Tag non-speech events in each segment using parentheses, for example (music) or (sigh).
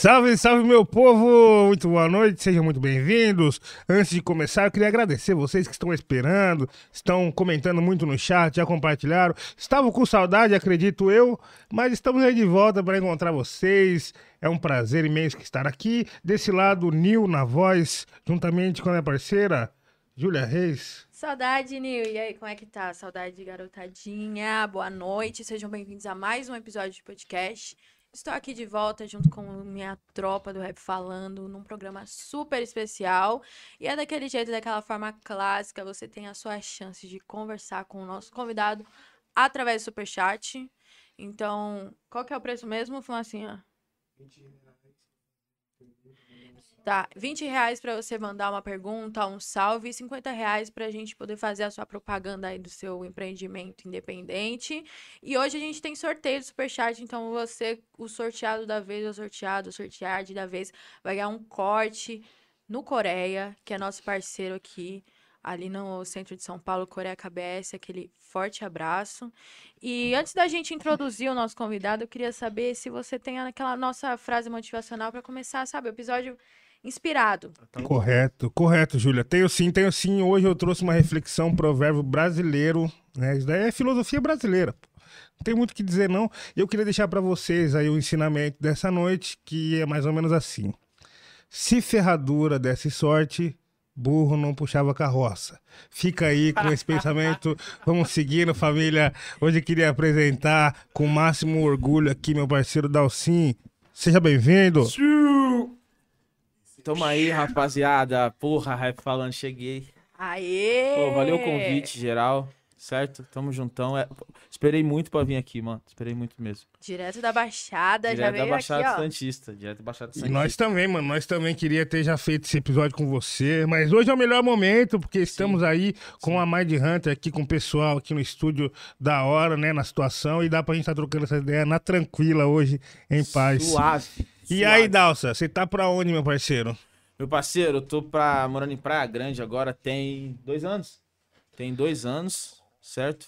Salve, salve, meu povo! Muito boa noite, sejam muito bem-vindos. Antes de começar, eu queria agradecer vocês que estão esperando, estão comentando muito no chat, já compartilharam. Estavam com saudade, acredito eu, mas estamos aí de volta para encontrar vocês. É um prazer imenso estar aqui. Desse lado, Nil na voz, juntamente com a minha parceira, Júlia Reis. Saudade, Nil. E aí, como é que tá? Saudade, garotadinha. Boa noite. Sejam bem-vindos a mais um episódio de podcast. Estou aqui de volta junto com minha tropa do Rap Falando, num programa super especial. E é daquele jeito, daquela forma clássica, você tem a sua chance de conversar com o nosso convidado através do Superchat. Então, qual que é o preço mesmo, Fumacinha? 20 reais. Tá, 20 reais para você mandar uma pergunta, um salve, e 50 reais para a gente poder fazer a sua propaganda aí do seu empreendimento independente. E hoje a gente tem sorteio do Superchat, então você, o sorteado da vez, o sorteado, o sorteado da vez, vai ganhar um corte no Coreia, que é nosso parceiro aqui, ali no centro de São Paulo, Coreia KBS, aquele forte abraço. E antes da gente introduzir o nosso convidado, eu queria saber se você tem aquela nossa frase motivacional para começar, sabe, o episódio inspirado. Correto, correto, Júlia. Tenho sim, tenho sim. Hoje eu trouxe uma reflexão, um provérbio brasileiro, né? Isso daí é filosofia brasileira. Não tem muito o que dizer, não. Eu queria deixar para vocês aí o ensinamento dessa noite, que é mais ou menos assim. Se ferradura desse sorte, burro não puxava carroça. Fica aí com esse pensamento. (laughs) Vamos seguindo, família. Hoje eu queria apresentar com o máximo orgulho aqui meu parceiro Dalcin. Seja bem-vindo. Toma aí, rapaziada. Porra, rap falando, cheguei. Aê! Pô, valeu o convite, geral. Certo? Tamo juntão. É, esperei muito pra vir aqui, mano. Esperei muito mesmo. Direto da Baixada, Direto já veio da Baixada aqui, ó. Santista. Direto da Baixada E Santista. nós também, mano. Nós também queria ter já feito esse episódio com você. Mas hoje é o melhor momento, porque estamos aí com a Mind Hunter aqui, com o pessoal aqui no estúdio da hora, né? Na situação. E dá pra gente estar trocando essa ideia na tranquila hoje, em paz. Suave. E suave. aí, Dalsa, você tá pra onde, meu parceiro? Meu parceiro, eu tô pra, morando em Praia Grande agora tem dois anos. Tem dois anos, certo?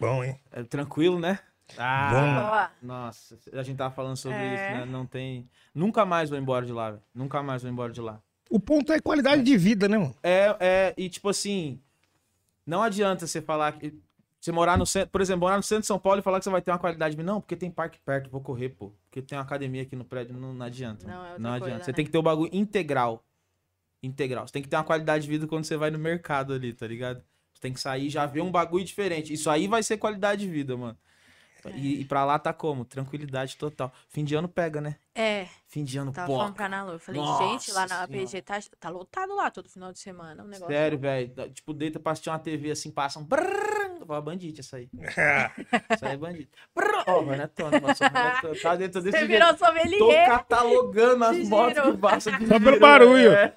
Bom, hein? É tranquilo, né? Ah, Boa. nossa, a gente tava falando sobre É. isso, né? Não tem. Nunca mais vou embora de lá, velho. Nunca mais vou embora de lá. O ponto é qualidade de vida, né, mano? É, é, e tipo assim, não adianta você falar que. Você morar no centro, por exemplo, morar no centro de São Paulo e falar que você vai ter uma qualidade de vida. Não, porque tem parque perto, vou correr, pô. Porque tem uma academia aqui no prédio, não, não adianta. Não, é não adianta. coisa, você né? tem que ter o bagulho integral. Integral. Você tem que ter uma qualidade de vida quando você vai no mercado ali, tá ligado? Você tem que sair e já ver um bagulho diferente. Isso aí vai ser qualidade de vida, mano. E, e pra lá tá como? Tranquilidade total. Fim de ano pega, né? É, Fim de ano, tava pô. falando pra Nalu. Eu falei, Nossa gente, lá na. APG tá, tá lotado lá todo final de semana. Um negócio. Sério, velho. Tipo, deita pra assistir uma TV assim, passa um. falo, bandite essa aí. Isso aí é bandite. Ó, é é tona. Tá dentro desse Você virou Tô sommelier. catalogando as motos que passam Só pelo barulho. é.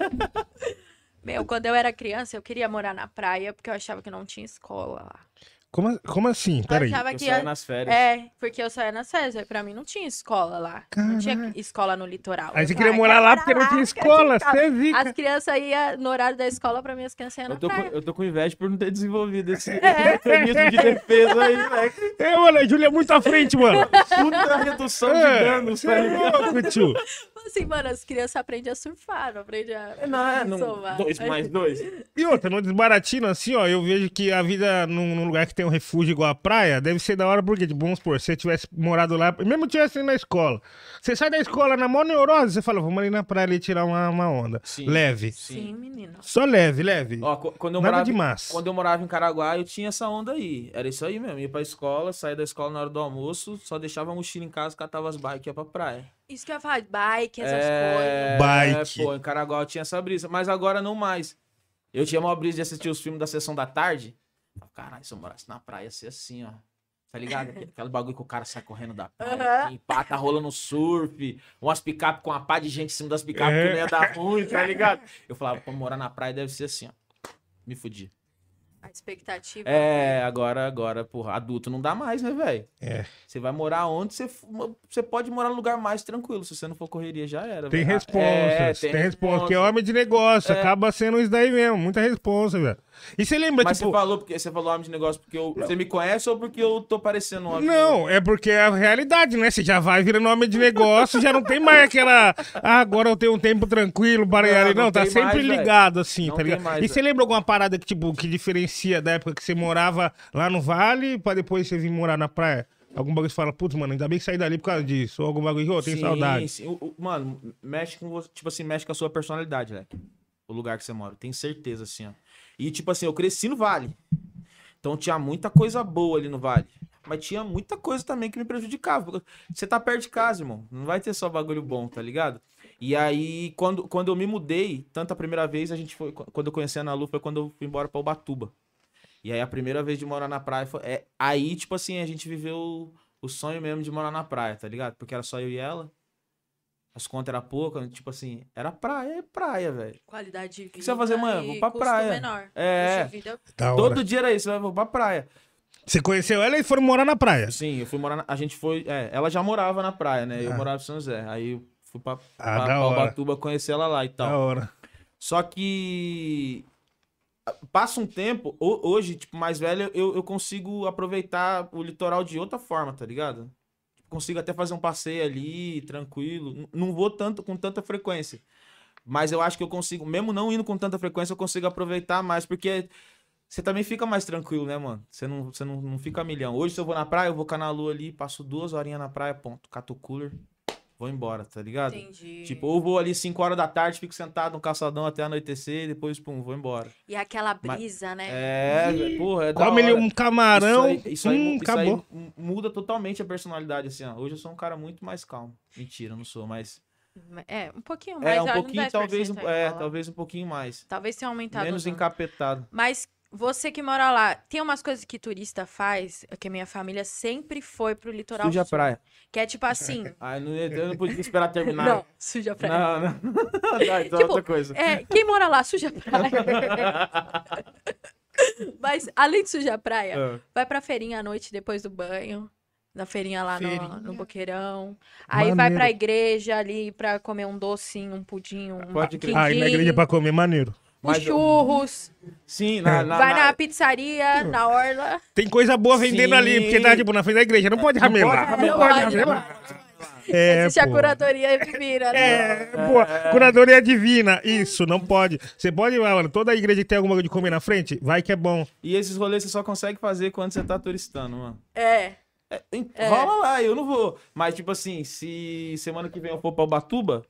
Meu, quando eu era criança, eu queria morar na praia porque eu achava que não tinha escola lá. Como, como assim? Peraí. Eu achava Eu ia- nas férias. É, porque eu saía nas férias, aí pra mim não tinha escola lá. Não tinha Caraca. escola no litoral. Aí você queria morar "Quero lá porque não tinha escola, escola." você é zica. As crianças iam no horário da escola, pra mim as crianças iam na Eu tô, com, eu tô com inveja por não ter desenvolvido esse É. (laughs) (laughs) mecanismo de defesa aí, velho. É, mano, a Júlia é muito à frente, mano. Puta redução de É, danos, você tá é ligado? louco, tio. Assim, mano, as crianças aprendem a surfar, não aprendem a. Não, é, não, sovar. dois mais dois. E outra, no desbaratino, assim, ó, eu vejo que a vida num, num lugar que tem um refúgio igual a praia deve ser da hora, porque, tipo, vamos supor, se você tivesse morado lá, mesmo tivesse ido na escola, você sai da escola na maior neurose, você fala, vamos ali na praia ali tirar uma, uma onda. Sim. Leve. Sim, menino. Só leve, leve. Ó, qu- quando eu Nada morava, de massa. Quando eu morava em Caraguá, eu tinha essa onda aí. Era isso aí mesmo. Ia pra escola, saía da escola na hora do almoço, só deixava a mochila em casa, catava as bikes e ia pra praia. Isso que eu ia falar, bike, essas é... Bike. Pô, em Caraguá eu tinha essa brisa. Mas agora não mais. Eu tinha uma brisa de assistir os filmes da sessão da tarde. Caralho, se eu morasse na praia, ia ser assim, ó. Tá ligado? (laughs) Aquele- bagulho que o cara sai correndo da praia, Aham. assim, pá, tá rolando surf, umas picape com uma pá de gente em cima das picape que É. não ia dar ruim, tá ligado? (laughs) Eu falava, pra morar na praia deve ser assim, ó. Me fudi. A expectativa. É, agora, agora, porra, adulto não dá mais, né, velho? É. Você vai morar onde você, você pode morar num lugar mais tranquilo. Se você não for correria, já era. Tem resposta. É, tem, resposta. Porque é homem de negócio. É. Acaba sendo isso daí mesmo. Muita resposta, velho. E você lembra, Mas tipo. você falou porque você falou homem de negócio porque eu- você me conhece ou porque eu tô parecendo um homem? de Não, é porque é a realidade, né? Você já vai virando homem de negócio, já não tem mais aquela. Ah, agora eu tenho um tempo tranquilo para ir Não, não Não, tá tem sempre mais, ligado, assim, Não tá tem ligado? mais, e você lembra alguma parada que, tipo, que diferencia da época que você morava lá no Vale pra depois você vir morar na praia? Algum bagulho que você fala, putz, mano, ainda bem que saí dali por causa disso. Ou algum bagulho que, ô, tem saudade. sim. O- o- mano, mexe com você, tipo assim, mexe com a sua personalidade, velho. O lugar que você mora. Tenho certeza, assim, ó. E, tipo assim, eu cresci no Vale. Então tinha muita coisa boa ali no Vale. Mas tinha muita coisa também que me prejudicava. Você tá perto de casa, irmão. Não vai ter só bagulho bom, tá ligado? E aí, quando, quando eu me mudei, tanto a primeira vez, a gente foi. Quando eu conheci a Ana Lu, foi quando eu fui embora pra Ubatuba. E aí, a primeira vez de morar na praia foi. É, aí, tipo assim, a gente viveu o sonho mesmo de morar na praia, tá ligado? Porque era só eu e ela. As contas eram poucas, tipo assim, era praia, é praia, velho. Qualidade de vida. que você vai fazer amanhã? e Vou pra praia. menor. É. Vida Da hora. Todo dia era isso, eu vou pra praia. Você conheceu ela e foram morar na praia. Sim, eu fui morar. na- a gente foi. É, ela já morava na praia, né? Eu Ah. morava em São José. Aí eu fui pra, Ah, pra, pra. Ubatuba conhecer ela lá e tal. Da hora. Só que passa um tempo, ho- hoje, tipo, mais velho, eu, eu consigo aproveitar o litoral de outra forma, tá ligado? Consigo até fazer um passeio ali, tranquilo. Não vou tanto com tanta frequência. Mas eu acho que eu consigo, mesmo não indo com tanta frequência, eu consigo aproveitar mais, porque você também fica mais tranquilo, né, mano? Você não, você não, não fica milhão. Hoje, se eu vou na praia, eu vou com ali, passo duas horinhas na praia, ponto, cato cooler, vou embora, tá ligado? Entendi. Tipo, ou vou ali 5 horas da tarde, fico sentado no calçadão até anoitecer e depois, pum, vou embora. E aquela Mas- brisa, né? É, porra, é da Come ele um camarão. Isso aí, isso aí hum, isso aí muda totalmente a personalidade, assim, ó. Hoje eu sou um cara muito mais calmo. Mentira, não sou, mas... É, um pouquinho mais. É, um pouquinho, 10% talvez, um, é, talvez um pouquinho mais. Talvez tenha aumentado. Menos tanto. encapetado. Mas você que mora lá, tem umas coisas que turista faz, que a minha família sempre foi pro litoral Suja a sul. praia. Que é tipo assim. (laughs) Ai, não, eu não podia esperar terminar. não, suja praia. Não, não. Não, (laughs) então é Tipo, outra coisa. É, quem mora lá suja praia. (laughs) Mas além de sujar a praia, É. vai pra feirinha à noite depois do banho. Na feirinha lá no, Feirinha. no Boqueirão. Aí vai pra igreja ali pra comer um docinho, um pudim, um Pode crer. Ah, e na igreja pra comer maneiro. Mas churros. Sim, na, na, vai na- na pizzaria, na orla. Tem coisa boa vendendo Sim. ali, porque tá tipo na frente da igreja. Não pode ramelar. pode Não pode ramelar. É, Assiste a pô. curadoria vira, né? É, pô, curadoria divina. Isso, não pode. Você pode ir lá, mano. Toda igreja que tem alguma coisa de comer na frente, vai que é bom. E esses rolês você só consegue fazer quando você tá turistando, mano. É. Em- É. Rola lá, eu não vou. Mas, tipo assim, se semana que vem eu for pra Ubatuba,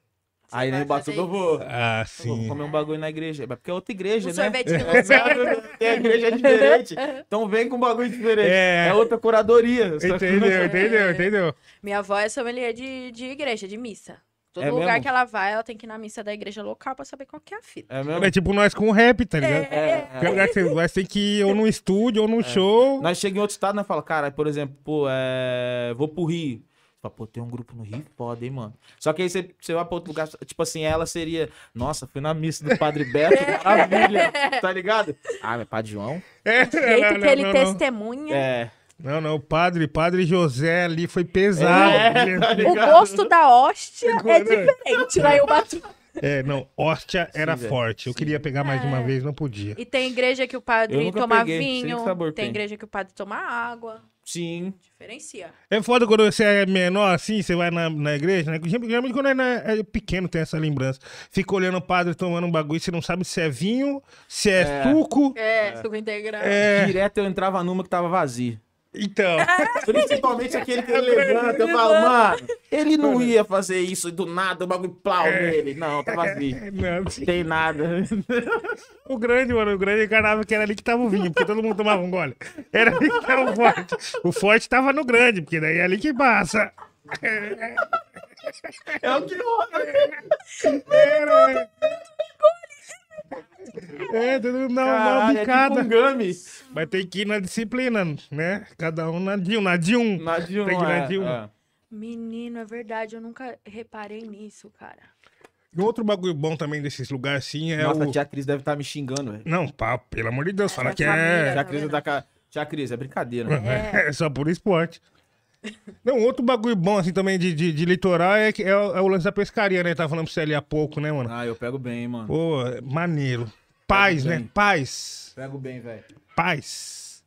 aí Ubatuba fazer eu vou. Ah, Eu Vou sim. comer um bagulho na igreja. Mas Porque é outra igreja, Um né? sorvetinho É, lançado. (laughs) Tem a igreja diferente. Então vem com um bagulho diferente. É. É, outra curadoria. Entendeu, entendeu, entendeu? Minha avó é sommelier de, de igreja, de missa. Todo É lugar mesmo? que ela vai, ela tem que ir na missa da igreja local pra saber qual que é a fita. É mesmo? É tipo nós com o rap, tá ligado? É, Qualquer lugar que vai ter que ir ou num estúdio ou num show. Nós chegamos em outro estado, nós fala, cara, por exemplo, pô, é... vou pro Rio. Fala, pô, tem um grupo no Rio? Pode, hein, mano. Só que aí você, você vai pra outro lugar, tipo assim, ela seria, nossa, fui na missa do Padre Beto, (laughs) maravilha, tá ligado? Ah, mas Padre João? É, O jeito não, que não, ele não, testemunha. É. Não, não, o padre, padre José ali foi pesado. É, tá O gosto da hóstia é né? diferente lá em Ubatuba. É, não, hóstia era velho, forte. Eu sim. queria pegar mais de uma É. vez, não podia. E tem igreja que o Eu padre toma peguei, vinho, tem tem. igreja que o padre toma água. Sim. Diferencia. É foda quando você é menor assim, você vai na, na igreja, né? Geralmente quando é, na- é pequeno tem essa lembrança. Fica olhando o padre tomando um bagulho, você não sabe se é vinho, se é, É. suco. É, suco integral. É. Direto eu entrava numa que tava vazia. Então. (laughs) Principalmente aquele que ele levanta, eu falo, mano, ele não ia fazer isso do nada o bagulho plau nele. Não, tá vazio. não, Não tem nada. o grande, mano, o grande encarnava que era ali que tava o vinho, porque todo mundo tomava um gole. Era ali que tava o forte. O forte tava no grande, porque daí é ali que passa. É o que rola. Era... É, mundo dá uma Caralho, é bicada. tipo um. Mas tem que ir na disciplina, né? Cada um na de um, na de um. Na de um, Tem que ir na é, de um. é. Menino, é verdade, eu nunca reparei nisso, cara. E outro bagulho bom também desses lugares assim é Nossa, o. a tia Cris deve estar me xingando, velho. Não, pá, pelo amor de Deus, fala É que família. é. Tia tá Cris vendo? tá Tia Cris, é brincadeira. mano. (laughs) É só por esporte. Não, outro bagulho bom, assim, também de, de, de litoral é, que é, o, é o lance da pescaria, né? Tava falando pra você ali há pouco, né, mano? Ah, eu pego bem, mano. Pô, maneiro. Paz, né? Paz. Pego bem, velho. Paz.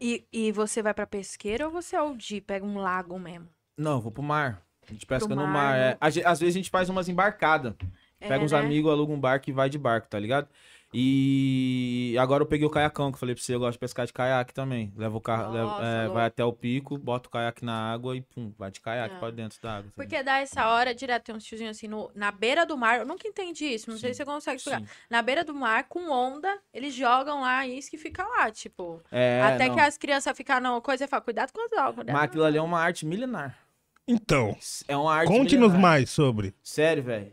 E, e você vai pra pesqueira ou você é OG? Pega um lago mesmo? Não, eu vou pro mar. A gente pesca Pro no mar, mar. né? é. Ge- Às vezes a gente faz umas embarcadas. Pega É, uns né? amigos, aluga um barco e vai de barco, tá ligado? E agora eu peguei o caiacão, que eu falei pra você, eu gosto de pescar de caiaque também. Leva o carro, é, vai até o pico, bota o caiaque na água e pum, vai de caiaque Ah. pra dentro da água. Porque dá essa hora direto, tem uns tiozinhos assim, no, na beira do mar. Eu nunca entendi isso, não sei Sim, se você consegue explicar. Sim. Na beira do mar, com onda, eles jogam lá e isso que fica lá, tipo. É, até não. que as crianças ficam na coisa e falam, cuidado com as águas. né? Mas aquilo ali é uma arte milenar. Então, É uma arte conte-nos mais sobre. Sério, velho.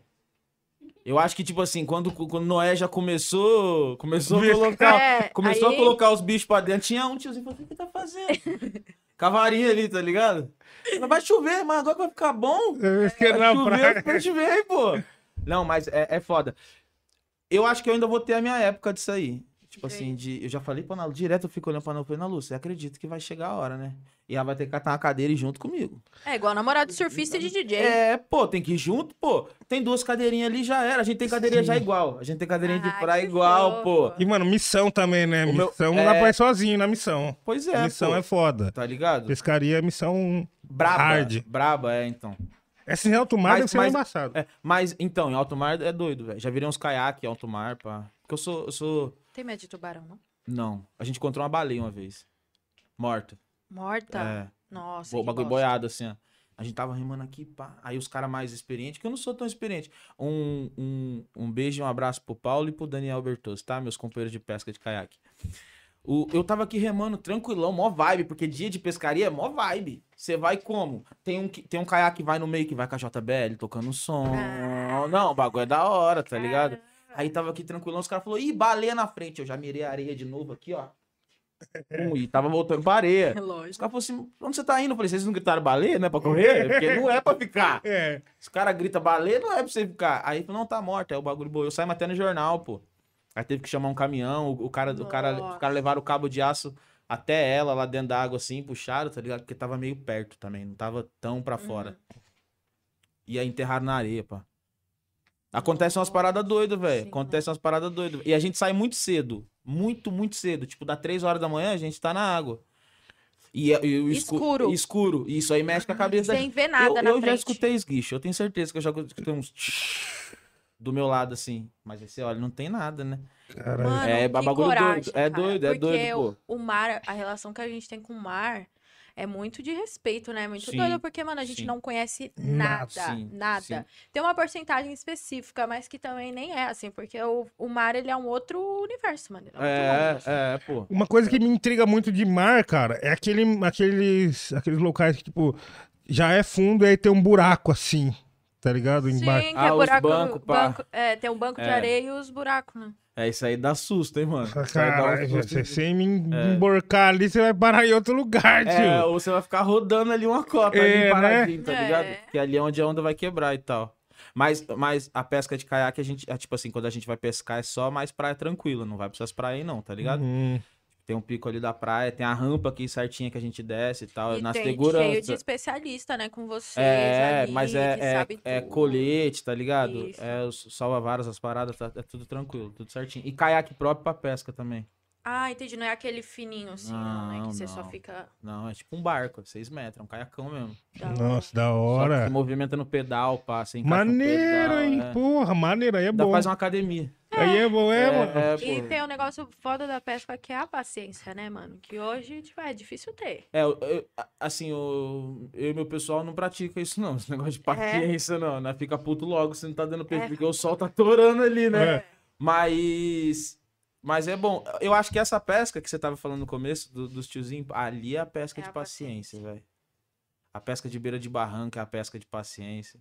Eu acho que, tipo assim, quando, quando Noé já começou. Começou a (laughs) colocar. É, Começou aí- a colocar os bichos pra dentro. Tinha um tiozinho, falou, o que tá fazendo? (laughs) Cavarinha ali, tá ligado? Não vai chover, mas agora vai ficar bom. Eu esqueci Vai na chover, praia. pra gente ver, pô. Não, mas é, é foda. Eu acho que eu ainda vou ter a minha época disso aí. Tipo assim, de, eu já falei pra Ana direto eu fico olhando pra Ana falei, Ana Lu, você acredita que vai chegar a hora, né? E ela vai ter que catar uma cadeira e ir junto comigo. É igual namorado de surfista e de DJ. É, pô, tem que ir junto, pô. Tem duas cadeirinhas ali, já era. A gente tem cadeirinha já igual. A gente tem cadeirinha de Ai, praia que igual, pô. E, mano, missão também, né? O meu- Missão não dá é- pra ir sozinho na missão. Pois é, missão pô. é foda. Tá ligado? Pescaria é missão Braba. hard. Braba, é, então. Essa em alto mar Mas- deve ser mas- embaçado. É, mas, então, em alto mar é doido, velho. Já virei uns caiaques em alto mar, pá. Porque eu sou, eu sou... Tem medo de tubarão, não? Não. A gente encontrou uma baleia uma vez. Morta. Morta? É. Nossa. Bagulho boiado, assim, ó. A gente tava remando aqui, pá. Aí os caras mais experientes, que eu não sou tão experiente. Um, um, um beijo e um abraço pro Paulo e pro Daniel Bertoso, tá? Meus companheiros de pesca de caiaque. O, eu tava aqui remando tranquilão, mó vibe, porque dia de pescaria é mó vibe. Você vai como? Tem um, que- tem um caiaque que vai no meio que vai com a JBL tocando som. Ah. Não, o bagulho é da hora, tá ligado? Aí tava aqui tranquilão, os caras falaram, ih, baleia na frente. Eu já mirei a areia de novo aqui, ó. (laughs) E tava voltando pra areia. É Os lógico. caras falaram assim, onde você tá indo? Eu falei, vocês não gritaram baleia, não é pra correr? Porque não é pra ficar. (laughs) É. Os caras gritam baleia, não é pra você ficar. Aí falou, não, tá morto, é o bagulho boa. Eu saí até no jornal, pô. Aí teve que chamar um caminhão, o, o cara, o cara, os Nossa. caras levaram o cabo de aço até ela, lá dentro da água, assim, puxaram, tá ligado? Porque tava meio perto também, não tava tão pra fora. E aí enterraram na areia, pá. Acontecem umas paradas doidas, velho. Acontecem umas paradas doidas. E a gente sai muito cedo. Muito, muito cedo. Tipo, dá três horas da manhã, a gente tá na água. E, e o escu- Escuro. Escuro. E isso aí mexe com a cabeça da Sem ver nada eu, na eu já frente. escutei esguicho. Eu tenho certeza que eu já escutei uns do meu lado, assim. Mas aí você olha, não tem nada, né? Caralho. Mano, É, bagulho coragem, doido. É cara, doido, é porque doido, o, o mar, a relação que a gente tem com o mar é muito de respeito, né? Muito Sim, doido, porque, mano, a gente sim. não conhece Nada, nada, sim, nada. sim. Tem uma porcentagem específica, mas que também nem é assim, porque o, o mar, ele é um outro universo, mano. É, É, longe. é, pô. Uma coisa que me intriga muito de mar, cara, é aquele, aqueles, aqueles locais que, tipo, já é fundo e aí tem um buraco assim, tá ligado? Embaixo. Sim, que Ah, é os banco, banco, pá. banco- é, tem um banco de É. areia e os buracos, né? É, isso aí dá susto, hein, mano? Um Caralho, susto. você sem me emborcar ali, você vai parar em outro lugar, tio. É, ou você vai ficar rodando ali uma cota É, ali né? paradinho, tá É. ligado? Porque ali é onde a onda vai quebrar e tal. Mas, mas a pesca de caiaque, a gente, é tipo assim, quando a gente vai pescar é só mais praia tranquila, não vai pra essas praias aí não, tá ligado? Hum. Tem um pico ali da praia, tem a rampa aqui certinha que a gente desce e tal, E na tem cheio de segurança. especialista, né, com vocês É, ali, mas é, é, é colete, tá ligado? Isso. É os salva-varas, as paradas, tá, é tudo tranquilo, tudo certinho. E caiaque próprio pra pesca também. Ah, entendi. Não é aquele fininho assim, não, né? Que você só não. fica. Não, é tipo um barco, 6 metros, é um caiacão mesmo. da hora. Nossa, da Só que hora. se movimenta no pedal, passa, no Maneiro, pedal, hein? é. Porra, maneiro, aí é Dá bom. faz uma academia. Aí é bom, é, mano. é, E tem um negócio foda da pesca que é a paciência, né, mano? Que hoje, tipo, é difícil ter. É, eu- eu- assim, o- eu e meu pessoal não pratica isso, não. (laughs) Esse negócio de paciência, não. Né? Fica puto logo se não tá dando peixe, É. porque o sol tá torando ali, né? É. Mas. Mas é bom. Eu acho que essa pesca que você tava falando no começo, do- dos tiozinhos, ali é a pesca É de a paciência, velho. A pesca de beira de barranco é a pesca de paciência.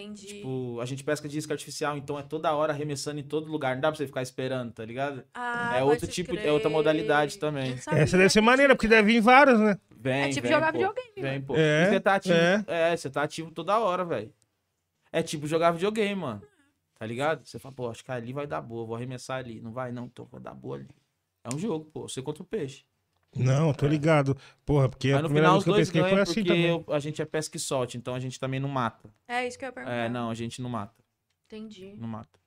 Entendi. Tipo, a gente pesca de isca artificial, então é toda hora arremessando em todo lugar. Não dá pra você ficar esperando, tá ligado? Ah, é outro tipo- é outra modalidade também. Essa deve ser maneira, porque deve vir várias, né? Vem, É tipo vem, jogar pô. videogame, Vem, mano. pô. É, E você tá ativo. é. É, você tá ativo toda hora, velho. É tipo jogar videogame, mano. Tá ligado? Você fala, pô, acho que ali vai dar boa, vou arremessar ali. Não vai, não, então vai dar boa ali. É um jogo, pô. Você contra o peixe. Não, tô ligado. Porra, porque a Mas no primeira final vez os que eu dois pesquei foi ganham assim porque também. eu- a gente é pesca e solte, então a gente também não mata. É isso que eu ia perguntar. É, não, a gente não mata. Entendi. Não mata.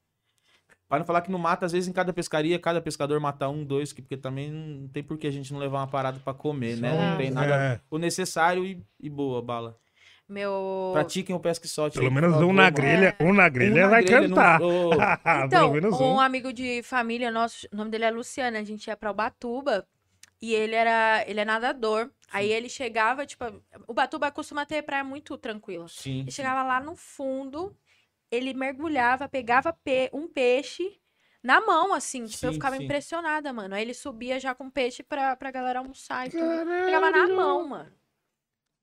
Para não falar que não mata, às vezes em cada pescaria, cada pescador mata um, dois, que- porque também não tem por que a gente não levar uma parada pra comer, né? Não Só- tem nada. É, O necessário e, e boa, bala. Meu. Pratiquem o pesca e solte. pelo aí, menos por um favor, na mano. grelha, um na grelha Um na vai grelha, não- cantar. Ô, (laughs) Pelo Então, menos um um. amigo de família nosso, o nome dele é Luciano, a gente ia pra Ubatuba e ele era, ele é nadador. Aí ele chegava, tipo, Ubatuba costuma ter praia muito tranquila. Sim. Ele chegava lá no fundo, ele mergulhava, pegava pe- um peixe na mão, assim. Tipo, eu Sim, ficava sim. impressionada, mano. Aí ele subia já com peixe pra, pra galera almoçar e tudo. Caralho, Pegava na mão, mano.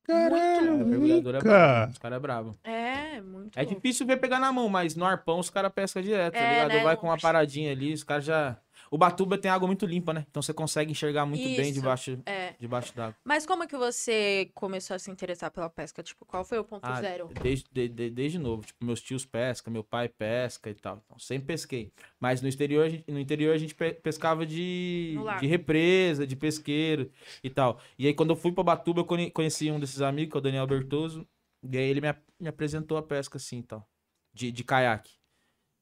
Caralho, O mergulhador é brabo. Os caras é brabo. É, muito É difícil ver pegar na mão, mas no arpão os caras pescam direto, tá É, ligado? né? Vai com uma paradinha ali, os caras já. O Batuba tem água muito limpa, né? Então você consegue enxergar muito bem Isso. debaixo, É. debaixo d'água. Mas como que você começou a se interessar pela pesca? Tipo, qual foi o ponto Ah, zero? Desde, de- de- desde novo. Tipo, meus tios pescam, meu pai pesca e tal. Então, sempre pesquei. Mas no exterior, a gente- no interior a gente pe- pescava de, de represa, de pesqueiro e tal. E aí, quando eu fui pra Batuba, eu conhe- conheci um desses amigos, que é o Daniel Bertoso. E aí ele me, me apresentou a pesca assim e tal. De, de caiaque.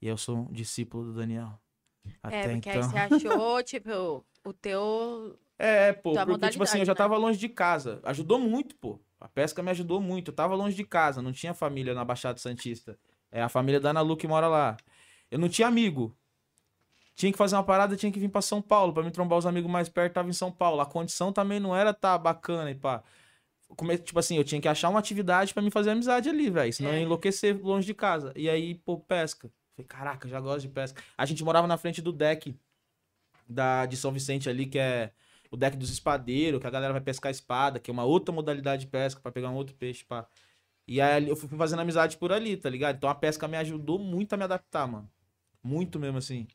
E eu sou um discípulo do Daniel. Até É, porque então. aí você (laughs) achou, tipo, o teu. É, pô, Tua porque, tipo assim, eu já né? tava longe de casa. Ajudou muito, pô. A pesca me ajudou muito. Eu tava longe de casa, não tinha família na Baixada Santista. É a família da Ana Lu que mora lá. Eu não tinha amigo. Tinha que fazer uma parada, tinha que vir pra São Paulo. Pra me trombar os amigos mais perto, tava em São Paulo. A condição também não era tá bacana e pá. Come- Tipo assim, eu tinha que achar uma atividade pra me fazer amizade ali, velho. Senão eu ia É. enlouquecer longe de casa. E aí, pô, pesca. Falei, caraca, já gosto de pesca. A gente morava na frente do deck da, de São Vicente ali, que é o deck dos espadeiros, que a galera vai pescar espada, que é uma outra modalidade de pesca pra pegar um outro peixe, pá. E aí eu fui fazendo amizade por ali, tá ligado? Então a pesca me ajudou muito a me adaptar, mano. Muito mesmo, assim.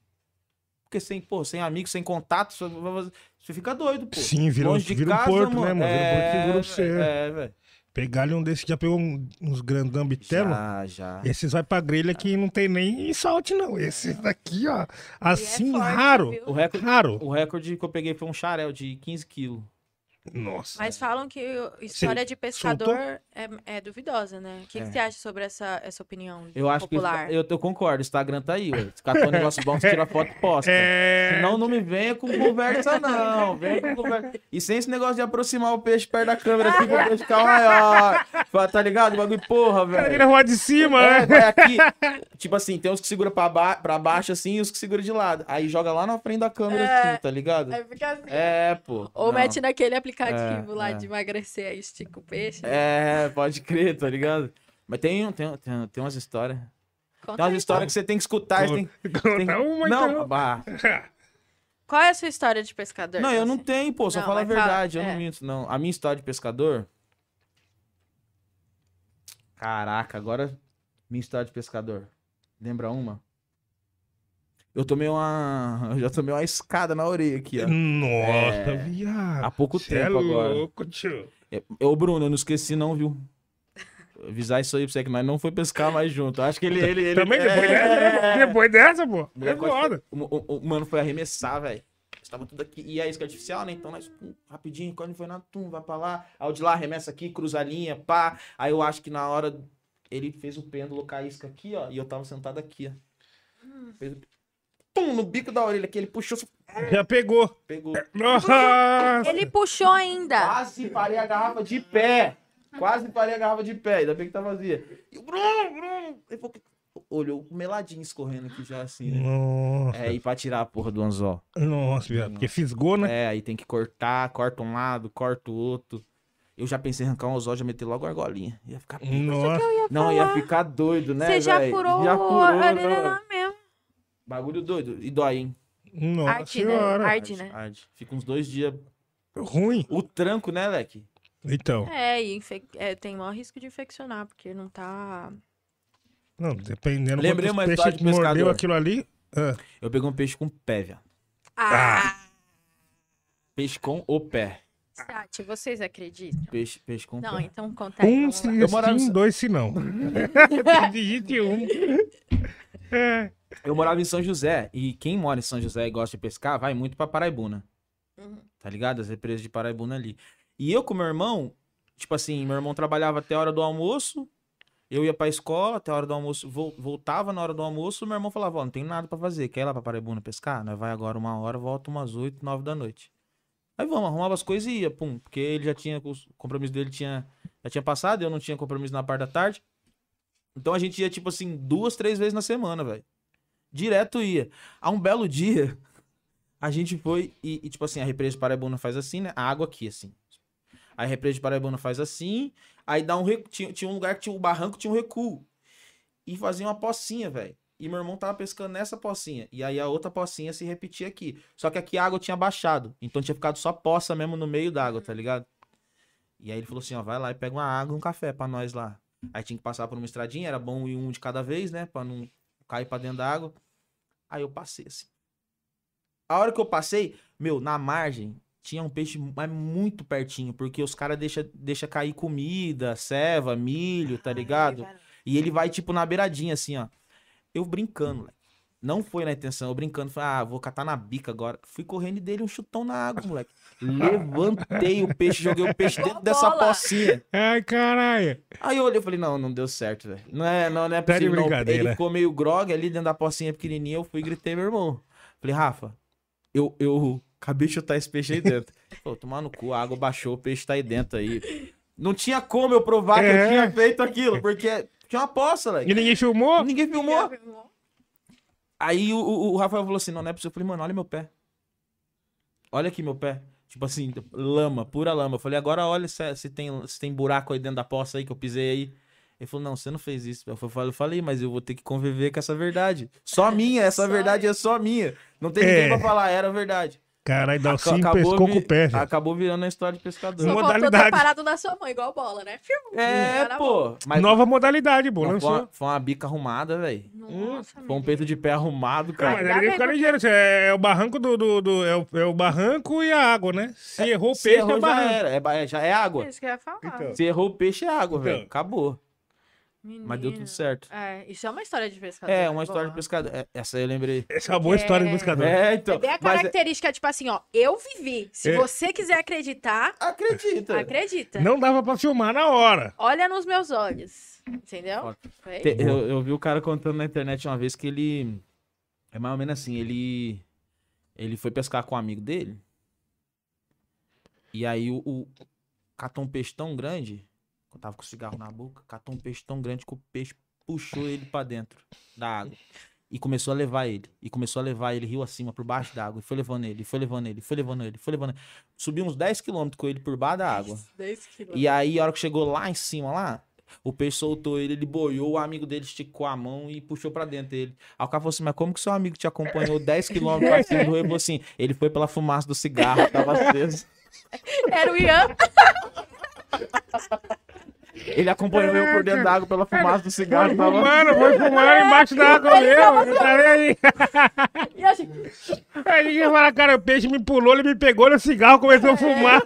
Porque sem, pô, sem amigos, sem contato, você fica doido, pô. Sim, vira, um- Longe de vira um casa, porto, mano. né, mano? Vira um porto seguro pra você. É, velho. Pegar ali um desses que já pegou um- uns grandão bitelo. Já, já. Esses vai pra grelha que não tem nem salte, não. Esses daqui, ó. Assim, E é forte, raro. viu? O recorde, Raro. o recorde que eu peguei foi um xarel de 15 quilos. Nossa. Mas falam que história de pescador é, é duvidosa, né? O que, que É. você acha sobre essa, essa opinião Eu acho popular? que. Eu, eu concordo, o Instagram tá aí, ué. Se catou um negócio bom, você tira foto e posta. É. Senão não me venha com conversa, não. Venha com conversa. E sem esse negócio de aproximar o peixe perto da câmera assim pro peixe ficar maior. Fala, Tá ligado? O bagulho, porra, Ele velho. rua de cima, É, né? aqui. Tipo assim, tem uns que segura pra, ba pra baixo assim e os que segura de lado. Aí joga lá na frente da câmera É. assim, tá ligado? É, fica assim. É, pô. Ou Não. mete naquele aplicativo É, lá é. de emagrecer, aí estica o peixe. É, pode crer, tá ligado? Mas tem, tem, tem, tem umas histórias. Conta Tem umas histórias que você tem que escutar. Tem, tem... Uma, Não, então. bah. (laughs) Qual é a sua história de pescador? Não, eu não assim? tenho, pô, só Não, falo a mas fala, verdade, eu é. não minto, não. A minha história de pescador. Caraca, agora. Minha história de pescador. Lembra uma? Eu tomei uma. Eu já tomei uma escada na orelha aqui, ó. Nossa, É, viado. há pouco Cê é tempo agora. louco, tio. É, Ô, Bruno, eu não esqueci, não, viu? Avisar isso aí pra você que nós não foi pescar mais junto. Acho que ele. ele, ele Também depois é, dessa, né? Depois dessa, pô. É foda. O, o- o mano foi arremessar, velho. Estava tudo aqui. E a isca artificial, né? Então nós, pum, rapidinho, quando foi nada, tum, vai pra lá. Aí o de lá arremessa aqui, cruza a linha, pá. Aí eu acho que na hora ele fez o pêndulo com a isca aqui, ó. E eu tava sentado aqui, ó. Fez o... Pum, no bico da orelha aqui. Ele puxou, Já pegou. pegou. Nossa. Ele puxou ainda. Quase parei a garrafa de pé. Quase parei a garrafa de pé. Ainda bem que tá vazia. E o Bruno, Bruno. Ele falou, olhou meladinho escorrendo aqui já assim, né? Nossa. É, e pra tirar a porra do anzol. Nossa, viado. Porque fisgou, né? É, aí tem que cortar, corta um lado, corta o outro. Eu já pensei em arrancar um anzol, já meter logo a argolinha. Ia ficar. Nossa. Não, ia ficar doido, né, Você já véi? furou, Já a furou, orelha não. mesmo. Bagulho doido. E dói, hein? Nossa Arde, né? senhora. Arde, né? Arde. Fica uns dois dias. Ruim. O tranco, né, Leque? Então. É, e infec- é, tem maior risco de infeccionar, porque não tá. Não, dependendo Lembrei uma história de que mordeu pescador. aquilo ali. ah, Eu peguei um peixe com pé, viado. Ah! Peixe com o pé. Chat, vocês acreditam? Peixe, peixe com Não, pé. então conta aí. Um se. Eu sim, em- dois se não. (laughs) (laughs) Digite um. É. Eu morava em São José. E quem mora em São José e gosta de pescar, vai muito pra Paraibuna. Uhum. Tá ligado? As represas de Paraibuna ali. E eu com meu irmão, tipo assim, meu irmão trabalhava até a hora do almoço. Eu ia pra escola até a hora do almoço, vol- voltava na hora do almoço, meu irmão falava, ó, não tem nada pra fazer, quer ir lá pra Paraibuna pescar? Nós vai agora uma hora, volta umas oito, nove da noite. Aí vamos, arrumava as coisas e ia, pum, porque ele já tinha, os compromisso dele tinha, já tinha passado, eu não tinha compromisso na parte da tarde. Então a gente ia, tipo assim, duas, três vezes na semana, velho. Direto ia. A um belo dia, a gente foi e, e, tipo assim, a represa de Paraibuna faz assim, né? A água aqui, assim. Aí a represa de Paraibuna faz assim, aí dá um recu... tinha, tinha um lugar que tinha o barranco, tinha um recuo. E fazia uma pocinha, velho. E meu irmão tava pescando nessa pocinha. E aí a outra pocinha se repetia aqui. Só que aqui a água tinha baixado. Então tinha ficado só poça mesmo no meio da água, tá ligado? E aí ele falou assim, ó, vai lá e pega uma água e um café pra nós lá. Aí tinha que passar por uma estradinha, era bom ir um de cada vez, né? Pra não cair pra dentro da água. Aí eu passei assim. A hora que eu passei, meu, na margem, tinha um peixe mas muito pertinho, porque os caras deixam deixa cair comida, ceva, milho, tá ligado? E ele vai, tipo, na beiradinha, assim, ó. Eu brincando, moleque. Não foi na intenção, eu brincando, falei, ah, vou catar na bica agora. Fui correndo e dele um chutão na água, moleque. Levantei o peixe, joguei o peixe dentro dessa pocinha. Ai, caralho. Aí eu olhei e falei, não, não deu certo, velho. Não é, não, não é Tá possível, não. Ele ficou meio grog ali dentro da pocinha pequenininha, eu fui e gritei meu irmão. Falei, Rafa, eu, eu acabei de chutar esse peixe aí dentro. Pô, tomar no cu, a água baixou, o peixe tá aí dentro aí. Não tinha como eu provar que É. eu tinha feito aquilo, porque tinha uma poça, E velho. ninguém filmou? Ninguém filmou. Aí o, o, Rafael falou assim, não, não é possível. Eu falei, mano, olha meu pé. Olha aqui meu pé. Tipo assim, lama, pura lama. Eu falei, agora olha se, se tem, se tem buraco aí dentro da poça aí que eu pisei aí. Ele falou, não, você não fez isso. Eu falei, eu falei, mas eu vou ter que conviver com essa verdade. Só minha, essa Só verdade é só minha. Não tem É. ninguém pra falar, era verdade. Caralho, Dalcinho pescou vi- com o pé, velho. Acabou virando a história de pescador. Só Modalidade. parado na sua mão, igual bola, né? Fiu, É, pô. Mas Nova modalidade, pô, não, foi, uma, foi uma bica arrumada, velho. Nossa, Foi um peito de pé arrumado, Não, cara. mas Ainda ali bem, fica ligeiro. É, é o barranco do. do, do- é, o, é o barranco e a água, né? Se errou o peixe, é errou, o já barranco. era. É, é- já é água. É isso que eu ia falar. Então. Se errou o peixe, é água, Então. velho. Acabou. Mas deu tudo Menino. certo. É, isso é uma história de pescador. É, né? uma história de pescador. É, Essa aí eu lembrei. Essa é uma boa história de É. pescador. É, então. É bem a mas é- característica, tipo assim, ó, eu vivi. Se É. você quiser acreditar, acredita. acredita. Não dava pra filmar na hora. Olha nos meus olhos. Entendeu? Eu, eu vi o cara contando na internet uma vez que ele. É mais ou menos assim, ele. Ele foi pescar com um amigo dele. E aí o. o catou um peixe tão grande. Eu tava com o cigarro na boca. Catou um peixe tão grande que o peixe puxou ele pra dentro da água. E começou a levar ele. E começou a levar ele rio acima, por baixo da água. E foi levando ele, foi levando ele, foi levando ele, foi levando ele. Subiu uns 10 quilômetros com ele por baixo da água. (laughs) 10 quilos. E aí, a hora que chegou lá em cima, lá, o peixe soltou ele, ele boiou, o amigo dele esticou a mão e puxou pra dentro dele. Aí o cara falou assim, mas como que seu amigo te acompanhou 10km pra cima do rio? Ele falou assim, ele foi pela fumaça do cigarro, tava aceso. (laughs) Era o Ian. (laughs) Ele acompanhou eu por dentro d'água pela fumaça do cigarro, Foi fumando, foi fumando embaixo da água mesmo. Eu tava aí. E a gente... Aí ninguém fala, cara, o peixe me pulou, ele me pegou no cigarro, começou a fumar.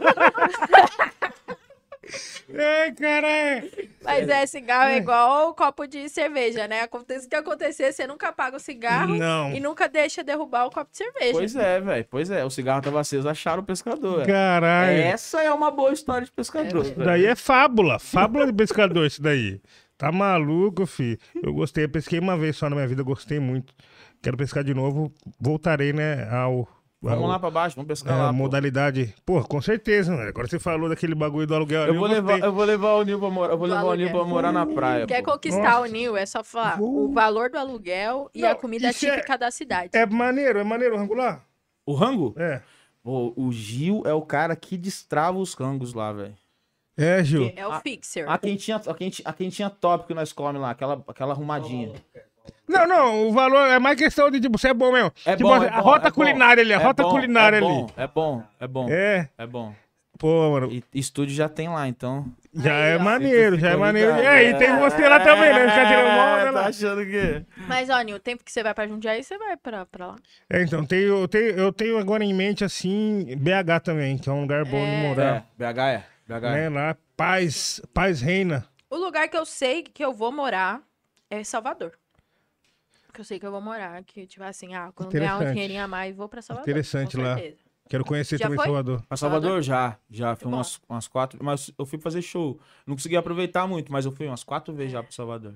Ai, caralho. Mas é, cigarro é igual copo de cerveja, né? Acontece o que acontecer, você nunca apaga o cigarro Não. e nunca deixa derrubar o copo de cerveja. Pois é, velho, pois é, o cigarro tava aceso, acharam o pescador. é. Caralho. Essa é uma boa história de pescador, Isso velho. daí é fábula. Fábula de pescador, isso daí. Tá maluco, fi. Eu gostei, eu pesquei uma vez só na minha vida, gostei muito. Quero pescar de novo. Voltarei, né, ao. Vamos lá pra baixo, vamos pescar é, lá, modalidade. Pô, com certeza, né? Agora você falou daquele bagulho do aluguel ali. Eu vou, levar, gostei. eu vou levar o Nil pra morar, eu vou Do levar o Nil aluguel. pra morar na praia, Quer pô. conquistar Nossa. o Nil, é só falar Uh. o valor do aluguel e Não, a comida é- típica da cidade. É maneiro, é maneiro o rangular? O rango? É. Pô, o Gil é o cara que destrava os rangos lá, velho. É, Gil. É o a- fixer. A quentinha, a, quentinha, a quentinha top que nós comemos lá, aquela, aquela arrumadinha. Não, não, o valor é mais questão de, tipo, você é bom mesmo. É tipo, bom, a é bom, rota é bom. culinária ali, a É rota bom, culinária é ali. bom, É bom, é bom, É, é bom. pô, mano, E estúdio já tem lá, então. já Aí, é ó. maneiro, já é maneiro. ligado. É, e tem você lá também, né? Ficar tirando É, onda tá lá. tá achando que. Mas, ó, Nil, o tempo que você vai pra Jundiaí, você vai pra, pra lá. É, então, tenho, eu, tenho, eu tenho agora em mente, assim, BH também, que é um lugar bom É. de É, morar. BH é. BH é. Né? Lá, paz, paz reina. O lugar que eu sei que eu vou morar é Salvador. Que eu sei que eu vou morar. Que, tipo assim, ah, quando ganhar um dinheirinho a mais, vou pra Salvador. Interessante lá. Quero conhecer Já também foi? Salvador. Pra Salvador já, já. Fui umas, umas quatro. Mas eu fui fazer show. Não consegui aproveitar muito, mas eu fui umas quatro vezes já pro Salvador.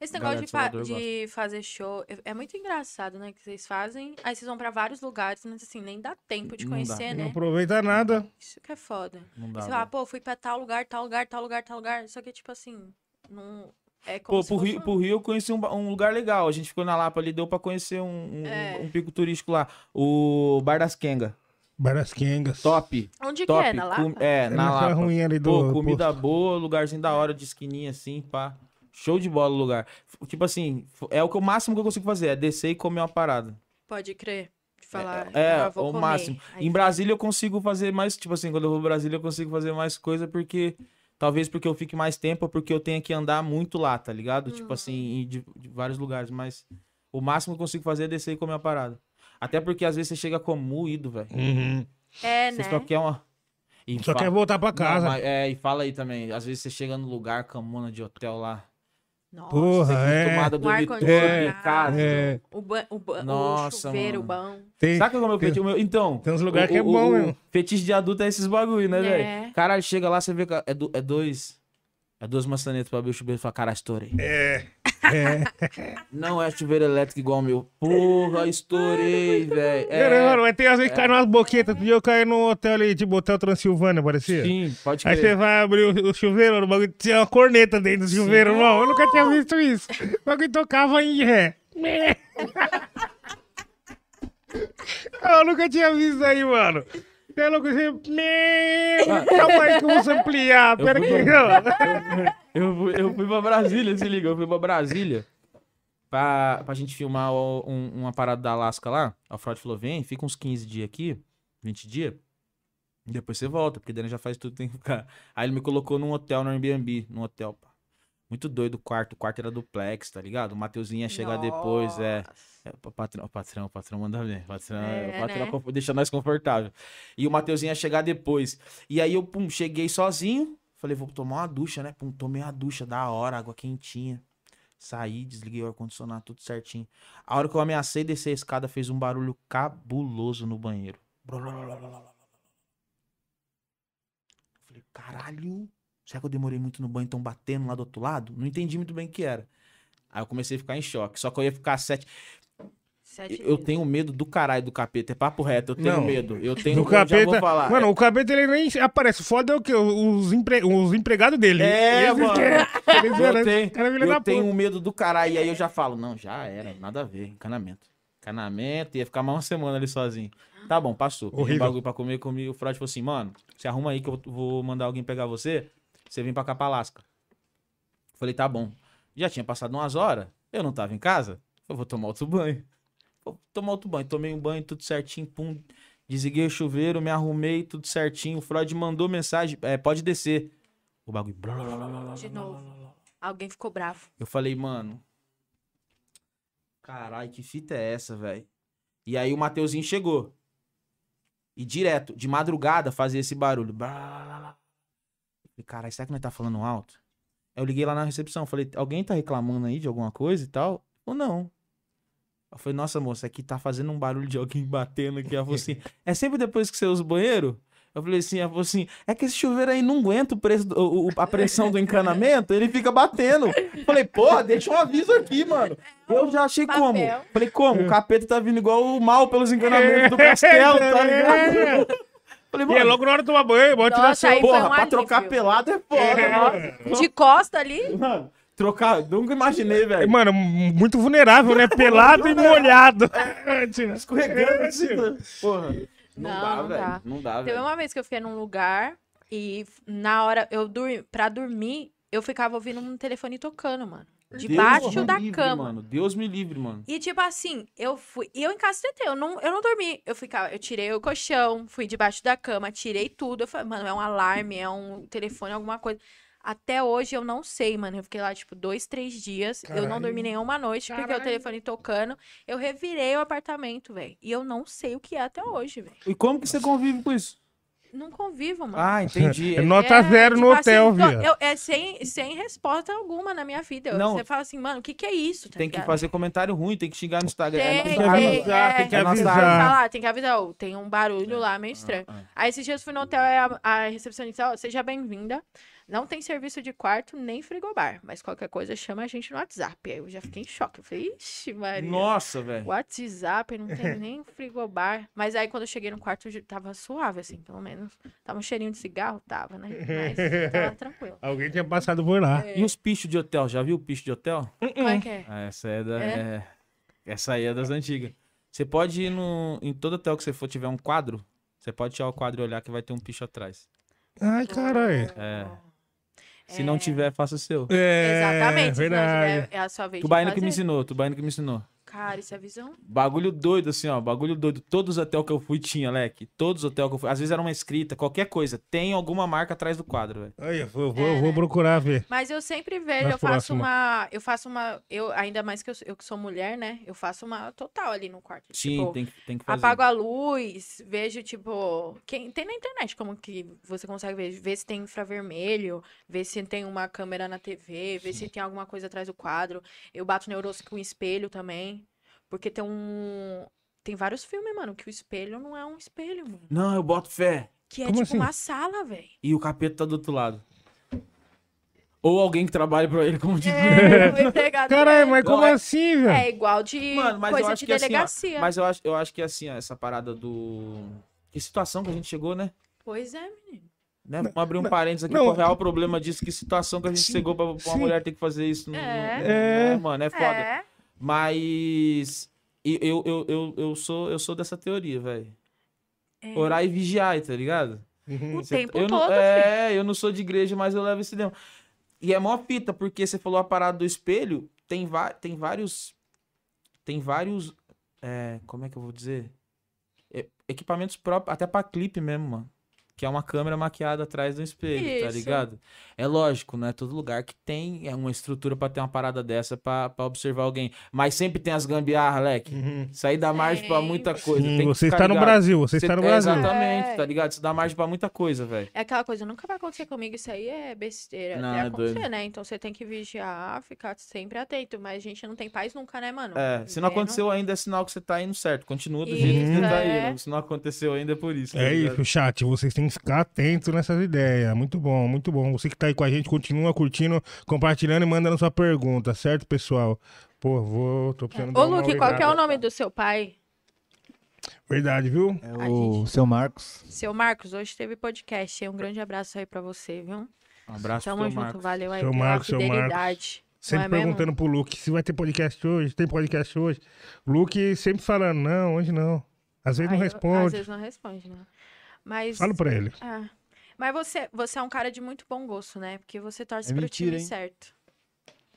Esse negócio de, de fa- Salvador de fazer show é- é muito engraçado, né? Que vocês fazem, aí vocês vão pra vários lugares, mas assim, nem dá tempo de Não dá. conhecer, Não né? aproveita nada. Isso que é foda. Não dá. você fala, pô, fui pra tal lugar, tal lugar, tal lugar, tal lugar. Só que, tipo assim, não. É como Pô, se pro fosse Rio, pro Rio eu conheci um, um lugar legal. A gente ficou na Lapa ali, deu pra conhecer um, um, É. um pico turístico lá. O Bar das Kenga. Barasquengas. Top. Onde Top. que é? Na Lapa? Com- é, É na Lapa. ruim ali do Pô, comida posto. boa, lugarzinho da hora de esquininha assim, pá. Show de bola o lugar. Tipo assim, é o que o máximo que eu consigo fazer, é descer e comer uma parada. Pode crer. De falar. É, ah, vou o comer. máximo. Aí Em Brasília eu consigo fazer mais, tipo assim, quando eu vou pra Brasília eu consigo fazer mais coisa porque talvez porque eu fique mais tempo ou porque eu tenha que andar muito lá, tá ligado? Tipo assim, em de, de vários lugares, mas o máximo que eu consigo fazer é descer e comer uma parada. Até porque às vezes você chega como moído, velho. Uhum. É, Você né? só quer uma e Só fa- quer voltar pra Não, casa. mas- é, e fala aí também, às vezes você chega no lugar, camona de hotel lá. Nossa. Porra, é. acostumado a dormir todo ar-condicionado. em casa. É. O, ba o, ba Nossa, o chuveiro mano. bom. Tem, Sabe qual é o meu tem- fetiche? O meu- Então. tem uns lugares o- que é o- bom, o mesmo. Fetiche de adulto é esses bagulho, né, Né? velho? Caralho, chega lá, você vê que é, do- é dois. É duas maçanetas pra abrir o chuveiro e fala, caralho, estourei. (laughs) É. Não é chuveiro elétrico igual o meu. Porra, estourei, velho. É. Mano, É, mas tem às vezes que cai umas boquetas. Outro dia eu caí no hotel ali, tipo Hotel Transilvânia, parecia. sim, pode Aí crer. você vai abrir o, o chuveiro, o bagulho tinha uma corneta dentro do chuveiro, não. Eu nunca tinha visto isso. O bagulho tocava em ré. (laughs) Eu nunca tinha visto isso aí, mano. É louco, você... Calma aí que eu vou ampliar. Eu Pera fui que... Eu fui, eu fui pra Brasília, se liga, eu fui pra Brasília pra, pra gente filmar o- um- uma parada da Alaska lá. A Freud falou: vem, fica uns 15 dias aqui, 20 dias. e Depois você volta, porque daí já faz tudo que tem que ficar. Aí ele me colocou num hotel, no Airbnb, num hotel, pá. Muito doido o quarto, o quarto era duplex, tá ligado? O Mateuzinho ia chegar depois, é. É, o patrão, o patrão, patrão manda. O patrão, É, o patrão né? confo- deixa nós confortável. E o Mateuzinho ia chegar depois. E aí eu, pum, cheguei sozinho. Falei, vou tomar uma ducha, né? Pum, tomei uma ducha da hora, água quentinha. Saí, desliguei o ar-condicionado, tudo certinho. A hora que eu ameacei descer a escada, fez um barulho cabuloso no banheiro. Falei, caralho. Será que eu demorei muito no banho, tão batendo lá do outro lado? Não entendi muito bem o que era. Aí eu comecei a ficar em choque. Só que eu ia ficar sete. Sete Eu tenho medo do caralho do capeta. É papo reto, eu tenho Não. medo. Eu tenho Do eu capeta. falar. Mano, o capeta ele nem aparece. Foda é o quê? Os, empre... os empregados dele. É, Esse mano. que Eles eu tenho, cara, eu tenho um medo do caralho. E aí eu já falo, não, já era, nada a ver, encanamento. Encanamento, ia ficar mais uma semana ali sozinho. Tá bom, passou. Pedi um Horrível. bagulho pra comer comigo. O Freud falou assim, mano, você arruma aí que eu vou mandar alguém pegar você. Você vem pra Alaska. Falei, tá bom. Já tinha passado umas horas, eu não tava em casa. Eu vou tomar outro banho. Vou tomar outro banho. Tomei um banho, tudo certinho, pum. Desliguei o chuveiro, me arrumei, tudo certinho. O Freud mandou mensagem, é, pode descer. O bagulho. blá, blá, blá, De novo. Alguém ficou bravo. Eu falei, mano. Caralho, que fita é essa, velho? E aí o Mateuzinho chegou. E direto, de madrugada, fazia esse barulho. Blá, blá, blá. Falei, caralho, será que nós tá falando alto? Aí eu liguei lá na recepção, falei, alguém tá reclamando aí de alguma coisa e tal? Ou não? Eu falei, nossa, moça, aqui tá fazendo um barulho de alguém (laughs) batendo aqui. Ela falou assim, é sempre depois que você usa o banheiro? Eu falei assim, ela falou assim, é que esse chuveiro aí não aguenta o preço, o- o- a pressão do encanamento, ele fica batendo. Eu falei, porra, deixa um aviso aqui, mano. Eu já achei Papel. como? Falei, como? O capeta tá vindo igual o mal pelos encanamentos do (laughs) castelo, tá ligado? (laughs) Falei, E é mano, logo na hora de tomar banho, bota tirar foi porra, um pra trocar alívio. pelado é foda, De costa ali? mano. Trocar, nunca imaginei, velho. Mano, muito vulnerável, né? Pelado e molhado. (laughs) Tira. Escorregando assim, porra. Não, Não, dá, não velho. dá. Não dá, Teve velho. uma vez que eu fiquei num lugar e na hora eu dormi, pra dormir, eu ficava ouvindo um telefone tocando, mano. Debaixo Deus da me livre, cama. Mano. Deus me livre, mano. E tipo assim, eu fui. E eu encastetei, eu não, eu não dormi. Eu ficava, eu tirei o colchão, fui debaixo da cama, tirei tudo. Eu falei, mano, é um alarme, é um telefone, alguma coisa. Até hoje eu não sei, mano. Eu fiquei lá, tipo, dois, três dias. Eu não Caralho. dormi nenhuma noite porque o Caralho. telefone tocando. Eu revirei o apartamento, velho. E eu não sei o que é até hoje, velho. E como que você convive com isso? Não convivo, mano. Ah, entendi. (laughs) É nota zero no tipo hotel, assim, tô- viado. eu- é sem, sem resposta alguma na minha vida. Não. Você fala assim, mano, o que que é isso? tá Tem que ligado? fazer comentário ruim, tem que xingar no Instagram. Tem, É tem, tem, arma. avisar, é, tem que é avisar. Falar, tem que avisar, ó, tem um barulho lá meio estranho. Ah, ah. Aí esses dias eu fui no hotel e a, a recepcionista, ó, seja bem-vinda. Não tem serviço de quarto nem frigobar, mas qualquer coisa chama a gente no WhatsApp. Aí eu já fiquei em choque. Eu falei, ixi, Maria. Nossa, velho. WhatsApp, não tem (laughs) nem frigobar. Mas aí quando eu cheguei no quarto, tava suave, assim, pelo menos. Tava um cheirinho de cigarro, tava, né? Mas tava (laughs) tranquilo. Alguém tinha passado por lá. E os pichos de hotel? Já viu o picho de hotel? Como é que é? Ah, essa é da. É? é- Essa aí é das antigas. Você pode ir no. Em todo hotel que você for tiver um quadro, você pode tirar o quadro e olhar que vai ter um picho atrás. Ai, caralho. É. Se não tiver, faça o seu. É, Exatamente. se não verdade. tiver, é a sua vez de Tubaína que me ensinou, Tubaína que me ensinou. Cara, isso é visão? Bagulho doido, assim, ó. Bagulho doido. Todos os hotéis que eu fui tinha, leque. Todos os hotéis que eu fui. Às vezes era uma escrita, qualquer coisa. Tem alguma marca atrás do quadro, velho. Aí, eu vou, vou, É, vou né? procurar ver. Mas eu sempre vejo, eu faço uma. Eu faço uma. Eu, ainda mais que eu, eu que sou mulher, né? Eu faço uma total ali no quarto. Sim, tipo, tem, que- tem que fazer. Apago a luz, vejo, tipo. Quem, tem na internet como que você consegue ver. Ver se tem infravermelho, ver se tem uma câmera na TV, ver se tem alguma coisa atrás do quadro. Eu bato neurose com espelho também. Porque tem um. Tem vários filmes, mano, que o espelho não é um espelho, mano. Não, eu boto fé. Que é Como tipo assim? uma sala, velho. E o capeta tá do outro lado. Ou alguém que trabalha pra ele como de. É, (laughs) o empregado Caralho, mas como é- assim, velho? É igual de Mano, mas eu coisa acho de que assim, ó, delegacia. Mas eu acho, eu acho que assim, ó, essa parada do. Que situação que a gente chegou, né? Pois é, menino. né? Vamos abrir um parênteses aqui não. pro real problema disso. Que situação que a gente Sim, chegou pra, pra uma sim. mulher ter que fazer isso. não- É. É. né, mano, é foda. É. Mas. Eu, eu, eu, eu, sou, eu sou dessa teoria, velho. é. Orar e vigiar, tá ligado? Uhum. O Cê- tempo eu todo, não, filho. É, eu não sou de igreja, mas eu levo esse demo. E é mó fita, porque você falou a parada do espelho, tem, va- tem vários. Tem vários. é, como é que eu vou dizer? É, equipamentos próprios, até pra clipe mesmo, mano. Que é uma câmera maquiada atrás do espelho, tá Isso. ligado? É lógico, não é todo lugar que tem é uma estrutura pra ter uma parada dessa pra, pra observar alguém. Mas sempre tem as gambiarra, leque. Uhum. Isso aí dá margem pra muita coisa. Sim, você está no ligado. Brasil, você Cê- está no é, Brasil. Exatamente, É. tá ligado? Isso dá margem pra muita coisa, velho. É aquela coisa, nunca vai acontecer comigo, isso aí é besteira. Não, é acontecer, doido. né? Então você tem que vigiar, ficar sempre atento. Mas a gente não tem paz nunca, né, mano? É, se não aconteceu ainda, é sinal que você tá indo certo. Continua do Isso, jeito que você tá é. indo. Se não aconteceu ainda, é por isso. tá É isso, chat. Vocês têm que ficar atentos nessas ideias. Muito bom, muito bom. Você que tá aí com a gente, continua curtindo, compartilhando e mandando sua pergunta, certo, pessoal? Pô, vou. Tô precisando dar Ô, Luke, qual que é o nome do seu pai? Verdade, viu? É o gente- seu Marcos. Seu Marcos, hoje teve podcast. Um grande abraço aí pra você, viu? Um abraço Tamo junto, Marcos. valeu aí Seu pela Marcos, seu Marcos. fidelidade. Sempre não é mesmo? perguntando pro Luke se vai ter podcast hoje. Tem podcast hoje? Luke sempre falando, não, hoje não. Às vezes não Aí eu- Às responde. vezes não responde, né? Mas. Falo pra ele. Ah. Mas você, você é um cara de muito bom gosto, né? Porque você torce É pro mentira, time hein? certo.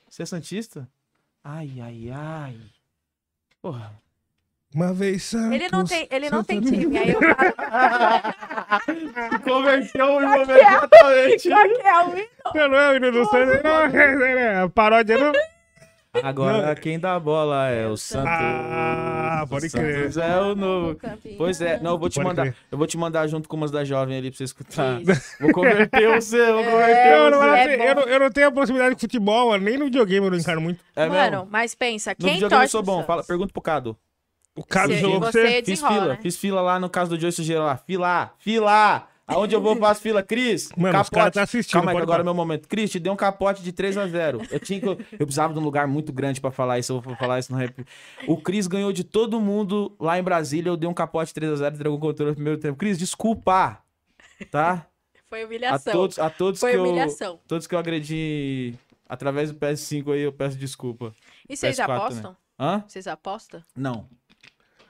Você é Santista? Ai, ai, ai. Porra. Uma vez Santos. Ele não tem, ele não tem time. Aí eu falo, Converteu imediatamente. qual que é o hino? Não, não é o hino do Santos. Não, é, é, a paródia não. Agora quem dá a bola é o Santos. Ah, pode O crer. Santos é o novo. Pois é, não, eu vou te Pode mandar. crer. Eu vou te mandar junto com umas da jovem ali pra você escutar. Isso. Vou converter o seu, vou É. converter Eu o não, seu. É eu, não, eu não tenho a possibilidade de futebol, mano, nem no videogame eu não encaro muito. É Mano, mesmo? mas pensa, No quem videogame eu sou bom. Fala, pergunta pro Cado. O Você- jogou você você. Fiz fila, né? fiz fila lá no caso do Joyce Sujeira lá. Fila, fila. Aonde eu vou, faço fila. Cris, Mano, os caras tá assistindo, Calma aí, agora é meu momento. Cris, te dei um capote de 3 a 0 Eu tinha que... Eu precisava de um lugar muito grande pra falar isso. Eu vou falar isso no rap. O Cris ganhou de todo mundo lá em Brasília. Eu dei um capote 3 a 0 entregou o controle no primeiro tempo. Cris, desculpa. Tá? Foi A humilhação. todos, a todos Foi que eu... humilhação. Todos que eu agredi através do PS5 aí, eu peço desculpa. E vocês PS4, apostam? Hã? Vocês apostam? Não.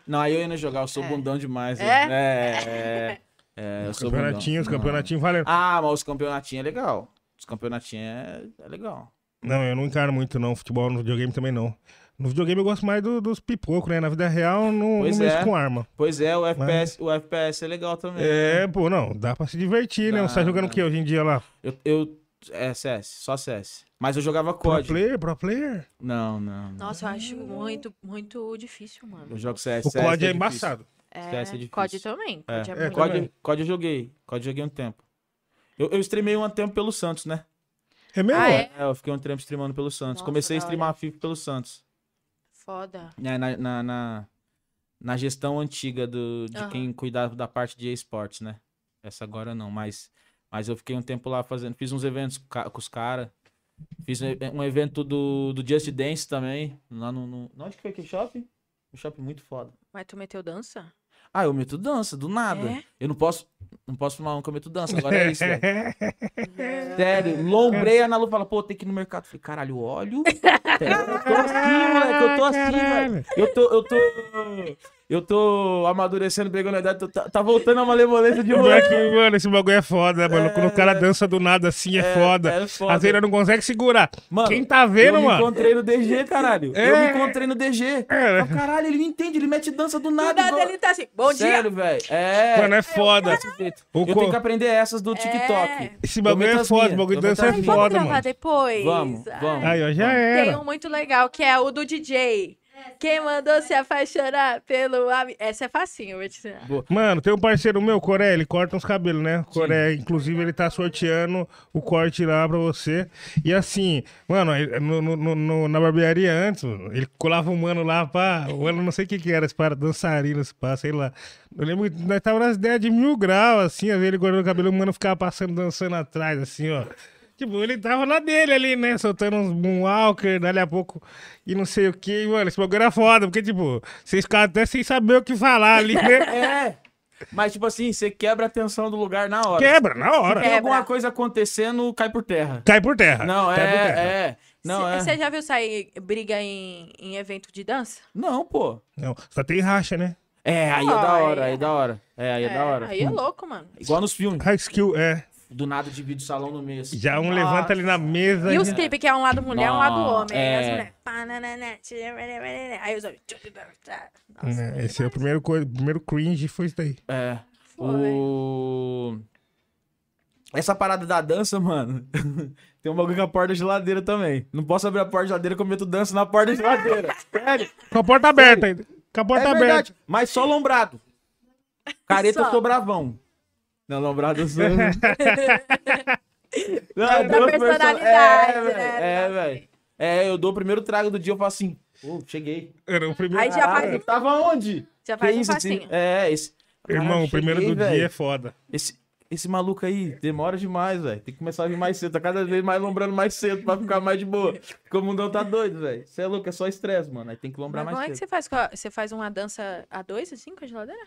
Não, aí eu ia não jogar, eu sou É. bundão demais. É? É, é, é, eu sou bundão. Campeonatinhos, Não. campeonatinhos valendo. Ah, mas os campeonatinhos é legal. Os campeonatinhos é, é legal. Não, eu não encaro muito, não. Futebol no videogame também não. No videogame eu gosto mais do- dos pipocos, né? Na vida real, eu não, Pois não mexo é. com arma. Pois é, o FPS, o FPS é legal também. É, pô, não. Dá pra se divertir, né? Dá, Você tá jogando dá. o que hoje em dia lá? Eu, eu É, CS, só CS. Mas eu jogava Pro COD. player, pro player. Não, não. não. Nossa, eu acho muito, muito difícil, mano. Eu jogo CS. O CS COD é, difícil. embaçado. É, CS é difícil. COD também. É, COD é, é, COD- COD, eu joguei. COD eu joguei um tempo. Eu, eu streamei um tempo pelo Santos, né? É mesmo? Ah, é? É, eu fiquei um tempo streamando pelo Santos. Nossa, Comecei a streamar FIFA pelo Santos. foda. É, na, na, na, na gestão antiga do, de Aham. quem cuidava da parte de esportes, né? Essa agora não, mas, mas eu fiquei um tempo lá fazendo. Fiz uns eventos com os caras. Fiz um evento do, do Just Dance também. Lá no. no... Onde que foi aquele shopping? Um shopping muito foda. Mas tu meteu dança? Ah, eu meto dança, do nada. É? Eu não posso. Não posso filmar um que eu meto dança. Agora é isso, velho. (laughs) Sério, lombrei a Ana Lu fala, pô, tem que ir no mercado. Falei, caralho, óleo? Eu tô assim, moleque, eu tô assim, (laughs) velho. Eu tô, eu tô. Eu tô amadurecendo, pegando a idade, tô- tá, tá voltando a malemolência de novo. Moleque, mano, esse bagulho é foda, mano. Quando o cara dança do nada assim, é, foda. é foda. Às vezes ele não consegue segurar. Mano, Quem tá eu vendo, me mano? encontrei no DG, caralho. Eu É. me encontrei no DG. É. Caralho, ele me entende, ele mete dança do Do nada. nada igual- ele tá assim, bom Sério, velho. É. Mano, é foda. Eu co- tenho que aprender essas do TikTok. É. Esse bagulho Eu é foda, o bagulho de eu dança é as Vamos foda, gravar mano. depois? Vamos, vamos. Aí, ó, já Tem era. um muito legal que é o do DJ. Quem mandou se apaixonar pelo amigo? Essa é facinho, eu vou te ensinar. Mano, tem um parceiro meu, o Coré, ele corta uns cabelos, né? Coré, inclusive, ele tá sorteando o corte lá pra você. E assim, mano, no, no- no- na barbearia antes, ele colava um mano lá pra. O mano não sei o que que era, esse para dançarino, esse pá, sei lá. Eu lembro que nós tava nas ideias de mil graus, assim, às vezes ele cortando o cabelo, o mano ficava passando, dançando atrás, assim, ó. Tipo, ele tava na dele ali, né? Soltando uns moonwalker, dali a pouco, e não sei o que. Mano, esse bagulho era foda, porque, tipo, vocês ficavam até sem saber o que falar ali, né? (laughs) É. Mas, tipo assim, você quebra a tensão do lugar na hora. Quebra, na hora. Tem Quebra. alguma coisa acontecendo, cai por terra. Cai por terra. Não, é, terra. é. Não, é. Você já viu sair briga em, em evento de dança? Não, pô. Não, só tem racha, né? É, aí é da hora, aí é da hora. É, aí é, da hora. Aí é louco, mano. Igual nos filmes. High skill, é. Do nada divide o salão no meio. Assim. Já um Nossa. levanta ali na mesa. E os clipes, que é um lado mulher, um lado homem. Aí as é. mulheres. pananana, tchirararara, Aí os homens. Nossa, É, esse é o primeiro, co- primeiro cringe, foi isso daí. É. Foi. O... Essa parada da dança, mano. (laughs) Tem um bagulho com a porta da geladeira também. Não posso abrir a porta da geladeira que eu meto dança na porta da geladeira. (laughs) Sério. Com a porta aberta ainda. Com a porta é aberta. verdade. Mas só lombrado. Careta Só. eu sou bravão. (laughs) Não, lombrado eu sou. Não, Da duas personalidade, É, né? velho. É, velho. É, eu dou o primeiro trago do dia, eu falo assim, pô, cheguei. Era o primeiro. Aí já faz Caralho, um- tava onde? Já faz Que um assim? É, esse. Irmão, Caralho, o primeiro cheguei, do dia velho. é foda. Esse, esse maluco aí demora demais, velho. Tem que começar a vir mais cedo. Tá cada vez mais lombrando mais cedo pra ficar mais de boa. Porque o mundão tá doido, velho. Você é louco, é só estresse, mano. Aí tem que lombrar Mas mais como é que cedo. você faz? Você faz uma dança a dois, assim, com a geladeira?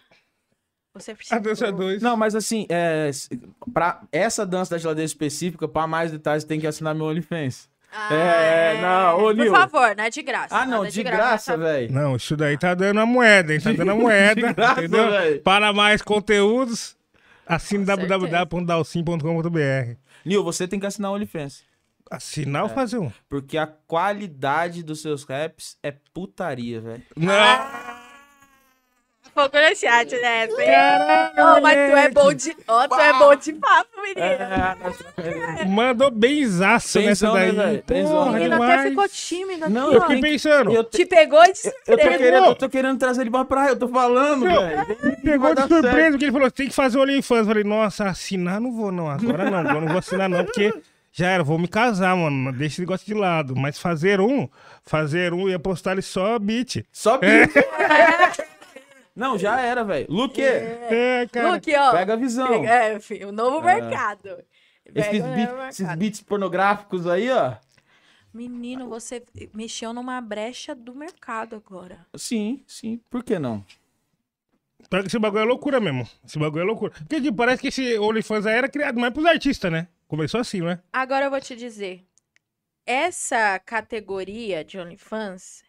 Você precisa. A dança dois. Não, mas assim, é, pra essa dança da geladeira específica, pra mais detalhes, tem que assinar meu OnlyFans. É, não, ô, Por favor, não é de graça. Ah, não, nada de graça, tá? velho. Não, isso daí tá dando a moeda, hein? Tá dando a moeda. graça, entendeu? Para mais conteúdos, assine www.dalsim.com.br. Nil, você tem que assinar o OnlyFans. Assinar É. ou fazer um? Porque a qualidade dos seus raps é putaria, velho. Não! Fogo no chat, né? Caralho, Ô, mas tu é bom de. Ó, tu é bom de papo, menino. É, Mandou benzaço nessa né, daí. velho? Benzão, Porra, né? menino demais. até ficou tímido Não, aqui, Eu ó. fiquei pensando. eu, te- Te pegou de eu tô surpresa. querendo, eu tô querendo trazer ele pra praia, eu tô falando, velho. Pegou Vai de surpresa, certo. porque ele falou, tem que fazer o OnlyFans. Eu falei, nossa, assinar não vou não, agora não, agora não vou assinar não, porque já era, vou me casar, mano, deixa esse negócio de lado. Mas fazer um, fazer um e apostar ele só beat. Só É. (laughs) Não, já era, velho. Luque, É, cara. Luke, ó. pega a visão. É, filho, o novo mercado. Pega Esses, beat- esses mercado. beats pornográficos aí, ó. Menino, você mexeu numa brecha do mercado agora. Sim, sim. Por que não? Pior que Esse bagulho é loucura mesmo. Esse bagulho é loucura. Porque tipo, parece que esse OnlyFans aí era criado mais pros artistas, né? Começou assim, né? Agora eu vou te dizer. Essa categoria de OnlyFans,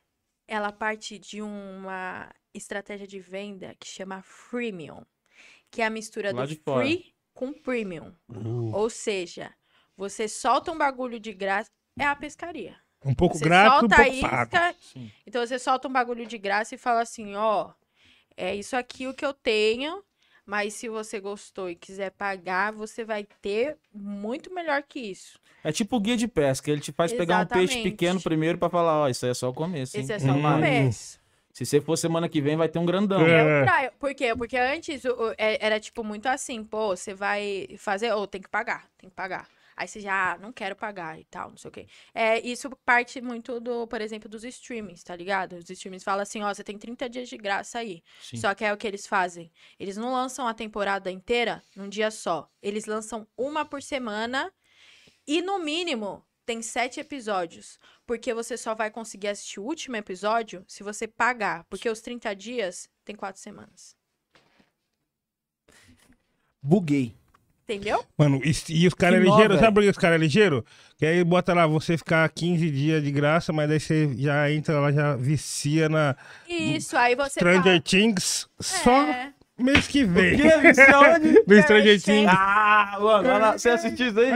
ela parte de uma estratégia de venda que chama freemium, que é a mistura Lá do free com premium. Ou seja, você solta um bagulho de graça, é a pescaria. Um pouco Você grato, um solta pouco pago. isca, Sim. então você solta um bagulho de graça e fala assim, ó, é isso aqui o que eu tenho. Mas se você gostou e quiser pagar, você vai ter muito melhor que isso. É tipo o guia de pesca, ele te faz pegar um peixe Exatamente. pequeno primeiro pra falar, ó, isso aí é só o começo, hein? Esse é só o Hum. começo. Se você for semana que vem, vai ter um grandão. É. Eu. Por quê? Porque antes o- o- é- era tipo muito assim, pô, você vai fazer, ou tem que pagar, tem que pagar. Aí você já, ah, não quero pagar e tal, não sei o quê. É, isso parte muito do, por exemplo, dos streamings, tá ligado? Os streamings falam assim, ó, você tem 30 dias de graça aí. Sim. Só que é o que eles fazem. Eles não lançam a temporada inteira num dia só. Eles lançam uma por semana e, no mínimo, tem sete episódios. Porque você só vai conseguir assistir o último episódio se você pagar. Porque os 30 dias tem quatro semanas. Buguei. Entendeu? Mano, e, e os caras nó, ligeiros, sabe por que os caras ligeiros? Que aí bota lá, você ficar 15 dias de graça, mas aí você já entra lá, já vicia na Isso, aí você Stranger fala, Things só É, mês que vem. (laughs) É? No Stranger Things. Ah, mano, lá, você assistiu isso aí?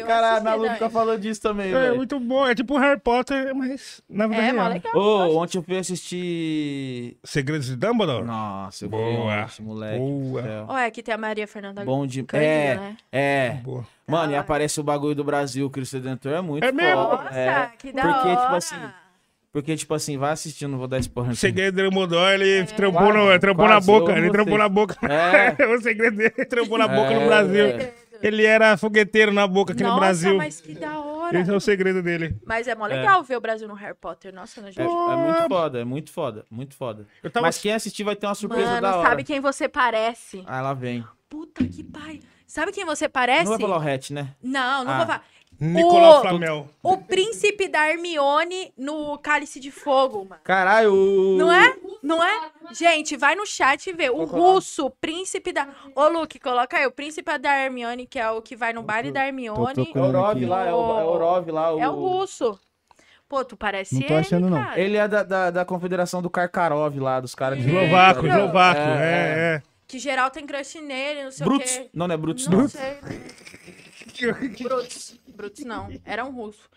eu Caralho, assisti na Lu também. fica falando disso também, É velho. muito bom, é tipo Harry Potter, mas na vida É, mó real. legal. Ô, ontem eu fui assistir. Segredos de Dumbledore? Nossa, eu Boa. ontem, moleque. Boa. do céu. Olha, aqui tem a Maria Fernanda Bom de. Cândido, É, né? é. Boa. Mano, e hora. aparece o bagulho do Brasil, o Cristo Redentor é muito É mesmo? foda. Nossa, É. que da Porque, hora. tipo assim, Porque, tipo assim, vai assistindo, não vou dar spoiler. aqui. Segredo do Dumbledore, ele trampou, Quase, no, trampou na boca, eu ele trampou na boca. É. (laughs) o segredo dele, ele trampou na boca É, no Brasil. é. Ele era fogueteiro na boca aqui Nossa, no Brasil. mas que da hora. Esse é o segredo dele. Mas é mó legal ver o Brasil no Harry Potter. Nossa, não, É, gente. é muito foda, é muito foda, muito foda. Tava Mas quem assistir vai ter uma surpresa Mano, da hora. sabe quem você parece? Ah, ela vem. Puta que pai. Sabe quem você parece? Não vai falar o Hatch, né? Não, não Ah. vou falar. Nicolau O- Flamel. O príncipe da Hermione no Cálice de Fogo, mano. Caralho, o... Não é? Não é? Gente, vai no chat e vê. O russo, príncipe da. Ô, Luke, coloca aí. O príncipe da Hermione, que é o que vai no baile da Hermione. É o Orov lá, é o, é o Orov lá. O... É o russo. Pô, tu parece Não tô ele, achando, não. Ele é da, da, da confederação do Karkarov lá, dos caras de... Eslovaco, eslovaco. é, É, é. Que geral tem crush nele, não sei Brutus. o quê. Não, não é Brutus, Não não. sei. (laughs) Brutus. Brutus não. Era um russo.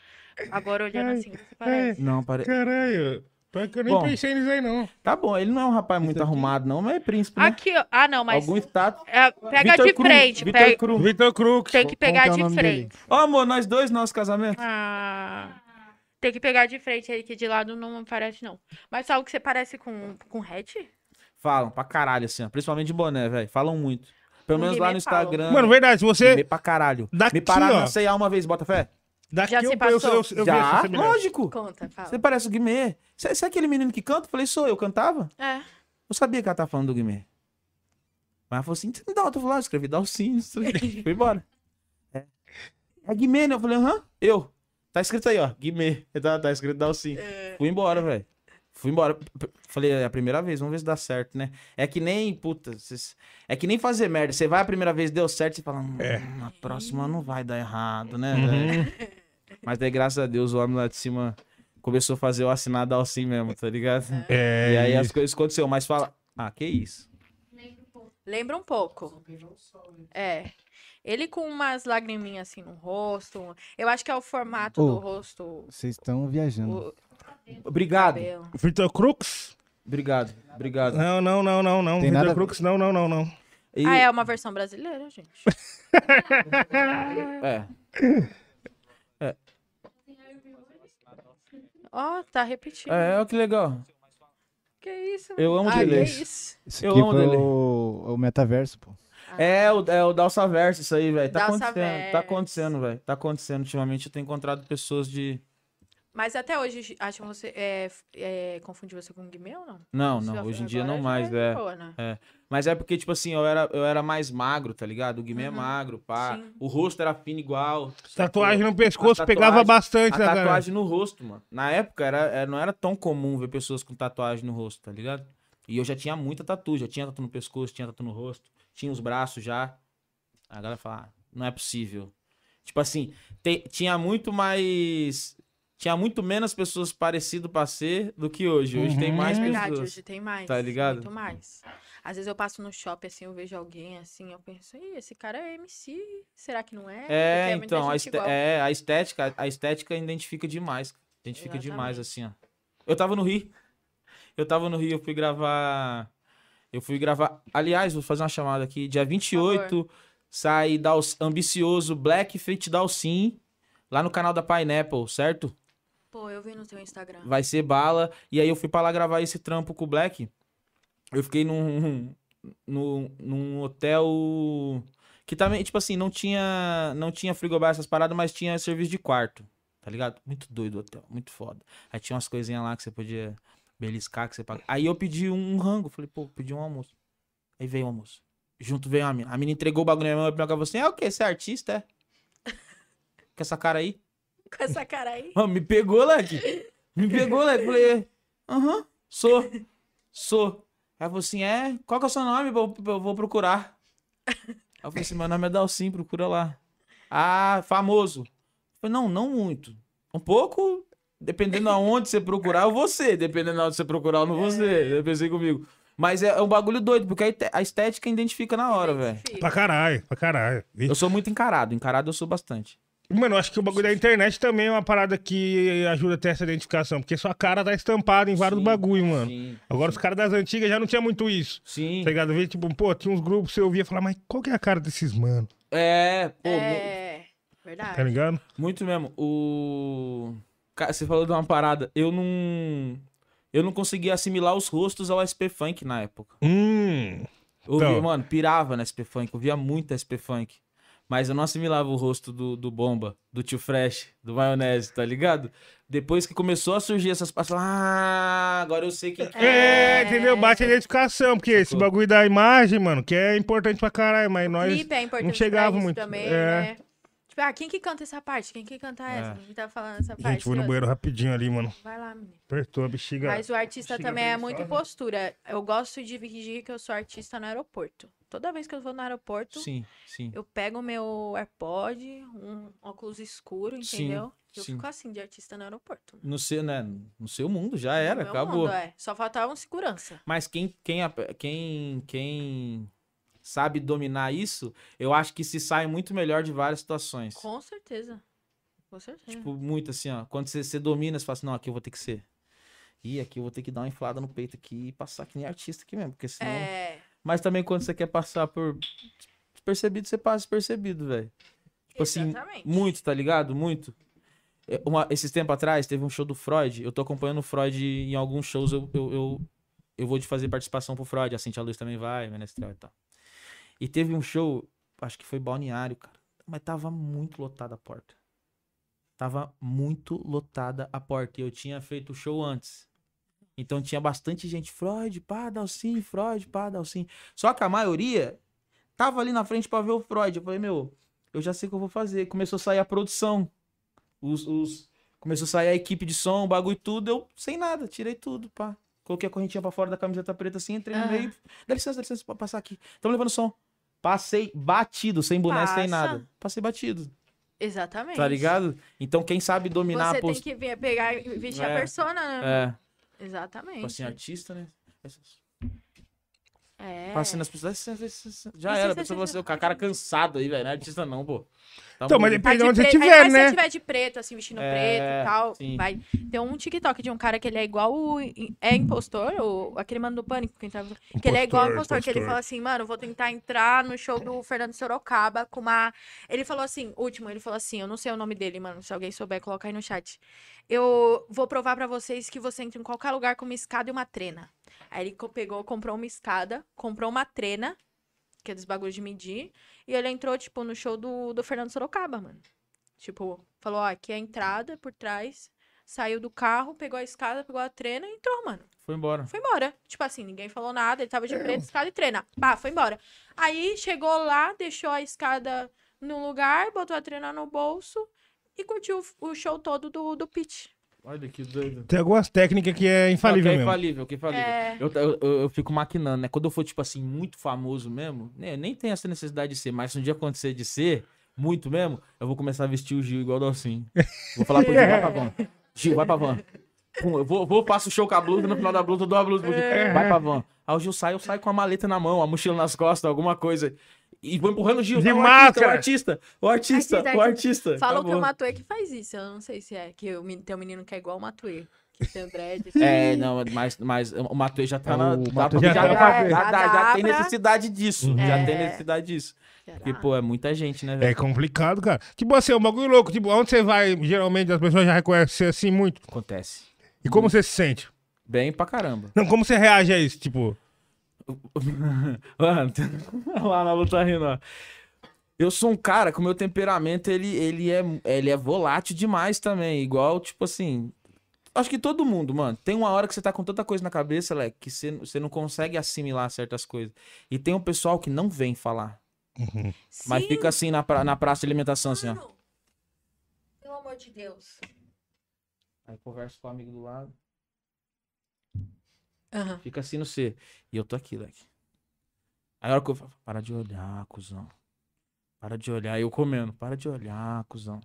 Agora olhando assim, você parece. Não, pare... Caralho. Pior que eu nem Bom. pensei nisso aí, não. Tá bom, ele não é um rapaz muito arrumado, não, mas é príncipe, né? Aqui, ó. Ah, não, mas. Algum status. é, pega Vitor de Krum, frente. Vitor pega- Krum. Vitor Crook. Tem que Como pegar que é o de frente. Ó, amor, nós dois, nosso casamento. Ah. Tem que pegar de frente aí, que de lado não parece, não. Mas sabe que você parece com, com hatch? Falam pra caralho, assim, ó. Principalmente de boné, velho. Falam muito. Pelo menos lá no. Instagram. Mano, verdade, se você. Me pra caralho. Daqui, Me pararam ó. na C&A uma vez, bota fé? Daqui Já eu, se eu, passou? eu, eu, eu Já? vejo. Lógico. Conta, fala. Você parece o Guimê. Você você é aquele menino que canta? Eu falei, sou eu, cantava? É. Eu sabia que ela tava falando do Guimê. Mas ela falou assim, me dá outro falar, escrevi Dalcin. (laughs) Fui embora. É. é Guimê, né? Eu falei, aham, eu. Tá escrito aí, ó, Guimê. Tá, tá escrito Dalcin. É. Fui embora, velho. Fui embora. Falei, é a primeira vez, vamos ver se dá certo, né? É que nem, puta, cês- é que nem fazer merda. Você vai a primeira vez, deu certo, você fala, hum, na próxima não vai dar errado, né? velho? (laughs) Mas daí, graças a Deus, o homem lá de cima começou a fazer o assinar Dalcin mesmo, tá ligado? É, E aí as isso. coisas aconteceram, mas fala, ah, que isso? Lembra um pouco. É. Ele com umas lagriminhas assim no rosto. Eu acho que é o formato Ô. do rosto. Vocês estão viajando. O Obrigado. Vitor Crooks? obrigado, obrigado. Não, não, não, não, não. Tem ver. Crooks, não, não, não, não. E- Ah, é uma versão brasileira, gente. é. Ó, tá repetindo. É, ó que legal. Que isso? Eu amo ah, delay. que isso? Eu amo dele. o, o metaverso, pô. É o, é o Dalsaverso, isso aí, velho. Tá Dalsaverso. acontecendo, tá acontecendo, velho. Tá acontecendo. Ultimamente eu tenho encontrado pessoas de. Mas até hoje, acho que você é, é, confunde você com o Guimê ou não? Não, não, hoje em dia não mais, é. boa, né? Mas é porque, tipo assim, eu era, eu era mais magro, tá ligado? O Guimê é Uhum. magro, pá. Sim. O rosto era fino igual. Tatuagem no pescoço A pegava tatuagem- bastante, né, tatuagem no rosto, mano. Na época era, era- não era tão comum ver pessoas com tatuagem no rosto, tá ligado? E eu já tinha muita tatu, já tinha tatu no pescoço, tinha tatu no rosto, tinha os braços já. A galera fala, ah, não é possível. Tipo assim, te- tinha muito mais. Tinha muito menos pessoas parecidas pra ser do que hoje. Hoje tem Uhum. mais É verdade, pessoas. hoje tem mais. Tá ligado? Muito mais. Às vezes eu passo no shopping assim, eu vejo alguém assim, eu penso, Ih, esse cara é MC, será que não é? É, então, a, igual. é, a estética, a estética identifica demais. Identifica demais, assim, ó. Eu tava no Rio. Eu tava no Rio, eu fui gravar. Eu fui gravar. Aliás, vou fazer uma chamada aqui. Dia 28 sai Dal... Ambicioso Black Fit Dalcin lá no canal da Pineapple, certo? Pô, eu vi no teu Instagram. Vai ser bala. E aí eu fui pra lá gravar esse trampo com o Black. Eu fiquei num, num, num hotel que também, tipo assim, não tinha, não tinha frigobar essas paradas, mas tinha serviço de quarto, tá ligado? Muito doido o hotel, muito foda. Aí tinha umas coisinhas lá que você podia beliscar, que você paga. Aí eu pedi um rango, falei, pô, pedi um almoço. Aí veio o almoço. Junto veio a mina. A mina entregou o bagulho na minha mão e falou assim: é o quê? Você é artista, é? (laughs) Com essa cara aí? Com essa cara aí. Mano, me pegou, Leque. Me pegou, Leque. Falei, aham, sou. Sou. Aí falou assim: é? Qual que é o seu nome? Eu, eu vou procurar. Aí eu falei assim: meu nome é Dalcin, procura lá. Ah, famoso. Eu falei, não, não muito. Um pouco, dependendo aonde você procurar, eu vou ser. Dependendo aonde você procurar, eu não vou ser. Eu pensei comigo. Mas é, é um bagulho doido, porque a estética identifica na hora, velho. Pra caralho, pra caralho. Eu sou muito encarado. Encarado eu sou bastante. Mano, eu acho que o bagulho da internet também é uma parada que ajuda a ter essa identificação, porque sua cara tá estampada em vários Sim, bagulho, mano. Sim. Agora os caras das antigas já não tinha muito isso. Sim. Tá ligado? Vê, tipo, pô, tinha uns grupos que você ouvia e falava, mas qual que é a cara desses mano? É, pô, É, verdade. Tá ligado? Muito mesmo. O. Cara, você falou de uma parada. Eu não. Eu não conseguia assimilar os rostos ao SP Funk na época. Hum. Eu Então. via, mano, pirava na SP Funk. Eu via muito SP Funk. Mas eu não assimilava o rosto do, do Bomba, do Tio Fresh, do Maionese, tá ligado? Depois que começou a surgir essas passagens. Ah, agora eu sei quem que É, entendeu? Bate a identificação, porque esse Sacou. bagulho da imagem, mano, que é importante pra caralho, mas nós. Clipe é importante não chegava muito, também, é. né? Tipo, ah, quem que canta essa parte? Quem que canta essa? É. Quem tá falando essa parte? Gente, vou no ó, banheiro rapidinho ali, mano. Vai lá, menino. Apertou a bexiga. Mas o artista também é muito postura. Eu gosto de fingir que eu sou artista no aeroporto. Toda vez que eu vou no aeroporto, Sim, sim. eu pego o meu AirPod, um óculos escuro, Sim, entendeu? eu sim. fico assim de artista no aeroporto. No seu, né? No seu mundo já era, No meu acabou. mundo, é. Só faltava um segurança. Mas quem, quem, quem, quem sabe dominar isso, eu acho que se sai muito melhor de várias situações. Com certeza. Com certeza. Tipo, muito assim, ó. Quando você, você domina, você fala assim, não, aqui eu vou ter que ser. Ih, aqui eu vou ter que dar uma inflada no peito aqui e passar que nem artista aqui mesmo, porque senão... é. Mas também quando você quer passar por despercebido, você passa despercebido, velho. Tipo assim, muito, tá ligado? Muito. É, Uma, esses tempos atrás, teve um show do Freud. Eu tô acompanhando o Freud em alguns shows. Eu, eu, eu, eu vou de fazer participação pro Freud. A Cintia Luz também vai, Menestrel e tal. E teve um show, acho que foi balneário, cara. Mas tava muito lotada a porta. Tava muito lotada a porta. E eu tinha feito o show antes. Então tinha bastante gente. Freud, pá, Dalcin, Freud, pá, Dalcin. Só que a maioria tava ali na frente pra ver o Freud. Eu falei, meu, eu já sei o que eu vou fazer. Começou a sair a produção. Os, os- Começou a sair a equipe de som, o bagulho e tudo. Eu, sem nada, tirei tudo, pá. Coloquei a correntinha pra fora da camiseta preta assim, entrei no meio. Dá licença, dá licença pra passar aqui. Tamo levando som. Passei batido, sem boné, sem Passa. nada. Passei batido, Exatamente. tá ligado? Então quem sabe dominar Você a tem postura. que ver- pegar e vestir É. a persona, né? É, Exatamente. tipo assim, artista, né? Essas- É. Passando as pessoas. Já era, a pessoa isso. assim, o cara cansado aí, velho. Não é artista não, pô. Tá Então, mas depende de Tá onde você tiver, aí, né? Se você tiver de preto, assim, vestindo É, preto e tal, sim. vai. Tem um TikTok de um cara que ele é igual o. É impostor, ou aquele mano do pânico, quem tá... Que ele é igual ao impostor, que ele impostor. fala assim, mano, vou tentar entrar no show do Fernando Sorocaba com uma. Ele falou assim, último, ele falou assim, eu não sei o nome dele, mano. Se alguém souber, coloca aí no chat. Eu vou provar pra vocês que você entra em qualquer lugar com uma escada e uma trena. Aí ele pegou, comprou uma escada, comprou uma trena, que é dos bagulhos de medir, e ele entrou, tipo, no show do, do Fernando Sorocaba, mano. Tipo, falou, ó, aqui é a entrada por trás. Saiu do carro, pegou a escada, pegou a trena e entrou, mano. Foi embora. Foi embora. Tipo assim, ninguém falou nada, ele tava de preto, (clears throat) escada e trena. Pá, foi embora. Aí chegou lá, deixou a escada no lugar, botou a trena no bolso e curtiu o o show todo do, do Pitch. Olha que doido. Tem algumas técnicas que é infalível Não, que é mesmo. infalível, que é infalível. É. Eu, eu, eu- fico maquinando, né? Quando eu for, tipo assim, muito famoso mesmo, né? nem tem essa necessidade de ser, mas se um dia acontecer de ser, muito mesmo, eu vou começar a vestir o Gil igual o Dalcin. Vou falar pro Gil, vai pra van. Gil, vai pra van. Pum, eu vou, vou, faço o show com a blusa, no final da blusa eu dou a blusa pro Gil. Vai pra van. Aí o Gil sai, eu saio com a maleta na mão, a mochila nas costas, alguma coisa. E vou empurrando o Gil. De tá, o máscara. artista, o artista, o artista, Artista, o artista. Falam que é o. Matuê que faz isso. Eu não sei se é. Que o um menino que é igual o Matuê. que tem dread. (laughs) É, não, mas, mas o Matuê já tá O na. Matuê já, já já, tá- já, É, já, já já dá tem necessidade disso. Já É. tem necessidade disso. Porque, pô, é muita gente, né, velho? É complicado, cara. Tipo assim, é um bagulho louco. Tipo, onde você vai, geralmente as pessoas já reconhecem você assim muito. Acontece. E como você se sente? Bem pra caramba. Não, como você reage a isso? Tipo, (laughs) (laughs) lá na luta rindo, ó. Eu sou um cara que o meu temperamento, ele, ele, é, ele é volátil demais também. Igual, tipo assim. Acho que todo mundo, mano. Tem uma hora que você tá com tanta coisa na cabeça, Leque, que você, você não consegue assimilar certas coisas. E tem um pessoal que não vem falar. Mas Sim, fica assim na, pra- na praça de alimentação, assim, ó. Pelo amor de Deus. Aí conversa com o amigo do lado. Aham. Fica assim no C. E eu tô aqui, Leque. Aí a hora que eu falo, para de olhar, cuzão. Para de olhar. E eu comendo, para de olhar, cuzão.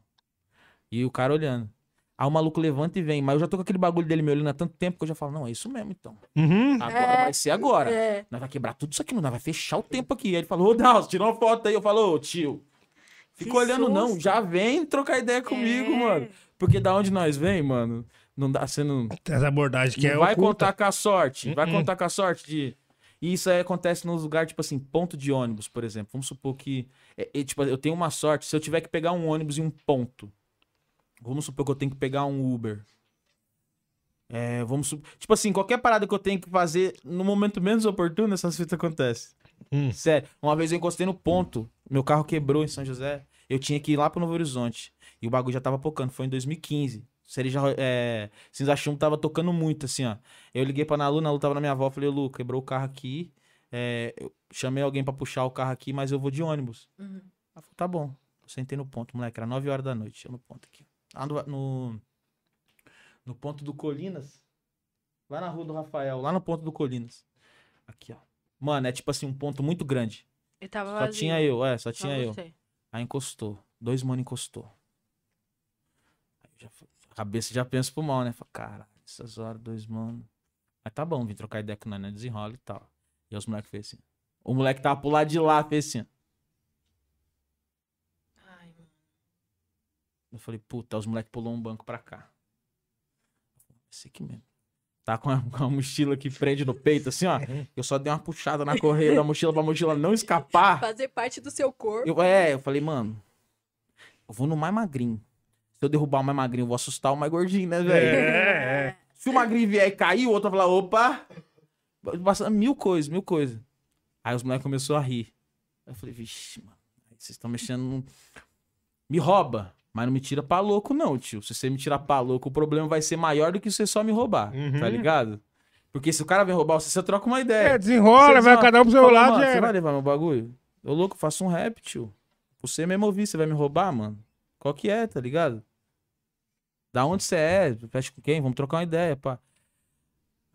E o cara olhando. Aí o maluco levanta e vem. Mas eu já tô com aquele bagulho dele me olhando há tanto tempo que eu já falo, não, é isso mesmo então. uhum. Agora É. vai ser agora. É. Nós vai quebrar tudo isso aqui, não. Nós vai fechar o tempo aqui. Aí ele falou, ô Dallas, tira uma foto aí. Eu falo, ô tio. Fica olhando, não. susto. Já vem trocar ideia comigo, É. mano. Porque da onde nós vem, mano, não dá sendo. Essa abordagem que Não é vai oculta. contar com a sorte. Vai Uh-uh. contar com a sorte de. E isso aí acontece nos lugares, tipo assim, ponto de ônibus, por exemplo. Vamos supor que. é- é, tipo, eu tenho uma sorte. Se eu tiver que pegar um ônibus em um ponto. Vamos supor que eu tenho que pegar um Uber. É, vamos supor. Tipo assim, qualquer parada que eu tenho que fazer no momento menos oportuno, essas fitas acontecem. Hum. Sério. Uma vez eu encostei no ponto. Meu carro quebrou em São José. Eu tinha que ir lá pro Novo Horizonte. E o bagulho já tava pocando. Foi em 2015. Cereja, é, Cinza Chumbo tava tocando muito, assim, ó. Eu liguei pra Nalu, Nalu tava na minha avó. Falei, Lu, quebrou o carro aqui. É, eu chamei alguém pra puxar o carro aqui, mas eu vou de ônibus. Uhum. Ela falou, tá bom. Eu sentei no ponto, moleque. Era 9 horas da noite. Eu no ponto aqui. Lá no, no, no ponto do Colinas. Lá na rua do Rafael. Lá no ponto do Colinas. Aqui, ó. Mano, é tipo assim, um ponto muito grande. Ele tava Só vazio. tinha eu, é, só tinha eu. Aí encostou. Dois mano encostou. Aí eu já, a cabeça já pensa pro mal, né? Fala, cara, essas horas, dois mano. Mas tá bom, vim trocar ideia com nós, né? Desenrola e tal. E os moleques fez assim. O moleque tava pro lado de lá, fez assim. Ai, mano. Eu falei, puta, os moleques pulou um banco pra cá. Esse aqui mesmo. Tá com a, (laughs) com a mochila que prende no peito, assim, ó. Eu só dei uma puxada na correia da mochila pra mochila não escapar. Fazer parte do seu corpo. Eu, é, eu falei, mano, eu vou no mais magrinho. Se eu derrubar o mais magrinho, eu vou assustar o mais gordinho, né, velho? É, Se o magrinho vier e cair, o outro vai falar, opa! Passando mil coisas, mil coisas. Aí os moleques começaram a rir. Aí eu falei, vixe, mano, vocês estão mexendo. no- Me rouba, mas não me tira pra louco, não, tio. Se você me tirar pra louco, o problema vai ser maior do que você só me roubar, Uhum. tá ligado? Porque se o cara vem roubar você, você troca uma ideia. É, desenrola, Você vai só- cada um pro seu Fala, lado. mano, Você vai levar meu bagulho? Ô, louco, faça um rap, tio. Você mesmo ouvir, você vai me roubar, mano? Qual que é, tá ligado? Da onde você é? Fecha com quem? Vamos trocar uma ideia, pá.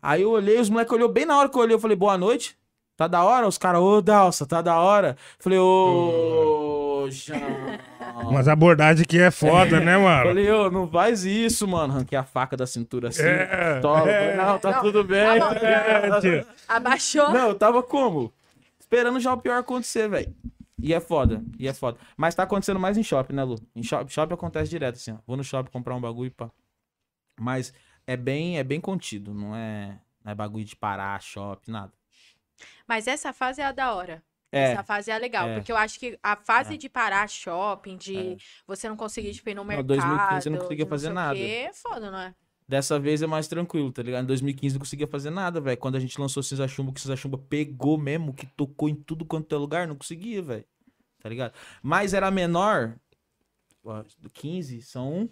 Aí eu olhei, os moleques olhou bem na hora que eu olhei, eu falei, boa noite. Tá da hora? Os caras, ô, Dalsa, tá da hora. Falei, ô, João. (laughs) Umas abordagens que é foda, né, mano? Falei, ô, não faz isso, mano. Arranquei a faca da cintura assim. É, Toma. é. Não, tá Não, tudo bem. tá. É. Abaixou. Não, eu tava como? Esperando já o pior acontecer, velho. E é foda, e é foda. Mas tá acontecendo mais em shopping, né, Lu? Em shopping, shopping acontece direto, assim, ó. Vou no shopping comprar um bagulho e pá. Mas é bem, é bem contido, não é, não é bagulho de parar, shopping, nada. Mas essa fase é a da hora. É, Essa fase é a legal. é. Porque eu acho que a fase É. de parar shopping, de É. você não conseguir tipo, ir no Não, mercado. 2015 você não conseguia fazer sei o nada. quê, É foda, não é? Dessa vez é mais tranquilo, tá ligado? Em 2015 não conseguia fazer nada, velho. Quando a gente lançou Cinza Chumbo, que Cinza Chumbo pegou mesmo, que tocou em tudo quanto é lugar, não conseguia, velho. Tá ligado? Mas era menor. ó, Do 15, são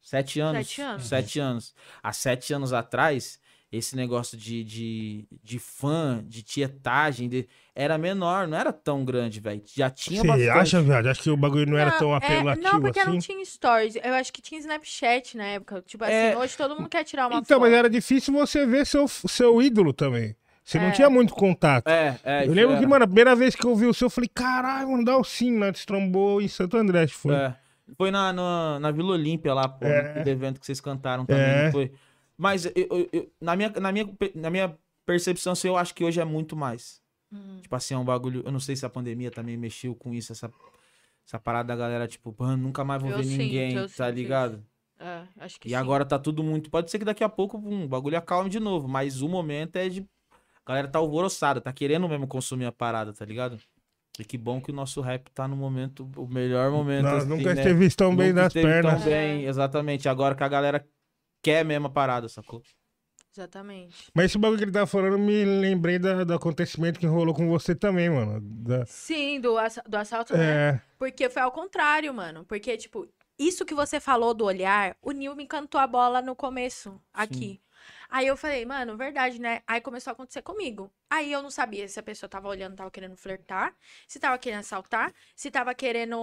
sete anos. Sete anos. Sete anos. Há sete anos atrás, esse negócio de, de, de fã, de tietagem, de- era menor, não era tão grande, velho. Já tinha Você bastante. acha, viado? Acho que o bagulho não era tão é, apelativo Não, porque assim. não tinha stories. Eu acho que tinha Snapchat na época. Tipo É. assim, hoje todo mundo quer tirar uma Então, foto. mas era difícil você ver seu, seu ídolo também. Você não É. tinha muito contato. É, é. eu lembro era. que, mano, a primeira vez que eu vi o seu, eu falei, caralho, mano, dá o sim, né? Destrombou em Santo André, acho que foi. É. Foi na, na, na Vila Olímpia lá, pô, É. evento que vocês cantaram também, É. não foi? Mas eu- eu- eu- na, minha, na, minha, na minha percepção, assim, eu acho que hoje é muito mais. Hum. Tipo assim, é um bagulho. Eu não sei se a pandemia também mexeu com isso, essa, essa parada da galera, tipo, mano, nunca mais vou Eu ver sinto, ninguém, tá ligado? É, acho que E sim. agora tá tudo muito. Pode ser que daqui a pouco um, o bagulho acalme de novo, mas o momento é de. A galera tá alvoroçada, tá querendo mesmo consumir a parada, tá ligado? E que bom que o nosso rap tá no momento, o melhor momento. Nós assim, nunca né? esteve tão bem Nunca das esteve pernas. Tão bem, exatamente. Agora que a galera quer mesmo a parada, sacou? Exatamente. Mas esse bagulho que ele tava falando, me lembrei da- do acontecimento que rolou com você também, mano. Da- Sim, do, assa- do assalto, né? É, Porque foi ao contrário, mano. Porque, tipo, isso que você falou do olhar, o Nil me cantou a bola no começo, aqui. Aí eu falei, mano, verdade, né? Aí começou a acontecer comigo. Aí eu não sabia se a pessoa tava olhando, tava querendo flertar, se tava querendo assaltar, se tava querendo,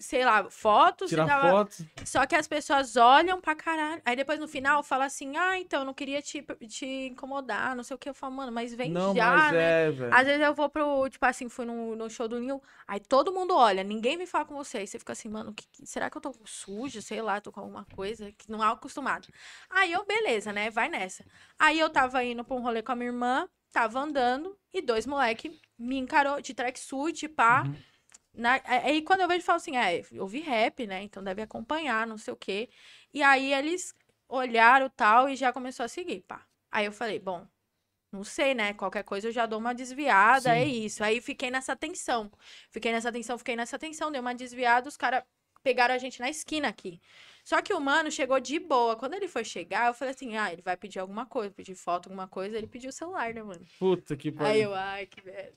sei lá, foto, se Tirar tava... foto. Só que as pessoas olham pra caralho. Aí depois no final fala assim, ah, então, eu não queria te, te incomodar, não sei o que. Eu falo, mano, mas vem Não, já, mas né? é. Às vezes eu vou pro, tipo assim, fui no, no show do Nil, aí todo mundo olha, ninguém vem falar com você. Aí você fica assim, mano, que- será que eu tô suja? Sei lá, tô com alguma coisa que não é acostumado. Aí eu, beleza, né? Vai nessa. Aí eu tava indo pra um rolê com a minha irmã, tava andando, e dois moleque me encarou de tracksuit, pá. Uhum. Na- aí quando eu vejo, eu falo assim, é, eu ouvi rap, né? Então deve acompanhar, não sei o quê. E aí eles olharam tal e já começou a seguir, pá. Aí eu falei, bom, não sei, né? Qualquer coisa eu já dou uma desviada, é isso. Aí fiquei nessa tensão. Fiquei nessa tensão, fiquei nessa tensão, dei uma desviada, os caras pegaram a gente na esquina aqui. Só que o mano chegou de boa. Quando ele foi chegar, eu falei assim: ah, ele vai pedir alguma coisa, pedir foto, alguma coisa. Ele pediu o celular, né, mano? Puta que Aí pariu. eu, ai, que velho.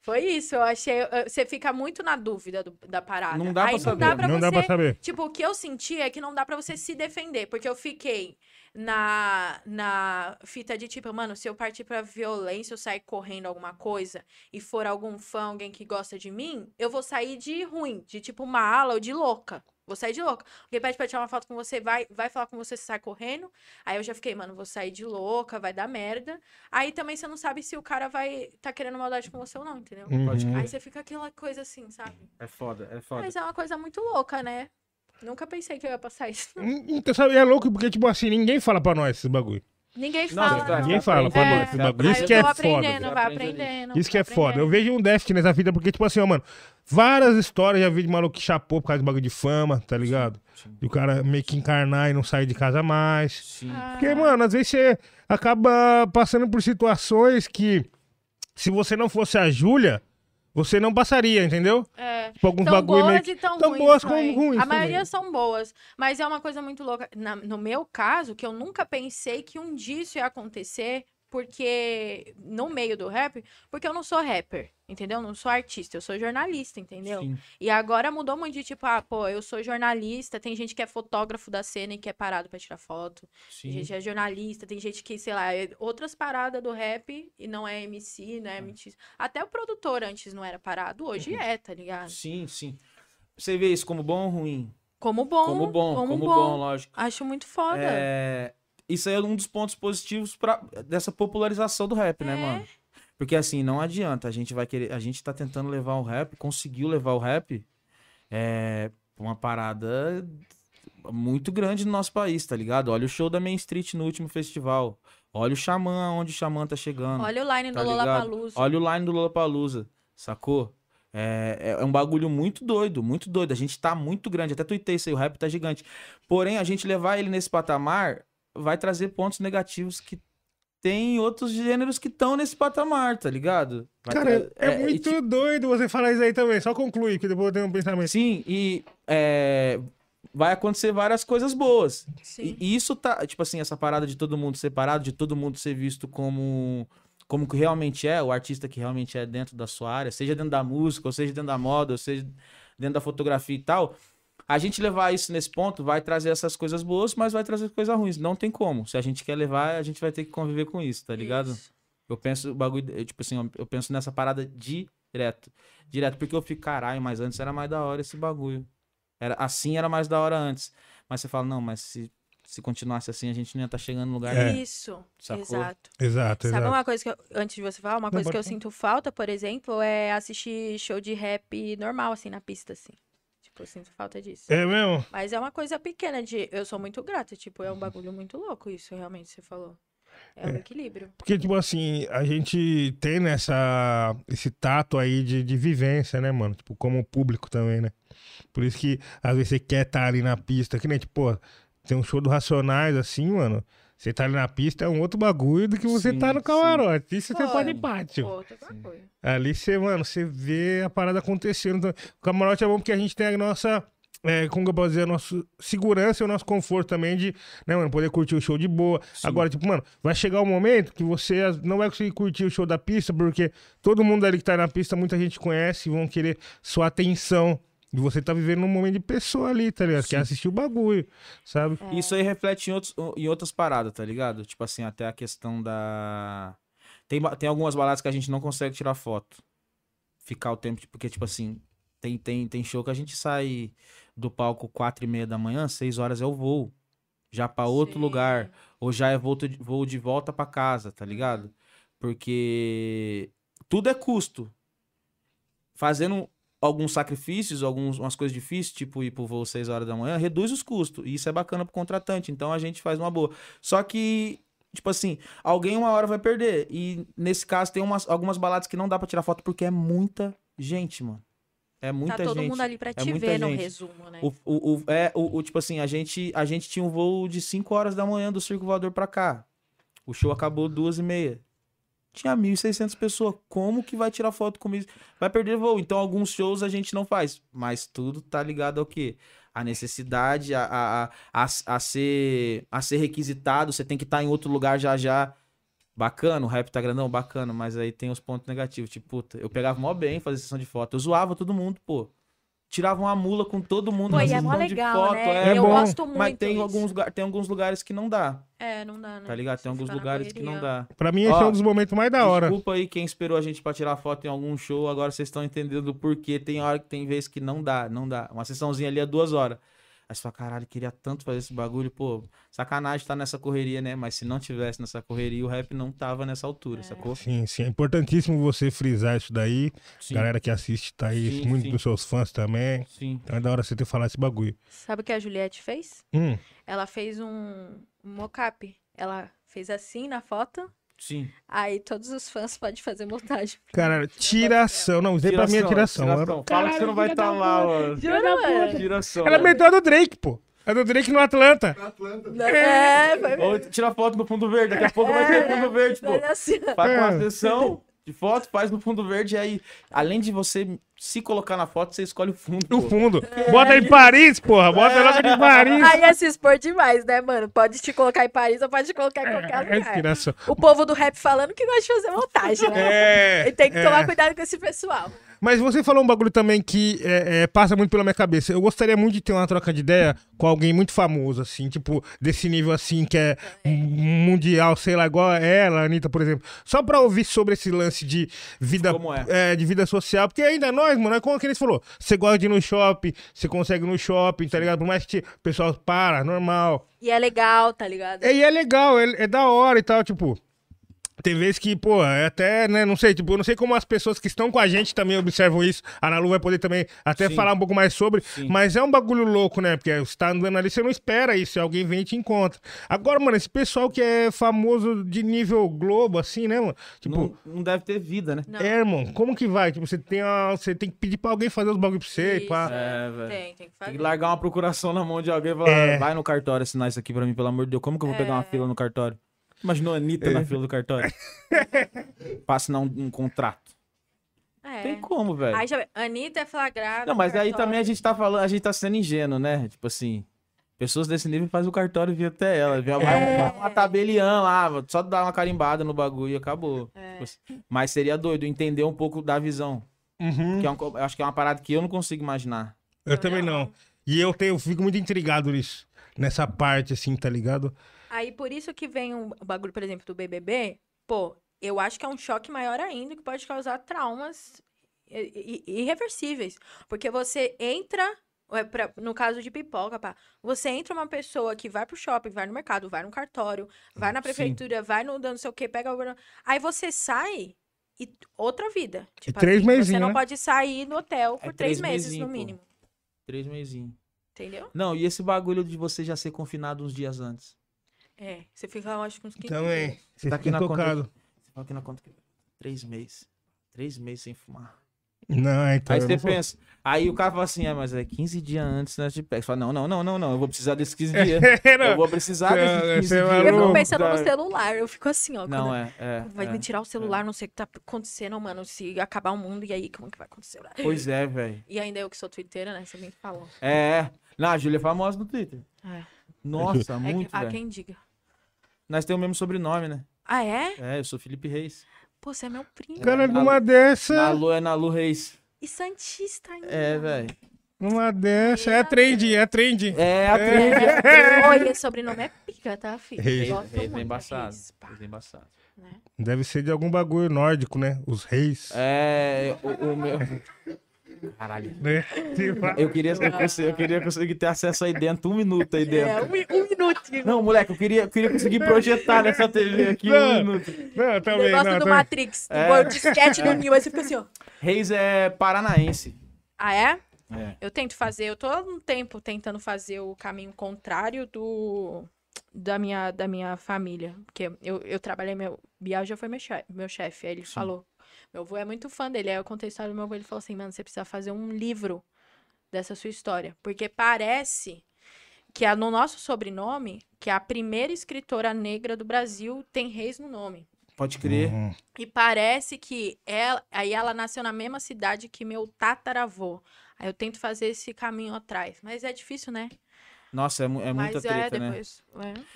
Foi isso, eu achei. Você fica muito na dúvida do- da parada. Não dá pra Aí não saber. dá pra não você. dá pra saber. Tipo, o que eu senti é que não dá pra você se defender, porque eu fiquei na, na fita de tipo, mano, se eu partir pra violência, eu sair correndo alguma coisa e for algum fã, alguém que gosta de mim, eu vou sair de ruim, de tipo mala ou de louca. Vou sair de louca. Alguém pede pra tirar uma foto com você, vai, vai falar com você, você sai correndo. Aí eu já fiquei, mano, vou sair de louca, vai dar merda. Aí também você não sabe se o cara vai tá querendo maldade com você ou não, entendeu? Uhum. Aí você fica aquela coisa assim, sabe? É foda, é foda. Mas é uma coisa muito louca, né? Nunca pensei que eu ia passar isso. Então, sabe, é louco porque, tipo assim, ninguém fala pra nós esse bagulho. Ninguém Não, fala. não. Ninguém fala pra aprende. Isso Aí que é foda. aprendendo, Você vai aprendendo. Isso que é foda. Eu vejo um déficit nessa vida porque, tipo assim, ó, mano, várias histórias já vi de maluco que chapou por causa de bagulho de fama, tá ligado? Sim. E o cara meio que encarnar e não sair de casa mais. Sim. Ah, Porque, mano, às vezes você acaba passando por situações que, se você não fosse a Júlia, você não passaria, entendeu? É. Tipo, alguns Tão boas meio e tão, tão ruins boas como ruins A maioria também. são boas. Mas é uma coisa muito louca. Na- no meu caso, que eu nunca pensei que um dia isso ia acontecer, porque no meio do rap, porque eu não sou rapper, entendeu? Não sou artista, eu sou jornalista, entendeu? Sim. E agora mudou muito de tipo, ah, pô, eu sou jornalista, tem gente que é fotógrafo da cena e que é parado pra tirar foto. Tem Sim. gente que é jornalista, tem gente que, sei lá, é outras paradas do rap e não é MC, não é MC. Até o produtor antes não era parado, hoje Uhum. é, tá ligado? Sim, sim. Você vê isso como bom ou ruim? Como bom. Como bom, como como, bom. bom. lógico. Acho muito foda. É, Isso aí é um dos pontos positivos pra... dessa popularização do rap, né, É. mano? Porque assim, não adianta. A gente vai querer. A gente tá tentando levar o rap, conseguiu levar o rap é, uma parada muito grande no nosso país, tá ligado? Olha o show da Main Street no último festival. Olha o Xamã, onde o Xamã tá chegando. Olha o line tá do? Lollapalooza. Olha o line do Lollapalooza, sacou? É, é um bagulho muito doido, muito doido. A gente tá muito grande, até tuitei isso aí, o rap tá gigante. Porém, a gente levar ele nesse patamar vai trazer pontos negativos que tem outros gêneros que estão nesse patamar, tá ligado? Vai Cara, tra- é, e, muito tipo, doido você falar isso aí também. Só conclui, que depois eu tenho um pensamento. Sim, e é, vai acontecer várias coisas boas. Sim. E, e isso tá, tipo assim, essa parada de todo mundo separado, de todo mundo ser visto como como que realmente é, o artista que realmente é dentro da sua área, seja dentro da música, ou seja dentro da moda, ou seja dentro da fotografia e tal. A gente levar isso nesse ponto vai trazer essas coisas boas, mas vai trazer coisas ruins. Não tem como. Se a gente quer levar, a gente vai ter que conviver com isso, tá ligado? Isso. Eu penso o bagulho, eu, tipo assim, eu- eu penso nessa parada direto. Direto, porque eu fico, caralho, mas antes era mais da hora esse bagulho. Era, assim era mais da hora antes. Mas você fala, não, mas se, se continuasse assim, a gente não ia estar chegando no lugar É. Isso. Sacou? Exato. Exato, Sabe exato. uma coisa que eu, antes de você falar, uma Não, coisa que eu sinto falta, por exemplo, é assistir show de rap normal, assim, na pista, assim. Tipo, eu sinto falta disso. É mesmo? Mas é uma coisa pequena de. Eu sou muito grata, tipo, é um bagulho muito louco isso, realmente, você falou. É o equilíbrio. Porque, tipo assim, a gente tem nessa, esse tato aí de, de vivência, né, mano? Tipo, como público também, né? Por isso que, às vezes, você quer estar ali na pista, que nem, tipo, pô, tem um show do Racionais, assim, mano. Você tá ali na pista é um outro bagulho do que você Sim, tá no sim. camarote. Isso você pode pátio. Outro bagulho. Ali você, mano, você vê a parada acontecendo. Então, o camarote é bom porque a gente tem a nossa. É, como que eu posso dizer, a nossa segurança e o nosso conforto também de, né, mano, poder curtir o show de boa. Sim. Agora, tipo, mano, vai chegar um momento que você não vai conseguir curtir o show da pista, porque todo mundo ali que tá na pista, muita gente conhece e vão querer sua atenção. E você tá vivendo um momento de pessoa ali, tá ligado? Quer assistir o bagulho, sabe? Isso aí reflete em, outros, em outras paradas, tá ligado? Tipo assim, até a questão da. Tem, tem algumas baladas que a gente não consegue tirar foto. Ficar o tempo. Porque, tipo assim, tem, tem, tem show que a gente sai do palco quatro e meia da manhã, seis horas é o voo. Já pra outro Sim. lugar. Ou já é volta de- voo de volta pra casa, tá ligado? Porque tudo é custo. Fazendo alguns sacrifícios, algumas umas coisas difíceis, tipo ir pro voo 6 horas da manhã, reduz os custos. E isso é bacana pro contratante. Então a gente faz uma boa. Só que, tipo assim, alguém uma hora vai perder. E nesse caso tem umas, algumas baladas que não dá pra tirar foto porque é muita gente, mano. É muita tá todo gente. mundo ali pra É te muita ver no gente. resumo, né? O, o, o- é, o, o- tipo assim, a gente, a gente tinha um voo de 5 horas da manhã do Circo Voador pra cá. O show acabou duas e meia. Tinha 1.600 pessoas. Como que vai tirar foto comigo? Vai perder voo. Então, alguns shows a gente não faz. Mas tudo tá ligado ao quê? A necessidade, a, a, a, a, ser, a ser requisitado. Você tem que estar em outro lugar já já. Bacana, o rap tá grandão, bacana. Mas aí tem os pontos negativos. Tipo, puta, eu pegava mó bem fazer sessão de foto. Eu zoava todo mundo, pô. Tirava uma mula com todo mundo Pô, e é mó de legal, foto. né? É eu bom. gosto muito Mas tem alguns, lugar- tem alguns lugares que não dá, É, não dá, né? tá ligado? Tem alguns na lugares que não dá. Pra mim, esse Ó, é um dos momentos mais da hora. Desculpa aí quem esperou a gente pra tirar foto em algum show, agora vocês estão entendendo o porquê. Tem hora que tem vezes que não dá, não dá. Uma sessãozinha ali é duas horas. Aí você fala, caralho, queria tanto fazer esse bagulho. Pô, sacanagem tá nessa correria, né? Mas se não tivesse nessa correria, o rap não tava nessa altura, sacou? Sim, sim. É importantíssimo você frisar isso daí. Sim, Galera que assiste tá aí, Sim, muitos sim. dos seus fãs também. sim. Então é da hora você ter falado esse bagulho. Sabe o que a Juliette fez? Hum, Ela fez um mocap. Ela fez assim na foto. Sim. Aí todos os fãs podem fazer montagem. cara, tiração. Não, isso aí pra mim é tiração. tiração. Fala que você não vai estar lá, mano. Juro, mano. Tiração. Ela mano. meteu a do Drake, pô. A do Drake no Atlanta. É, foi Ou tira foto no fundo verde, daqui a pouco vai ter fundo verde, pô. assim. Faz uma É. sessão de foto, faz no fundo verde, aí, além de você se colocar na foto, você escolhe o fundo. No pô. fundo. Bota em Paris, porra. Bota logo de Paris. Aí é se expor demais, né, mano? Pode te colocar em Paris ou pode te colocar em qualquer É lugar. tiração. O povo do rap falando que gosta de fazer montagem, né? É. E tem que é. tomar cuidado com esse pessoal. Mas você falou um bagulho também que é, é, passa muito pela minha cabeça. Eu gostaria muito de ter uma troca de ideia com alguém muito famoso, assim, tipo, desse nível assim, que é mundial, sei lá, igual ela, a Anitta, por exemplo. Só pra ouvir sobre esse lance de vida, Como é? de vida social. Porque ainda nós, mano, é como que eles falou. Você gosta de ir no shopping, você consegue ir no shopping, tá ligado? Por mais que o pessoal para, normal. E é legal, tá ligado? É, e é legal, é, é da hora e tal, tipo. Tem vezes que, pô, é até, né, não sei, tipo, eu não sei como as pessoas que estão com a gente também observam isso. A Ana Lu vai poder também até Sim. falar um pouco mais sobre. Sim. Mas é um bagulho louco, né? Porque você tá andando ali, você não espera isso, alguém vem e te encontra. Agora, mano, esse pessoal que é famoso de nível globo, assim, né, mano? Tipo, Não, não deve ter vida, né? Não. é, irmão, como que vai? Tipo, você tem, a, você tem que pedir pra alguém fazer os bagulhos pra você, Isso. pá. É, velho. Tem, tem que fazer. Tem que largar uma procuração na mão de alguém e falar, É. vai no cartório assinar isso aqui pra mim, pelo amor de Deus. Como que eu vou pegar uma fila no cartório? Imaginou a Anitta É. na fila do cartório? (laughs) pra assinar um, um contrato. É. Tem como, velho. Aí já Anitta é flagrada. Não, mas aí também a gente tá falando, a gente tá sendo ingênuo, né? Tipo assim, pessoas desse nível fazem o cartório e via até ela. Via vai É. uma, uma tabeliã lá, só dar uma carimbada no bagulho e acabou. É. Tipo assim, mas seria doido entender um pouco da visão. Uhum. Que é um, eu acho que é uma parada que eu não consigo imaginar. Eu também não. E eu, tenho, eu fico muito intrigado nisso. Nessa parte, assim, tá ligado? Aí por isso que vem um- o bagulho, por exemplo, do BBB. Pô, eu acho que é um choque maior ainda que pode causar traumas irreversíveis. Porque você entra. é, pra- no caso de pipoca, pá, você entra uma pessoa que vai pro shopping, vai no mercado, vai no cartório, vai na Sim. prefeitura, vai no não sei o que, pega o. Aí você sai e outra vida. Tipo três assim, Você mesinhos, não né? pode sair no hotel por É três três meses, no pô. mínimo. Três mesinhos. Entendeu? Não, e esse bagulho de você já ser confinado uns dias antes? É, você fica, eu acho, com uns 15 Também. dias. Você Tá aqui na conta. tocado. Você fala aqui na conta que três meses. Três meses sem fumar. Não, então. Aí você pensa. Aí o cara fala assim, é, mas é 15 dias antes né, de pé. Você fala, não, não, não, não, não. Eu vou precisar desses 15 (laughs) dias. (laughs) Não. Eu vou precisar desses 15 você dias. Eu fico pensando no celular, eu fico assim, ó. Não, é, é. Vai é. me tirar o celular, não sei o que tá acontecendo, mano. Se acabar o mundo, e aí, como que vai acontecer? Pois é, velho. E ainda eu que sou twitteira, né? Você bem falou. É, é. Não, a Júlia é famosa no Twitter. É. Nossa, É muito, velho. quem diga. Nós temos o mesmo sobrenome, né? Ah, é? É, eu sou Felipe Reis. Pô, você é meu primo. Cara, Na- numa Na dessa. Lu é na Lu Reis. E Santista ainda. É, velho. Numa dessa. É trend, é trend. É, a trilha. É. (laughs) Olha, esse sobrenome é pica, tá, filho? Reis. Gosto Reis é embaçado. Reis é embaçado. né? Deve ser de algum bagulho nórdico, né? Os reis. É, o, o meu. Caralho. Né? (laughs) Tipo, Eu queria, eu, queria, eu queria conseguir ter acesso aí dentro, um minuto aí É, dentro. um, mi- um minutinho. Não, moleque, eu queria, eu queria conseguir projetar nessa TV aqui um Não. minuto. Não, O também negócio não. do também. Matrix. É. É. O disquete do Nil, aí você fica assim, ó. Reis é paranaense. Ah, é? É. Eu tento fazer, eu tô há um tempo tentando fazer o caminho contrário do da minha, da minha família. Porque eu, eu trabalhei, meu Bial já foi meu chefe, meu chefe. Aí ele Sim. falou, meu avô é muito fã dele. Aí eu contei a história do meu avô, ele falou assim, mano, você precisa fazer um livro dessa sua história. Porque parece que a- no nosso sobrenome, que a primeira escritora negra do Brasil tem reis no nome. Pode crer. Uhum. E parece que ela, aí ela nasceu na mesma cidade que meu tataravô. Aí eu tento fazer esse caminho atrás. Mas é difícil, né? Nossa, é, é muita Mas é treta, né? depois.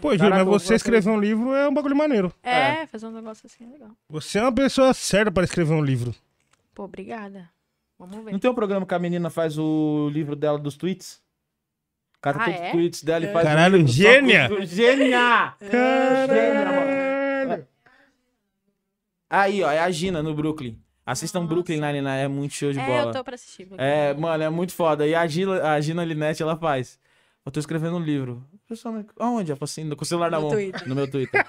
Pô, Júlio, mas você escrever um livro é um bagulho maneiro. É, É. é, fazer um negócio assim é legal. Você é uma pessoa certa para escrever um livro. Pô, obrigada. Vamos ver. Não tem um programa que a menina faz o livro dela dos tweets? Cata Ah, todos é? os tweets dela e faz Caralho, um livro só com gênia! os- Gênia! Caralho! Aí, ó, é a Gina no Brooklyn. Assistam Nossa. Brooklyn Nine-Nine, é muito show de É, bola. eu tô pra assistir. É, mano, é muito foda. E a Gina, a Gina Linette, ela faz. Eu tô escrevendo um livro. Pessoal, aonde? Falou assim, com o celular na No mão. Twitter. No meu Twitter.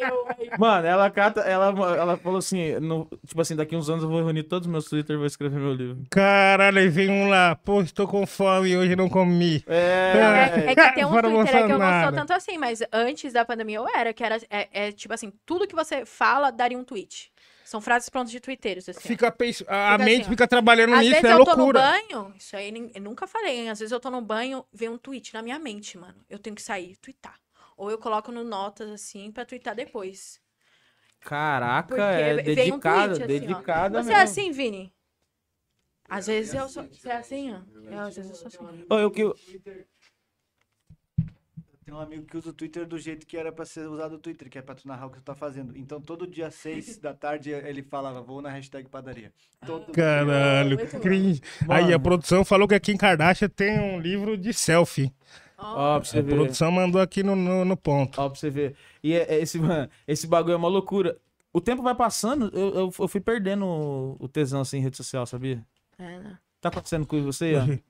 Eu. (laughs) Mano, ela cata, ela, ela falou assim, no- tipo assim, daqui uns anos eu vou reunir todos os meus Twitter e vou escrever meu livro. Caralho, aí vem um lá. Pô, estou com fome e hoje não comi. É, é, é que tem um Fora Twitter é que eu não sou tanto assim, mas antes da pandemia eu era, que era, é, é tipo assim, tudo que você fala daria um tweet. São frases prontas de twitteiros, assim. Fica pens... A Fica mente assim, fica trabalhando Às nisso, vezes é eu tô no banho, isso aí eu nunca falei, hein? Às vezes eu tô no banho, vem um tweet na minha mente, mano. Eu tenho que sair e twittar. Ou eu coloco no notas, assim, pra twittar depois. Caraca, Porque é vem um dedicada, tweet, assim, ó. dedicada Você é assim, Vini? Às vezes eu sou. Você é assim, ó? Eu, às vezes eu sou assim. Eu, que eu, Tem um amigo que usa o Twitter do jeito que era pra ser usado o Twitter, que é pra tu narrar o que tu tá fazendo. Então todo dia 6 da tarde ele falava, vou na hashtag padaria. Todo Caralho, bom. cringe. Aí a produção falou que a Kim Kardashian tem um livro de selfie. ó, pra você A ver. produção mandou aqui no, no, no ponto. Ó, pra você ver. E é- é esse, mano, esse bagulho é uma loucura. O tempo vai passando, eu, eu, eu fui perdendo o, tesão assim em rede social, sabia? É, né? Tá acontecendo com você, ó? Hoje,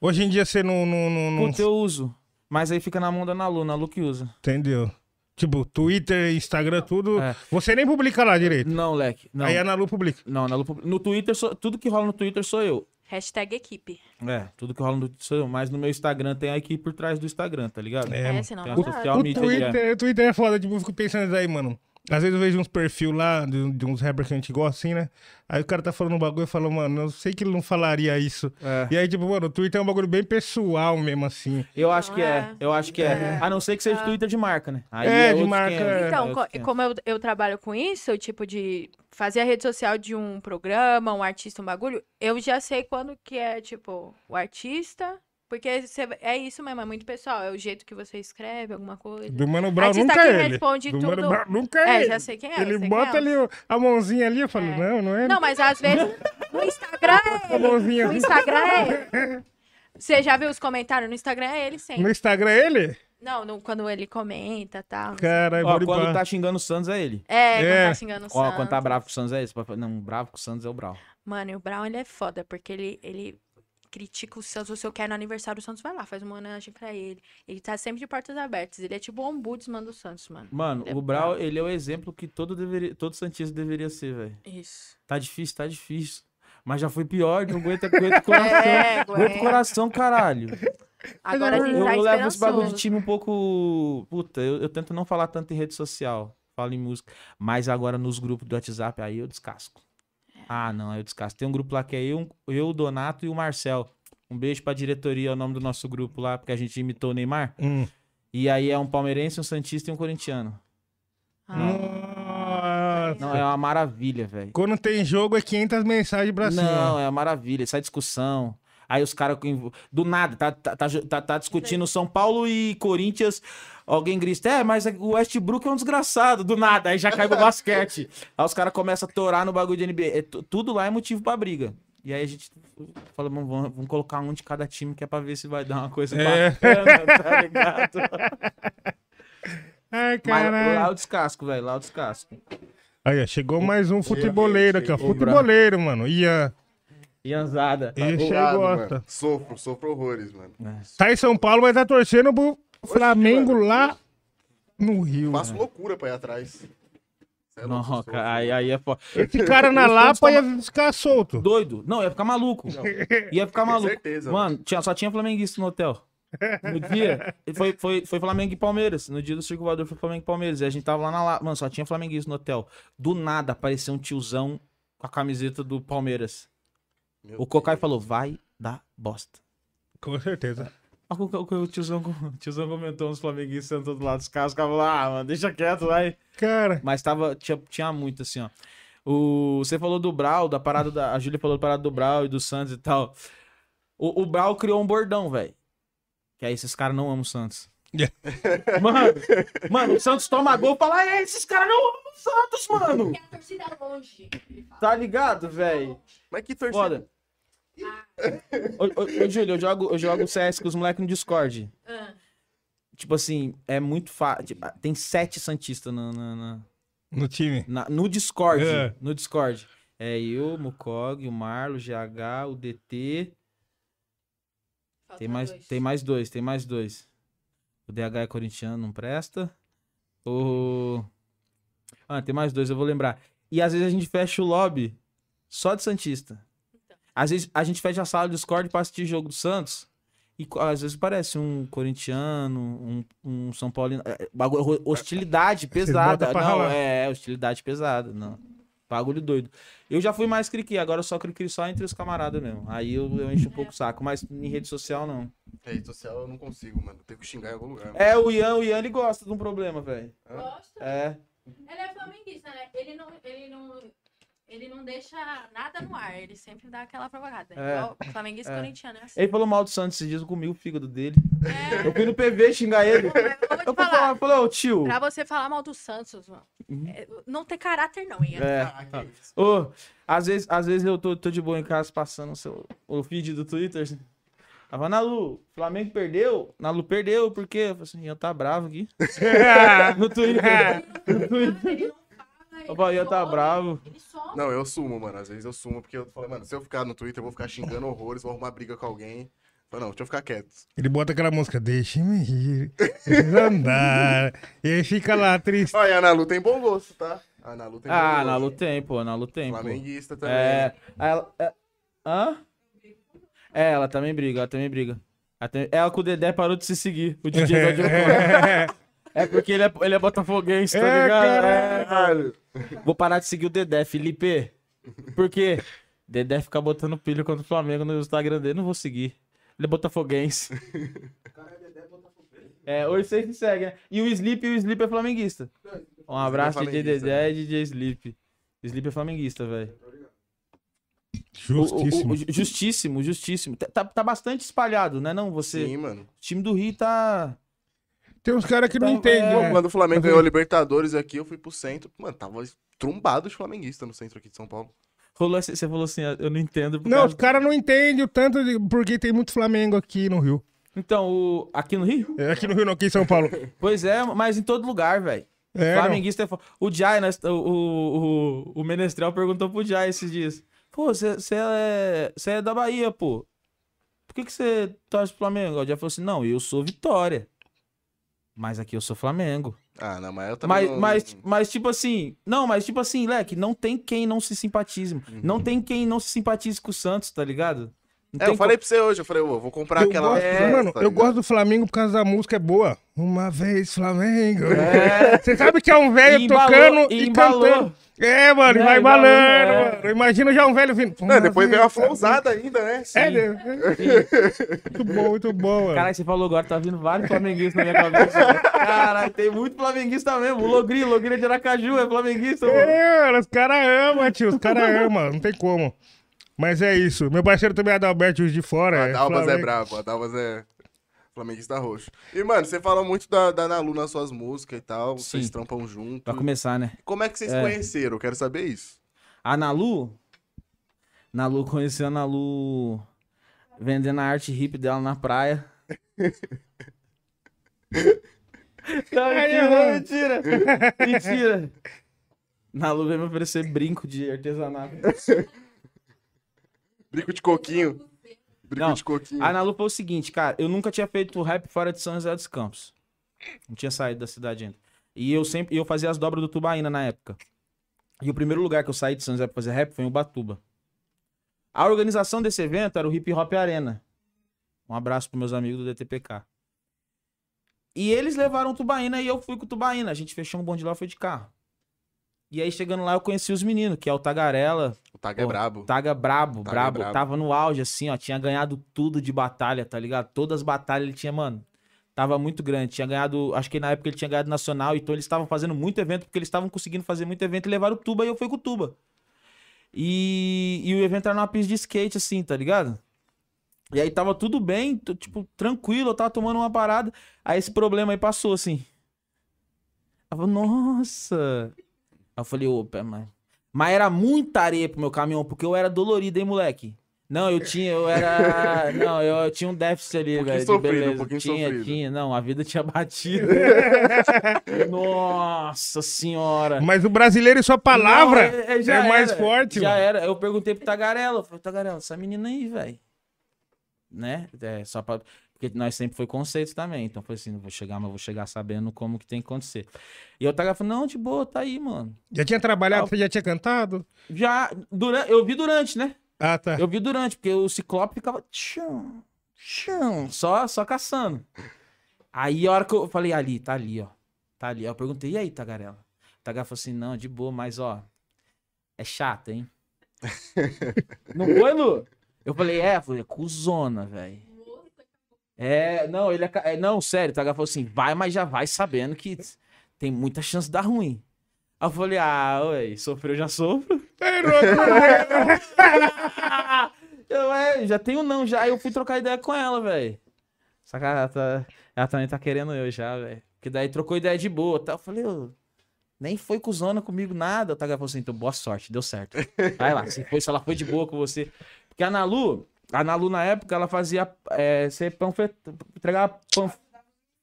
hoje em dia você não, não, não, não- Puta, eu uso. Mas aí fica na mão da Nalu, Nalu que usa. entendeu. Tipo, Twitter, Instagram, tudo. É. Você nem publica lá direito. Não, leque. Não. Aí a Nalu publica. Não, Nalu, publica. no Twitter, sou- tudo que rola no Twitter sou eu. Hashtag equipe. É, tudo que rola no Twitter sou eu. Mas no meu Instagram tem a equipe por trás do Instagram, tá ligado? É, É, senão Tem não dá. social O é. Twitter, o Twitter é foda, tipo, eu fico pensando nisso aí, mano. Às vezes eu vejo uns perfil lá de, de uns rappers que a gente gosta, assim, né? Aí o cara tá falando um bagulho e fala, mano, eu sei que ele não falaria isso. É. E aí, tipo, mano, o Twitter é um bagulho bem pessoal mesmo, assim. Eu acho Não que é. é. Eu acho que é. A não ser que seja Twitter de marca, né? Aí É, de outros marca, 500, é. Então, outros co- 500. como eu, eu trabalho com isso, tipo de fazer a rede social de um programa, um artista, um bagulho, eu já sei quando que é, tipo, o artista. Porque você- é isso mesmo, é muito pessoal. É o jeito que você escreve alguma coisa. Do Mano Brown Artista nunca que é ele. responde Do tudo. Mano Brown nunca é, É, ele. já sei quem é. Ele bota é. ali a mãozinha ali, eu falo, É. não, não é. Não, mas às vezes (laughs) no Instagram é A ele. mãozinha No. Instagram é ele. (laughs) Você já viu os comentários? No Instagram é ele sempre. No Instagram é ele? Não, no- quando ele comenta e tal. Caralho, Ó, quando embora. tá xingando o Santos é ele. É, quando É. tá xingando o Ó, Santos. quando tá bravo com o Santos é esse. Não, bravo com o Santos é o Brau. Mano, e o Brown, ele é foda, porque ele, ele critica o Santos. Se eu quero no aniversário, o Santos vai lá, faz uma homenagem pra ele. Ele tá sempre de portas abertas. Ele é tipo o ombudsman do Santos, mano. Mano, Ele é o Brau, ele é o exemplo que todo, deveria, todo Santista deveria ser, velho. Isso. Tá difícil, tá difícil. Mas já foi pior, não aguenta, aguenta o (laughs) coração. É, aguenta o coração, caralho. Agora a gente Eu, tá eu levo esse bagulho de time um pouco. Puta, eu, eu tento não falar tanto em rede social. Falo em música. Mas agora nos grupos do WhatsApp, aí eu descasco. Ah, não, aí eu descasco. Tem um grupo lá que é eu, eu, o Donato e o Marcel. Um beijo pra diretoria, é o nome do nosso grupo lá, porque a gente imitou o Neymar. Hum. E aí é um palmeirense, um santista e um corintiano. Ah, Nossa. Não, é uma maravilha, velho. Quando tem jogo é 500 mensagens pra cima. Não, é uma maravilha. Sai discussão. Aí os caras, do nada, tá, tá, tá, tá- tá discutindo São Paulo e Corinthians. Alguém grita, é, mas o Westbrook é um desgraçado. Do nada, aí já cai pro basquete. (laughs) Aí os caras começam a torar no bagulho de NBA. É, tu- tudo lá é motivo pra briga. E aí a gente fala, vamos, vamos- colocar um de cada time que é pra ver se vai dar uma coisa É. bacana, tá ligado? (laughs) Ai, Mas lá caralho. o descasco, velho, lá o descasco. Aí, ó, chegou mais um futeboleiro aqui, ó. chegou. Futeboleiro, mano. Ian. Ianzada. Esse aí gosta. mano. Sofro, sofro horrores, mano. Tá em São Paulo, mas tá torcendo pro Flamengo lá no Rio. Faço né? loucura pra ir atrás. É louco, Não, sofro. cara, aí, aí é foda. Esse cara na Lapa ia ficar solto. Doido. Não, ia ficar maluco. Não, (laughs) Ia ficar maluco. certeza, Mano, tinha, só tinha flamenguista no hotel. No dia, (laughs) foi, foi, foi Flamengo e Palmeiras. No dia do circulador foi Flamengo e Palmeiras. E a gente tava lá na lá. Mano, só tinha flamenguista no hotel. Do nada apareceu um tiozão com a camiseta do Palmeiras. Meu O Cocai falou: vai dar bosta. Com certeza. O, o, o tiozão, o tiozão comentou uns flamenguistas sentando do lado dos caras. Os caras falaram: ah, mano, deixa quieto, vai. Cara, Mas tava, tinha, tinha muito, assim, ó. O, você falou do Brau, da parada da. A Júlia falou da parada do Brau e do Santos e tal. O, o Brau criou um bordão, velho. Que aí esses caras não amam o Santos. Yeah. (laughs) Mano, mano, o Santos toma gol e fala, "É, esses caras não amam o Santos, mano. A torcida longe. ele fala. Tá ligado, velho? Mas que torcida. Foda. Ô, ô, ô, Júlio, eu jogo, eu jogo CS com os moleques no Discord. Ah, Tipo assim, é muito fácil. tem sete Santistas na- na- na, no time. Na- no Discord. É. No Discord. É eu, o Mukog, o Marlo, o GH, o DT. falta Tem mais, dois. tem mais dois, tem mais dois. O DH é corintiano, não presta. O. Ah, tem mais dois, eu vou lembrar. E às vezes a gente fecha o lobby só de Santista. Às vezes a gente fecha a sala do Discord pra assistir jogo do Santos. E às vezes parece um corintiano, um, um São Paulino. é, é, hostilidade pesada. Não, ralar. é, hostilidade pesada. Não. Bagulho doido. Eu já fui mais cri agora eu só cri só entre os camaradas mesmo. Aí eu, eu encho um pouco o saco, mas em rede social não. Rede social eu não consigo, mano. Tenho que xingar em algum lugar. mano. É, o Ian, o Ian ele gosta de um problema, velho. Gosta? É. Ele é flamenguista, né? Ele não, ele não, ele não deixa nada no ar. Ele sempre dá aquela provocada. É. Igual flamenguista É. corintiano, é assim. Ele falou mal do Santos esses dias, eu comi o fígado dele. É, Eu fui no PV xingar ele. eu vou te Eu falar. falar, eu falei, ô tio. Pra você falar mal do Santos, mano, é, não ter caráter não, Ian. É. Ah. Ô, às vezes, às vezes eu tô, tô de boa em casa passando o, seu, o feed do Twitter. Assim. Tava, Nalu, Flamengo perdeu? Nalu perdeu, por quê? Eu falei assim, Ian tá bravo aqui. (laughs) no Twitter. no Twitter. Opa, Ian tá bravo. Não, eu sumo, mano. Às vezes eu sumo, porque eu falei, mano, se eu ficar no Twitter, eu vou ficar xingando horrores, vou arrumar briga com alguém. Falei, não, deixa eu ficar quieto. Ele bota aquela música, deixe-me ir, deixe andar. e aí fica lá triste. Olha, a Nalu tem bom gosto, tá? A Nalu tem bom Ah, gosto. Nalu tem, pô, Nalu tem, pô. Flamenguista também. É. Ela, é, hã? É, ela também briga, ela também briga. Ela, tem- ela com o Dedé parou de se seguir. O DJ da Diogo. É porque ele é, ele é botafoguense, tá É, ligado? caralho. É, caralho. Vou parar de seguir o Dedé, Felipe. Por quê? Dedé fica botando pilha contra o Flamengo no Instagram dele, não vou seguir. Ele é botafoguense. É, hoje vocês me seguem, né? E o Sleep, o Sleep é flamenguista. Um abraço, DJ flamenguista, Dedé e DJ Sleep. Sleep é flamenguista, velho. O- o- Justíssimo. o- justíssimo, justíssimo. Tá- Tá, tá bastante espalhado, né? Não, você. Sim, mano. O time do Rio tá. Tem uns caras que não Tá- entendem, é. Né? quando o Flamengo ganhou a? Libertadores aqui, eu fui pro centro. Mano, tava trumbado de flamenguista no centro aqui de São Paulo. Rolou, esse- você falou assim, eu não entendo. Não, causa- os caras não entendem o tanto de... porque tem muito Flamengo aqui no Rio. Então, o... aqui no Rio? É, Aqui no Rio, não, aqui em São Paulo. (laughs) Pois é, mas em todo lugar, velho. É, não. Flamenguista é fo- O Jai, o, o, o, Menestrel perguntou pro Jai esses dias. Pô, você é, cê é da Bahia, pô. Por que que você torce pro Flamengo? O Jai falou assim, não, eu sou Vitória. Mas aqui eu sou Flamengo. Ah, não, mas eu também Mas, não... mas, mas, tipo assim, não, mas tipo assim, Leque, não tem quem não se simpatize. mano. Não tem quem não se simpatize com o Santos, tá ligado? É, eu falei pra você hoje, eu falei, ô, vou comprar Eu aquela. gosto, festa, mano, tá eu gosto do Flamengo por causa da música é boa. Uma vez Flamengo. É. Você sabe que é um velho E embalou, tocando e e embalou. cantando. É, mano, É, vai balando, é. mano. Imagina já um velho vindo. Não, Uma depois veio a flowzada ainda, né? É, né? Muito bom, muito bom, mano. Caralho, você falou agora, tá vindo vários flamenguistas na minha cabeça. velho. Caralho, tem muito flamenguista mesmo. O Logrinho, Logrinho de Aracaju é flamenguista, mano. É, mano, os caras amam, tio. Os caras amam, não tem como. Mas é isso. Meu parceiro também é Adalberto de Fora. A Dalvas é Flamengo. brabo, a Dalvas é flamenguista roxo. E, mano, você fala muito da, da Nalu nas suas músicas e tal, vocês Sim. trampam junto. Pra começar, né? Como é que vocês É. conheceram? Eu quero saber isso. A Nalu, Nalu conheceu a Nalu vendendo a arte hip dela na praia. (laughs) Não, mentira, mentira. (laughs) Mentira. Nalu veio me oferecer brinco de artesanato. (laughs) Brinco de coquinho. Brinco Não, de coquinho. A Nalu foi o seguinte, cara, eu nunca tinha feito rap fora de São José dos Campos. Não tinha saído da cidade ainda. E eu sempre, eu fazia as dobras do Tubaína na época. E o primeiro lugar que eu saí de São José pra fazer rap foi em Ubatuba. A organização desse evento era o Hip Hop Arena. Um abraço pros meus amigos do DTPK. E eles levaram o Tubaína e eu fui com o Tubaína. A gente fechou um bonde lá, foi de carro. E aí, chegando lá, eu conheci os meninos, que é o Tagarela, O Tag é brabo. Taga brabo, Taga brabo. brabo. Tava no auge, assim, ó. Tinha ganhado tudo de batalha, tá ligado? Todas as batalhas ele tinha, mano. Tava muito grande. Tinha ganhado. Acho que na época ele tinha ganhado nacional. Então eles estavam fazendo muito evento, porque eles estavam conseguindo fazer muito evento e levaram o tuba e eu fui com o tuba. E, e o evento era numa pista de skate, assim, tá ligado? E aí tava tudo bem, tipo, tranquilo, eu tava tomando uma parada. Aí esse problema aí passou, assim. Eu falei, nossa. Aí eu falei, opa, mas. Mas era muita areia pro meu caminhão, porque eu era dolorido, hein, moleque? Não, eu tinha, eu era. (laughs) Não, eu, eu tinha um déficit ali, pouquinho velho. de sofrido, um beleza. pouquinho tinha, sofrido. tinha. Não, a vida tinha batido. (laughs) Nossa senhora. Mas o brasileiro e sua palavra Não, é, já mais era, forte, Já mano. era. Eu perguntei pro Tagarela. Eu falei, Tagarela, essa menina aí, velho. Né? É, só pra... Porque nós sempre foi conceito também. Então foi assim, não vou chegar, mas vou chegar sabendo como que tem que acontecer. E o Tagarela falou, não, de boa, tá aí, mano. Já tinha trabalhado, você já tinha cantado? Já, durante, eu vi durante, né? Ah, tá. Eu vi durante, porque o Ciclope ficava tchum, tchum, só, só caçando. Aí a hora que eu falei, ali, tá ali, ó. Tá ali. Aí eu perguntei, e aí, Tagarela? O Tagarela falou assim, não, de boa, mas ó, é chato, hein? (laughs) não foi, Lu? Eu falei, é, eu falei, é cuzona, velho. É, não, ele é, é, não, sério, o Tagarela falou assim, vai, mas já vai sabendo que tem muita chance de dar ruim. Aí eu falei, ah, ué, sofreu, já sofro. (laughs) eu, é, já tenho não, já. Aí eu fui trocar ideia com ela, velho. Só que ela, tá- ela também tá querendo eu já, velho. Porque daí trocou ideia de boa, tá? Eu falei, ô, nem foi cuzona comigo nada. O Taga falou assim, então boa sorte, deu certo. Vai lá, se, foi, se ela foi de boa com você. Porque a Nalu, a Nalu na época, ela fazia, é, ser panflet, entregava panf,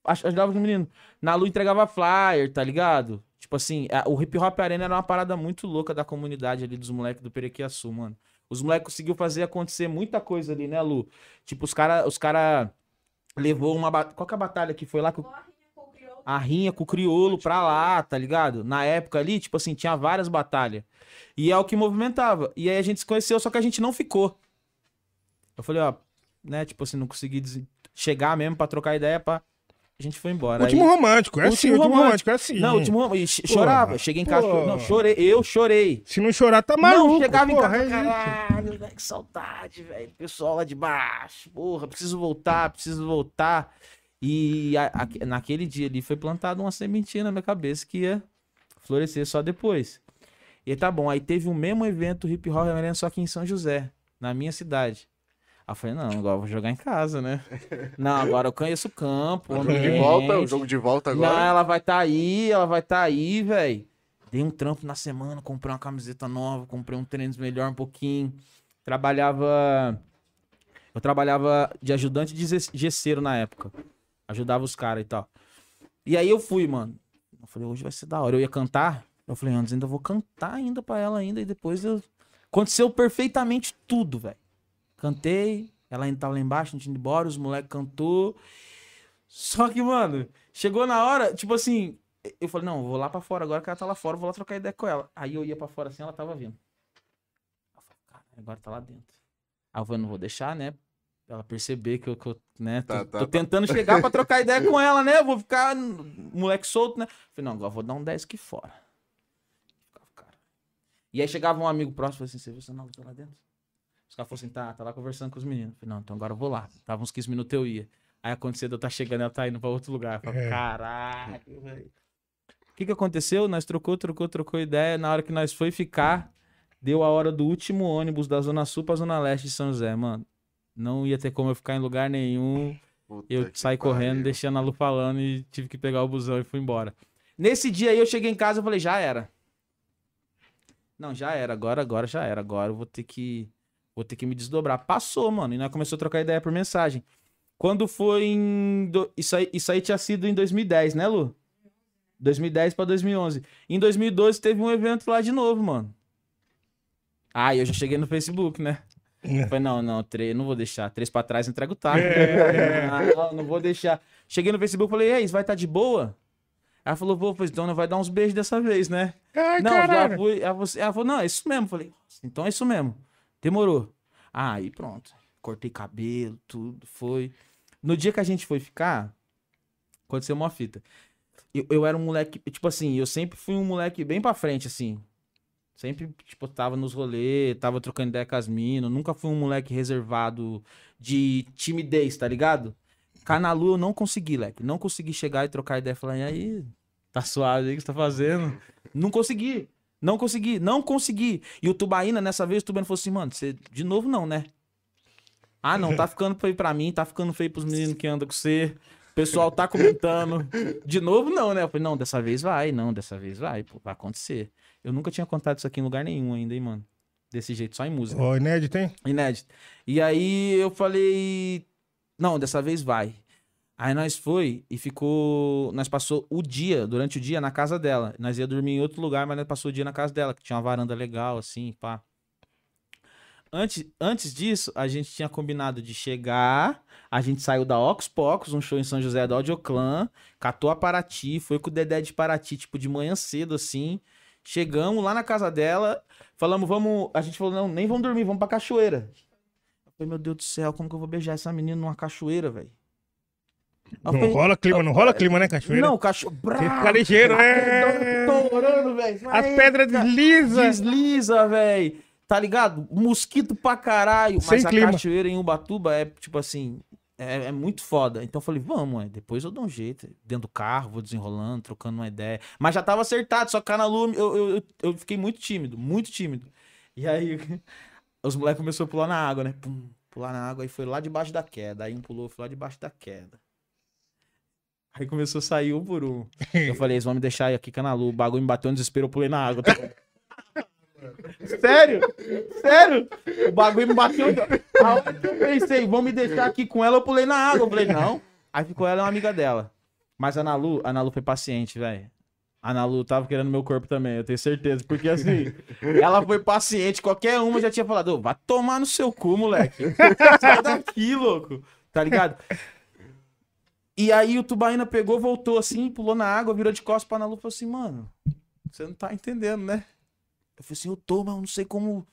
aj- ajudava os meninos. Nalu entregava flyer, tá ligado? Tipo assim, o Hip Hop Arena era uma parada muito louca da comunidade ali dos moleques do Perequiaçu, mano. Os moleques conseguiu fazer acontecer muita coisa ali, né, Lu? Tipo, os cara, os cara levou uma qual que é a batalha que foi lá que o- a rinha com o criolo pra lá, tá ligado? Na época ali, tipo assim, tinha várias batalhas. E é o que movimentava. E aí a gente se conheceu, só que a gente não ficou. Eu falei, ó, né, tipo assim, não consegui chegar mesmo pra trocar ideia, pra... A gente foi embora. Último Aí- romântico, é assim, Último último romântico. romântico, é assim. Não, último romântico. Ch- chorava. Cheguei em casa, Porra. não, chorei. Eu chorei. Se não chorar, tá maluco. não, chegava em porra, casa, é caralho, velho, que saudade, velho. Pessoal lá de baixo, porra, preciso voltar, preciso voltar. E a- a- naquele dia ali foi plantada uma sementinha na minha cabeça que ia florescer só depois. E tá bom, aí teve o mesmo evento Hip Hop só que em São José, na minha cidade. Aí eu falei, não, agora eu vou jogar em casa, né? (laughs) Não, agora eu conheço o campo, o jogo de volta, o jogo de volta Não, agora. ela vai estar aí, ela vai estar aí, velho. Dei um trampo na semana, comprei uma camiseta nova, comprei um tênis melhor um pouquinho. Trabalhava. Eu trabalhava de ajudante de ges- gesseiro na época. Ajudava os caras e tal. E aí eu fui, mano. Eu falei, hoje vai ser da hora. Eu ia cantar. Eu falei, antes ainda vou cantar ainda pra ela ainda. E depois eu. Aconteceu perfeitamente tudo, velho. Cantei, ela ainda tava lá embaixo, não tinha ido embora, os moleques cantou. Só que, mano, chegou na hora, tipo assim, eu falei, não, eu vou lá pra fora, agora que ela tá lá fora, eu vou lá trocar ideia com ela. Aí eu ia pra fora assim, ela tava vindo. Eu falei, cara, agora tá lá dentro. Aí eu falei, não vou deixar, né? Ela perceber que eu, que eu, né, tô, Tá, tá, tô tá. tentando chegar pra trocar ideia com ela, né? Eu vou ficar moleque solto, né? Falei, não, agora eu vou dar um 10 aqui fora. E aí chegava um amigo próximo e falou assim: Você viu seu nome lá dentro? Os caras falaram assim: Tá, tá lá conversando com os meninos. Eu falei, não, então agora eu vou lá. Tava uns 15 minutos eu ia. Aí aconteceu de eu tá chegando, ela tá indo pra outro lugar. Eu falei, É. caralho, velho. O que que aconteceu? Nós trocou, trocou, trocou ideia. Na hora que nós foi ficar, deu a hora do último ônibus da Zona Sul pra Zona Leste de São José, mano. Não ia ter como eu ficar em lugar nenhum. Puta Eu saí correndo, pariu. deixei a Ana Lu falando e tive que pegar o busão e fui embora. Nesse dia aí eu cheguei em casa e falei, já era. Não, já era, agora, agora já era. Agora eu vou ter que. Vou ter que me desdobrar. Passou, mano. E nós começamos a trocar ideia por mensagem. Quando foi em. do- Isso, aí, isso aí tinha sido em 2010, né, Lu? 2010 pra 2011. Em 2012 teve um evento lá de novo, mano. Ah, eu já cheguei no Facebook, né? Falei, não, não, três, não vou deixar. Três pra trás, entrega o taco. (laughs) Não, não vou deixar. Cheguei no Facebook, falei, e aí, você vai estar de boa? Ela falou, vou, pois então não vai dar uns beijos dessa vez, né? Ai, não, já caralho. fui. Ela falou, assim- ela falou, não, é isso mesmo. Falei, "Nossa, então é isso mesmo. Demorou. Aí pronto. Cortei cabelo, tudo, foi. No dia que a gente foi ficar, aconteceu uma fita. Eu, eu era um moleque, tipo assim, eu sempre fui um moleque bem pra frente, assim. Sempre, tipo, tava nos rolês, tava trocando ideia com as minas. Nunca fui um moleque reservado de timidez, tá ligado? Canalu eu não consegui, leque. Não consegui chegar e trocar ideia. Falar, e aí, tá suave aí o que você tá fazendo? Não consegui. Não consegui, não consegui. E o Tubaína, nessa vez, o Tubaína falou assim, mano, você de novo não, né? Ah, não, tá ficando feio pra mim, tá ficando feio pros meninos que andam com você. O pessoal tá comentando. De novo não, né? Eu falei, não, dessa vez vai, não, dessa vez vai, pô, vai acontecer. Eu nunca tinha contado isso aqui em lugar nenhum ainda, hein, mano. Desse jeito, só em música. Ó, inédito, hein? Inédito. E aí eu falei, não, dessa vez vai. Aí nós foi e ficou, nós passou o dia, durante o dia na casa dela. Nós ia dormir em outro lugar, mas nós passou o dia na casa dela, que tinha uma varanda legal assim, pá. Antes, antes disso, a gente tinha combinado de chegar, a gente saiu da Ox Pocos, um show em São José do Audioclã, catou a Paraty, foi com o Dedé de Paraty, tipo, de manhã cedo, assim. Chegamos lá na casa dela, falamos, vamos. A gente falou, não, nem vamos dormir, vamos pra cachoeira. Eu falei, meu Deus do céu, como que eu vou beijar essa menina numa cachoeira, velho? Não falei, rola clima, não rola clima, né, cachoeira? Não, cachoeira. Tem que ficar ligeiro, é. Torando, velho. As pedras deslizam. Desliza, velho. Tá ligado? Mosquito pra caralho. Mas Sem a clima. cachoeira em Ubatuba é, tipo assim, é, é muito foda. Então eu falei, vamos, ué. Depois eu dou um jeito. Dentro do carro, vou desenrolando, trocando uma ideia. Mas já tava acertado, só que na lua eu, eu, eu, fiquei muito tímido, muito tímido. E aí (laughs) os moleques começaram a pular na água, né? Pum, pular na água. Aí foi lá debaixo da queda. Aí um pulou, foi lá debaixo da queda. Aí começou a sair um por um. Eu (laughs) falei, eles vão me deixar aqui, Canalu. O bagulho me bateu no desespero, eu pulei na água. (laughs) Sério? Sério? O bagulho me bateu. A hora que eu pensei, vão me deixar aqui com ela, eu pulei na água. Eu falei, não. Aí ficou ela e uma amiga dela. Mas a Nalu, a Nalu foi paciente, velho. A Nalu tava querendo meu corpo também, eu tenho certeza. Porque assim, (laughs) ela foi paciente, qualquer uma já tinha falado, "Ô, vai tomar no seu cu, moleque. Sai daqui, louco. Tá ligado? E aí o Tubaína pegou, voltou assim, pulou na água, virou de costas pra Nalu e falou assim, mano, você não tá entendendo, né? Eu falei assim, eu tô, mas eu não sei como.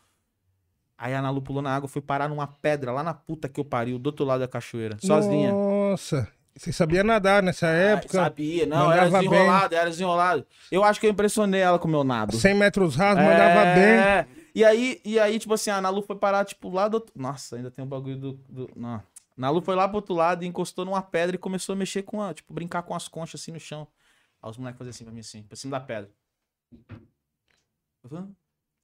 Aí a Nalu pulou na água, foi parar numa pedra lá na puta que eu pariu, do outro lado da cachoeira, sozinha. Nossa. Você sabia nadar nessa Ah, época? sabia, não, era mandava bem. desenrolado, era desenrolado. Eu acho que eu impressionei ela com o meu nado. 100 metros rasos, mandava bem. É. E aí, e aí, tipo assim, a Nalu foi parar, tipo, lá do outro... Nossa, ainda tem um bagulho do... do... Não. Nalu foi lá pro outro lado e encostou numa pedra e começou a mexer com a... Tipo, brincar com as conchas assim no chão. Aí os moleques faziam assim pra mim, assim, pra cima da pedra.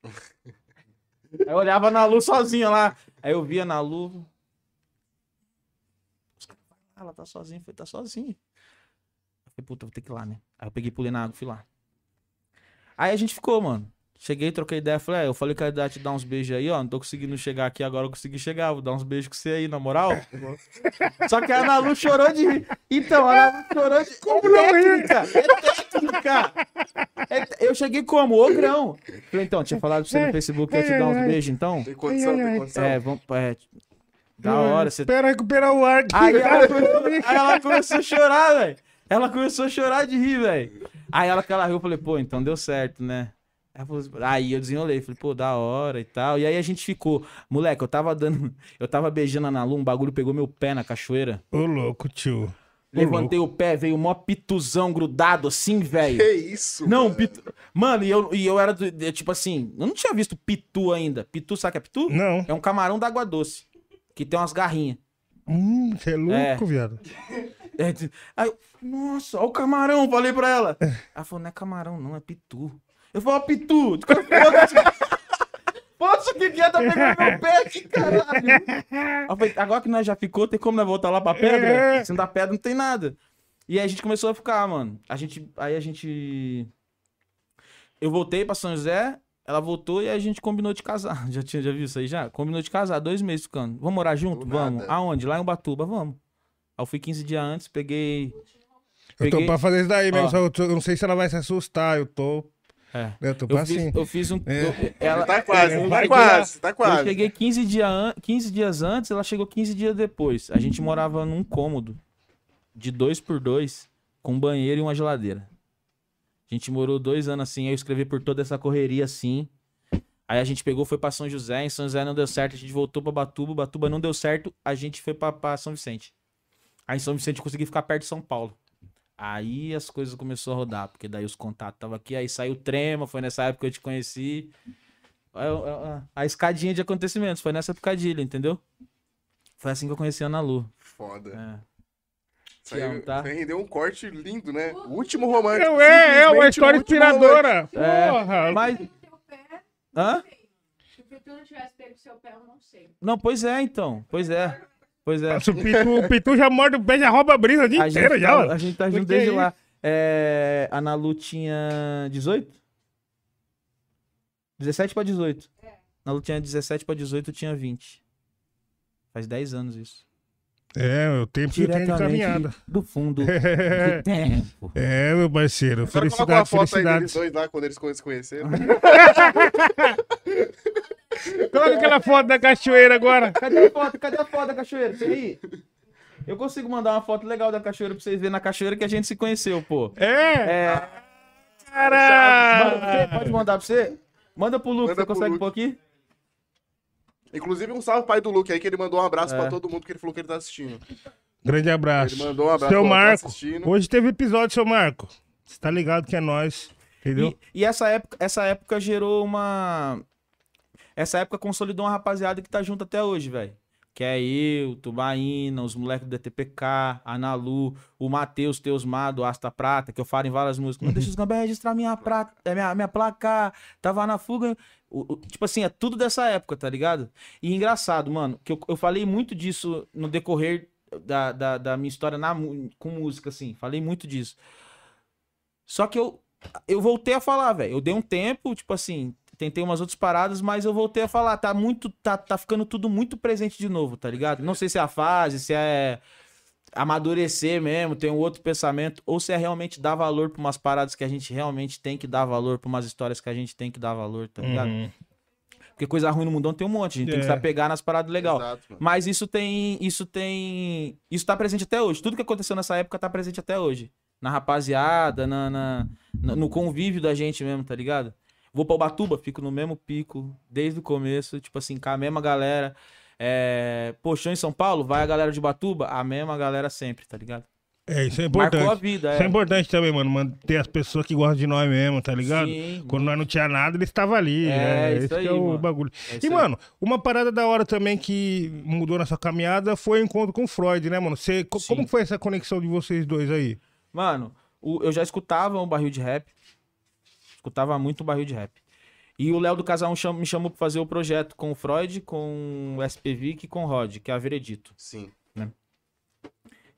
Aí eu olhava a Nalu sozinha lá. Aí eu via a Nalu... Os caras "Ah, ela tá sozinha. Falei, tá sozinha. Eu falei, puta, vou ter que ir lá, né? Aí eu peguei, pulei na água fui lá. Aí a gente ficou, mano. Cheguei, troquei ideia, falei, é, eu falei que ia te dar uns beijos aí, ó. Não tô conseguindo chegar aqui agora, eu consegui chegar. Vou dar uns beijos com você aí, na moral. (laughs) Só que a Ana Lu chorou de rir. Então, a Ana Lu chorou de. Como é técnica! É técnica! É Eu cheguei como? Ogrão. Falei, então, tinha falado pra você no Facebook que ia te dar uns beijos, então? Tem condição, tem condição. É, vamos. É, da hora, você Espera recuperar o ar aqui. Aí ela, começou, aí ela começou a chorar, velho. Ela começou a chorar de rir, velho. Aí ela que ela riu, eu falei, pô, então deu certo, né? Aí eu desenrolei, falei, pô, da hora e tal. E aí a gente ficou. Moleque, eu tava dando. (laughs) Eu tava beijando a Nalu, um bagulho pegou meu pé na cachoeira. Ô, louco, tio. Levantei o pé, veio mó pituzão grudado assim, velho. Que isso? Não, mano? pitu... Mano, e eu, e eu era do- de- tipo assim, eu não tinha visto pitu ainda. Pitu, sabe o que é pitu? Não. É um camarão d'água doce. Que tem umas garrinhas. Hum, você é louco, É. viado. (laughs) É, Aí eu, nossa, olha o camarão, falei pra ela. Ela falou, não é camarão, não, é pitu. Eu falei, ó, pitu. O que que é, tá pegando meu (laughs) pé aqui, caralho. Eu falei, agora que nós já ficou, tem como nós voltar lá pra pedra? É. Se não dá pedra, não tem nada. E aí a gente começou a ficar, mano. A gente, aí a gente... Eu voltei pra São José, ela voltou e a gente combinou de casar. (laughs) Já tinha, já viu isso aí já? Combinou de casar, dois meses ficando. Vamos morar junto? Do Vamos. nada. Aonde? Lá em Ubatuba, vamos. Aí eu fui 15 dias antes, peguei... Eu tô pra fazer isso daí mesmo, eu, eu não sei se ela vai se assustar, eu tô... É. Eu tô pra Eu fiz, assim. eu fiz um. É. eu- ela, Tá quase, É, tá vai quase, tá eu quase. cheguei 15, dia an- 15 dias antes, ela chegou 15 dias depois. A gente morava num cômodo de dois por dois, com um banheiro e uma geladeira. A gente morou dois anos assim, aí eu escrevi por toda essa correria assim. Aí a gente pegou, foi pra São José, em São José não deu certo, a gente voltou pra Batuba, Batuba não deu certo, a gente foi pra, pra São Vicente. Aí em São Vicente eu consegui ficar perto de São Paulo. Aí as coisas começaram a rodar, porque daí os contatos estavam aqui, aí saiu o Trema, foi nessa época que eu te conheci. A, a- a escadinha de acontecimentos, foi nessa picadilha, entendeu? Foi assim que eu conheci a Ana Lu. Foda. É. Te amo, tá? aí rendeu um corte lindo, né? O último romântico. Eu, é, é uma história inspiradora. É, Porra. Mas. Hã? Se o Pitu não tivesse pego seu pé, eu não sei. Não, pois é, então. Pois é. Pois é. O Pitu, o Pitu já morde o pé, já rouba a brisa o dia A gente, inteiro já. tá, a gente tá junto desde lá. É, a Ana Lu tinha 18? 17 pra 18. A Lu tinha 17 pra 18, eu tinha 20. Faz 10 anos isso. É, o tempo que eu tenho de caminhada. do fundo (laughs) do tempo. É, meu parceiro. Agora coloca uma Felicidades, foto aí deles felicidades. dois lá, quando eles se conheceram. (laughs) (laughs) Coloca aquela foto da cachoeira agora. Cadê a foto? Cadê a foto da cachoeira? Peraí. Eu consigo mandar uma foto legal da cachoeira pra vocês verem na cachoeira que a gente se conheceu, pô. É, É. Cara. Pode mandar pra você? Manda pro Lucas, Manda você consegue pôr aqui? Inclusive, um salve pai do Luke aí, que ele mandou um abraço É. pra todo mundo que ele falou que ele tá assistindo. Grande abraço. Ele mandou um abraço Seu tá Marco. assistindo. Hoje teve episódio, seu Marco. Você tá ligado que é nós. Entendeu? E, e essa, época, essa época gerou uma. Essa época consolidou uma rapaziada que tá junto até hoje, velho. Que é eu, Tubaína, os moleques do DTPK, a Nalu, o Matheus Teusmar, do Asta Prata, que eu falo em várias músicas. Não deixa os gambé registrar minha, prata, é, minha, minha placa, tava na fuga. O- o- tipo assim, é tudo dessa época, tá ligado? E engraçado, mano, que eu, eu falei muito disso no decorrer da, da, da minha história na, com música, assim. Falei muito disso. Só que eu, eu voltei a falar, velho. Eu dei um tempo, tipo assim, tentei umas outras paradas, mas eu voltei a falar. Tá muito, tá, tá ficando tudo muito presente de novo, tá ligado? Não sei se é a fase, se é amadurecer mesmo, ter um outro pensamento, ou se é realmente dar valor pra umas paradas que a gente realmente tem que dar valor, pra umas histórias que a gente tem que dar valor, tá ligado? Uhum. Porque coisa ruim no mundão tem um monte, a gente tem que É. saber pegar nas paradas legais. Mas isso tem. Isso tem. Isso tá presente até hoje. Tudo que aconteceu nessa época tá presente até hoje. Na rapaziada, na, na- na- no convívio da gente mesmo, tá ligado? Vou pra Ubatuba, fico no mesmo pico, desde o começo, tipo assim, com a mesma galera. É... Em São Paulo, vai a galera de Ubatuba, a mesma galera sempre, tá ligado? É, isso é Marcou a importante. vida, Isso é é. importante também, mano. Manter as pessoas que gostam de nós mesmo, tá ligado? Sim. Quando nós não tinha nada, eles estavam ali. É, É, isso esse aí, que é o mano. bagulho. É E, aí. mano, uma parada da hora também que mudou na sua caminhada foi o encontro com o Freud, né, mano? Você, Sim. como foi essa conexão de vocês dois aí? Mano, o- eu já escutava um barril de rap. Escutava muito barril de rap. E o Léo do Casal me chamou pra fazer o projeto com o Freud, com o SPVIC e com o Rod, que é a Veredito. Sim.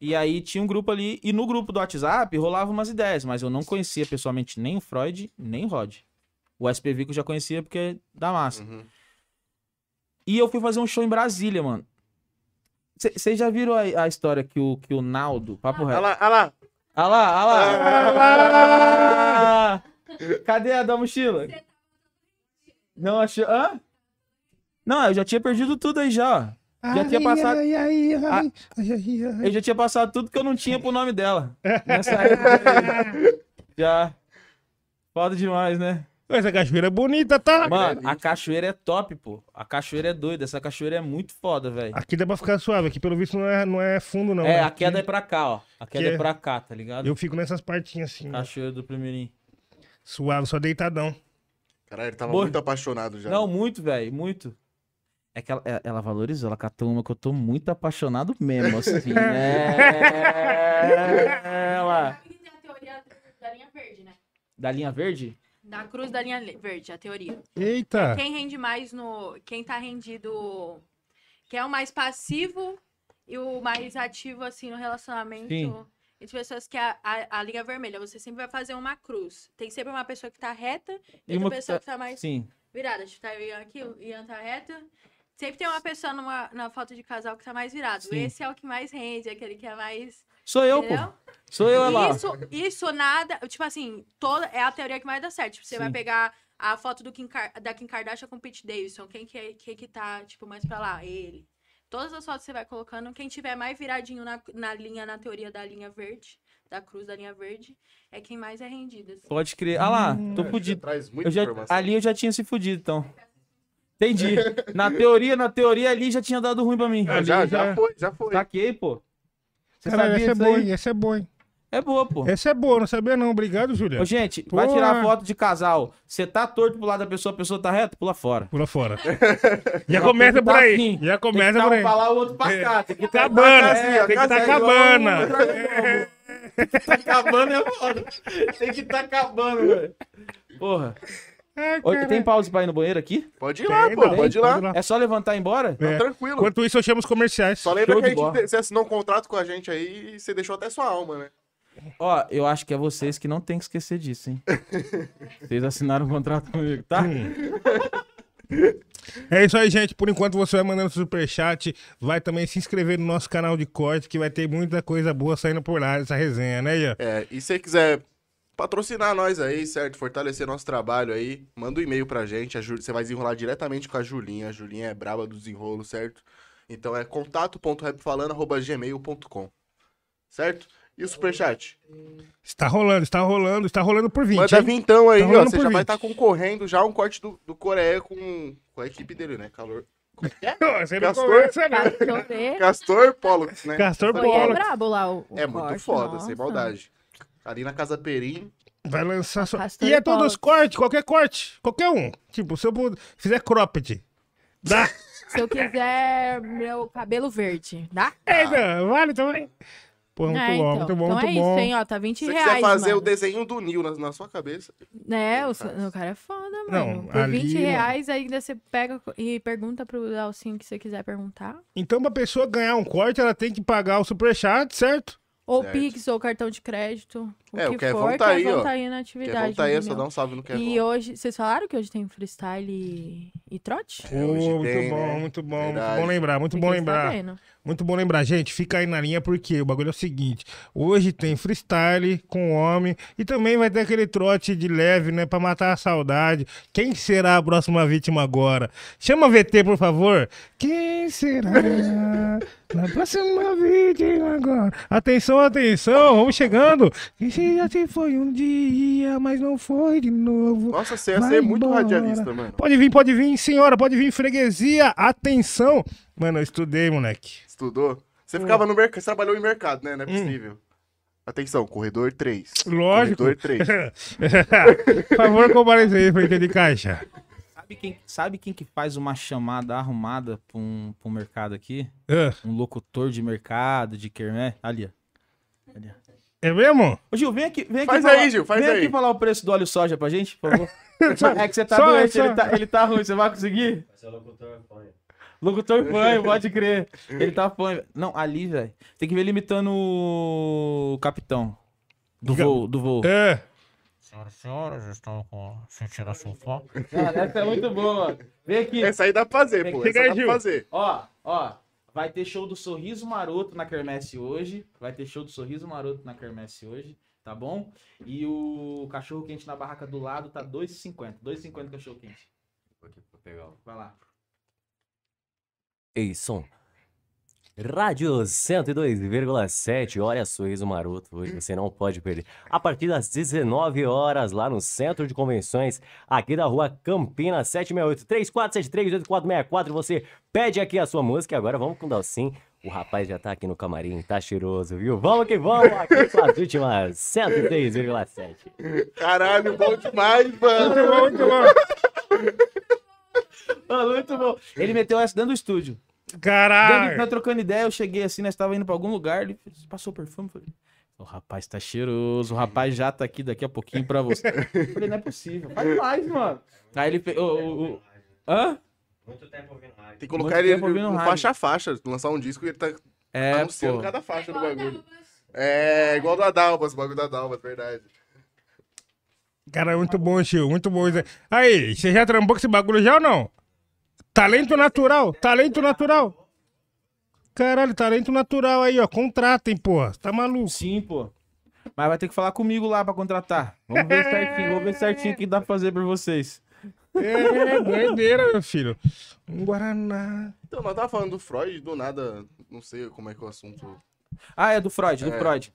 E aí tinha um grupo ali, e no grupo do WhatsApp rolava umas ideias, mas eu não conhecia pessoalmente nem o Freud, nem o Rod. O SPVIC eu já conhecia porque é da massa. Uhum. E eu fui fazer um show em Brasília, mano. Vocês já viram a, a história que o, que o Naldo, papo Olha reto. lá, olha lá. Ah lá, ah lá. Ah! Cadê a da mochila? Não achou? Hã? Não, eu já tinha perdido tudo aí já. ó. Já tinha passado. Ai, ai, ai, ai, ai, ai, ai. Eu já tinha passado tudo que eu não tinha pro nome dela. Nessa (laughs) época. Já. Foda demais, né? Essa cachoeira é bonita, tá? Mano, a cachoeira é top, pô. A cachoeira é doida. Essa cachoeira é muito foda, velho. Aqui dá pra ficar suave. Aqui, pelo visto, não é, não é fundo, não. É, né? a queda é Aqui pra cá, ó. A queda é- é pra cá, tá ligado? Eu fico nessas partinhas assim, ó. Cachoeira do primeirinho. Suave, só deitadão. Caralho, ele tava Boa. muito apaixonado já. Não, muito, velho, muito. É que ela, é- ela valorizou, ela catou uma que eu tô muito apaixonado mesmo, assim. (laughs) é... Ela. Sabe que tem a teoria da linha verde, né? Da linha verde? Da cruz da linha verde, a teoria. Eita! Quem rende mais no. Quem tá rendido. Quem é o mais passivo e o mais ativo, assim, no relacionamento. Sim. Entre pessoas que é a, a, a linha vermelha, você sempre vai fazer uma cruz. Tem sempre uma pessoa que tá reta e uma que pessoa tá- que tá mais Sim. virada. Tipo, tá o Ian aqui, o Ian tá reta. Sempre tem uma pessoa numa, na foto de casal que tá mais virado. Sim. Esse é o que mais rende, aquele que é mais. Sou eu, entendeu? pô. Sou eu, lá. Isso, isso nada. Tipo assim, toda, é a teoria que mais dá certo. Tipo, você vai Sim. pegar a foto do Kim da Kim Kardashian com o Pete Davidson. Quem que, é, quem que tá, tipo, mais pra lá? Ele. Todas as fotos você vai colocando. Quem tiver mais viradinho na, na linha, na teoria da linha verde, da cruz da linha verde, é quem mais é rendido. assim. Pode crer. Ah lá, tô É, já fudido. Traz muita Eu já, informação. ali eu já tinha se fudido, então. Entendi. Na teoria, na teoria ali já tinha dado ruim pra mim. Ah, já, já- já foi, já foi. Saquei, pô. Você Caralho, sabia essa é boa, hein? Essa é boa, hein? É boa, pô. Essa é boa, não sabia não. Obrigado, Julia. Ô, gente, vai tirar foto de casal. Você tá torto pro lado da pessoa, a pessoa tá reta, pula fora. Pula fora. (laughs) Já Não, começa tem que por tá aí. assim. Já Tem começa que por tá aí. um pra lá, o outro pra cá. Tem que tá Cabana, assim, ó, tem que tá casa- cabana. (laughs) Tá acabando é foda. Tem que tá acabando, velho. Porra. Ô, cara. Tem pause pra ir no banheiro aqui? Pode ir lá, Tem, pô, dá, pode ir lá. É só levantar e ir embora? Tá É. tranquilo. Enquanto isso, eu chamo os comerciais. Só lembra Show que a gente, você assinou um contrato com a gente aí e você deixou até sua alma, né? Ó, eu acho que é vocês que não tem que esquecer disso, hein? (laughs) Vocês assinaram um contrato comigo, tá? É isso aí, gente. Por enquanto você vai mandando superchat. Vai também se inscrever no nosso canal de corte, que vai ter muita coisa boa saindo por lá dessa resenha, né, Ian? É, e se você quiser patrocinar nós aí, certo? Fortalecer nosso trabalho aí, manda um e-mail pra gente. A Ju- Você vai desenrolar diretamente com a Julinha. A Julinha é braba do desenrolo, certo? Então é contato.rapfalando.gmail.com Certo? E o superchat? Está rolando, está rolando, está rolando por 20. Manda hein? vintão aí, Tá ó. Você já vai 20. estar concorrendo já um corte do, do Coreia com, com a equipe dele, né? Calor. (laughs) Você não Castor. conversa, não. Castor, Castor Pollux, né? Castor Foi é brabo lá o, o É muito corte, foda, nossa. sem maldade. Ali na Casa Perim. Vai lançar só. Castor E é todos corte, qualquer corte. Qualquer um. Tipo, se eu fizer cropped. Dá. Se eu quiser meu cabelo verde, dá? Eita, vale também. Pô, muito É, bom, então. muito bom, então muito é bom. isso, hein, ó, tá 20 Se você reais, quiser fazer mano. o desenho do Nil na, na sua cabeça. Né, o, o cara é foda, Não, mano. Por ali, 20 mano. reais, ainda você pega e pergunta pro Dalcinho que você quiser perguntar. Então, pra pessoa ganhar um corte, ela tem que pagar o superchat, certo? Ou Certo. Pix, ou cartão de crédito. O É, o que Kevão for, tá aí, ó. tá aí na Quer atividade. voltar aí, é só dar um salve no Kevin. E hoje, vocês falaram que hoje tem freestyle e, e trote? Pô, hoje muito tem, bom, né? muito bom, muito Verdade. bom lembrar, muito bom lembrar. sabendo. Muito bom lembrar, gente. Fica aí na linha porque o bagulho é o seguinte: hoje tem freestyle com homem e também vai ter aquele trote de leve, né? Pra matar a saudade. Quem será a próxima vítima agora? Chama a VT, por favor. Quem será a próxima vítima agora? Atenção, atenção, vamos chegando. Esse já se foi um dia, mas não foi de novo. Nossa, você ia ser muito radialista, mano. Pode vir, pode vir, senhora, pode vir, freguesia. Atenção. Mano, eu estudei, moleque. Estudou? Você ficava no mercado, você trabalhou em mercado, né? Não é possível. Atenção, corredor 3. Hum. Lógico. Corredor 3. (laughs) Por favor, compareça aí, frente de caixa. Sabe quem, sabe quem que faz uma chamada arrumada pra um, pra um mercado aqui? Ah, Um locutor de mercado, de quermé? Ali, ó. Ali, ó. é mesmo? Ô, Gil, vem aqui. Vem aqui Faz falar, aí, Gil, faz vem aí. aqui falar o preço do óleo soja pra gente, por favor. (laughs) é que você tá só- doente, só- Ele, tá, ele tá ruim, você vai conseguir? Locutor (laughs) fanho, pode crer. Ele tá fanho. Não, ali, velho. Tem que ver ele imitando o capitão. Do Diga- voo, do voo. É. Senhoras e senhores, estão com... sentindo a sua fome? Cara, essa é muito boa. Vem aqui. Essa aí dá pra fazer, pô. Essa aí, dá pra fazer. Ó, ó. Vai ter show do Sorriso Maroto na Kermesse hoje. Vai ter show do Sorriso Maroto na Kermesse hoje, tá bom? E o cachorro quente na barraca do lado tá 2,50. 2,50 cachorro quente. Vai lá. Ei, som. Rádio 102,7, olha sorriso maroto hoje, você não pode perder. A partir das 19 horas, lá no Centro de Convenções, aqui da rua Campinas 768 3473 8464, você pede aqui a sua música. Agora vamos com o Dalcin. O rapaz já tá aqui no camarim, tá cheiroso, viu? Vamos que vamos, aqui com as últimas 103,7. Caralho, bom demais, mano. Muito bom, muito bom. Mano, muito bom. Ele meteu essa dentro do estúdio. Caralho. nós trocando ideia, eu cheguei assim, nós tava indo pra algum lugar, ele passou perfume, falei, o rapaz tá cheiroso, o rapaz já tá aqui daqui a pouquinho pra você. Eu falei, não é possível, faz mais, mano. Aí ele fez, o, o, o- hã? Muito tempo ouvindo rádio. Tem que colocar Muito ele ouvindo no rádio. faixa a faixa, lançar um disco e ele tá É, anunciando pô. cada faixa do bagulho. É, igual da Dalmas, o bagulho da Dalmas, verdade. Cara, é muito bom, Chiu, muito bom. isso aí. Aí, você já trampou com esse bagulho já ou não? Talento natural, talento natural. Caralho, talento natural aí, ó. Contratem, porra. Tá maluco? Sim, pô. Mas vai ter que falar comigo lá pra contratar. Vamos ver certinho, vamos ver certinho o que dá pra fazer pra vocês. É, doideira, meu filho. Um Guaraná. Então, nós tava falando do Freud, do nada, não sei como é que é o assunto Ah, é do Freud, do É. Freud.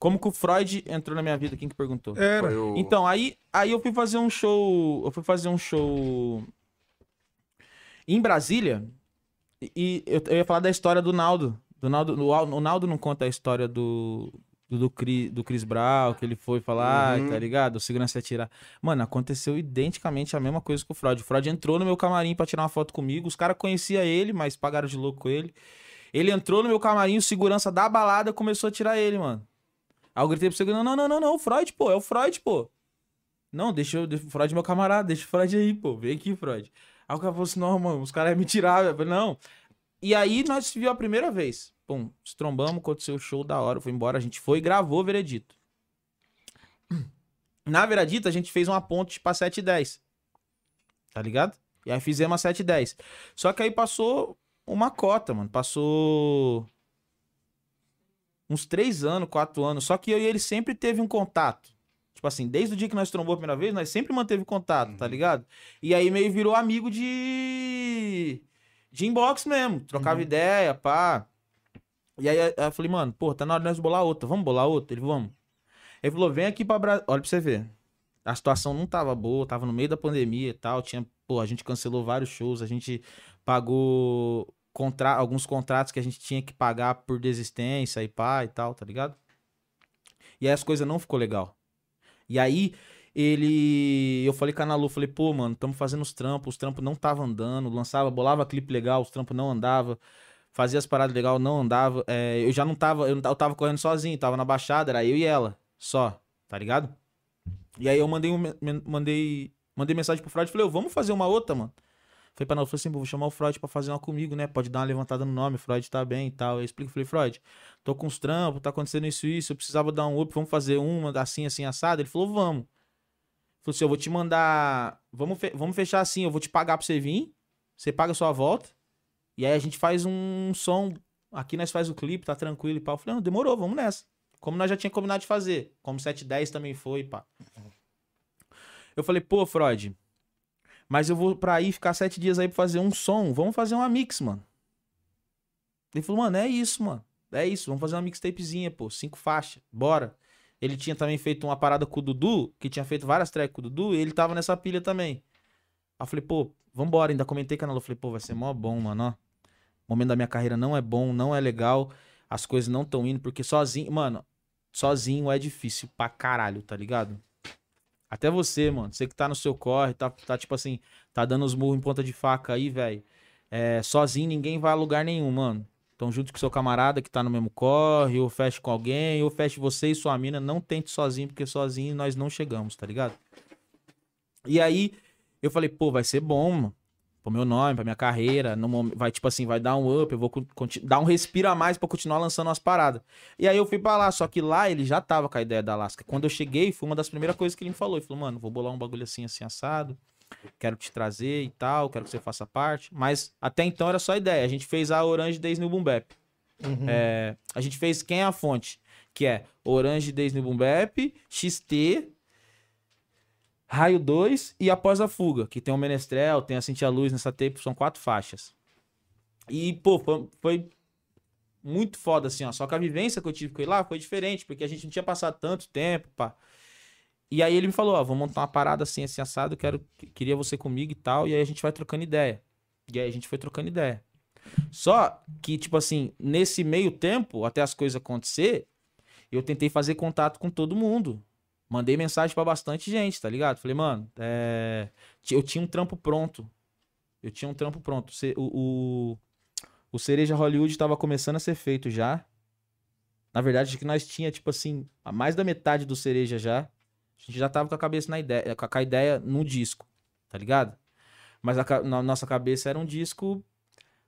Como que o Freud entrou na minha vida? Quem que perguntou? Era. o... Então, aí, aí eu fui fazer um show. Eu fui fazer um show em Brasília. E eu, eu ia falar da história do Naldo. Do Naldo o, o Naldo não conta a história do. Do, do, Cri- do Chris Brown, que ele foi falar, Uhum. tá ligado? O segurança ia tirar. Mano, aconteceu identicamente a mesma coisa com o Freud. O Freud entrou no meu camarim pra tirar uma foto comigo. Os caras conheciam ele, mas pagaram de louco com ele. Ele entrou no meu camarim, o segurança da balada começou a tirar ele, mano. Aí eu gritei pro segurança: não, não, não, não, o Freud, pô, é o Freud, pô. Não, deixa, o Freud é meu camarada, deixa o Freud aí, pô. Vem aqui, Freud. Aí o cara falou assim, não, mano, os caras me tirar. Eu falei, não. E aí nós se viu a primeira vez. Pum, se trombamos, aconteceu o show da hora, foi embora, a gente foi e gravou o Veredito. (clears throat) Na Veredito, a gente fez uma ponte pra 7 e 10. Tá ligado? E aí fizemos a 7 e 10. Só que aí passou uma cota, mano. Passou uns 3 anos, 4 anos. Só que eu e ele sempre teve um contato. Tipo assim, desde o dia que nós trombou a primeira vez, nós sempre manteve contato, tá ligado? E aí meio virou amigo de. de inbox mesmo. Trocava ideia, pá. E aí aí eu falei, mano, pô, tá na hora de nós bolar outra. Vamos bolar outra? Ele, vamos. Ele falou, vem aqui pra Brasília. Olha pra você ver. A situação não tava boa, tava no meio da pandemia e tal. Tinha, pô, a gente cancelou vários shows, a gente pagou contra... alguns contratos que a gente tinha que pagar por desistência e pá e tal, tá ligado? E aí as coisas não ficou legal. E aí ele. Eu falei com a Nalu, falei, pô, mano, tamo fazendo os trampos, os trampos não tava andando, lançava, bolava clipe legal, os trampos não andava, fazia as paradas legal, não andava. É, eu já não tava, eu, eu tava correndo sozinho, tava na baixada, era eu e ela, só, tá ligado? E aí eu mandei, um, mandei, mandei mensagem pro Freud, falei, vamos fazer uma outra, mano. Falei pra Nalu, falei assim, vou chamar o Freud pra fazer uma comigo, né? Pode dar uma levantada no nome, Freud tá bem e tal. Eu explico, falei, Freud, tô com uns trampos, tá acontecendo isso e isso, eu precisava dar um up, vamos fazer uma assim, assim, assado. Ele falou, vamos. Falou assim, eu vou te mandar, vamos, fe- vamos fechar assim, eu vou te pagar pra você vir, você paga a sua volta, e aí a gente faz um som, aqui nós faz o clipe, tá tranquilo e pá. Eu falei, não, demorou, vamos nessa. Como nós já tinha combinado de fazer, como 710 também foi, pá. Eu falei, pô, Freud, mas eu vou pra aí ficar sete dias aí pra fazer um som. Vamos fazer uma mix, mano. Ele falou, mano, é isso, mano. É isso, vamos fazer uma mixtapezinha, pô. Cinco faixas, bora. Ele tinha também feito uma parada com o Dudu, que tinha feito várias tracks com o Dudu, e ele tava nessa pilha também. Aí eu falei, pô, vambora. Ainda comentei com a Nalu. Falei, pô, vai ser mó bom, mano, ó. O momento da minha carreira não é bom, não é legal. As coisas não estão indo, porque sozinho, mano, sozinho é difícil pra caralho, tá ligado? Até você, mano. Você que tá no seu corre, tá, tá tipo assim, tá dando os murros em ponta de faca aí, velho. É, sozinho ninguém vai a lugar nenhum, mano. Então, junto com seu camarada que tá no mesmo corre, ou feche com alguém, ou feche você e sua mina. Não tente sozinho, porque sozinho nós não chegamos, tá ligado? E aí, eu falei, pô, vai ser bom, mano. Pro meu nome, pra minha carreira. No vai, tipo assim, vai dar um up, eu vou dar um respiro a mais pra continuar lançando umas paradas. E aí eu fui pra lá, só que lá ele já tava com a ideia da Alaska. Quando eu cheguei, foi uma das primeiras coisas que ele me falou. Ele falou, mano, vou bolar um bagulho assim, assim, assado. Quero te trazer e tal, quero que você faça parte. Mas até então era só ideia. A gente fez a Orange Days no Boom Bap. É, a gente fez Quem é a Fonte? Que é Orange Days no Boom Bap, XT, Raio 2 e Após a Fuga, que tem o Menestrel, tem a Cintia Luz nessa tape, são quatro faixas. E, pô, foi, foi muito foda, assim, ó. Só que a vivência que eu tive com ele lá foi diferente, porque a gente não tinha passado tanto tempo, pá. E aí ele me falou, ó, vamos montar uma parada assim, assim, assado, quero, queria você comigo e tal, e aí a gente vai trocando ideia. E aí a gente foi trocando ideia. Só que, tipo assim, nesse meio tempo, até as coisas acontecer, eu tentei fazer contato com todo mundo. Mandei mensagem pra bastante gente, tá ligado? Falei, mano, é... eu tinha um trampo pronto. Eu tinha um trampo pronto. O, o, o Cereja Hollywood tava começando a ser feito já. Na verdade, que nós tinha, tipo assim, a mais da metade do Cereja já. A gente já tava com a cabeça na ideia, com a ideia no disco, tá ligado? Mas a na nossa cabeça era um disco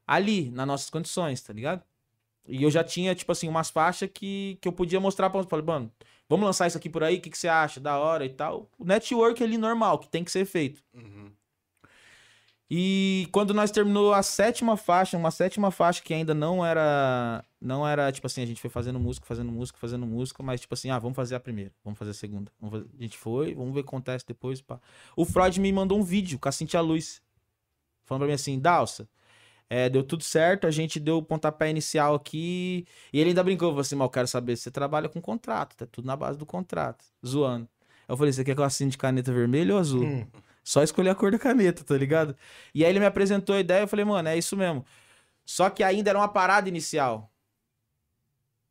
ali, nas nossas condições, tá ligado? E eu já tinha, tipo assim, umas faixas que, que eu podia mostrar pra Falei, mano, vamos lançar isso aqui por aí, o que, que você acha? Da hora e tal. O network ali normal, que tem que ser feito. Uhum. E quando nós terminou a sétima faixa, uma sétima faixa que ainda não era. Não era, tipo assim, a gente foi fazendo música, fazendo música, fazendo música, mas tipo assim, ah, vamos fazer a primeira, vamos fazer a segunda. Fazer- A gente foi, vamos ver o que acontece depois. Pá. O Freud me mandou um vídeo com a Cintia Luz. Falando pra mim assim, Dalsa, é, deu tudo certo, a gente deu o pontapé inicial aqui. E ele ainda brincou, falou assim, mal, eu quero saber se você trabalha com contrato, tá tudo na base do contrato. Zoando. Eu falei, você quer que eu assine de caneta vermelha ou azul? Hum. Só escolher a cor da caneta, tá ligado? E aí ele me apresentou a ideia, eu falei, mano, é isso mesmo. Só que ainda era uma parada inicial.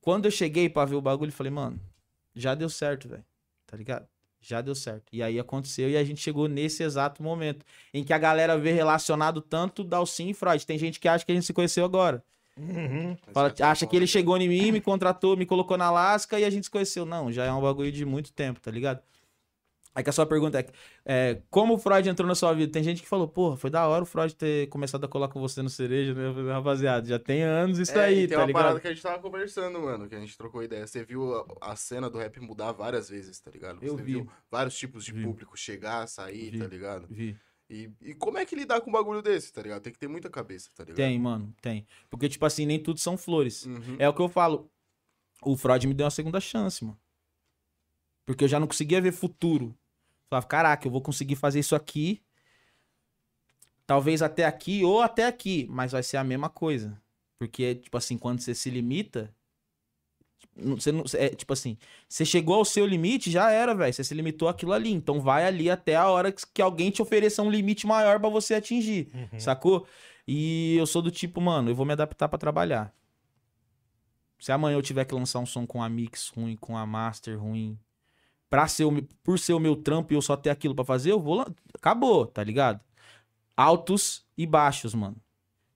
Quando eu cheguei pra ver o bagulho, eu falei, mano, já deu certo, velho. Tá ligado? Já deu certo. E aí aconteceu e a gente chegou nesse exato momento em que a galera vê relacionado tanto Dalcin e Freud. Tem gente que acha que a gente se conheceu agora. Uhum. Fala- a acha que ele chegou em mim, me contratou, me colocou na lasca e a gente se conheceu. Não, já é um bagulho de muito tempo, tá ligado? Aí que a sua pergunta é, é, como o Freud entrou na sua vida? Tem gente que falou, porra, foi da hora o Freud ter começado a colar com você no cereja, né? Rapaziada, já tem anos isso É, aí, e tem tá uma ligado? parada que a gente tava conversando, mano, que a gente trocou ideia. Você viu a, a cena do rap mudar várias vezes, tá ligado? Você Eu vi. viu vários tipos de Vi. público chegar, sair, Vi. tá ligado? Vi. E, e como é que lidar com um bagulho desse, tá ligado? Tem que ter muita cabeça, tá ligado? Tem, mano, tem. Porque, tipo assim, nem tudo são flores. Uhum. É o que eu falo. O Freud me deu uma segunda chance, mano. Porque eu já não conseguia ver futuro. Falava, caraca, eu vou conseguir fazer isso aqui. Talvez até aqui ou até aqui. Mas vai ser a mesma coisa. Porque, tipo assim, quando você se limita. Você não, é, tipo assim, você chegou ao seu limite, já era, velho. Você se limitou àquilo ali. Então vai ali até a hora que, que alguém te ofereça um limite maior pra você atingir. Uhum. Sacou? E eu sou do tipo, mano, eu vou me adaptar pra trabalhar. Se amanhã eu tiver que lançar um som com a mix ruim, com a master ruim, pra ser o, por ser o meu trampo e eu só ter aquilo pra fazer, eu vou lá. Acabou, tá ligado? Altos e baixos, mano.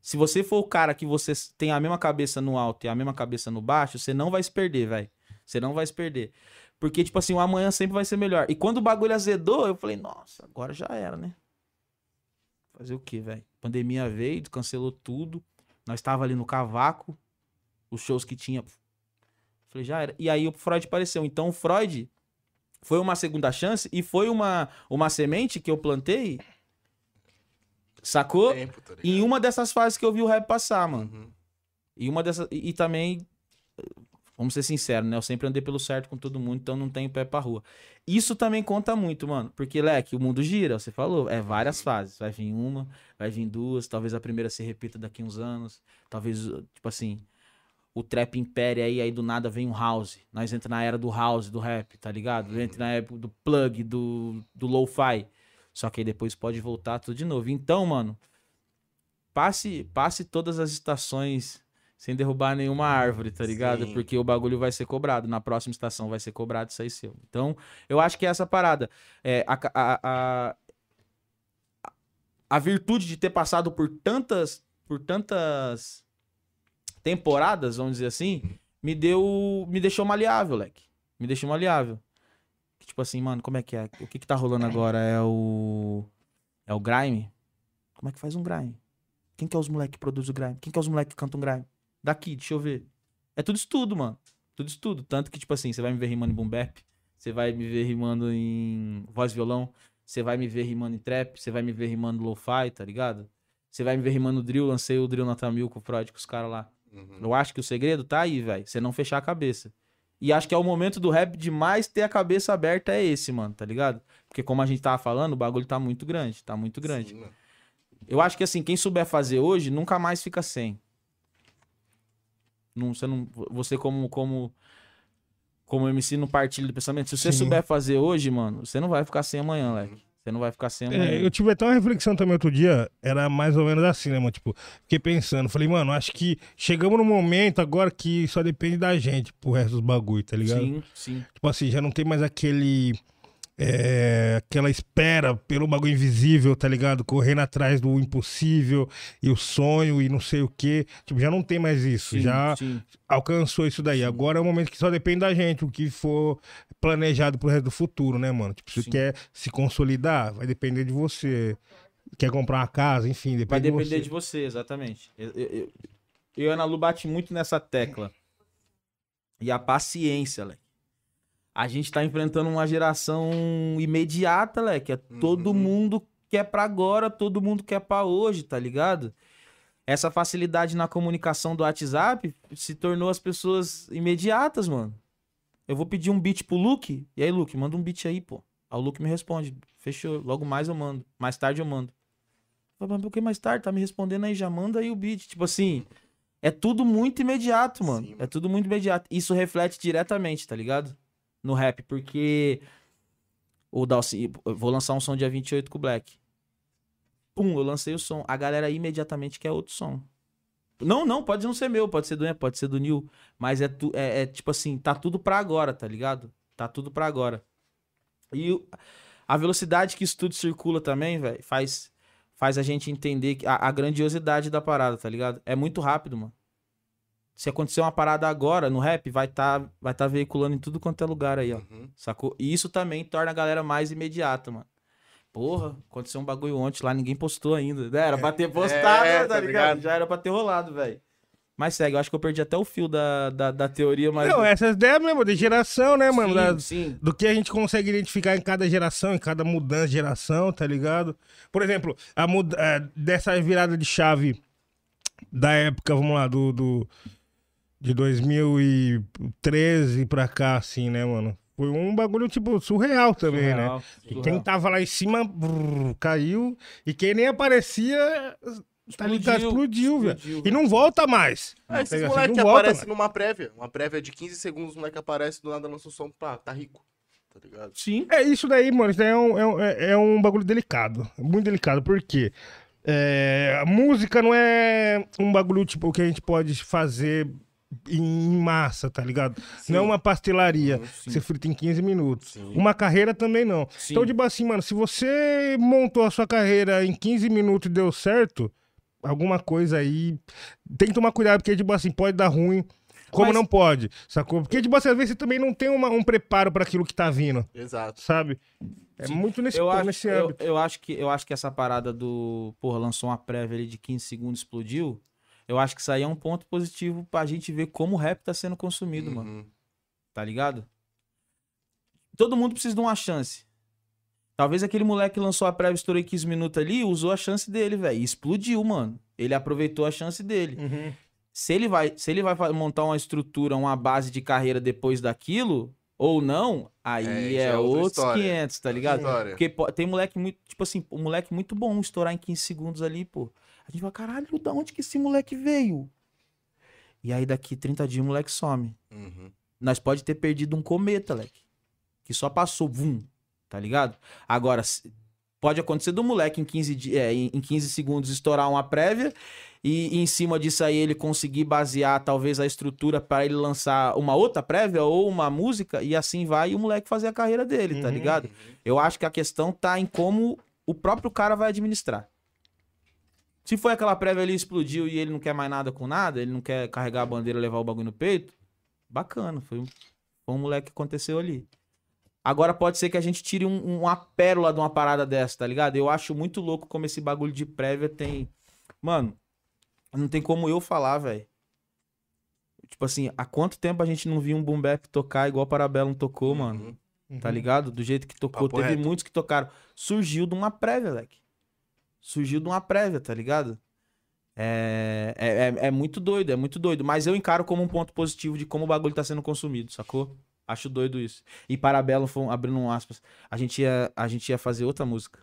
Se você for o cara que você tem a mesma cabeça no alto e a mesma cabeça no baixo, você não vai se perder, velho. Você não vai se perder. Porque, tipo assim, o amanhã sempre vai ser melhor. E quando o bagulho azedou, eu falei, nossa, agora já era, né? Fazer o quê, velho? Pandemia veio, cancelou tudo. Nós tava ali no cavaco, os shows que tinha. Falei, já era. E aí o Freud apareceu. Então o Freud foi uma segunda chance e foi uma, uma semente que eu plantei, sacou? Tempo, tá? Em uma dessas fases que eu vi o rap passar, mano. Uhum. E uma dessas. E, e também. Vamos ser sinceros, né? Eu sempre andei pelo certo com todo mundo, então não tenho pé pra rua. Isso também conta muito, mano. Porque, Leque, o mundo gira, você falou. É várias fases. Vai vir uma, vai vir duas. Talvez a primeira se repita daqui uns anos. Talvez, tipo assim, o trap impere aí, aí do nada vem um house. Nós entra na era do house, do rap, tá ligado? Entra na época do plug, do, do lo-fi. Só que aí depois pode voltar tudo de novo. Então, mano, passe, passe todas as estações sem derrubar nenhuma árvore, tá ligado? Sim. Porque o bagulho vai ser cobrado. Na próxima estação vai ser cobrado isso aí seu. Então, eu acho que é essa parada. É, a, a, a, a virtude de ter passado por tantas, por tantas temporadas, vamos dizer assim, me deu, me deixou maleável, leque. Me deixou maleável. Tipo assim, mano, como é que é? O que que tá rolando agora? É o é o grime? Como é que faz um grime? Quem que é os moleque que produz o grime? Quem que é os moleque que cantam um grime? Daqui, deixa eu ver. É tudo estudo, mano. Tudo estudo. Tanto que, tipo assim, você vai me ver rimando em boom você vai me ver rimando em voz violão, você vai me ver rimando em trap, você vai me ver rimando lo-fi, tá ligado? Você vai me ver rimando drill, lancei o drill na Tamil com o Freud, com os caras lá. Uhum. Eu acho que o segredo tá aí, velho. Você não fechar a cabeça. E acho que é o momento do rap de mais ter a cabeça aberta é esse, mano, tá ligado? Porque como a gente tava falando, o bagulho tá muito grande, tá muito grande. Sim. Eu acho que assim, quem souber fazer hoje, nunca mais fica sem. Não, você não. Você como. como como MC não partilha do pensamento. Se você Sim. souber fazer hoje, mano, você não vai ficar sem amanhã, Leque. Você não vai ficar sem amanhã. É, eu tive até uma reflexão também outro dia, era mais ou menos assim, né, mano? Tipo, fiquei pensando, falei, mano, acho que chegamos num momento agora que só depende da gente pro resto dos bagulho, tá ligado? sim, sim. Tipo assim, já não tem mais aquele. É, aquela espera pelo bagulho invisível, tá ligado? Correndo atrás do impossível e o sonho e não sei o quê. Tipo, já não tem mais isso. sim, já sim. alcançou isso daí. Agora é o momento que só depende da gente, o que for planejado pro resto do futuro, né, mano? Tipo, se Sim. você quer se consolidar, vai depender de você. Quer comprar uma casa, enfim, depende Vai de depender você. de você, exatamente. Eu, eu, eu, eu e Ana Lu bate muito nessa tecla. E a paciência, Leque. A gente tá enfrentando uma geração imediata, Leque. É todo Uhum. mundo quer pra agora, todo mundo quer pra hoje, tá ligado? Essa facilidade na comunicação do WhatsApp se tornou as pessoas imediatas, mano. Eu vou pedir um beat pro Luke. E aí, Luke, manda um beat aí, pô. Aí o Luke me responde. Fechou. Logo mais eu mando. Mais tarde eu mando. Mas por que mais tarde? Tá me respondendo aí, já manda aí o beat. Tipo assim, é tudo muito imediato, mano. Sim, É mano. tudo muito imediato. Isso reflete diretamente, tá ligado? No rap, porque o Dalcy, vou lançar um som dia 28 com o Black. Pum, eu lancei o som. A galera imediatamente quer outro som. Não, não, pode não ser meu, pode ser do pode ser do Nil, mas é, tu, é, é tipo assim, tá tudo pra agora, tá ligado? Tá tudo pra agora. E a velocidade que isso tudo circula também, velho, faz faz a gente entender a, a grandiosidade da parada, tá ligado? É muito rápido, mano. Se acontecer uma parada agora no rap, vai tá, vai tá veiculando em tudo quanto é lugar aí, ó. Uhum. Sacou? E isso também torna a galera mais imediata, mano. Porra, aconteceu um bagulho ontem lá, ninguém postou ainda. Era pra ter (laughs) postado, É, tá, tá ligado? ligado? Já era pra ter rolado, velho. Mas segue, eu acho que eu perdi até o fio da, da, da teoria, mas. Não, essas ideias mesmo, de geração, né, mano? sim, Da- sim. do que a gente consegue identificar em cada geração, em cada mudança de geração, tá ligado? Por exemplo, a muda eh, dessa virada de chave da época, vamos lá, do, do de 2013 pra cá, assim, né, mano? Foi um bagulho, tipo, surreal também, né? Surreal, E surreal. quem tava lá em cima brrr, caiu, e quem nem aparecia, tá ligado? Explodiu, velho. explodiu, E não volta mais. Ah, esses Tá ligado? moleques Não que volta aparecem numa prévia. Uma prévia de 15 segundos, o moleque aparece, do nada lança o som, pá, tá rico. Tá ligado? Sim. É isso daí, mano. Isso daí é um, é um, é- é um bagulho delicado. Muito delicado. Por quê? É, a música não é um bagulho tipo que a gente pode fazer em massa, tá ligado? Não é uma pastelaria que você frita em 15 minutos. Sim. Uma carreira também não. Sim. Então, tipo assim, mano, se você montou a sua carreira em 15 minutos e deu certo, alguma coisa aí. Tem que tomar cuidado, porque, tipo assim, pode dar ruim. Como Mas- não pode, sacou? Porque, tipo assim, às vezes você também não tem uma- um preparo para aquilo que tá vindo Exato. sabe? É muito nesse, eu acho, nesse eu, eu acho que eu acho que essa parada do, porra, lançou uma prévia ali de 15 segundos, explodiu. Eu acho que isso aí é um ponto positivo pra gente ver como o rap tá sendo consumido, mano. Uhum. Tá ligado? Todo mundo precisa de uma chance. Talvez aquele moleque que lançou a prévia, estourou em 15 minutos ali, usou a chance dele, velho. Explodiu, mano. Ele aproveitou a chance dele. Uhum. Se ele vai, se ele vai montar uma estrutura, uma base de carreira depois daquilo, ou não, aí É, é, é outros história. 500, tá ligado? História. Porque po- tem moleque muito, tipo assim, um moleque muito bom estourar em 15 segundos ali, pô. A gente vai, caralho, da onde que esse moleque veio? E aí daqui 30 dias o moleque some. Uhum. Nós pode ter perdido um cometa, leque. Que só passou, vum, tá ligado? Agora, pode acontecer do moleque em 15, di- é, em em 15 segundos estourar uma prévia e, e em cima disso aí ele conseguir basear talvez a estrutura para ele lançar uma outra prévia ou uma música e assim vai e o moleque fazer a carreira dele, tá Uhum. ligado? Eu acho que a questão tá em como o próprio cara vai administrar. Se foi aquela prévia ali explodiu e ele não quer mais nada com nada, ele não quer carregar a bandeira e levar o bagulho no peito, bacana, foi um, foi um moleque que aconteceu ali. Agora pode ser que a gente tire um- uma pérola de uma parada dessa, tá ligado? Eu acho muito louco como esse bagulho de prévia tem. Mano, não tem como eu falar, velho. Tipo assim, há quanto tempo a gente não viu um boom bap tocar igual Parabellum tocou, mano? Uhum. Tá ligado? Do jeito que tocou. Papo Teve reto. muitos que tocaram. Surgiu de uma prévia, leque. Surgiu de uma prévia, tá ligado? É, é, é, é muito doido, é muito doido. Mas eu encaro como um ponto positivo de como o bagulho tá sendo consumido, sacou? Acho doido isso. E um- abrindo um aspas, a gente, ia, a gente ia fazer outra música.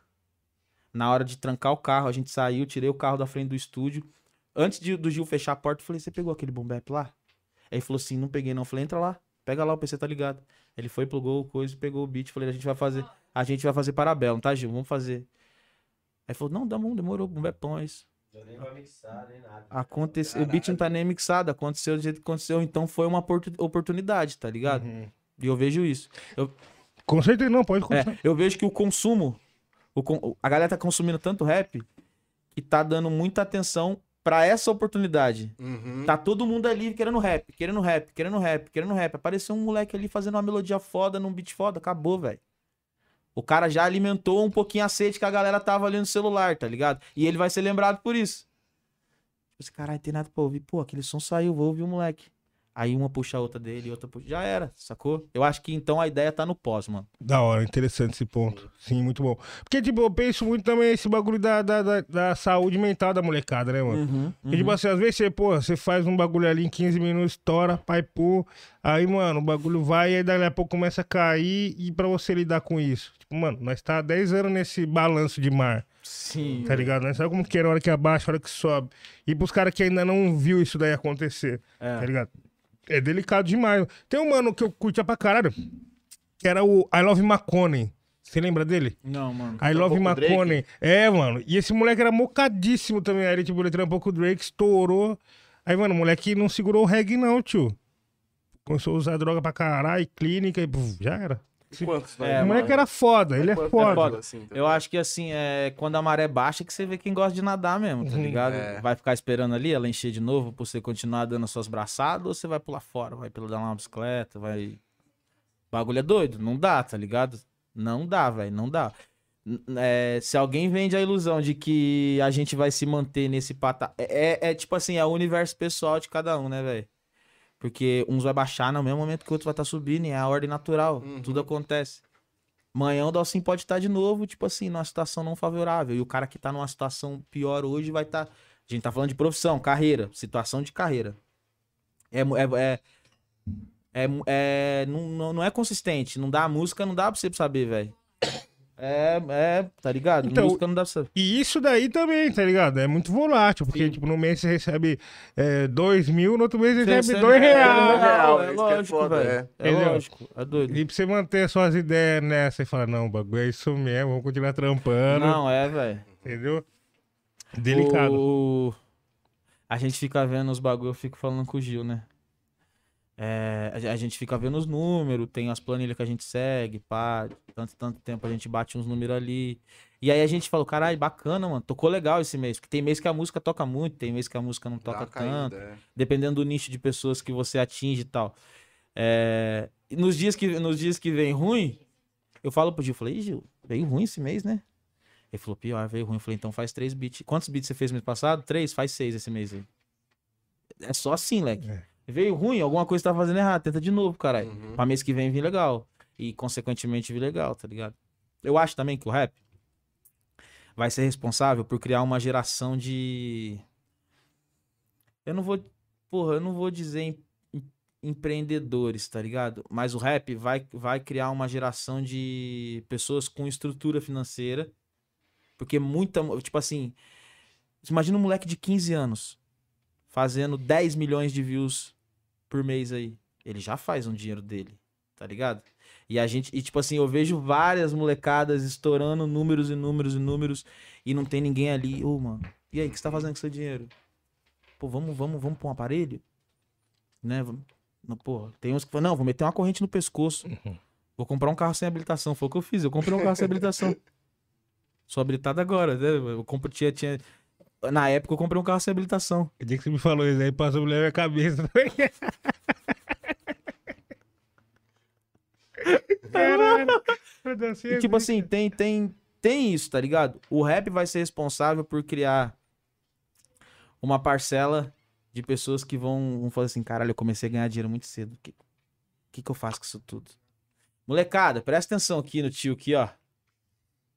Na hora de trancar o carro, a gente saiu, tirei o carro da frente do estúdio. Antes de- do Gil fechar a porta, eu falei, você pegou aquele boom bap lá? Aí ele falou assim, não peguei não. Eu falei, entra lá, pega lá, o PC tá ligado. Ele foi, plugou o coisa, pegou o beat, falei, a gente vai fazer, a gente vai fazer Parabellum, tá, Gil? Vamos fazer. Aí ele falou, não, dá bom, demorou, um bepão, é isso. Aconteceu, o beat não tá nem mixado, aconteceu do jeito que aconteceu, então foi uma oportu- oportunidade, tá ligado? Uhum. E eu vejo isso. Com certeza não, pode continuar. É, eu vejo que o consumo, o con- a galera tá consumindo tanto rap que tá dando muita atenção pra essa oportunidade. Uhum. Tá todo mundo ali querendo rap, querendo rap, querendo rap, querendo rap. Apareceu um moleque ali fazendo uma melodia foda, num beat foda, acabou, velho. O cara já alimentou um pouquinho a sede que a galera tava ali no celular, tá ligado? E ele vai ser lembrado por isso. Tipo assim, caralho, tem nada pra ouvir. Pô, aquele som saiu, vou ouvir o moleque. Aí uma puxa a outra dele, outra puxa. Já era, sacou? Eu acho que então a ideia tá no pós, mano. Da hora, interessante esse ponto. Sim, muito bom. Porque, tipo, eu penso muito também esse bagulho da, da, da, da saúde mental da molecada, né, mano? Uhum, Porque, tipo assim, às vezes você, pô, você faz um bagulho ali em 15 minutos, estoura, pai, pô. Aí, mano, o bagulho vai e aí dali a pouco começa a cair e pra você lidar com isso. Tipo, mano, nós tá há 10 anos nesse balanço de mar, Sim. tá ligado? Nós sabe como que era a hora que abaixa, a hora que sobe. E pros caras que ainda não viu isso daí acontecer, É. tá ligado? É delicado demais. Tem um mano que eu curtia pra caralho, que era o I Love McConaughey. Você lembra dele? Não, mano. I Love o Drake? McConaughey. É, mano. E esse moleque era mocadíssimo também. Aí ele, tipo, ele trampou com o Drake, estourou. Aí, mano, o moleque não segurou o reggae, não, tio. Começou a usar droga pra caralho, clínica e puf, já era. Quantos, vai? É, o moleque era foda, ele é Quantos foda. foda, assim, tá Eu acho que assim, é quando a maré baixa que você vê quem gosta de nadar mesmo, tá Uhum. ligado? É. Vai ficar esperando ali ela encher de novo pra você continuar dando as suas braçadas ou você vai pular fora, vai pedalar uma bicicleta, vai. O bagulho é doido, não dá, tá ligado? Não dá, velho, não dá. É, se alguém vende a ilusão de que a gente vai se manter nesse patamar. É, é- é tipo assim, é o universo pessoal de cada um, né, velho? Porque uns vai baixar no mesmo momento que o outro vai estar subindo, e é a ordem natural. Uhum. Tudo acontece. Amanhã o Dalcin pode estar de novo, tipo assim, numa situação não favorável. E o cara que tá numa situação pior hoje vai estar. A gente tá falando de profissão, carreira, situação de carreira. É. é, é, é, é- não, não- não é consistente. Não dá a música, não dá pra você saber, velho. É, é, tá ligado? Então, música não dá pra saber. E isso daí também, tá ligado? É muito volátil, porque, Sim. tipo, no mês você recebe é, dois mil, no outro mês você Você recebe recebe- dois é, reais. real, é isso que é lógico, foda, velho. É, lógico, é doido. E pra você manter as suas ideias nessa e falar, não, o bagulho é isso mesmo, vamos continuar trampando, Não, é, velho. entendeu? Delicado. O- A gente fica vendo os bagulho, eu fico falando com o Gil, né? É, a- a gente fica vendo os números, tem as planilhas que a gente segue, pá, tanto, tanto tempo a gente bate uns números ali. E aí a gente falou, caralho, bacana, mano, tocou legal esse mês. Porque tem mês que a música toca muito, tem mês que a música não Dá toca caída, tanto é. dependendo do nicho de pessoas que você atinge e tal. É, nos, dias que, nos dias que vem ruim, eu falo pro Gil, falei, "Ih, Gil, veio ruim esse mês, né? Ele falou, pior, veio ruim. Eu falei, então faz três beats. Quantos beats você fez mês passado? Três? Faz seis esse mês aí. É só assim, leque. É. Veio ruim, alguma coisa tá fazendo errado, tenta de novo, caralho. Uhum. Pra mês que vem vir legal. E, consequentemente, vir legal, tá ligado? Eu acho também que o rap vai ser responsável por criar uma geração de. Eu não vou. Porra, eu não vou dizer em- em- empreendedores, tá ligado? Mas o rap vai, vai criar uma geração de pessoas com estrutura financeira. Porque muita. Tipo assim. Imagina um moleque de 15 anos fazendo 10 milhões de views por mês aí. Ele já faz um dinheiro dele, tá ligado? E a gente, e tipo assim, eu vejo várias molecadas estourando números e números e números e não tem ninguém ali. Ô, mano, e aí, o que você tá fazendo com seu dinheiro? Pô, vamos, vamos, vamos pôr um aparelho? Né? Não, pô, tem uns que falam, não, vou meter uma corrente no pescoço. Vou comprar um carro sem habilitação. Foi o que eu fiz, eu comprei um carro sem habilitação. Sou habilitado agora, né? Eu compro, tinha, tinha... Na época eu comprei um carro sem habilitação. O dia que você me falou isso aí, passou mulher na minha cabeça. (laughs) Caralho. E, tipo assim. assim, tem, tem, tem isso, tá ligado? O rap vai ser responsável por criar uma parcela de pessoas que vão, vão falar assim, caralho, eu comecei a ganhar dinheiro muito cedo. O que, que, que eu faço com isso tudo? Molecada, presta atenção aqui no tio aqui, ó.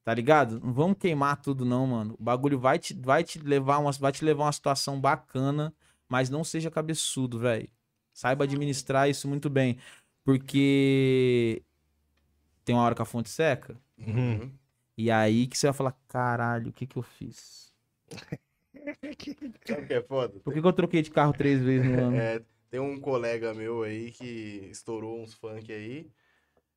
Tá ligado? Não vamos queimar tudo não, mano. O bagulho vai te, vai te levar uma, vai te levar uma situação bacana, mas não seja cabeçudo, velho. Saiba administrar isso muito bem, porque tem uma hora que a fonte seca. Uhum. E aí que você vai falar, caralho, o que que eu fiz? (laughs) Sabe o que é foda? Por que, que eu troquei de carro três vezes no (laughs) ano? É, Tem um colega meu aí que estourou uns funk aí.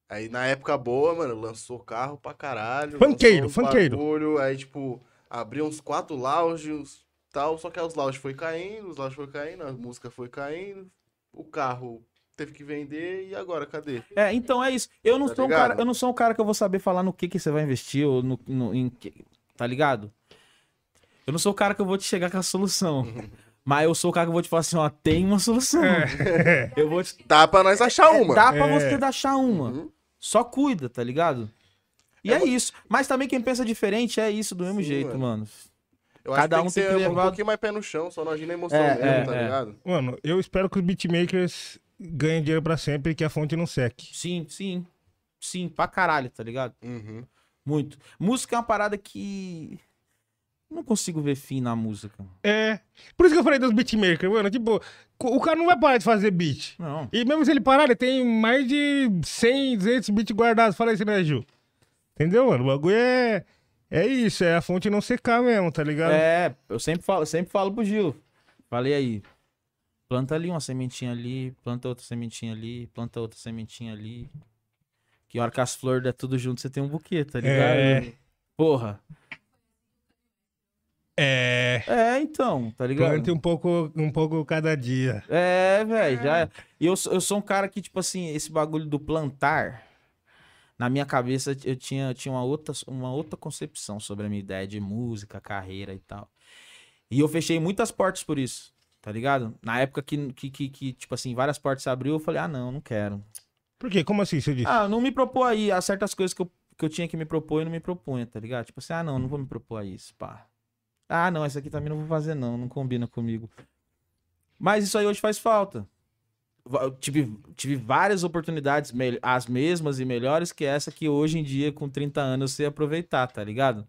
Aí na época boa, mano, lançou carro pra caralho. Uns funkeiro. bagulho, aí, tipo, abriu uns quatro lounges tal. Só que aí os lounges foi caindo, os lounges foi caindo, a música foi caindo. O carro teve que vender e agora, cadê? É, então é isso. Eu não Tá sou um cara, eu não sou um cara que eu vou saber falar no que que você vai investir ou no, no- em que- tá ligado? Eu não sou o cara que eu vou te chegar com a solução. (laughs) Mas eu sou o cara que eu vou te falar assim, ó, tem uma solução. É. Eu vou te Dá pra nós achar uma. Dá pra É. você achar uma. Uhum. Só cuida, tá ligado? E é, isso. Mas também quem pensa diferente é isso do mesmo Sim, jeito, mano. mano. Eu acho Cada que tem um que tem que um levar- pouquinho mais pé no chão, só não agir na emoção É, mesmo, é, tá é. ligado? Mano, eu espero que os beatmakers ganhem dinheiro pra sempre e que a fonte não seque. Sim, sim. Sim, pra caralho, tá ligado? Uhum. Muito. Música é uma parada que. Não consigo ver fim na música. É. Por isso que eu falei dos beatmakers, mano. Tipo, o cara não vai parar de fazer beat. Não. E mesmo se ele parar, ele tem mais de 100, 200 beats guardados. Fala isso, né, Ju? Entendeu, mano? O bagulho é. É isso, é a fonte não secar mesmo, tá ligado? É, eu sempre falo, eu sempre falo pro Gil. Falei aí. Planta ali uma sementinha ali, planta outra sementinha ali, planta outra sementinha ali. Que hora que as flores der tudo junto, você tem um buquê, tá ligado? É. Porra. É. É, então, tá ligado? Plante um pouco, um pouco cada dia. É, velho, já. é. E eu, sou- eu sou um cara que, tipo assim, esse bagulho do plantar, na minha cabeça eu tinha, tinha uma, outra, uma outra concepção sobre a minha ideia de música, carreira e tal. E eu fechei muitas portas por isso, tá ligado? Na época que, que, que, que, tipo assim, várias portas se abriu, eu falei, ah, não, não quero. Por quê? Como assim você disse? Ah, não me propor aí. Há certas coisas que eu, que eu tinha que me propor e não me propunha, tá ligado? Tipo assim, ah, não, não vou me propor a isso, pá. Ah, não, essa aqui também não vou fazer, não, não combina comigo. Mas isso aí hoje faz falta. Eu tive, tive várias oportunidades, as mesmas e melhores que essa que hoje em dia, com 30 anos, eu sei aproveitar, tá ligado?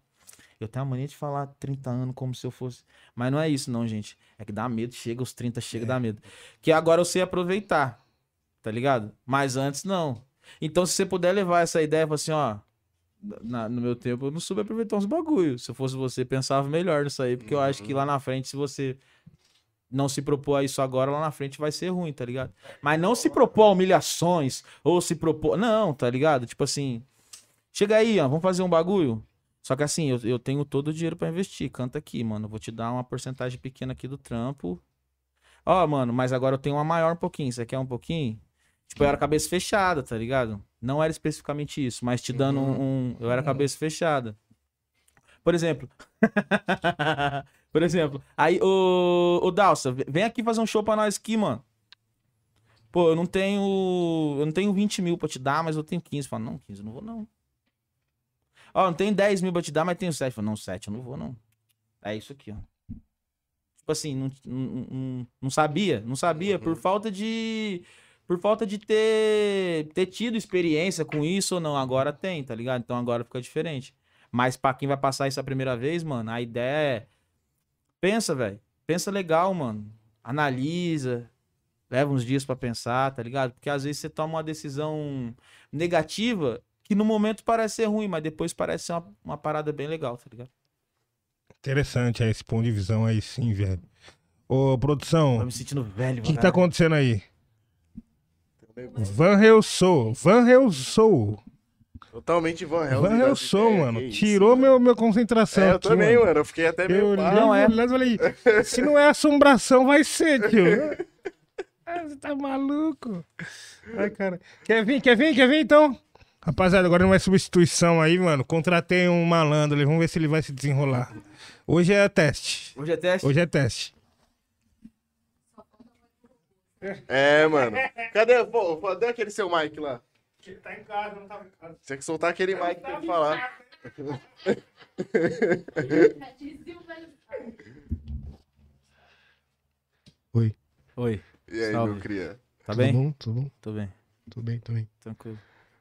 Eu tenho a mania de falar 30 anos como se eu fosse. Mas não é isso, não, gente. É que dá medo, chega os 30, chega, dá medo. Que agora eu sei aproveitar, tá ligado? Mas antes não. Então, se você puder levar essa ideia, assim, ó. Na- no meu tempo, eu não soube aproveitar uns bagulho. Se eu fosse você, pensava melhor nisso aí, porque eu acho que lá na frente, se você não se propor a isso agora, lá na frente vai ser ruim, tá ligado? Mas não se propor a humilhações, ou se propor. Não, tá ligado? Tipo assim. Chega aí, ó, vamos fazer um bagulho. Só que assim, eu, eu tenho todo o dinheiro pra investir. Canta aqui, mano. Vou te dar uma porcentagem pequena aqui do trampo. Ó, mano, mas agora eu tenho uma maior um pouquinho. Você quer um pouquinho? Tipo, eu era cabeça fechada, tá ligado? Não era especificamente isso, mas te dando um. um- eu era cabeça fechada. Por exemplo. (laughs) Por exemplo, aí o, o Dalsa, vem aqui fazer um show pra nós aqui, mano. Pô, eu não tenho. Eu não tenho 20 mil pra te dar, mas eu tenho 15. Fala, não, 15 eu não vou, não. Ó, não tenho 10 mil pra te dar, mas tenho 7. Fala, não, 7 eu não vou, não. É isso aqui, ó. Tipo assim, não, não, não, não sabia, não sabia, por falta de. Por falta de ter, ter tido experiência com isso ou não. Agora tem, tá ligado? Então agora fica diferente. Mas pra quem vai passar isso a primeira vez, mano, a ideia é. Pensa, velho. Pensa legal, mano. Analisa. Leva uns dias pra pensar, tá ligado? Porque às vezes você toma uma decisão negativa que no momento parece ser ruim, mas depois parece ser uma, uma parada bem legal, tá ligado? Interessante é, esse ponto de visão aí, sim, velho. Ô, produção, Tô o me sentindo velho, que, que tá acontecendo aí? Van Helsou, Van Helsou, Totalmente Van Helsing. Van Helsou, ideias, mano. isso, Tirou mano. meu, minha concentração. É, eu aqui, também, mano. mano. Eu fiquei até meio Eu pá. Não, é. falei, se não é assombração, vai ser, tio. Ah, Você tá maluco? Ai, cara. Quer vir, quer vir, quer vir então? Rapaziada, agora não é substituição aí, mano. Contratei um malandro ali, vamos ver se ele vai se desenrolar. Hoje é teste. Hoje é teste? Hoje é teste. É, mano. Cadê? Pô, cadê aquele seu mic lá? Ele tá em casa, não tá em casa. Você tem que soltar aquele mic pra ele falar. (laughs) Oi. Oi, E aí, Salve. meu cria? tá Tudo bem? bom? Tudo bom? Tô bem, Tudo bem, tudo bem. tranquilo.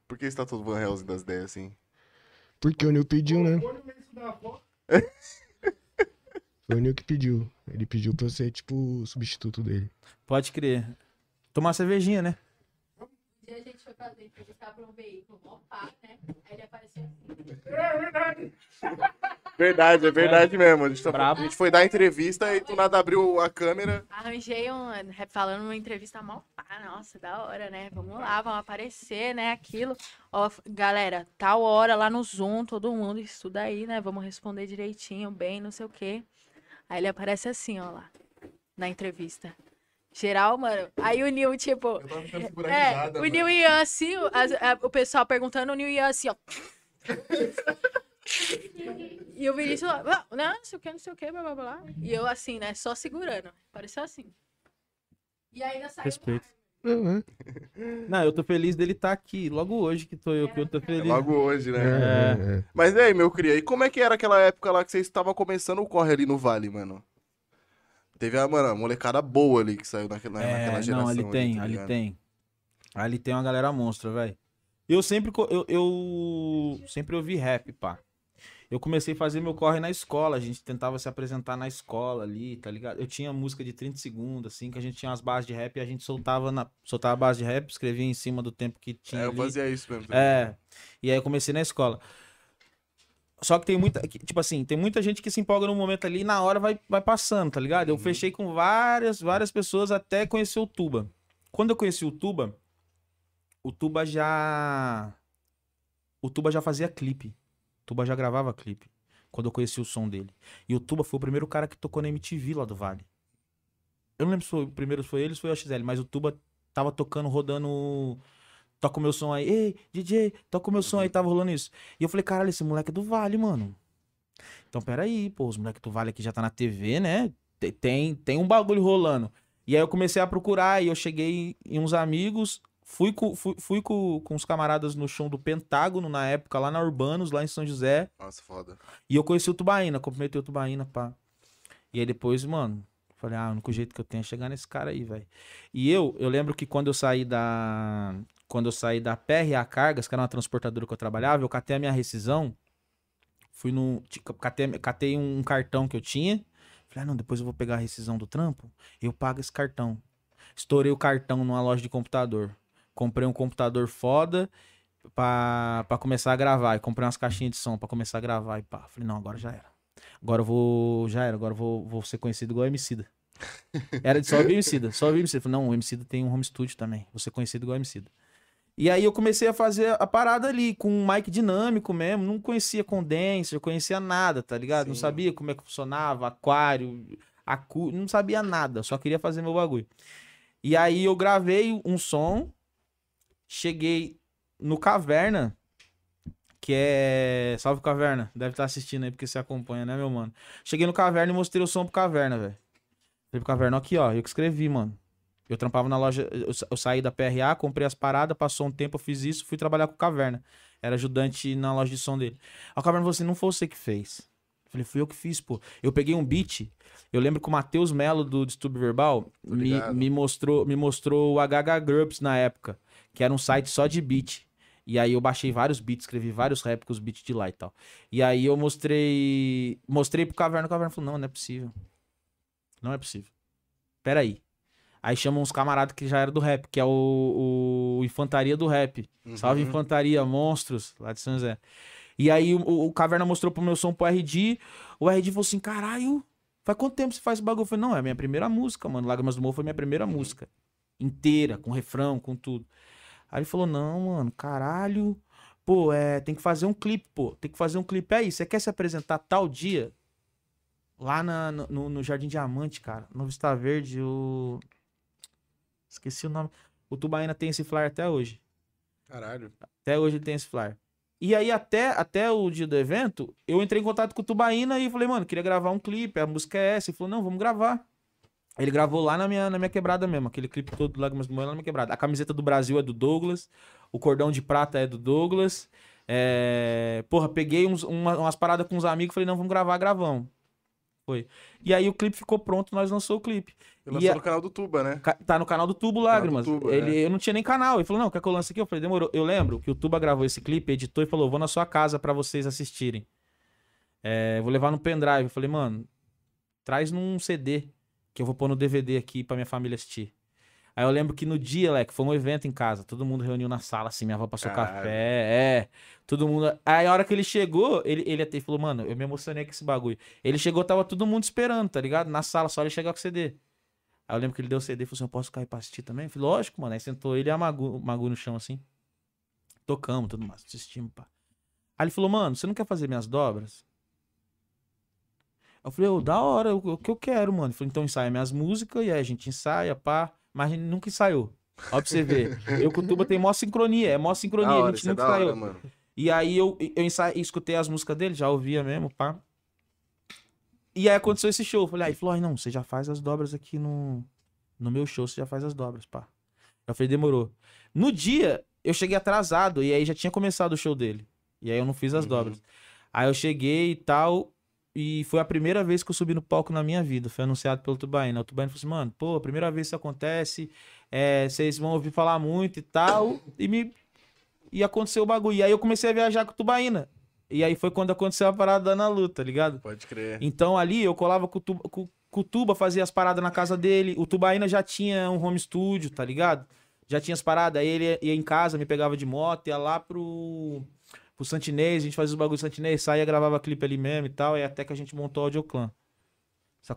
Por que você tá todo Van Helsing das ideias assim? Porque o Nil pediu, né? Foi o Nil que pediu. Ele pediu pra eu ser, tipo, o substituto dele. Pode crer. Tomar uma cervejinha, né? Um dia a gente foi fazer entrevista pra um veículo, mó pá, né? Aí ele apareceu assim. Verdade, é verdade mesmo. A gente, tá- Brabo. a gente foi dar entrevista e do nada abriu a câmera. Arranjei um. Falando numa entrevista mal. Ah, nossa, da hora, né? Vamos lá, vamos aparecer, né? Aquilo. Ó, f- galera, tal hora lá no Zoom, todo mundo estuda aí, né? Vamos responder direitinho, bem, não sei o quê. Aí ele aparece assim, ó lá. Na entrevista. Geral, mano. Aí o Nil, tipo. Eu tava tentando segurar É, risada, o mano. Nil ia assim, o- as- a- o pessoal perguntando, o Nil ia assim, ó. E o Vinícius lá, "Ah, não, não sei o que, não sei o que, blá blá blá. E eu assim, né, só segurando. Pareceu assim. E ainda saiu. Respeito. Não, eu tô feliz dele estar aqui. Logo hoje que tô eu, que eu tô feliz. Logo hoje, né? É. Mas e aí, meu cria, e como é que era aquela época lá que vocês estavam começando o corre ali no Vale, mano? Teve a, mano, a molecada boa ali que saiu naquela, naquela É, geração. não, ali tem, tá ali tem. Ali tem uma galera monstra, velho. Eu sempre, eu, eu sempre ouvi rap, pá. Eu comecei a fazer meu corre na escola, a gente tentava se apresentar na escola ali, tá ligado? Eu tinha música de 30 segundos, assim, que a gente tinha umas bases de rap e a gente soltava, na, soltava a base de rap, escrevia em cima do tempo que tinha É, eu ali. fazia isso mesmo. É. E aí eu comecei na escola. Só que tem muita. Tipo assim, tem muita gente que se empolga no momento ali e na hora vai, vai passando, tá ligado? Eu Uhum. fechei com várias, várias pessoas até conhecer o Tuba. Quando eu conheci o Tuba, o Tuba já. O Tuba já fazia clipe. Tuba já gravava clipe. Quando eu conheci o som dele. E o Tuba foi o primeiro cara que tocou na MTV lá do Vale. Eu não lembro se foi, o primeiro foi ele ou foi o XL, mas o Tuba tava tocando, rodando. Toca o meu som aí. Ei, DJ, toca o meu som aí. Tava rolando isso. E eu falei, caralho, esse moleque é do Vale, mano. Então, peraí, pô, os moleques do Vale aqui já tá na TV, né? Te- Tem, tem um bagulho rolando. E aí eu comecei a procurar e eu cheguei em uns amigos. Fui com, fui, fui com, com os camaradas no show do Pentágono na época, lá na Urbanos, lá em São José. Nossa, foda. E eu conheci o Tubaína, cumprimentei o Tubaína, pá. E aí depois, mano, falei, ah, o único jeito que eu tenho é chegar nesse cara aí, velho. E eu, eu lembro que quando eu saí da. Quando eu saí da PRA Cargas, que era uma transportadora que eu trabalhava, eu catei a minha rescisão. Fui no. Catei, catei um cartão que eu tinha. Falei, ah, não, depois eu vou pegar a rescisão do trampo. Eu pago esse cartão. Estourei o cartão numa loja de computador. Comprei um computador foda pra, pra começar a gravar. E comprei umas caixinhas de som pra começar a gravar. E pá, falei, não, agora já era. Agora eu vou. Já era, agora eu vou, vou ser conhecido igual Emicida. (laughs) Era de só ouvir Emicida, só ouvir Emicida. Falei, não, o Emicida tem um home studio também. Vou ser conhecido igual Emicida. E aí eu comecei a fazer a parada ali, com um mic dinâmico mesmo. Não conhecia condenser, conhecia nada, tá ligado? Não Sim. sabia como é que funcionava, aquário, acu... não sabia nada. Só queria fazer meu bagulho. E aí eu gravei um som, cheguei no Caverna, que é. Salve Caverna, deve estar assistindo aí porque você acompanha, né, meu mano? Cheguei no Caverna e mostrei o som pro Caverna, velho. Falei pro Caverna, aqui, ó, eu que escrevi, mano. Eu trampava na loja, eu, sa- eu saí da PRA, comprei as paradas, passou um tempo, eu fiz isso, fui trabalhar com o Caverna. Era ajudante na loja de som dele. Aí o Caverna falou assim: não foi você que fez. Falei, fui eu que fiz, pô. Eu peguei um beat. Eu lembro que o Matheus Melo do Distúrbio Verbal me, me mostrou me mostrou o HH Groups na época, que era um site só de beat. E aí eu baixei vários beats, escrevi vários rap com os beats de lá e tal. E aí eu mostrei mostrei pro Caverna, o Caverna falou: "Não, não é possível. Não é possível. Peraí. Aí chamam uns camaradas que já era do rap, que é o, o Infantaria do Rap. Salve Uhum. Infantaria, monstros, lá de São José. E aí o, o Caverna mostrou pro meu som pro RD. O RD falou assim: caralho, faz quanto tempo você faz esse bagulho? Eu falei, não, é a minha primeira música, mano. Lágrimas do Morro foi minha primeira música. Inteira, com refrão, com tudo. Aí ele falou: não, mano, caralho. Pô, é, tem que fazer um clipe, pô. Tem que fazer um clipe. É isso, você quer se apresentar tal dia? Lá na- no, no- no Jardim Diamante, cara. No Vista Verde, o. Esqueci o nome. O Tubaína tem esse flyer até hoje. Caralho. Até hoje ele tem esse flyer. E aí, até, até o dia do evento, eu entrei em contato com o Tubaína e falei, mano, queria gravar um clipe, a música é essa. Ele falou, não, vamos gravar. Ele gravou lá na minha, na minha quebrada mesmo, aquele clipe todo do Lágrimas do Moel lá na minha quebrada. A camiseta do Brasil é do Douglas, o cordão de prata é do Douglas. É... Porra, peguei uns- uma- umas paradas com uns amigos, falei, não, vamos gravar, gravamos. Foi. E aí o clipe ficou pronto, nós lançou o clipe. Você E lançou a- no canal do Tuba, né? Tá no canal do Tubo do Lágrimas. Tubo, ele, é. Eu não tinha nem canal. Ele falou, não, quer que eu lance aqui? Eu falei, demorou. Eu lembro que o Tuba gravou esse clipe, editou e falou, vou na sua casa pra vocês assistirem. É, vou levar no pendrive. Eu falei, mano, traz num CD que eu vou pôr no DVD aqui pra minha família assistir. Aí eu lembro que no dia, Leque, foi um evento em casa. Todo mundo reuniu na sala, assim, minha avó passou Caralho. café, é. Todo mundo. Aí a hora que ele chegou, ele, ele até falou, mano, eu me emocionei com esse bagulho. Ele chegou, tava todo mundo esperando, tá ligado? Na sala, só ele chegar com o CD. Aí eu lembro que ele deu o CD e falou assim: eu posso cair pra assistir também? Eu falei, lógico, mano. Aí sentou ele e a Magu, Magu no chão assim. Tocamos, tudo mais, assistimos, pá. Aí ele falou, mano, você não quer fazer minhas dobras? Eu falei, ô, da hora, o que eu quero, mano. Ele falou, então ensaia minhas músicas, e aí a gente ensaia, pá. Mas a gente nunca ensaiou. Ó pra você ver. (laughs) Eu com o Tuba tem mó sincronia, é mó sincronia, Da a hora, gente é nunca hora, ensaiou. mano. E aí eu, eu ensa- escutei as músicas dele, já ouvia mesmo, pá. E aí aconteceu esse show. Eu falei, aí falou, ai não, você já faz as dobras aqui no, no meu show, você já faz as dobras, pá. Eu falei, demorou. No dia, eu cheguei atrasado, e aí já tinha começado o show dele. E aí eu não fiz as Uhum. dobras. Aí eu cheguei e tal, e foi a primeira vez que eu subi no palco na minha vida. Foi anunciado pelo Tubaína. O Tubaína falou assim, mano, pô, a primeira vez que isso acontece, é, vocês vão ouvir falar muito e tal. E me. E aconteceu o bagulho. E aí eu comecei a viajar com o Tubaína. E aí foi quando aconteceu a parada da Ana Lu, tá ligado? Pode crer. Então ali eu colava com o Tuba, com, com o Tuba, fazia as paradas na casa dele. O Tubaína já tinha um home studio, tá ligado? Já tinha as paradas. Aí ele ia em casa, me pegava de moto, ia lá pro, pro Santinês, a gente fazia os bagulhos do Santinês, saía, gravava clipe ali mesmo e tal. E até que a gente montou o Audioclan.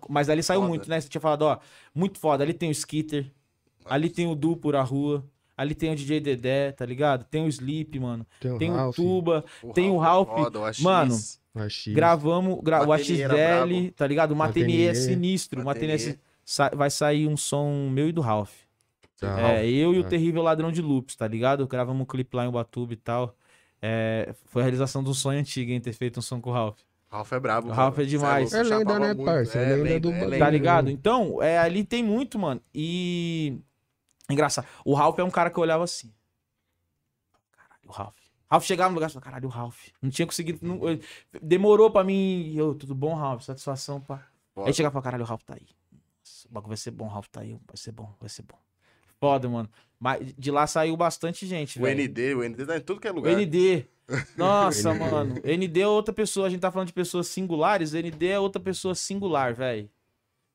Mas ali saiu Foda. muito, né? Você tinha falado, ó, muito foda. Ali tem o Skitter, ali tem o Du por a rua. Ali tem o DJ Dedé, tá ligado? Tem o Sleep, mano. Tem o Tem o Ralph, Tuba. Tem o é Ralph. foda, o AX. Mano, o AX. Gravamos gra o AXL, tá ligado? O Matenier é sinistro. O Matenier é Matenier. sa- vai sair um som meu e do Ralph. Tá. É, eu e o É. Terrível Ladrão de Loops, tá ligado? Gravamos um clipe lá em Ubatuba e tal. É, foi a realização de um sonho antigo, hein? Ter feito um som com o Ralph. Ralph é brabo. O Ralph mano. é demais. É lenda, né, parça? É lenda do bagulho. Tá ligado? Então, é, ali tem muito, mano. E. Engraçado. O Ralph é um cara que eu olhava assim. Caralho, o Ralph. Ralph chegava no lugar e falava, caralho, o Ralph. Não tinha conseguido. não- demorou pra mim. e Eu, tudo bom, Ralph? Satisfação, pá. Aí chegava e falava, caralho, o Ralph tá aí. O bagulho vai ser bom, o Ralph tá aí. Vai ser bom, vai ser bom. Foda, mano. Mas de lá saiu bastante gente, O velho. ND, o ND tá em tudo que é O lugar. ND. (laughs) Nossa, mano. ND é outra pessoa. A gente tá falando de pessoas singulares. ND é outra pessoa singular, velho.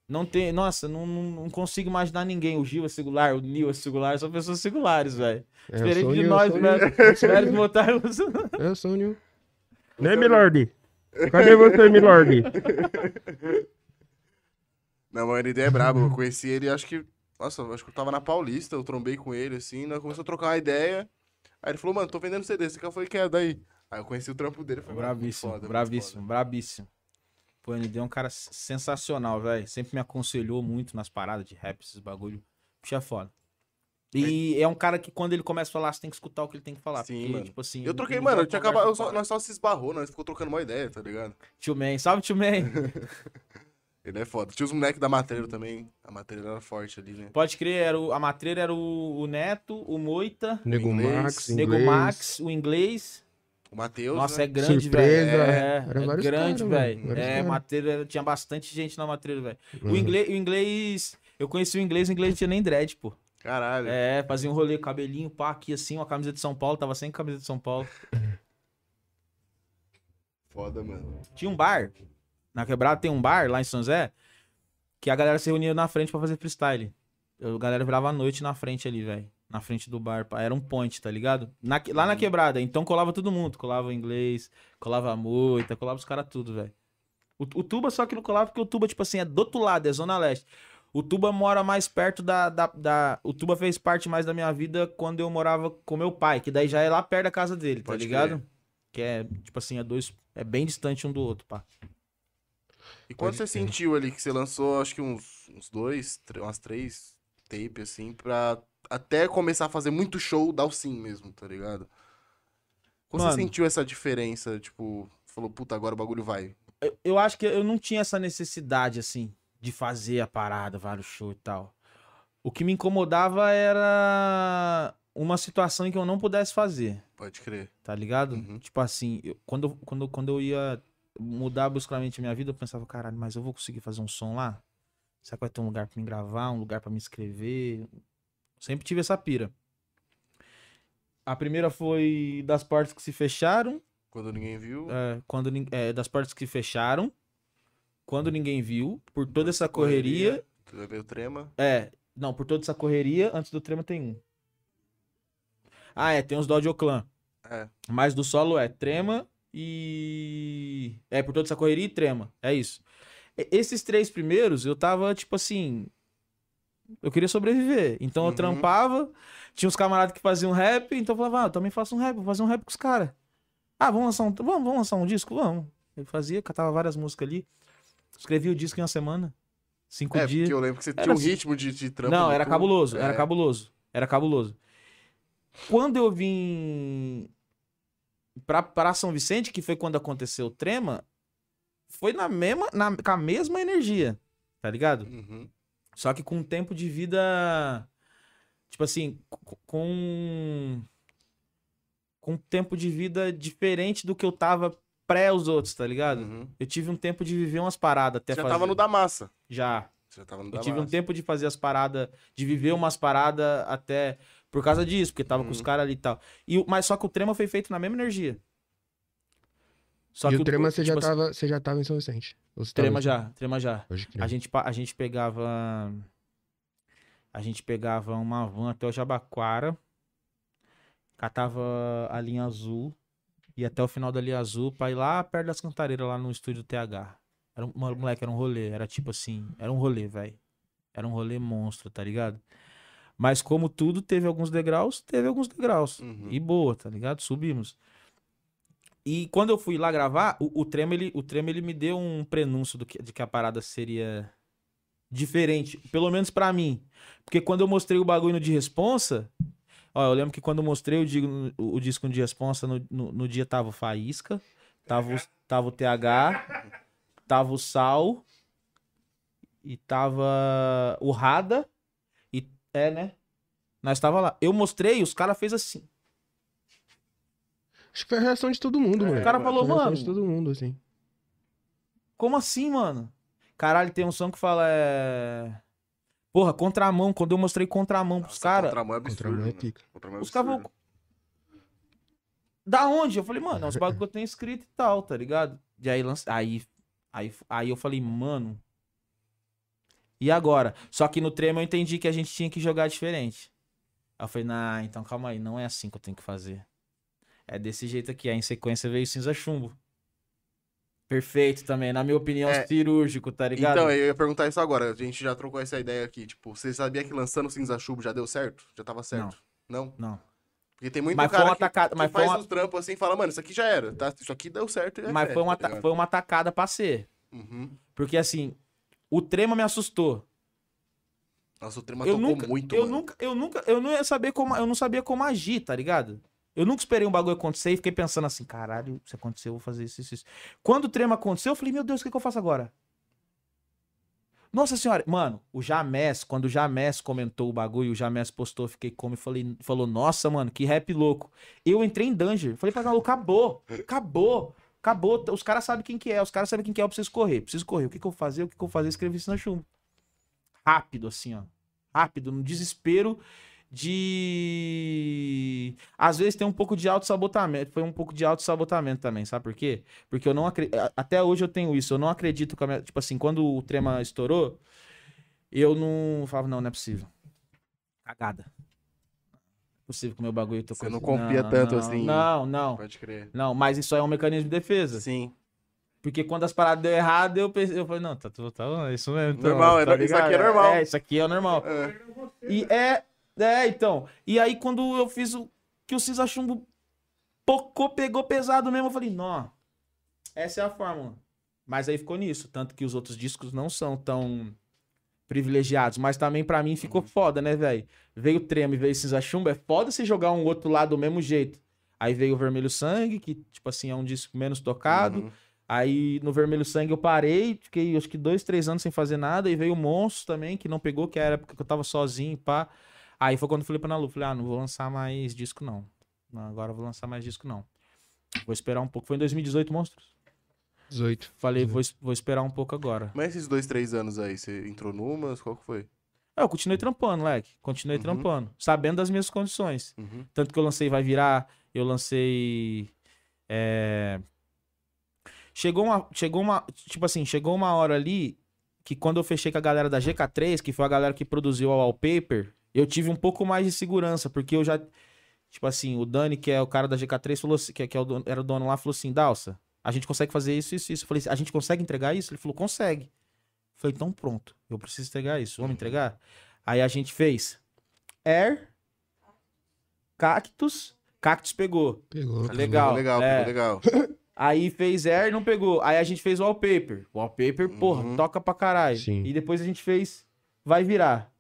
Não tem. Nossa, não, não, não consigo imaginar ninguém. O Gil é singular, o Nil é singular. São pessoas singulares, velho. É, Diferente o de Nil, nós, o velho. Espero que botarmos. Eu sou o Nil. Né, Milord? Cadê você, Milord? (laughs) Não, mas o ND é brabo. Eu conheci ele, acho que. Nossa, acho que eu tava na Paulista, eu trombei com ele, assim, nós começamos a trocar uma ideia. Aí ele falou, mano, tô vendendo CD, você quer? Eu falei, quer, daí? Aí eu conheci o trampo dele, foi Bravíssimo, bravíssimo, bravíssimo. Pô, o ND é um cara sensacional, velho. Sempre me aconselhou muito nas paradas de rap, esses bagulho. Puxa, é foda. E é um cara que quando ele começa a falar, você tem que escutar o que ele tem que falar. Sim, porque, mano. tipo assim. Eu troquei, mano, eu tinha acabado, eu só- nós só se esbarrou, nós ficou trocando uma ideia, tá ligado? Tio Man, salve tio Man. (laughs) Ele é foda. Tinha os moleques da Matreira também, a Matreira era forte ali, né? Pode crer, era o- a matreira era o, o Neto, o Moita, Nego Inglês, Max, Nego. Max, o inglês. O Matheus, Nossa, né? é grande, velho. é. É, Era é grande, velho. É, caras. matreira, tinha bastante gente na matreira, velho. O, Uhum. inglês, o inglês, eu conheci o inglês, o inglês não tinha nem dread, pô. Caralho. É, fazia um rolê, cabelinho, pá, aqui assim, uma camisa de São Paulo, tava sem camisa de São Paulo. Foda, mano. Tinha um bar, na quebrada tem um bar lá em São José, que a galera se reunia na frente pra fazer freestyle. Eu- A galera virava a noite na frente ali, velho. Na frente do bar. pá. Era um point, tá ligado? Na- lá na quebrada. Então colava todo mundo. Colava o inglês, colava a moita, colava os caras tudo, velho. O, o Tuba só que não colava porque o Tuba, tipo assim, é do outro lado, é Zona Leste. O Tuba mora mais perto da, da, da- O Tuba fez parte mais da minha vida quando eu morava com meu pai, que daí já é lá perto da casa dele, tá Pode ligado? crer. Que é, tipo assim, é dois. É bem distante um do outro, pá. E quando Pode você crer. sentiu ali que você lançou, acho que uns, uns dois, umas três tapes, assim, pra até começar a fazer muito show, dar o sim mesmo, tá ligado? Quando Mano. você sentiu essa diferença, tipo, falou, puta, agora o bagulho vai. eu, eu acho que eu não tinha essa necessidade, assim, de fazer a parada, vários shows e tal. O que me incomodava era uma situação em que eu não pudesse fazer, Pode crer. tá ligado? Uhum. Tipo assim, eu- quando, quando, quando eu ia mudar bruscamente a minha vida, eu pensava, caralho, mas eu vou conseguir fazer um som lá? Será que vai ter um lugar pra me gravar, um lugar pra me escrever? Sempre tive essa pira. A primeira foi das portas que se fecharam, Quando ninguém viu. é, quando, é, das portas que fecharam, quando ninguém viu, por toda essa correria. Tu veio trema. É, Não, por toda essa correria, antes do Trema tem um. Ah, é, tem os do Audioclan. É. Mas do solo é Trema e. É, por toda essa correria e Trema. É isso. Esses três primeiros, eu tava, tipo assim. Eu queria sobreviver. Então eu Uhum. trampava, tinha uns camaradas que faziam rap, então eu falava, ah, eu também faço um rap, vou fazer um rap com os caras. Ah, vamos lançar um. Vamos, vamos lançar um disco? Vamos. Eu fazia, catava várias músicas ali. Escrevi o disco em uma semana. Cinco É, dias. porque eu lembro que você Era tinha um assim- ritmo de, de trampo. Não, era cabuloso, era É. cabuloso. Era cabuloso. Quando eu vim pra, pra São Vicente, que foi quando aconteceu o Trema, foi na mesma, na, com a mesma energia, tá ligado? Uhum. Só que com um tempo de vida. Tipo assim, co- com. Com um tempo de vida diferente do que eu tava pré os outros, tá ligado? Uhum. Eu tive um tempo de viver umas paradas até Você já fazer. tava no da massa. Já. Você já tava no Eu da tive um tempo de fazer as paradas, de viver umas paradas até por causa disso, porque tava com os Uhum. caras ali e tal. E, mas só que o trema foi feito na mesma energia. Só e que o Trema você já, tipo assim, tava, você já tava em São Vicente. Trema já, trema já. A gente, a gente pegava. A gente pegava uma van até o Jabaquara, catava a linha azul, e até o final da linha azul pra ir lá perto das cantareiras, lá no estúdio TH. Era um, moleque, era um rolê, era tipo assim, era um rolê, velho. Era um rolê monstro, tá ligado? Mas como tudo, teve alguns degraus, teve alguns degraus. Uhum. E boa, tá ligado? Subimos. E quando eu fui lá gravar, o, o Trema, ele, o Trema, ele me deu um prenúncio do que, de que a parada seria diferente, pelo menos pra mim. Porque quando eu mostrei o bagulho no de responsa, ó, eu lembro que quando eu mostrei o, o, o disco de responsa, no, no, no dia tava o Faísca, tava, o- tava o TH, tava o Sal, e tava o Rada, é, né? Nós tava lá. Eu mostrei, os caras fez assim. Acho que foi a reação de todo mundo, mano. O cara falou, mano, de todo mundo, assim. Como assim, mano? Caralho, tem um som que fala é. Porra, contramão. Quando eu mostrei contramão pros caras, Contramão é absurdo. Contramão é pica. Contramão é os caras vão. Da onde? Eu falei, mano, é os bagulho que eu tenho escrito e tal, tá ligado? E aí, lance... aí, aí, aí eu falei, mano. E agora? Só que no trema eu entendi que a gente tinha que jogar diferente. Aí eu falei, nah, então calma aí, não é assim que eu tenho que fazer. É desse jeito aqui. Aí em sequência veio cinza chumbo. Perfeito também, na minha opinião, É. cirúrgico, tá ligado? Então, eu ia perguntar isso agora. A gente já trocou essa ideia aqui. Tipo, você sabia que lançando Cinza Chumbo já deu certo? Já tava certo? Não. Não. Porque tem muito Mas foi cara uma que, tacada- que mas foi faz uma- os trampos assim e fala, mano, isso aqui já era. Tá? Isso aqui deu certo. é Mas fé, foi uma, tá foi uma tacada pra ser. Uhum. Porque assim, o trema me assustou. Nossa, o trema eu tocou nunca, muito, eu mano. nunca, eu nunca, eu não ia saber como, eu não sabia como agir, tá ligado? Eu nunca esperei um bagulho acontecer e fiquei pensando assim, caralho, se acontecer, eu vou fazer isso, isso, isso. Quando o trema aconteceu, eu falei, meu Deus, o que, que eu faço agora? Nossa senhora, mano, o Jamés, quando o Jamés comentou o bagulho, o Jamés postou, fiquei como e falei, falou, nossa, mano, que rap louco. Eu entrei em danger. Falei pra maluco, acabou, acabou, acabou. Os caras sabem quem que é, os caras sabem quem que é, eu preciso correr, preciso correr. O que, que eu vou fazer? O que, que eu vou fazer? Escrevi isso na chumbo. Rápido, assim, ó. Rápido, no desespero de. Às vezes tem um pouco de auto-sabotamento. Foi um pouco de auto-sabotamento também, sabe por quê? Porque eu não acredito. Até hoje eu tenho isso. Eu não acredito que a minha... Tipo assim, quando o trema estourou, eu não falava, não, não é possível. Cagada. Não possível que o meu bagulho tô Você não confia tanto não, assim. Não, não. Pode crer. Não, mas isso aí é um mecanismo de defesa. Sim. Porque quando as paradas deu errado, eu pensei, eu falei, não, tá tudo, tá é isso mesmo. então, Normal, tá é- isso aqui é normal. É, isso aqui é normal. É. E é, é, então. E aí quando eu fiz o que o Cisa Chumbo pocou, pegou pesado mesmo, eu falei, não, essa é a fórmula. Mas aí ficou nisso, tanto que os outros discos não são tão privilegiados, mas também pra mim ficou foda, né, velho? Veio o Trema e veio Cinza Chumbo, é foda você jogar um outro lado do mesmo jeito. Aí veio o Vermelho Sangue, que, tipo assim, é um disco menos tocado. Uhum. Aí no Vermelho Sangue eu parei, fiquei acho que dois, três anos sem fazer nada. E veio o Monstro também, que não pegou, que era a época que eu tava sozinho, pá. Aí foi quando eu falei pra Nalu, falei, ah, não vou lançar mais disco não. Não, agora eu vou lançar mais disco não. Vou esperar um pouco. Foi em 2018, Monstros? 18. Falei, vou, es- vou esperar um pouco agora. Mas esses dois, três anos aí, você entrou numas? Qual que foi? É, eu continuei trampando, moleque. Continuei Uhum. trampando. Sabendo das minhas condições. Uhum. Tanto que eu lancei Vai Virar, eu lancei. é, Chegou uma. Chegou uma. Tipo assim, chegou uma hora ali que quando eu fechei com a galera da GK3, que foi a galera que produziu o wallpaper, eu tive um pouco mais de segurança, porque eu já. Tipo assim, o Dani, que é o cara da GK3, falou assim, que, que é o dono- era o dono lá, falou assim: Dalsa, a gente consegue fazer isso, isso, isso. Eu falei assim, a gente consegue entregar isso? Ele falou, consegue. Eu falei, então pronto, eu preciso entregar isso. Vamos entregar? Aí a gente fez Air, Cactus, Cactus pegou. Pegou. Legal. Legal, é. legal. (coughs) Aí fez Air, não pegou. Aí a gente fez Wallpaper. Wallpaper, porra, Uhum. toca pra caralho. Sim. E depois a gente fez Vai Virar.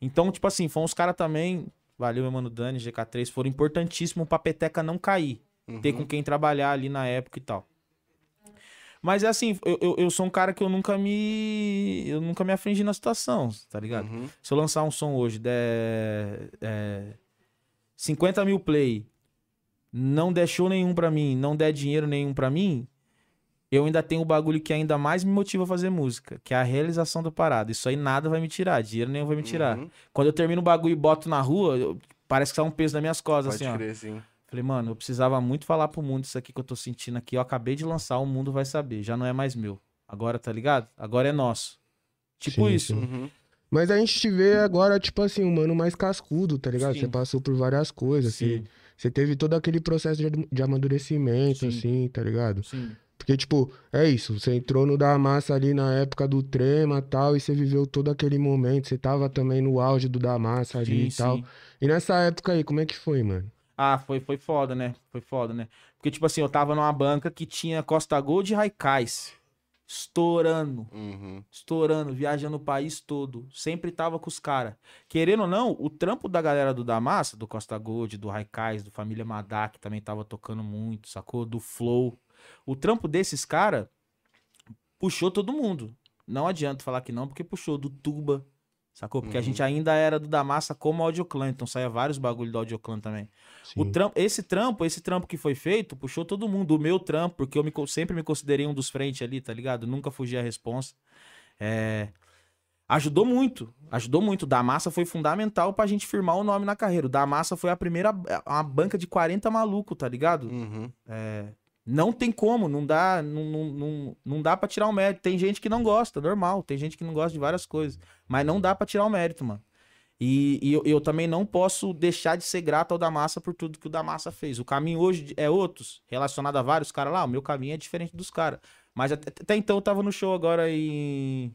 Então, tipo assim, foram os caras também, valeu, meu mano Dani, GK3, foram importantíssimos pra peteca não cair. Ter Uhum. com quem trabalhar ali na época e tal. Mas é assim, eu, eu, eu sou um cara que eu nunca me. Eu nunca me afringi na situação, tá ligado? Uhum. Se eu lançar um som hoje, der. É, 50 mil play, não der show nenhum pra mim, não der dinheiro nenhum pra mim, eu ainda tenho o bagulho que ainda mais me motiva a fazer música, que é a realização da parada. Isso aí nada vai me tirar, dinheiro nenhum vai me tirar. Uhum. Quando eu termino o bagulho e boto na rua, eu- parece que sai um peso nas minhas costas, Pode assim, ó. crer, sim. Falei, mano, eu precisava muito falar pro mundo isso aqui que eu tô sentindo aqui. Eu acabei de lançar, o mundo vai saber. Já não é mais meu. Agora, tá ligado? Agora é nosso. Tipo Sim, isso. sim. Uhum. Mas a gente te vê agora, tipo assim, um mano mais cascudo, tá ligado? Sim. Você passou por várias coisas, Sim. assim. Você teve todo aquele processo de, de amadurecimento, Sim. assim, tá ligado? Sim. Porque, tipo, é isso. Você entrou no Da Massa ali na época do Trema e tal, e você viveu todo aquele momento. Você tava também no auge do Da Massa ali Sim, e tal. sim. E nessa época aí, como é que foi, mano? Ah, foi, foi foda, né? Foi foda, né? Porque, tipo assim, eu tava numa banca que tinha Costa Gold e Raikais. Estourando. Uhum. estourando, viajando o país todo. Sempre tava com os caras. Querendo ou não, o trampo da galera do Damassa, do Costa Gold, do Raikais, do Família Madá, que também tava tocando muito, sacou? Do Flow. O trampo desses caras puxou todo mundo. Não adianta falar que não, porque puxou do Tuba, sacou? Porque a Uhum. gente ainda era do Damassa como Audioclan, então saía vários bagulho do Audioclan também. O trampo, esse trampo, esse trampo que foi feito, puxou todo mundo. O meu trampo, porque eu me sempre me considerei um dos frentes ali, tá ligado? Nunca fugi a responsa. É, Ajudou muito, ajudou muito. O Da Massa foi fundamental pra gente firmar o nome na carreira. O Da Massa foi a primeira, uma banca de 40 maluco, tá ligado? Uhum. É, Não tem como, não dá, não, não, não, dá pra tirar o mérito. Tem gente que não gosta, normal. Tem gente que não gosta de várias coisas. Mas não dá pra tirar o mérito, mano. E, e eu, eu também não posso deixar de ser grato ao da massa por tudo que o da massa fez. O caminho hoje é outros, relacionado a vários caras lá. O meu caminho é diferente dos caras. Mas até, até então eu tava no show agora em.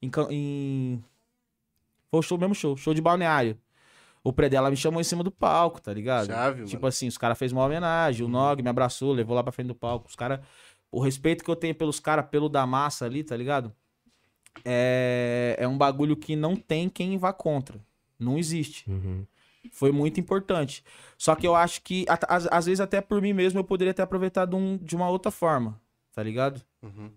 Em. Em... Foi o show, mesmo show, show de balneário. O Predela me chamou em cima do palco, tá ligado? Chave, Tipo mano. assim, os caras fez uma homenagem, o Nog me abraçou, levou lá pra frente do palco. Os caras. O respeito que eu tenho pelos caras, pelo da massa ali, tá ligado? É, é um bagulho que não tem quem vá contra. Não existe. Uhum. Foi muito importante. Só que eu acho que, às vezes, até por mim mesmo, eu poderia ter aproveitado um- de uma outra forma, tá ligado? Uhum.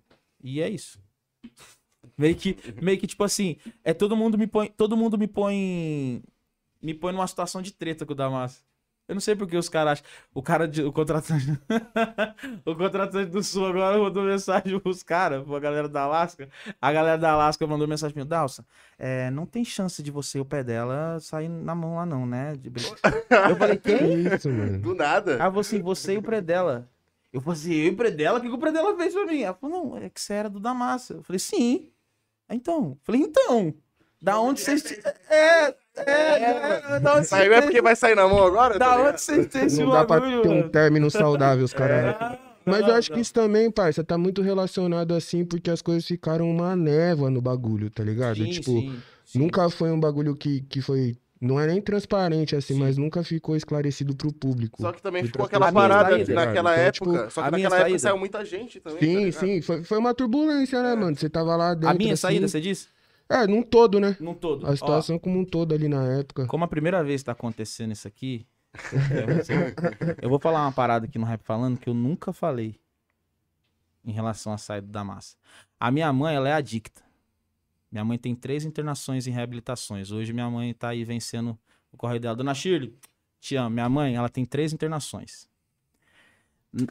E é isso. (laughs) Meio que, meio que tipo assim, é todo mundo me põe, todo mundo me põe, me põe numa situação de treta com o Damas. Eu não sei porque os caras acham, o cara de, o contratante, (laughs) o contratante do Sul agora mandou mensagem pros caras, pra galera da Alaska. A galera da Alaska mandou mensagem pra mim, Dalsa, é, não tem chance de você e o pé dela sair na mão lá não, né? De brin-" (laughs) Eu falei, Que quem? isso, mano? Do nada. Aí você, você e o Predela. Eu falei assim, eu e o Predela? O que, que o Predela fez pra mim? Ela falou, não, é que você era do Damassa. Eu falei, sim. Aí, Então, eu falei, então, da onde vocês... ti- É, é, é, da onde Saiu é porque vai sair na mão agora? Da tá onde vocês têm esse Não dá pra bagulho, ter um término saudável, os caras. É, Mas eu acho que isso também, parça, tá muito relacionado assim, porque as coisas ficaram uma névoa no bagulho, tá ligado? Sim, tipo, sim, sim. nunca foi um bagulho que, que foi. Não é nem transparente, assim, Sim. mas nunca ficou esclarecido pro público. Só que também ficou aquela parada tá ligado? naquela Então, época. tipo, só que naquela época saída- saiu muita gente também. tá Sim, ligado? sim, foi, foi uma turbulência, né, mano? Você tava lá dentro. A minha assim. saída, você disse? É, num todo, né? Num todo. A Ó, situação como um todo ali na época. Como a primeira vez tá acontecendo isso aqui, eu- eu vou falar uma parada aqui no Rap Falando que eu nunca falei em relação à saída da massa. A minha mãe, ela é adicta. Minha mãe tem três internações em reabilitações. Hoje minha mãe tá aí vencendo o correio dela. Dona Shirley, te amo. Minha mãe, ela tem três internações.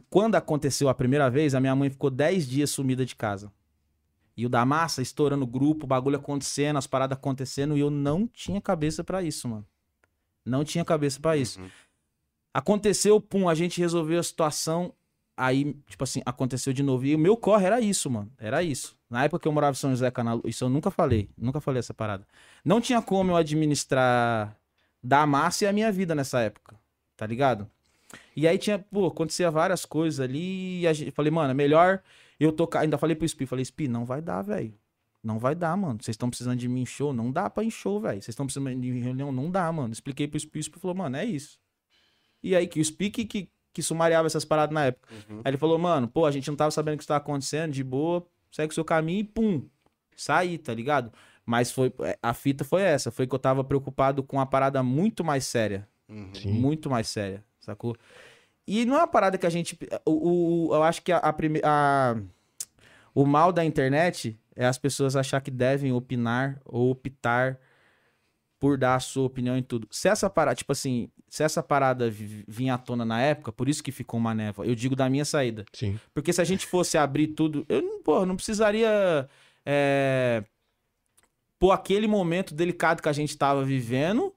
Quando aconteceu a primeira vez, a minha mãe ficou 10 dias sumida de casa. E o da massa estourando o grupo, o bagulho acontecendo, as paradas acontecendo, e eu não tinha cabeça pra isso, mano. Não tinha cabeça pra isso. Uhum. Aconteceu, pum, a gente resolveu a situação. Aí, tipo assim, aconteceu de novo. E o meu corre era isso, mano. Era isso. Na época que eu morava em São José Canalu, isso eu nunca falei, nunca falei essa parada. Não tinha como eu administrar da massa e a minha vida nessa época, tá ligado? E aí tinha, pô, acontecia várias coisas ali e a gente, falei, mano, é melhor eu tocar, ainda falei pro Spi, falei, Spi, não vai dar, velho. Não vai dar, mano. Vocês estão precisando de mim em show? Não dá pra ir em show, velho. Vocês estão precisando de mim em reunião? Não dá, mano. Expliquei pro Spi, o Spi falou, mano, é isso. E aí que o Spi que, que, que sumariava essas paradas na época. Aí ele falou, mano, pô, a gente não tava sabendo o que estava acontecendo, de boa, segue o seu caminho e pum, saí, tá ligado? Mas foi, é, a fita foi essa, foi que eu tava preocupado com uma parada muito mais séria. Sim. Muito mais séria, sacou? E não é uma parada que a gente. O, o- eu acho que a, a, prime- a- o mal da internet é as pessoas achar que devem opinar ou optar por dar a sua opinião em tudo. Se essa parada, tipo assim, se essa parada vi- vinha à tona na época, por isso que ficou uma névoa, eu digo da minha saída. Sim. Porque se a gente fosse abrir tudo, eu não, pô, não precisaria é, pôr aquele momento delicado que a gente tava vivendo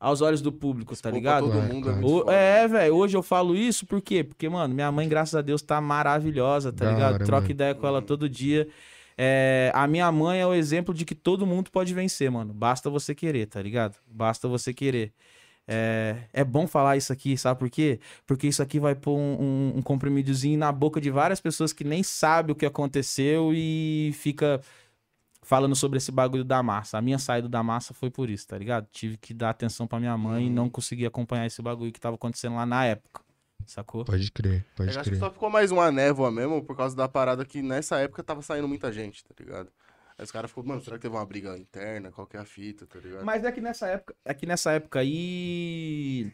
aos olhos do público, tá Expor ligado? Todo mundo é O- é, velho, hoje eu falo isso por quê? Porque, mano, minha mãe, graças a Deus, tá maravilhosa, tá Da ligado? hora, Troca mano. ideia com ela todo dia. É, a minha mãe é o exemplo de que todo mundo pode vencer, mano. Basta você querer, tá ligado? Basta você querer. É, é bom falar isso aqui, sabe por quê? Porque isso aqui vai pôr um, um, um comprimidozinho na boca de várias pessoas que nem sabem o que aconteceu e fica falando sobre esse bagulho da massa. A minha saída da massa foi por isso, tá ligado? Tive que dar atenção pra minha mãe e não consegui acompanhar esse bagulho que tava acontecendo lá na época. Sacou? Pode crer, Eu pode acho que crer. só ficou mais uma névoa mesmo por causa da parada que nessa época tava saindo muita gente, tá ligado? Aí os caras ficou, mano, será que teve uma briga interna? Qual que é a fita, tá ligado? Mas é que nessa época, é que nessa época aí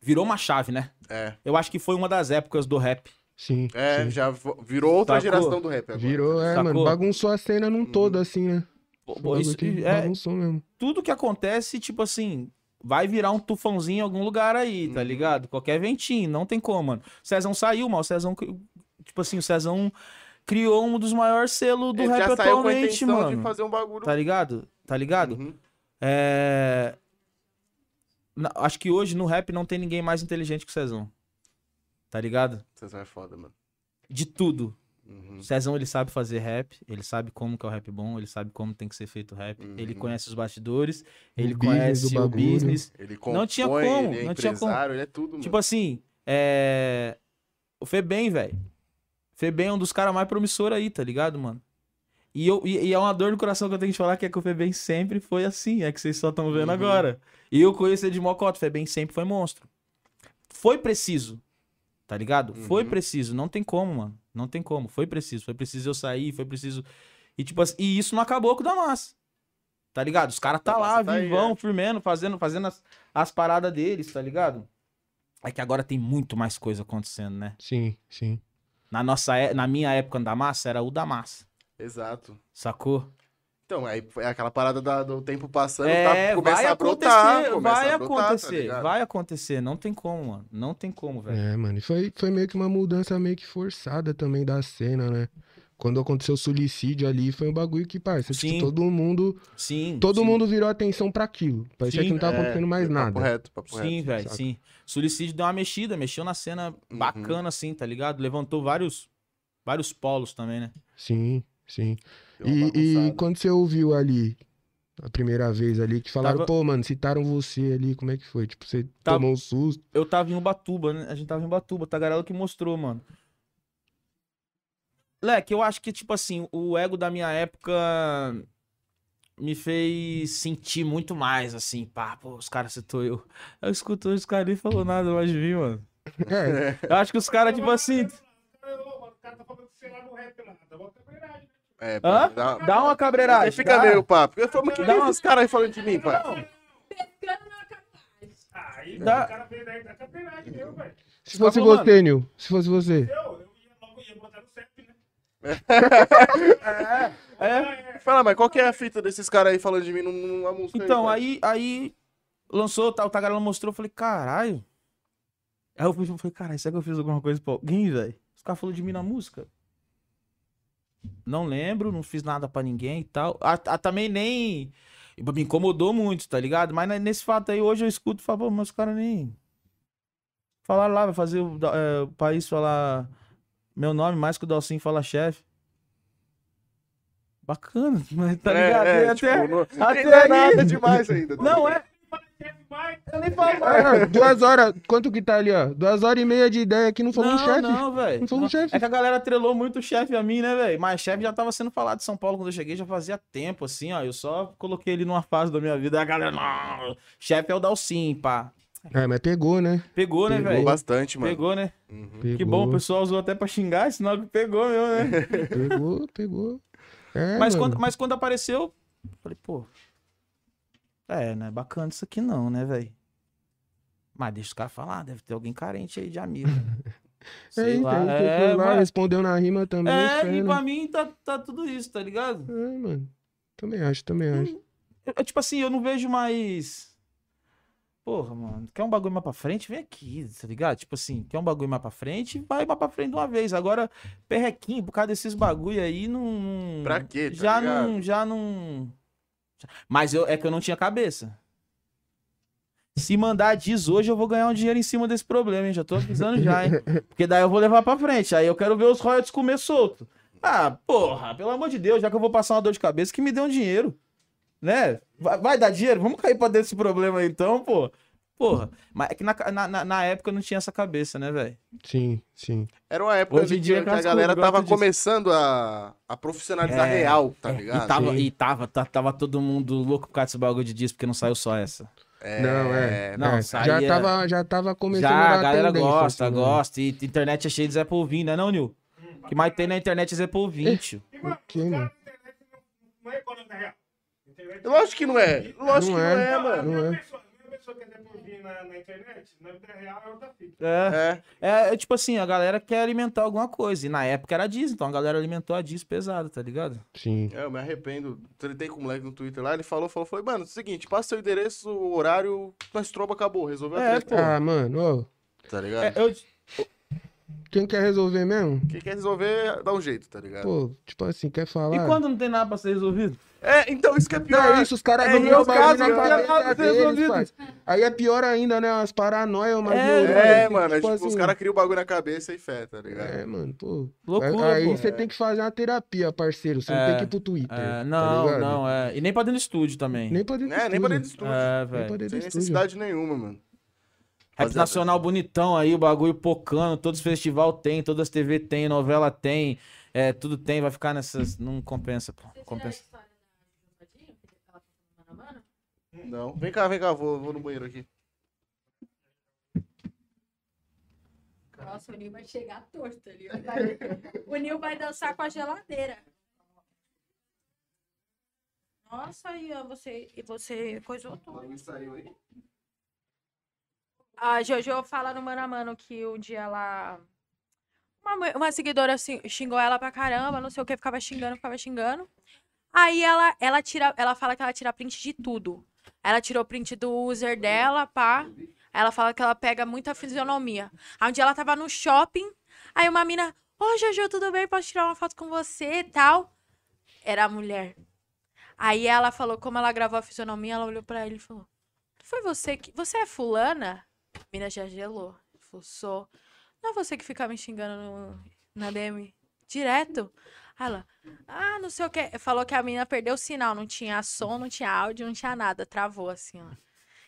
virou uma chave, né? É, Eu acho que foi uma das épocas do rap. Sim. é, sim. já virou outra Sacou? geração do rap agora. Virou, é, Sacou? mano. Bagunçou a cena num todo, assim, né? Pô, isso- é, Bagunçou mesmo. tudo que acontece, tipo assim, vai virar um tufãozinho em algum lugar aí, tá Uhum. ligado? Qualquer ventinho, não tem como, mano. O Cezão saiu, mas o Cezão, tipo assim, o Cezão criou um dos maiores selos do Ele rap já saiu com a atualmente, mano. de fazer um bagulho. Tá ligado? Tá ligado? Uhum. É... Acho que hoje no rap não tem ninguém mais inteligente que o Cezão. Tá ligado? Vocês é foda, mano. De tudo. Uhum. O Cezão, ele sabe fazer rap, ele sabe como que é o rap bom, ele sabe como tem que ser feito o rap, ele Uhum. conhece os bastidores, ele business conhece do o business. Ele Não tinha compõe, como, ele é não tinha como. ele é tudo, mano. Tipo assim, é... O Febem, velho. Febem é um dos caras mais promissores aí, tá ligado, mano? E, eu, e, e é uma dor no coração que eu tenho que te falar que é que o Febem sempre foi assim, é que vocês só estão vendo Uhum. agora. E eu conheço ele de Mocota, o Febem sempre foi monstro. Foi preciso, tá ligado? Foi Uhum. preciso, não tem como, mano. Não tem como, foi preciso. Foi preciso eu sair, foi preciso... E tipo assim, e isso não acabou com o Damas. Tá ligado? Os caras tá lá, tá aí, vivão, é. firmando, fazendo, fazendo as, as paradas deles, tá ligado? É que agora tem muito mais coisa acontecendo, né? Sim, sim. Na, nossa, é- na minha época da massa, era o da massa. Exato. Sacou? Então, aí é aquela parada da- do tempo passando, É, tá, começa vai a acontecer, brotar, começa vai a brotar, tá acontecer, ligado? vai acontecer. Não tem como, mano. Não tem como, velho. É, mano. E foi, foi meio que uma mudança meio que forçada também da cena, né? Quando aconteceu o suicídio ali, foi um bagulho que, parça, tipo, todo mundo, Sim. todo sim. mundo virou atenção pra aquilo. Parecia Sim, que não tava É, acontecendo mais papo nada. reto, papo Sim, velho, sim. Suicídio deu uma mexida, mexeu na cena bacana, assim, tá ligado? Levantou vários, vários polos também, né? Sim, sim. E, e quando você ouviu ali, a primeira vez ali, que falaram, Tava- pô, mano, citaram você ali, como é que foi? Tipo, você Tava- tomou um susto. Eu tava em Ubatuba, né? A gente tava em Ubatuba, tá Tagarela que mostrou, mano. Leque, eu acho que, tipo assim, o ego da minha época me fez sentir muito mais, assim, pá, pô, os caras citou eu. Eu escuto os caras nem falou nada mais de mim, mano. É, Eu acho que os caras, tipo assim. O cara tá falando que sei lá no rap lá. Uma cabreiragem. É, Hã? dá, Dá uma cabreiragem. Aí fica dá. meio papo. Eu falo, mas que Dá é uma- esses caras aí falando de mim, pai? Aí Dá- o cara veio daí da cabreiragem meu, velho. se fosse falando. você, Nil, se fosse você. Eu, eu ia logo ia botar no CEP, né? (laughs) É. Fala, mas qual que é a fita desses caras aí falando de mim num- numa música Então, pai? aí, aí lançou, tá, o Tagarela mostrou, eu falei, caralho. Aí eu falei, caralho, será que eu fiz alguma coisa pra alguém, velho? Os caras falaram de mim na música. Não lembro, não fiz nada pra ninguém e tal. Ah, ah, também nem. Me incomodou muito, tá ligado? Mas ne- nesse fato aí, hoje eu escuto e falo, pô, mas os caras nem. Falaram lá, vai fazer o, é, o país falar meu nome mais que o Dalcinho fala chefe. Bacana, (laughs) mas tá É, ligado? é, até tipo, não- até não é nada demais ainda. tá Não, ligado? é. Eu nem falo Ah, duas horas, quanto que tá ali, ó? Duas horas e meia de ideia aqui, não falou um Não, chefe. não, velho. Não falou um chefe. É que a galera atrelou muito o chefe a mim, né, velho? Mas chefe já tava sendo falado de São Paulo quando eu cheguei, já fazia tempo, assim, ó. Eu só coloquei ele numa fase da minha vida. A galera, não, chefe é o Dalcin, pá. É, mas pegou, né? Pegou, né, Pegou velho? Bastante, mano. Pegou, né? Uhum. Pegou, Que bom, o pessoal usou até pra xingar, sinal que pegou mesmo, né? (laughs) Pegou, pegou. É, mas, mano. quando, mas quando apareceu, falei, pô. É, não é bacana isso aqui não, né, velho? Mas deixa os caras falar, deve ter alguém carente aí de amigo. (laughs) É Sei isso lá, aí, é, foi lá, mas- respondeu na rima também. é, fé, e né? pra mim tá, tá tudo isso, tá ligado? É, mano. Também acho, também acho. Eu- eu, tipo assim, eu não vejo mais. Porra, mano, quer um bagulho mais pra frente? Vem aqui, tá ligado? Tipo assim, quer um bagulho mais pra frente? Vai mais pra frente de uma vez. Agora, perrequinho, por causa desses bagulho aí, não. não- Pra quê, tá já ligado? não. Já não. Mas eu, é que eu não tinha cabeça. Se mandar diz hoje, eu vou ganhar um dinheiro em cima desse problema, hein? Já tô avisando já, hein? (laughs) Porque daí eu vou levar pra frente. Aí eu quero ver os royalties comer solto. Ah, porra, pelo amor de Deus, já que eu vou passar uma dor de cabeça, que me dê um dinheiro. Né? Vai, vai dar dinheiro? Vamos cair pra dentro desse problema aí, então, pô. Porra. Mas é que na, na, na- época não tinha essa cabeça, né, velho? Sim, sim. Era uma época Hoje em dia que, que a galera tava disso. começando a, a profissionalizar É, real, tá É, ligado? E tava, e tava, tava todo mundo louco por causa desse bagulho de disco, porque não saiu só essa. Não, é. Não, é. saía- já, tava, já tava começando Já, a galera gosta, assim, né? gosta. E a internet é cheia de Zé Polvinho, né, não, Nil? O que mais tem na internet é Zé Polvinho, tio. Que, mano? Não é economia real. Lógico que não é. Lógico Não que não é. é, mano. Não é. Pessoa, não pessoa que por vir na, na internet, na vida real é outra fita. É. É. É, é tipo assim, a galera quer alimentar alguma coisa. E na época era Diz, então a galera alimentou a Diz pesado, tá ligado? Sim. É, eu me arrependo. Tretei com o moleque no Twitter lá, ele falou, falou, falei, mano, é o seguinte, passa seu endereço, o horário, nós tromba, acabou, resolveu a É, treta. Ah, mano, ó. tá ligado? É, eu, Quem quer resolver mesmo? Quem quer resolver, dá um jeito, tá ligado? Pô, tipo assim, quer E falar? quando não tem nada pra ser resolvido? É, então isso que é Não, pior. é isso, os caras É, não em viram o meus bagulho casos, na eu já cabeça tava deles, resolvido. Aí é pior ainda, né? Umas paranoias, umas É, neuroses, É, assim, mano, é tipo tipo, os assim. caras criam o bagulho na cabeça e fé, tá ligado? É, mano, pô. Loucura, aí você tem que fazer uma terapia, parceiro. Você É, não tem que ir pro Twitter. É, tá não, ligado? não, é. E nem pra dentro do estúdio também. Nem pra dentro É, do nem pra dentro estúdio. do estúdio. É, Nem pra velho. dentro Sem do estúdio. necessidade nenhuma, mano. Rap nacional bonitão aí, o bagulho pocando, todos os festival tem, todas as TV tem, novela tem, é, tudo tem, vai ficar nessas. Não compensa, pô. Compensa. Não. Vem cá, vem cá, vou, vou no banheiro aqui. Nossa, o Nil vai chegar torto ali. Vai- (laughs) O Nil vai dançar com a geladeira. Nossa, aí, ó, você, e você coisou tudo. saiu aí? A Jojo fala no Mano a Mano que um dia ela. Uma, uma seguidora xingou ela pra caramba, não sei o que, ficava xingando, ficava xingando. Aí ela, ela tira, ela fala que ela tira print de tudo. Ela tirou print do user dela, pá. Ela fala que ela pega muita fisionomia. Aí um dia ela tava no shopping, aí uma mina, ô Jojo, tudo bem? Posso tirar uma foto com você e tal? Era a mulher. Aí ela falou, como ela gravou a fisionomia, ela olhou pra ele e falou: Foi você que. Você é fulana? A mina já gelou. Falou, sou. Não é você que fica me xingando no, na DM direto? Aí ela, ah, não sei o que. Falou que a mina perdeu o sinal, não tinha som, não tinha áudio, não tinha nada. Travou assim, ó.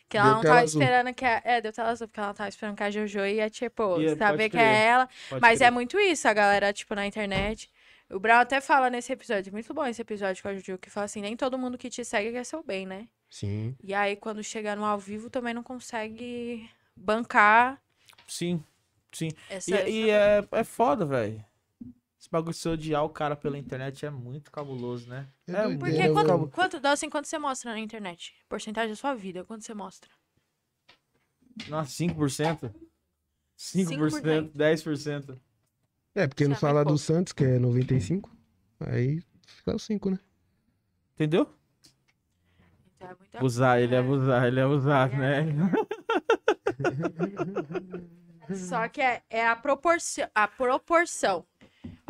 Que ela Deu não tava azul. esperando que a. É, deu tela azul, porque ela tava esperando que a Jojo ia, tipo, Ia, saber que é ela. Pode Mas crer. é muito isso, a galera, tipo, na internet. O Brown até fala nesse episódio, muito bom esse episódio com a Juju, que fala assim, nem todo mundo que te segue quer seu bem, né? Sim. E aí, quando chega no ao vivo, também não consegue bancar Sim, sim. essa... E, e é, é foda, velho. Esse bagulho de você odiar o cara pela internet é muito cabuloso, né? É É, Porque É, quanto, eu- quanto, dá assim, quanto você mostra na internet? Porcentagem da sua vida, quanto você mostra? Nossa, 5%? 5%, 10%. É, porque não é fala muito do pouco. Santos, que é 95. Aí fica os 5, né? Entendeu? Então é muita Abusar, ele é abusar, ele é abusar, né? Só que é, é a, proporção, a proporção.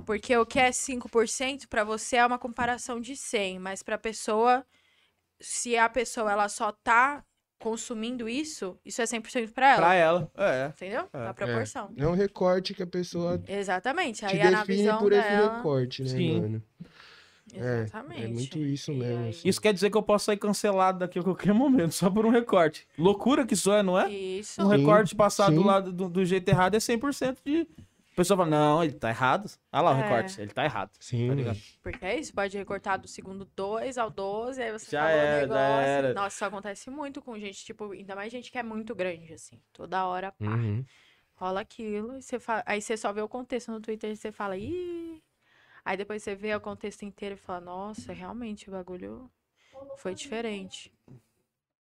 Porque o que é 5% pra você é uma comparação de 100, mas pra pessoa, se a pessoa ela só tá consumindo isso, isso é 100% pra ela. Pra ela, é. Entendeu? É. a proporção. É um recorte que a pessoa te Exatamente. Aí é na visão por esse dela. recorte, né, Sim. mano? É, Exatamente. é muito isso E mesmo. assim. Isso quer dizer que eu posso sair cancelado daqui a qualquer momento, só por um recorte. Loucura que isso é, não é? Isso. Um Sim, recorte passado do sim. lado do, do jeito errado é 100% de. A pessoa fala, não, ele tá errado. Olha lá o É. recorte, ele tá errado. Sim, Tá? Porque é isso, pode recortar do segundo 2 ao 12, aí você Já falou era, o já negócio. era. Nossa, isso acontece muito com gente, tipo, ainda mais gente que é muito grande, assim. Toda hora, pá, Uhum. rola aquilo, e você fala... aí você só vê o contexto no Twitter e você fala, ih. Aí depois você vê o contexto inteiro e fala, nossa, realmente o bagulho foi diferente.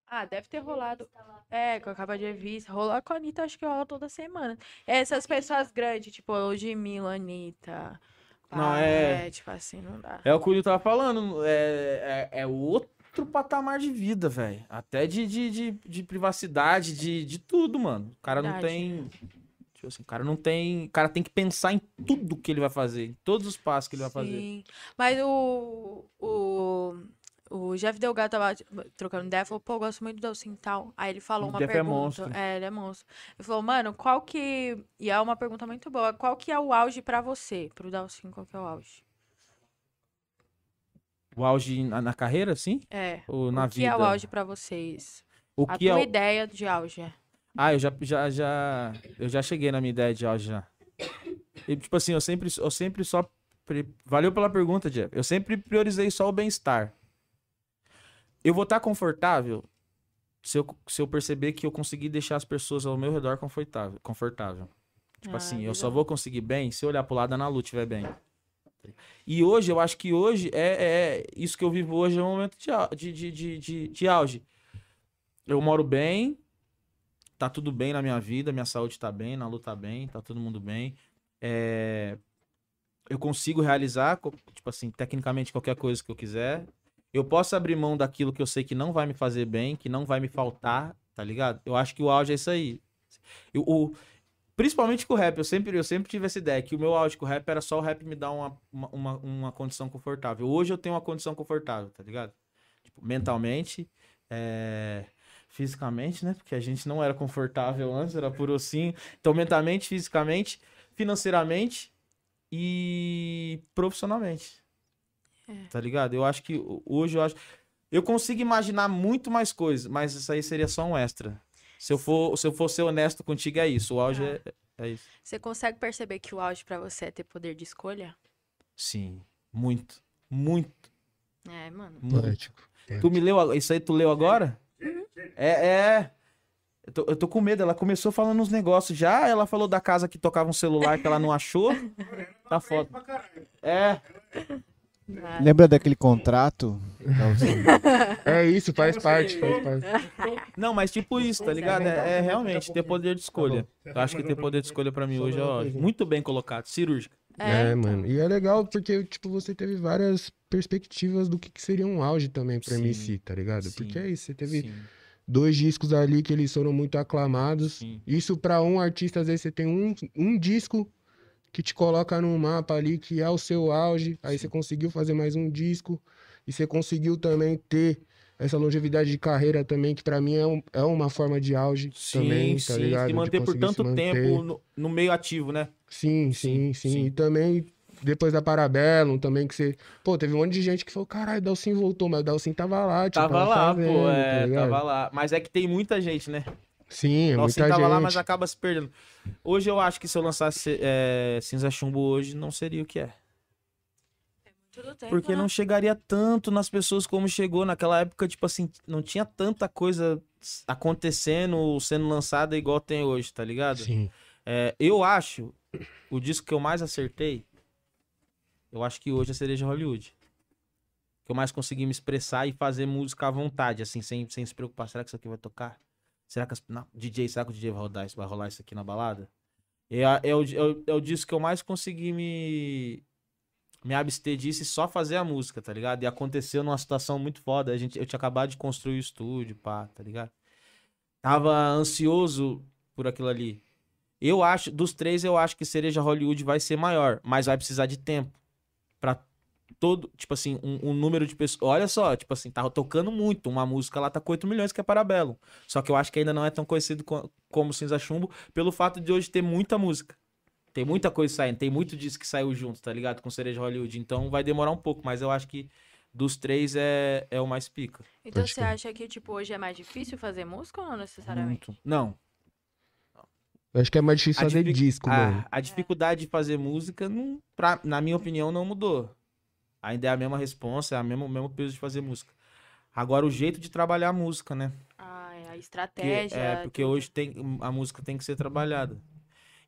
Ah, deve ter rolado. É, com a capa de revista. Rola com a Anitta, acho que rola toda semana. Essas pessoas grandes, tipo, o Jimmy, Anitta. Não, pá, é- tipo assim, não dá. É o que o tava falando. É, é, é outro patamar de vida, velho. Até de, de, de, de privacidade, de, de tudo, mano. O cara não Verdade. tem. Tipo assim, o cara não tem. O cara tem que pensar em tudo que ele vai fazer. Em todos os passos que ele vai fazer. Sim. Mas o, o, o Jeff Delgado tava trocando ideia, falou, pô, eu gosto muito do Dalcin tal. Aí ele falou O uma Jeff é pergunta. monstro. É, ele é monstro. Ele falou, mano, qual que. E é uma pergunta muito boa. Qual que é o auge pra você? Pro Dalcin, qual que é o auge? O auge na, na carreira, sim? É. Ou na o que vida? é o auge pra vocês? O A que é tua o... ideia de auge é. Ah, eu já, já, já. Eu já cheguei na minha ideia de auge já. E, tipo assim, eu sempre, eu sempre só. Valeu pela pergunta, Jeff. Eu sempre priorizei só o bem-estar. Eu vou estar confortável se eu, se eu perceber que eu consegui deixar as pessoas ao meu redor confortável. confortável. Tipo Ah, assim, eu só vou conseguir bem se eu olhar pro lado da Ana Lu estiver bem. E hoje, eu acho que hoje é, é isso que eu vivo hoje é um momento de, de, de, de, de auge. Eu moro bem, tá tudo bem na minha vida, minha saúde tá bem, na Lu tá bem, tá todo mundo bem. É, Eu consigo realizar, tipo assim, tecnicamente qualquer coisa que eu quiser. Eu posso abrir mão daquilo que eu sei que não vai me fazer bem, que não vai me faltar, tá ligado? Eu acho que o auge é isso aí. Eu- o, principalmente com o rap, eu sempre, eu sempre tive essa ideia, que o meu auge com o rap era só o rap me dar uma, uma, uma, uma condição confortável. Hoje eu tenho uma condição confortável, tá ligado? Tipo, mentalmente, é, fisicamente, né? Porque a gente não era confortável antes, era por ossinho. Então, mentalmente, fisicamente, financeiramente e profissionalmente. Tá ligado? Eu acho que ho- hoje eu acho. Eu consigo imaginar muito mais coisas, mas isso aí seria só um extra. Se eu for, se eu for ser honesto contigo, é isso. O auge é, é isso. Você consegue perceber que o auge pra você é ter poder de escolha? Sim. Muito. Muito. É, mano. muito. Tu me leu. Isso aí tu leu agora? É, é. Eu tô, eu tô com medo. Ela começou falando uns negócios já. Ela falou da casa que tocava um celular que ela não achou. (laughs) Tá foda. É. Ah, Lembra daquele contrato? (laughs) É isso, faz parte, faz parte. Não, mas tipo isso, tá ligado? É, é realmente ter poder de escolha. Eu acho que ter poder de escolha pra mim hoje é ótimo. muito bem colocado, cirúrgica. É, É, mano. E é legal porque, tipo, você teve várias perspectivas do que, que seria um auge também pra Sim, MC, tá ligado? sim, Porque é isso, você teve Sim, dois discos ali que eles foram muito aclamados. sim. Isso pra um artista, às vezes você tem um, um disco que te coloca num mapa ali que é o seu auge. Aí você conseguiu fazer mais um disco e você conseguiu também ter essa longevidade de carreira também, que pra mim é, um- é uma forma de auge Sim, também, sim. tá ligado? Se manter por tanto tempo no, no meio ativo, né? Sim, Sim, sim, sim, sim. E também, depois da Parabellum, também que você... Pô, teve um monte de gente que falou, caralho, Dalcin voltou, mas o Dalcin tava lá, tipo, Tava lá, fazendo, pô, tá é, ligado? tava lá. Mas é que tem muita gente, né? Sim, é Nossa, muita tava gente. lá, mas acaba se perdendo. Hoje eu acho que se eu lançasse é, Cinza Chumbo hoje, não seria o que é. tudo tempo, Porque né? não chegaria tanto nas pessoas como chegou. Naquela época, tipo assim, não tinha tanta coisa acontecendo, sendo lançada igual tem hoje, tá ligado? Sim, É, eu acho, o disco que eu mais acertei, eu acho que hoje é Cereja Hollywood. Que eu mais consegui me expressar e fazer música à vontade, assim, sem, sem se preocupar. Será que isso aqui vai tocar? Será que as, não, DJ, será que o DJ vai rodar isso, vai rolar isso aqui na balada? É, é, o, é, o, é o disco que eu mais consegui me, me abster disso e só fazer a música, tá ligado? E aconteceu numa situação muito foda. A gente, eu tinha acabado de construir o estúdio, pá, tá ligado? Tava ansioso por aquilo ali. Eu acho, dos três, eu acho que Cereja Hollywood vai ser maior, mas vai precisar de tempo. Todo, tipo assim, um, um número de pessoas. Olha só, tipo assim, tá tocando muito. Uma música lá tá com 8 milhões, que é Parabelo. Só que eu acho que ainda não é tão conhecido co- como Cinza Chumbo, pelo fato de hoje ter muita música. Tem muita coisa saindo, tem muito disco que saiu junto, tá ligado? Com Cereja Hollywood. Então vai demorar um pouco, mas eu acho que dos três é, é o mais pica. Então Pode você crer. acha que, tipo, hoje é mais difícil fazer música ou não necessariamente? Muito. Não. Eu acho que é mais difícil A fazer dific- disco, mano. A, a dificuldade de fazer música, não, pra, na minha opinião, não mudou. Ainda é a mesma responsa, é a mesma- o mesmo peso de fazer música. Agora, o jeito de trabalhar a música, né? Ah, é a estratégia. é, porque hoje tem, a música tem que ser trabalhada.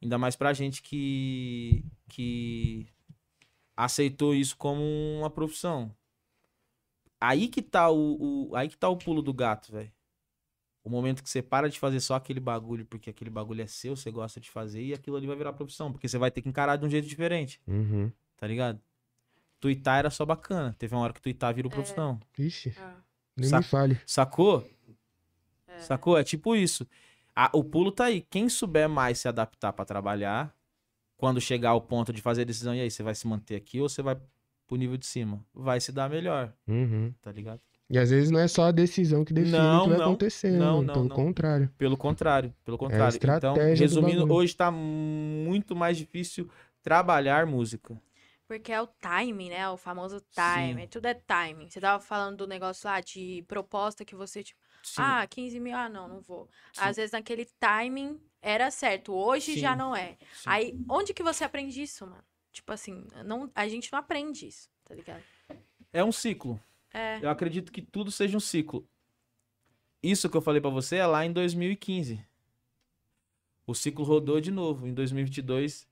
Ainda mais pra gente que, que aceitou isso como uma profissão. Aí que tá o, o- aí que tá o pulo do gato, velho. O momento que você para de fazer só aquele bagulho porque aquele bagulho é seu, você gosta de fazer e aquilo ali vai virar profissão, porque você vai ter que encarar de um jeito diferente, Uhum. tá ligado? Tuitar era só bacana. Teve uma hora que tuitar virou profissão. Ixi, Ah, nem Sa- me fale. Sacou? é. Sacou? É tipo isso. A- o pulo tá aí. Quem souber mais se adaptar pra trabalhar, quando chegar ao ponto de fazer a decisão, e aí, você vai se manter aqui ou você vai pro nível de cima? Vai se dar melhor, Uhum. tá ligado? E às vezes não é só a decisão que define Não, o que vai não. acontecer, Não, não, Pelo não. contrário. Pelo contrário, pelo contrário. então, estratégia do resumindo, hoje tá muito mais difícil trabalhar música. Porque é o timing, né? O famoso timing. Sim. Tudo é timing. Você tava falando do negócio lá de proposta que você, tipo, Sim, ah, 15 mil, ah, não, não vou. sim, Às vezes naquele timing era certo, hoje já não é. Aí, onde que você aprende isso, mano? Tipo assim, não, a gente não aprende isso, tá ligado? É um ciclo. É. Eu acredito que tudo seja um ciclo. Isso que eu falei pra você é lá em 2015. O ciclo rodou de novo. Em 2022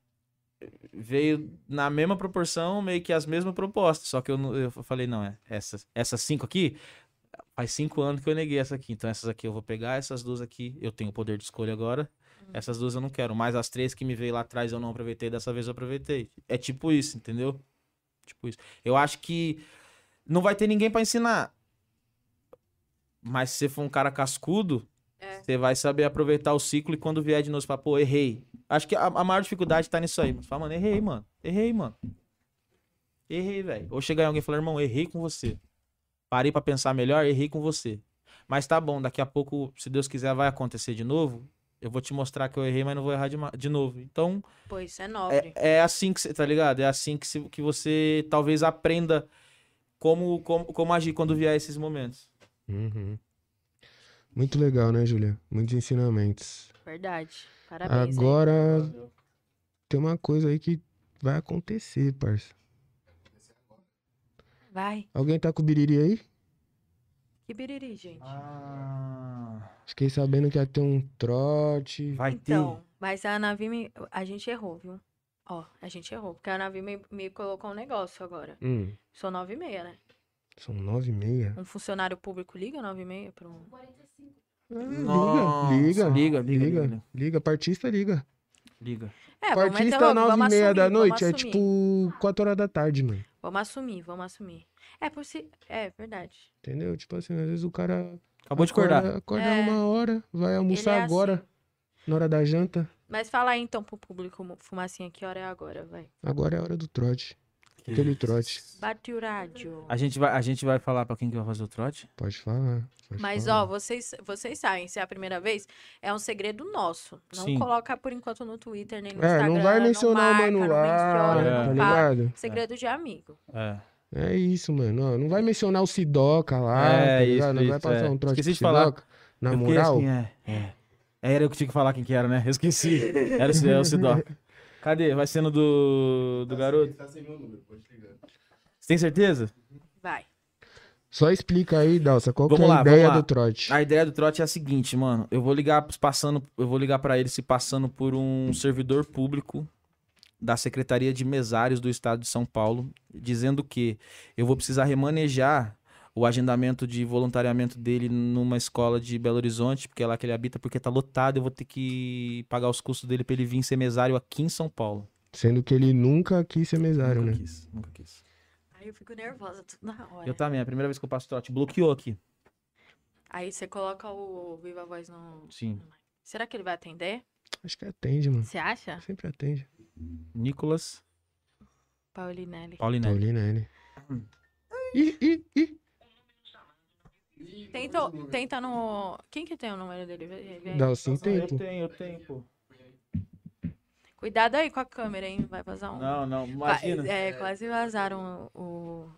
veio na mesma proporção, meio que as mesmas propostas. Só que eu, eu falei, não, é essas, essas cinco aqui, faz cinco anos que eu neguei essa aqui. Então essas aqui eu vou pegar, essas duas aqui eu tenho o poder de escolha agora. Essas duas eu não quero. Mas as três que me veio lá atrás eu não aproveitei, dessa vez eu aproveitei. É tipo isso, entendeu? Tipo isso. Eu acho que não vai ter ninguém pra ensinar. Mas se você for um cara cascudo, É. você vai saber aproveitar o ciclo e quando vier de novo, você fala, pô, errei. Acho que a, a maior dificuldade tá nisso aí. Você fala, mano, errei, mano. Errei, mano. Errei, velho. Ou chegar em alguém e falar, irmão, errei com você. Parei pra pensar melhor, errei com você. Mas tá bom, daqui a pouco, se Deus quiser, vai acontecer de novo. Eu vou te mostrar que eu errei, mas não vou errar de, de novo. Então, Pô, isso é nobre. é, é assim que você, tá ligado? É assim que, se- que você talvez aprenda como, como, como agir quando vier esses momentos. Uhum. Muito legal, né, Julia? Muitos ensinamentos. Verdade. Parabéns. aí. Agora, tem uma coisa aí que vai acontecer, parça. Vai. Alguém tá com o biriri aí? Que biriri, gente. Ah, Fiquei sabendo que ia ter um trote. vai Então, mas a Navi me... A gente errou, viu? Ó, a gente errou. Porque a Navi me, me colocou um negócio agora. Hum, Sou nove e meia, né? São nove e meia. Um funcionário público liga nove e meia pra um... Liga, liga, liga, liga, liga. liga. Partista liga. liga. É, Partista louco, nove e meia da assumir, noite é tipo quatro horas da tarde, mano. Vamos assumir, vamos assumir. É, por si... É, verdade. Entendeu? Tipo assim, às vezes o cara Acabou de acorda, acordar. acorda É. uma hora, vai almoçar é agora, assim. na hora da janta. Mas fala aí então pro público, fumacinha, que hora é agora, vai. Agora é a hora do trote. Aquele trote. Bate o rádio. A gente vai, a gente vai falar pra quem que vai fazer o trote? Pode falar. pode Mas, falar. ó, vocês, vocês sabem, se é a primeira vez, é um segredo nosso. Não Sim. coloca por enquanto no Twitter nem no É, Instagram. não vai mencionar marca, o não lá, menciona, É. tá não fala. ligado? Segredo de amigo. É. É isso, mano. ó, não vai mencionar o Sidoca lá, É, tá isso? Não vai isso, passar é. um trote Esqueci de falar. Sidoca. Na Eu fiquei moral, assim, é, é. Era eu que tinha que falar quem que era, né? Eu esqueci. Era o, é o Sidó. Cadê? Vai sendo do, do garoto? Tá sem meu número, pode ligar. Você tem certeza? Vai. só explica aí, Dalsa, qual Vamos que é a lá, ideia vamos lá. do trote. A ideia do trote é a seguinte, mano. Eu vou ligar passando, eu vou ligar para ele se passando por um servidor público da Secretaria de Mesários do Estado de São Paulo, dizendo que eu vou precisar remanejar o agendamento de voluntariamento dele numa escola de Belo Horizonte, porque é lá que ele habita, porque tá lotado, eu vou ter que pagar os custos dele para ele vir ser mesário aqui em São Paulo. Sendo que ele nunca quis ser mesário, nunca né? quis, nunca quis. Aí eu fico nervosa tudo na hora. Eu também, é a primeira vez que eu passo trote, bloqueou aqui. Aí você coloca o Viva Voz no. Sim. Será que ele vai atender? Acho que atende, mano. Você acha? Sempre atende. Nicolas Paulinelli. Paulinelli. Paulina, ele. Ih, ih, ih. Tenta, tenta no. Quem que tem o número dele? Vê aí. Dalsin Eu tenho, eu tenho, pô. Cuidado aí com a câmera, hein? Vai vazar um. Não, não, imagina. É, quase vazaram o.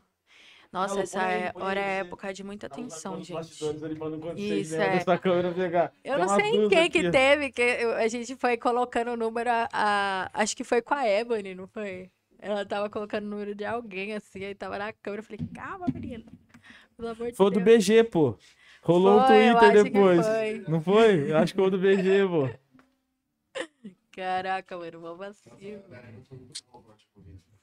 Nossa, Não, essa é- hora é época de muita dá tensão, gente. não Isso, merda, é. essa câmera pegar. Eu Tem não sei duas quem aqui, que teve, que eu- a gente foi colocando o número, a, a- acho que foi com a Ebony, não foi? Ela tava colocando o número de alguém, assim, aí tava na câmera, eu falei, calma, menina, pelo amor de Foi o do Deus. BG, pô. Rolou Foi, acho Twitter que depois. foi. Não foi? Eu acho que foi o do BG, pô. Caraca, mano, mó vacilo.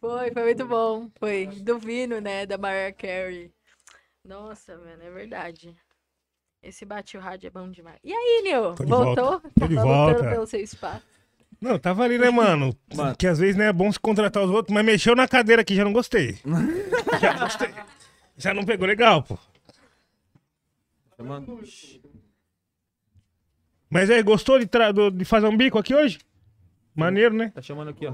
Foi, foi muito bom. Foi do Vino, né? Da Mariah Carey. Nossa, mano, é verdade. Esse bate o rádio é bom demais. E aí, Nil? De Voltou? volta. Tô de Tá lutando volta. pelo seu espaço. Não, tava ali, né, mano? Mano. Que às vezes não é bom se contratar os outros, mas mexeu na cadeira aqui, já não gostei. (laughs) já gostei. Já não pegou legal, pô. Mas aí, gostou de, tra- de fazer um bico aqui hoje? Maneiro, né? tá chamando aqui, ó.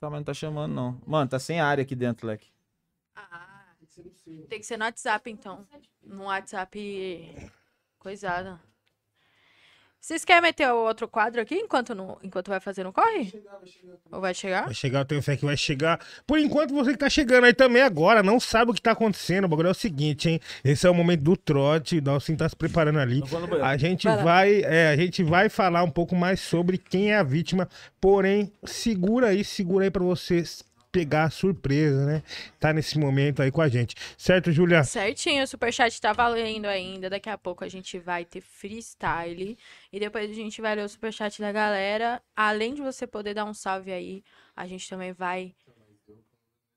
Tá, mas não tá chamando, não. Mano, tá sem área aqui dentro, Leque. Ah, tem que ser no WhatsApp, então. No WhatsApp coisado. Vocês querem meter o outro quadro aqui enquanto, não, enquanto vai fazer no corre? Ou vai chegar? Vai chegar, eu tenho fé que vai chegar. Por enquanto, você que tá chegando aí também agora, não sabe o que tá acontecendo. O bagulho é o seguinte, hein? Esse é o momento do trote, o Dalcin tá se preparando ali. A gente Vai vai, é, a gente vai falar um pouco mais sobre quem é a vítima, porém, segura aí, segura aí pra você pegar a surpresa, né? Tá nesse momento aí com a gente. Certo, Julia? Certinho, o superchat tá valendo ainda. Daqui a pouco a gente vai ter freestyle. E depois a gente vai ler o superchat da galera. Além de você poder dar um salve aí, a gente também vai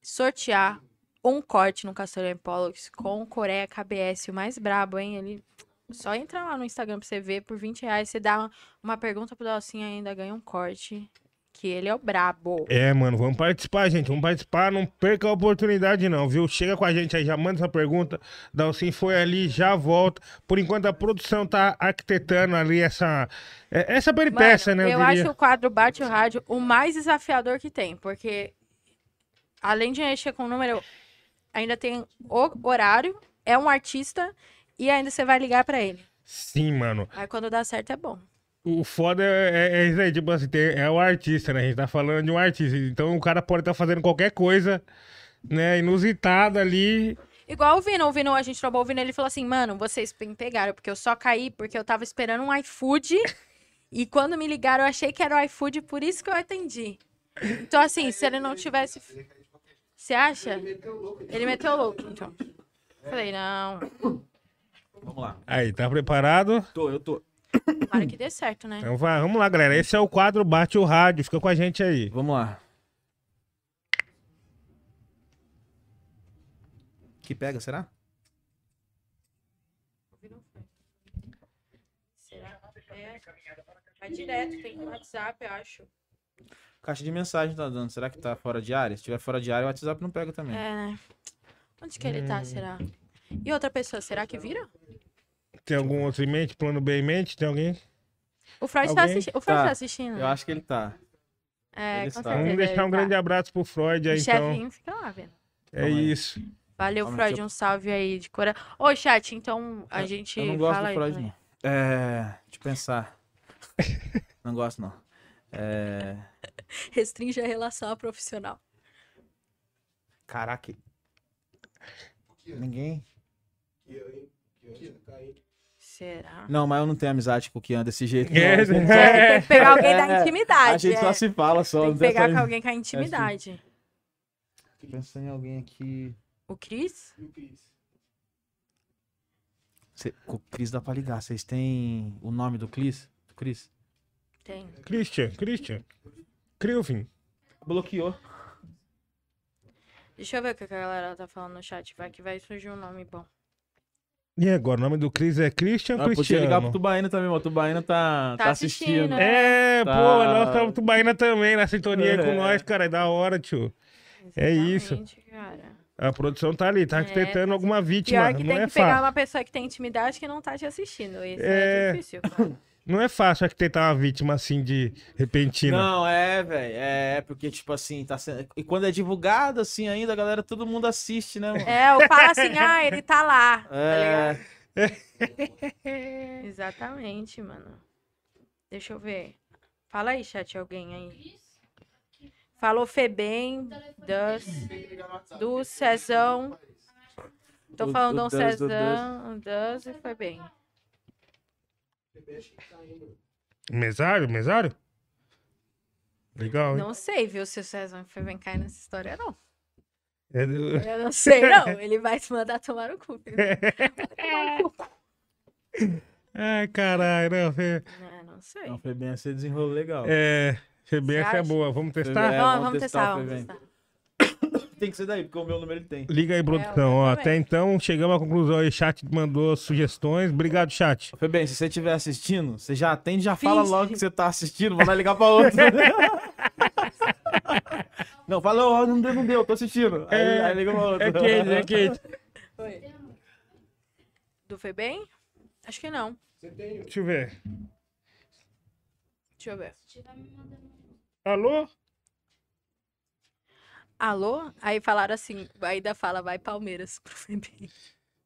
sortear um corte no Castelo Pollux com Coreia KBS, o mais brabo, hein? Ele. Só entra lá no Instagram pra você ver. Por 20 reais, você dá uma pergunta pro Dalcinho ainda ganha um corte. Que ele é o brabo. É, mano, vamos participar, gente. Vamos participar. Não perca a oportunidade, não, viu? Chega com a gente aí, já manda essa pergunta. Dalcin foi ali, já volta. Por enquanto, a produção tá arquitetando ali essa, é, essa peripécia, Mano, né? Eu, diria. acho o quadro Bate o Rádio o mais desafiador que tem, porque além de mexer com o número, ainda tem o horário, é um artista e ainda você vai ligar pra ele. Sim, mano. Aí quando dá certo é bom. O foda é, é, é isso aí, tipo assim, tem- é o artista, né? A gente tá falando de um artista. Então o cara pode estar fazendo qualquer coisa, né, inusitada ali. Igual o Vino, o Vino, a gente trombou o Vino, ele falou assim, mano, vocês me pegaram, porque eu só caí porque eu tava esperando um iFood e quando me ligaram eu achei que era o iFood, por isso que eu atendi. Então assim, se ele não tivesse... Você acha? Ele meteu louco, então. Falei, não, Vamos lá. Aí, tá preparado? Tô, eu tô. Tomara que dê certo, né? Então vai, vamos lá, galera. Esse é o quadro Bate o Rádio. Fica com a gente aí. Vamos lá. Que pega, será? Será? É. Vai direto, tem no WhatsApp, eu acho. Caixa de mensagem tá dando. Será que tá fora de área? Se tiver fora de área, o WhatsApp não pega também. É, né? Onde que ele tá, será? E outra pessoa, será que vira? Tem algum outro em mente? Plano B em mente? Tem alguém? O Freud tá. O Freud Tá. tá assistindo. Eu acho que ele tá. É, ele com está. certeza. Vamos deixar um ele grande tá. abraço pro Freud aí, O então. chefinho fica lá, vendo. É Calma aí. isso. Valeu, Calma, Freud, eu- um salve aí de coração. Ô, chat, então a gente Eu não gosto fala do aí. Freud, também. não. É. Deixa eu pensar. (laughs) não gosto, não. É. Restringe a relação profissional. Caraca. Ninguém. Será? Não, mas eu não tenho amizade com o Kian desse jeito. É, não. A gente é. É, tem que pegar alguém da (laughs) É, intimidade. A gente é. só se fala só. Tem que pegar essa- com alguém com a intimidade. Tô pensando em alguém aqui. O Cris? Cê... O Cris dá pra ligar. Vocês têm o nome do Cris? Do Cris? Tem. Christian, Christian. Crilvin. Bloqueou. Deixa eu ver o que a galera tá falando no chat. Vai que vai surgir um nome bom. E agora, o nome do Cris é Christian Ah, podia Cristiano? ligar pro Tubaína também, mano. O Tubaína tá, Tá tá, assistindo, assistindo. né? É, Tá. pô, nós estamos Tubaína também, na sintonia aí com É. nós, cara. É da hora, tio. É isso. Exatamente, Cara. A produção tá ali, tá É, arquitetando tá- alguma vítima. Pior que Não tem é que pegar fácil. uma pessoa que tem intimidade que não tá te assistindo. Isso É. é, difícil. cara. (laughs) Não é fácil arquitetar uma vítima assim de repentina. Não, é, velho. É, porque, tipo assim, tá sendo. E quando é divulgado, assim, ainda, a galera, todo mundo assiste, né, mano? É, eu falo assim, (laughs) ah, ele tá lá. Tá É. (laughs) Exatamente, mano. Deixa eu ver. Fala aí, chat, alguém aí. Falou Febem, Dus, do Cezão. Tô Do- falando do Cezão, Dus e foi bem. Mesário? Mesário? Legal, hein? Não sei, viu, se o Cezão foi bem cair nessa história, não. É do- Eu (laughs) não sei, não. Ele vai se mandar tomar no cu. tomar no cu. Ai, caralho, não. Fe... É, não sei. Não, foi bem esse desenrolo legal. É. Febem, essa é boa. Vamos testar? é, Vamos, vamos testar, testar, vamos testar. Tem que ser daí, porque o meu número ele tem. Liga aí, produção. É, Ó, até então, chegamos à conclusão aí. Chat mandou sugestões. Obrigado, chat. Foi bem, se você estiver assistindo, você já atende, já fala Finge. logo que você tá assistindo, vai ligar pra outro. (laughs) não, fala, ó, não deu, não deu, tô assistindo. Aí, É, aí liga pra outro. É quente, é quente. (laughs) Oi. Do Febem? Acho que não. Deixa eu ver. Deixa eu ver. Alô? Alô? Aí falaram assim, ainda fala, vai Palmeiras (laughs) pro Febem.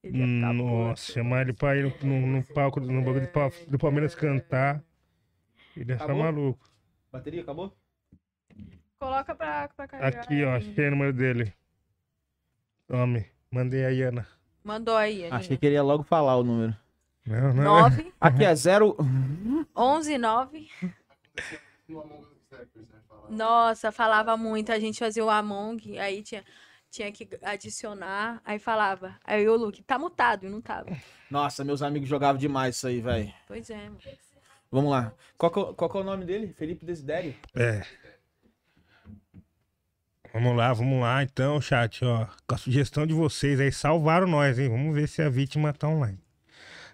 Ele ia ficar puto. Nossa, chamar ele pra ir no, no palco, no bagulho do, do Palmeiras cantar. Ele ia ficar maluco. Bateria, acabou? Coloca pra, pra carregar. Aqui, ó, achei o número dele. Tome, mandei aí, Ana. Mandou aí, Aninha. Achei que ele ia logo falar o número. Não, não. 9, Aqui é zero. 11, 9. (laughs) Nossa, falava muito. A gente fazia o Among, aí tinha, tinha que adicionar. Aí falava. Aí o Luke, tá mutado, e não tava. Nossa, meus amigos jogavam demais isso aí, velho. Pois é, mano. Vamos lá. Qual que, é o- qual que é o nome dele? Felipe Desidério? É. Vamos lá, vamos lá, então, chat, ó. Com a sugestão de vocês aí, salvaram nós, hein? Vamos ver se a vítima tá online.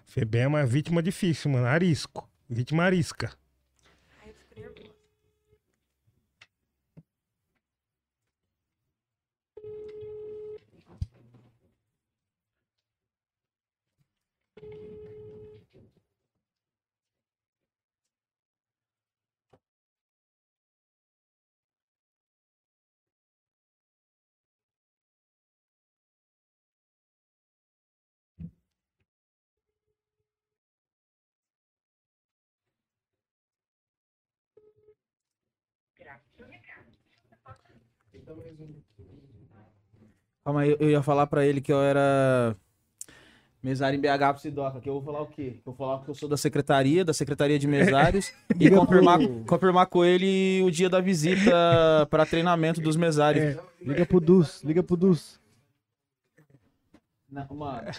Febem é uma vítima difícil, mano. Arisco. Vítima arisca. Calma aí, eu ia falar pra ele que eu era mesário em BH pro Sidoca, que eu vou falar o quê? Eu vou falar que eu sou da secretaria, da Secretaria de Mesários, (laughs) e confirmar, confirmar com ele o dia da visita pra treinamento dos mesários. Liga pro Dus, liga pro Dus. Não, mano,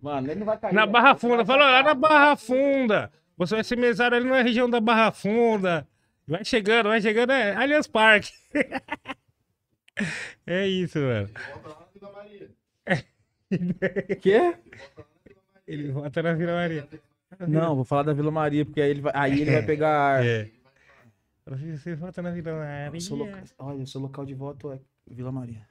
mano, ele não vai cair. Na né? Barra Funda, falou lá na Barra Funda. Você vai ser mesário ali na região da Barra Funda. Vai chegando, vai chegando, é Allianz Parque. (laughs) é isso, mano. (laughs) Quê? Ele volta na Vila Maria. Não, vou falar da Vila Maria, porque aí ele vai, aí ele vai pegar ar. É. Você volta na Vila Maria. Eu sou loca- Olha, o seu local de voto é Vila Maria.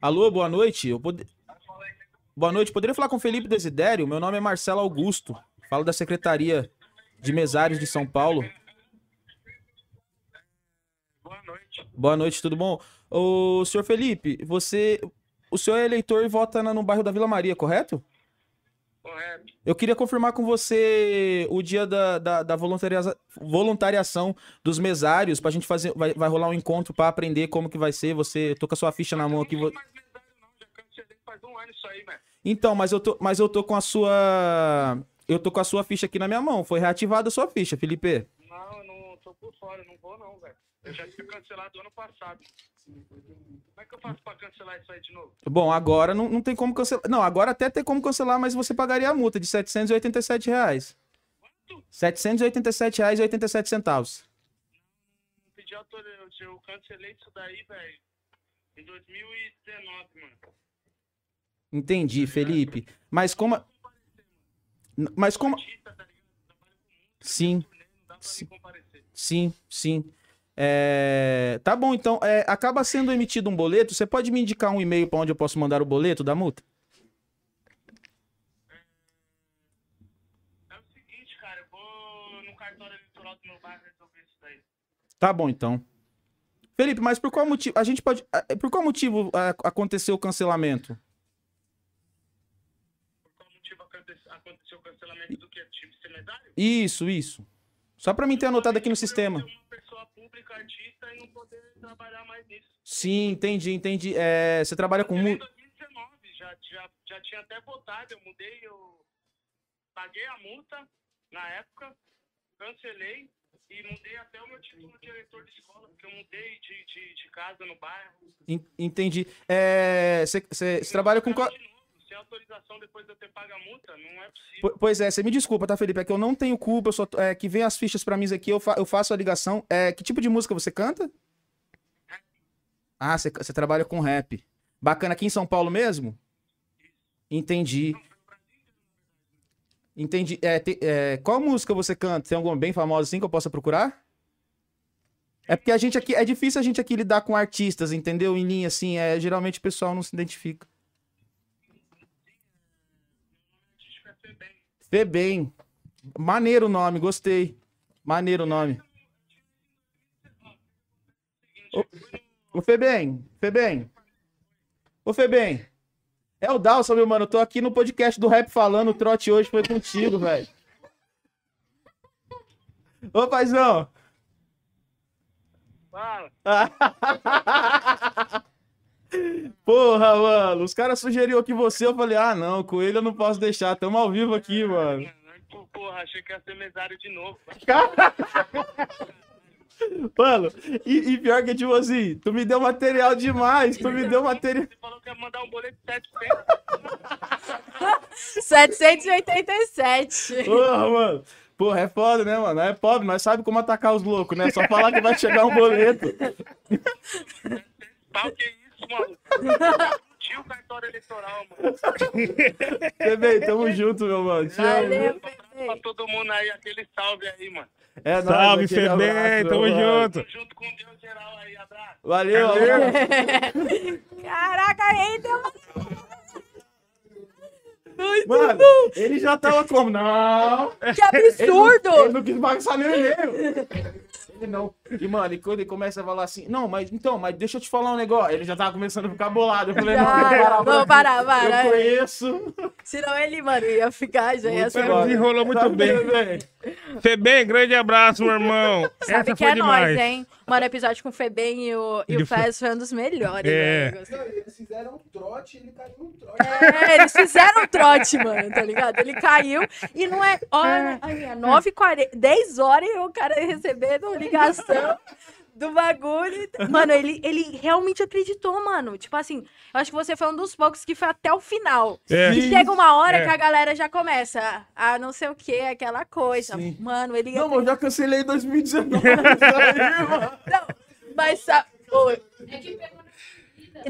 Alô, boa noite. Eu pode... Boa noite. Poderia falar com o Felipe Desidério? Meu nome é Marcelo Augusto. Falo da Secretaria de Mesários de São Paulo. Boa noite. Boa noite, tudo bom? O senhor Felipe, você. O senhor é eleitor e vota no bairro da Vila Maria, correto? Correto. Eu queria confirmar com você o dia da, da, da voluntaria- voluntariação dos mesários pra gente fazer. Vai, vai rolar um encontro pra aprender como que vai ser. Você tô com a sua ficha na mão aqui. vo- mais mesário não, já cancelei faz um ano isso aí, velho. Então, mas eu tô, mas eu tô com a sua. Eu tô com a sua ficha aqui na minha mão. Foi reativada a sua ficha, Felipe. Não, eu não tô por fora, não vou não, velho. Eu já tinha cancelado ano passado. Como é que eu faço pra cancelar isso aí de novo? Bom, agora não, não tem como cancelar. Não, agora até tem como cancelar, mas você pagaria a multa de 787 reais. 787 reais e 87 centavos. Não pedi autorização, eu cancelei isso daí, velho, em 2019, mano. Entendi, Felipe. Mas como. a- Mas como. Sim. Sim, sim. É... Tá bom, então. É, acaba sendo emitido um boleto. Você pode me indicar um e-mail para onde eu posso mandar o boleto da multa? É o seguinte, cara. Eu vou no cartório eleitoral do meu bairro resolver isso daí. Tá bom, então. Felipe, mas por qual motivo a gente pode? É, por qual motivo é, aconteceu o cancelamento? Por qual motivo aconteceu o cancelamento do que? Tipo semesário? Isso, isso. Só pra mim ter anotado aqui no sistema. Pública, artista. Sim, entendi, entendi. É, você trabalha com. 2019, já, já, já tinha até votado, eu mudei, eu paguei a multa na época, cancelei e mudei até o meu título de diretor de escola, porque eu mudei de, de, de casa no bairro. en- Entendi. É, Você você- você trabalha com. qual- De novo, sem autorização depois de eu ter pago a multa, não é possível. Po- Pois é, você me desculpa, tá, Felipe? É que eu não tenho culpa, eu só, é, que vem as fichas pra mim aqui, eu, fa- eu faço a ligação. É, que tipo de música você canta? Ah, você, você trabalha com rap. Bacana, aqui em São Paulo mesmo? Entendi. Entendi. É, te- é, qual música você canta? Tem alguma bem famosa assim que eu possa procurar? É porque a gente aqui, é difícil a gente aqui lidar com artistas, entendeu? Em linha, assim, é, geralmente o pessoal não se identifica. Febem. Maneiro o nome, gostei. Maneiro o nome. Ô, ô Febem, Febem. Ô Febem. É o Dalson, meu mano. Eu tô aqui no podcast do Rap falando, o trote hoje foi contigo, velho. Ô, paizão. Fala. (laughs) Porra, mano. Os caras sugeriram aqui você, eu falei, ah, não, com ele eu não posso deixar. Tamo ao vivo aqui, mano. Pô, Porra, achei que ia ser mesário de novo. (laughs) Mano, e, e pior que, tipo assim, tu me deu material demais, tu me deu material. Você falou que ia mandar um boleto de 700. 787. (laughs) Porra, mano. Porra, é foda, né, mano? É pobre, mas sabe como atacar os loucos, né? Só falar que vai chegar um boleto. Pau que isso, mano. Tio cartório eleitoral, mano. Bebê, tamo junto, meu mano. Te amo. Valeu, Pra todo mundo aí, aquele salve aí, mano. É nóis, Salve, Febem, tamo meu mano. junto. Junto com Deus geral aí, abraço. Valeu, abraço. (laughs) Caraca, aí deu Mano, ele já tava como? Não. Que absurdo! Ele não quis bagunçar meu e-mail. Não. E, mano, e quando ele começa a falar assim, não, mas então, mas deixa eu te falar um negócio. Ele já tava começando a ficar bolado. Eu falei, não, Já, para, vamos parar, para. Eu conheço. Senão ele, mano, ia ficar, já ia Muito ser. bom. Desenrolou muito Sabe, bem. bem. Febem, grande abraço, meu irmão. Sabe Essa que foi é demais. nóis, hein? Mano, o episódio com o Febem e o, e o o Fe- Fez foi um dos melhores, É. Gostei. Eles fizeram um trote, ele caiu num trote. É, eles fizeram um trote, mano, tá ligado? Ele caiu e não é. Olha, aí, é 9h40, 10 horas e o cara recebendo ligação do bagulho. Mano, ele, ele realmente acreditou, mano. Tipo assim, eu acho que você foi um dos poucos que foi até o final. É. E chega uma hora É. que a galera já começa a não sei o que, aquela coisa. Sim. Mano, ele. Não, mas eu já cancelei em 2019. (laughs) isso aí, mano. Não, mas sabe. ô,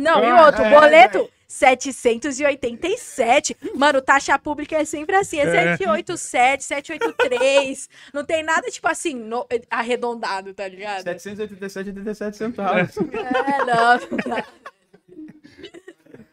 Não, e Ah, outro, é, boleto 787. Mano, taxa pública é sempre assim, é É. 787, 783. Não tem nada, tipo assim, no- arredondado, tá ligado? 787,87 centavos. É, não.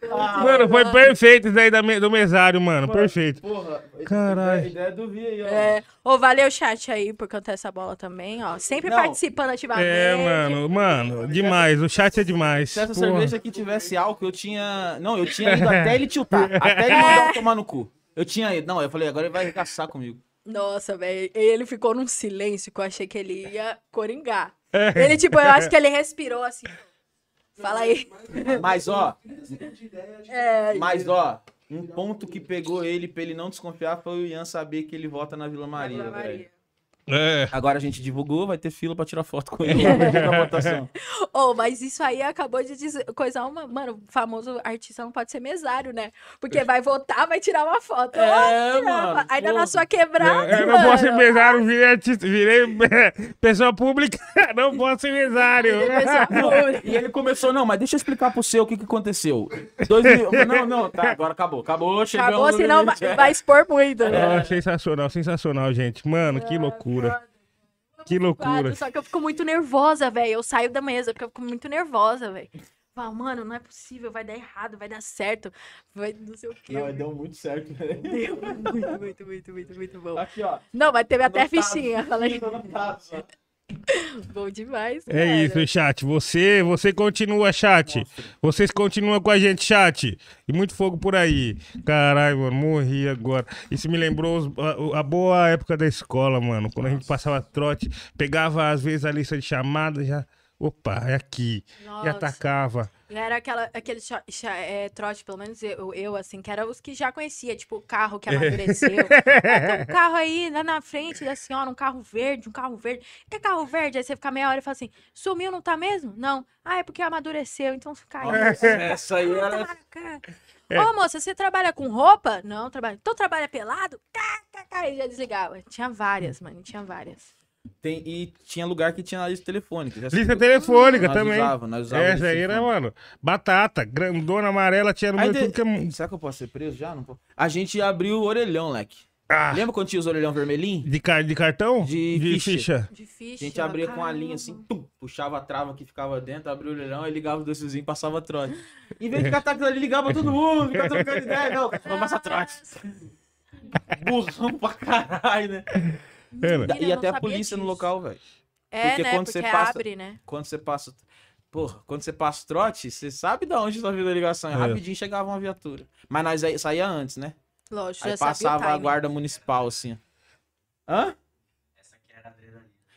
Mano, foi perfeito isso aí da me- do mesário, mano. Perfeito. Porra, Caralho. A ideia do Vi aí, ó. É. Ô, valeu, chat aí, por cantar essa bola também, ó. Sempre Não. participando ativamente. É, mano, mano, demais. O chat é demais. Se essa Porra. cerveja aqui tivesse álcool, eu tinha. Não, eu tinha ido até ele tiltar. (laughs) Até ele mandar eu tomar no cu. Eu tinha ido. Não, eu falei, agora ele vai arregaçar comigo. Nossa, velho. Ele ficou num silêncio que eu achei que ele ia coringar. É. Ele, tipo, eu acho que ele respirou assim. Fala aí. Mas, ó, É, mas, ó, um ponto que pegou ele pra ele não desconfiar foi o Ian saber que ele vota na Vila Maria, velho. É. Agora a gente divulgou, vai ter fila pra tirar foto com (laughs) ele na votação. Oh, mas isso aí acabou de dizer, coisar uma. Mano, o famoso artista não pode ser mesário, né? Porque vai votar, vai tirar uma foto. É, Olha, mano, Ainda pô. na sua quebrada. Eu não posso ser mesário, virei artista, virei é, (laughs) pessoa pública, (laughs) não posso ser mesário. E ele começou, não, mas deixa eu explicar pro seu o que, que aconteceu. Dois mil... Não, não, tá, agora acabou. Acabou, chegamos Acabou, senão vai, limite. vai expor muito, né? Sensacional, sensacional, gente. Mano, que loucura. Que loucura. Só que eu fico muito nervosa, velho. Eu saio da mesa porque eu fico muito nervosa, velho. Fala, mano, não é possível, vai dar errado, vai dar certo, vai não sei o quê. Não, deu muito certo. né? Deu muito, muito, muito, muito, muito bom. Aqui, ó. Não, mas teve até Anotado, fichinha. Falei, anotado, ó. (laughs) bom demais. É cara. isso, chat. Você, você continua, chat. Vocês continuam com a gente, chat. E muito fogo por aí. Caralho, mano, morri agora. Isso me lembrou os- a, a boa época da escola, mano. Quando a gente passava trote, pegava às vezes a lista de chamada, já. Opa, é aqui. E Nossa. atacava. E Era aquela, aquele é, trote, pelo menos eu, eu, assim, que era os que já conhecia, tipo, o carro que amadureceu. Ah, (laughs) tem um carro aí, lá na frente da senhora, um carro verde, um carro verde. Que carro verde? Aí você fica meia hora e fala assim, sumiu, não tá mesmo? Não. Ah, é porque amadureceu, então fica aí. Essa aí era. Toma na cara. Ô, moça, você trabalha com roupa? Não, trabalha. Então trabalha pelado? Cá, cá, cá. E já desligava. Tinha várias, mano, tinha várias. Tem, e tinha lugar que tinha lista telefônica. já Lista telefônica Nós também. usava, nós usava Essa aí era, mano, batata. Grandona amarela tinha no Aí meu de- tudo que é. Será que eu posso ser preso já? Não posso. A gente abriu o orelhão, leque. Ah, Lembra quando tinha os orelhão vermelhinho? de, car de cartão? De ficha. ficha. Difícil. A gente abria com a linha assim, tum, puxava a trava que ficava dentro, abria o orelhão, aí ligava o docezinho e passava trote. Em vez de catar aquilo ali, ligava todo mundo, fica trocando ideia. Não, vamos passar trote. (laughs) Burrão pra caralho, né? Era. Menina, E até a polícia no disso. local, velho. É, Porque né? quando Porque você passa- abre, né? Quando você passa. Porra, quando você passa o trote, você sabe de onde sua vida ligação. É. É. Rapidinho chegava uma viatura. Mas nós aí- saía antes, né? Lógico, Aí já sabia o passava a guarda municipal, assim. Hã?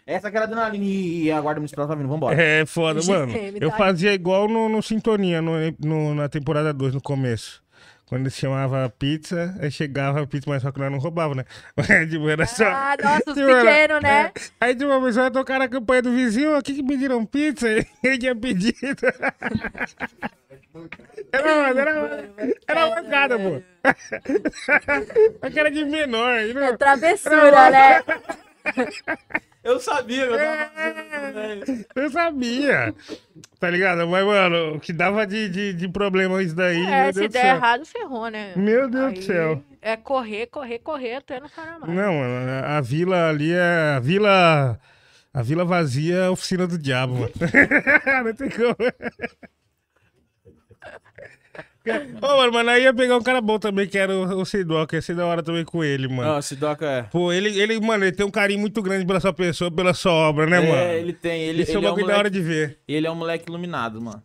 Essa que era a adrenalina. Ih, a guarda municipal tá vindo, vambora. É foda, (laughs) mano. Eu tá? fazia igual no, no Sintonia, no, no- na temporada 2, no começo. Quando eles chamavam pizza, aí chegava a pizza, mas só que nós não roubava, né? (laughs) tipo, era só. Ah, nossa, os Tipo, era- pequenos, né? Aí de uma pessoa ia tocar na campanha do vizinho, aqui que pediram pizza, (laughs) ele tinha pedido. Era, (laughs) era, era uma mancada, pô. A cara de menor. não- É travessura, né? (laughs) Eu sabia eu tava velho. Eu sabia. Tá ligado? Mas, mano, o que dava de, de, de problema isso daí, É, meu se Deus do der céu. errado, ferrou, né? Meu Deus do Aí céu. É correr, correr, correr até não parar mais. Não, mano, a vila ali é. A vila. A vila vazia é a oficina do diabo, mano. (laughs) não tem como. Ô, mano, mas aí ia pegar um cara bom também, que era o, o Sidoca. Ia ser da hora também com ele, mano. Não, esse Doca é. Pô, ele, ele, mano, ele tem um carinho muito grande pela sua pessoa, pela sua obra, né, mano? É, ele tem. Ele, Isso é ele, é um bagulho da hora de ver. ele é um moleque iluminado, mano.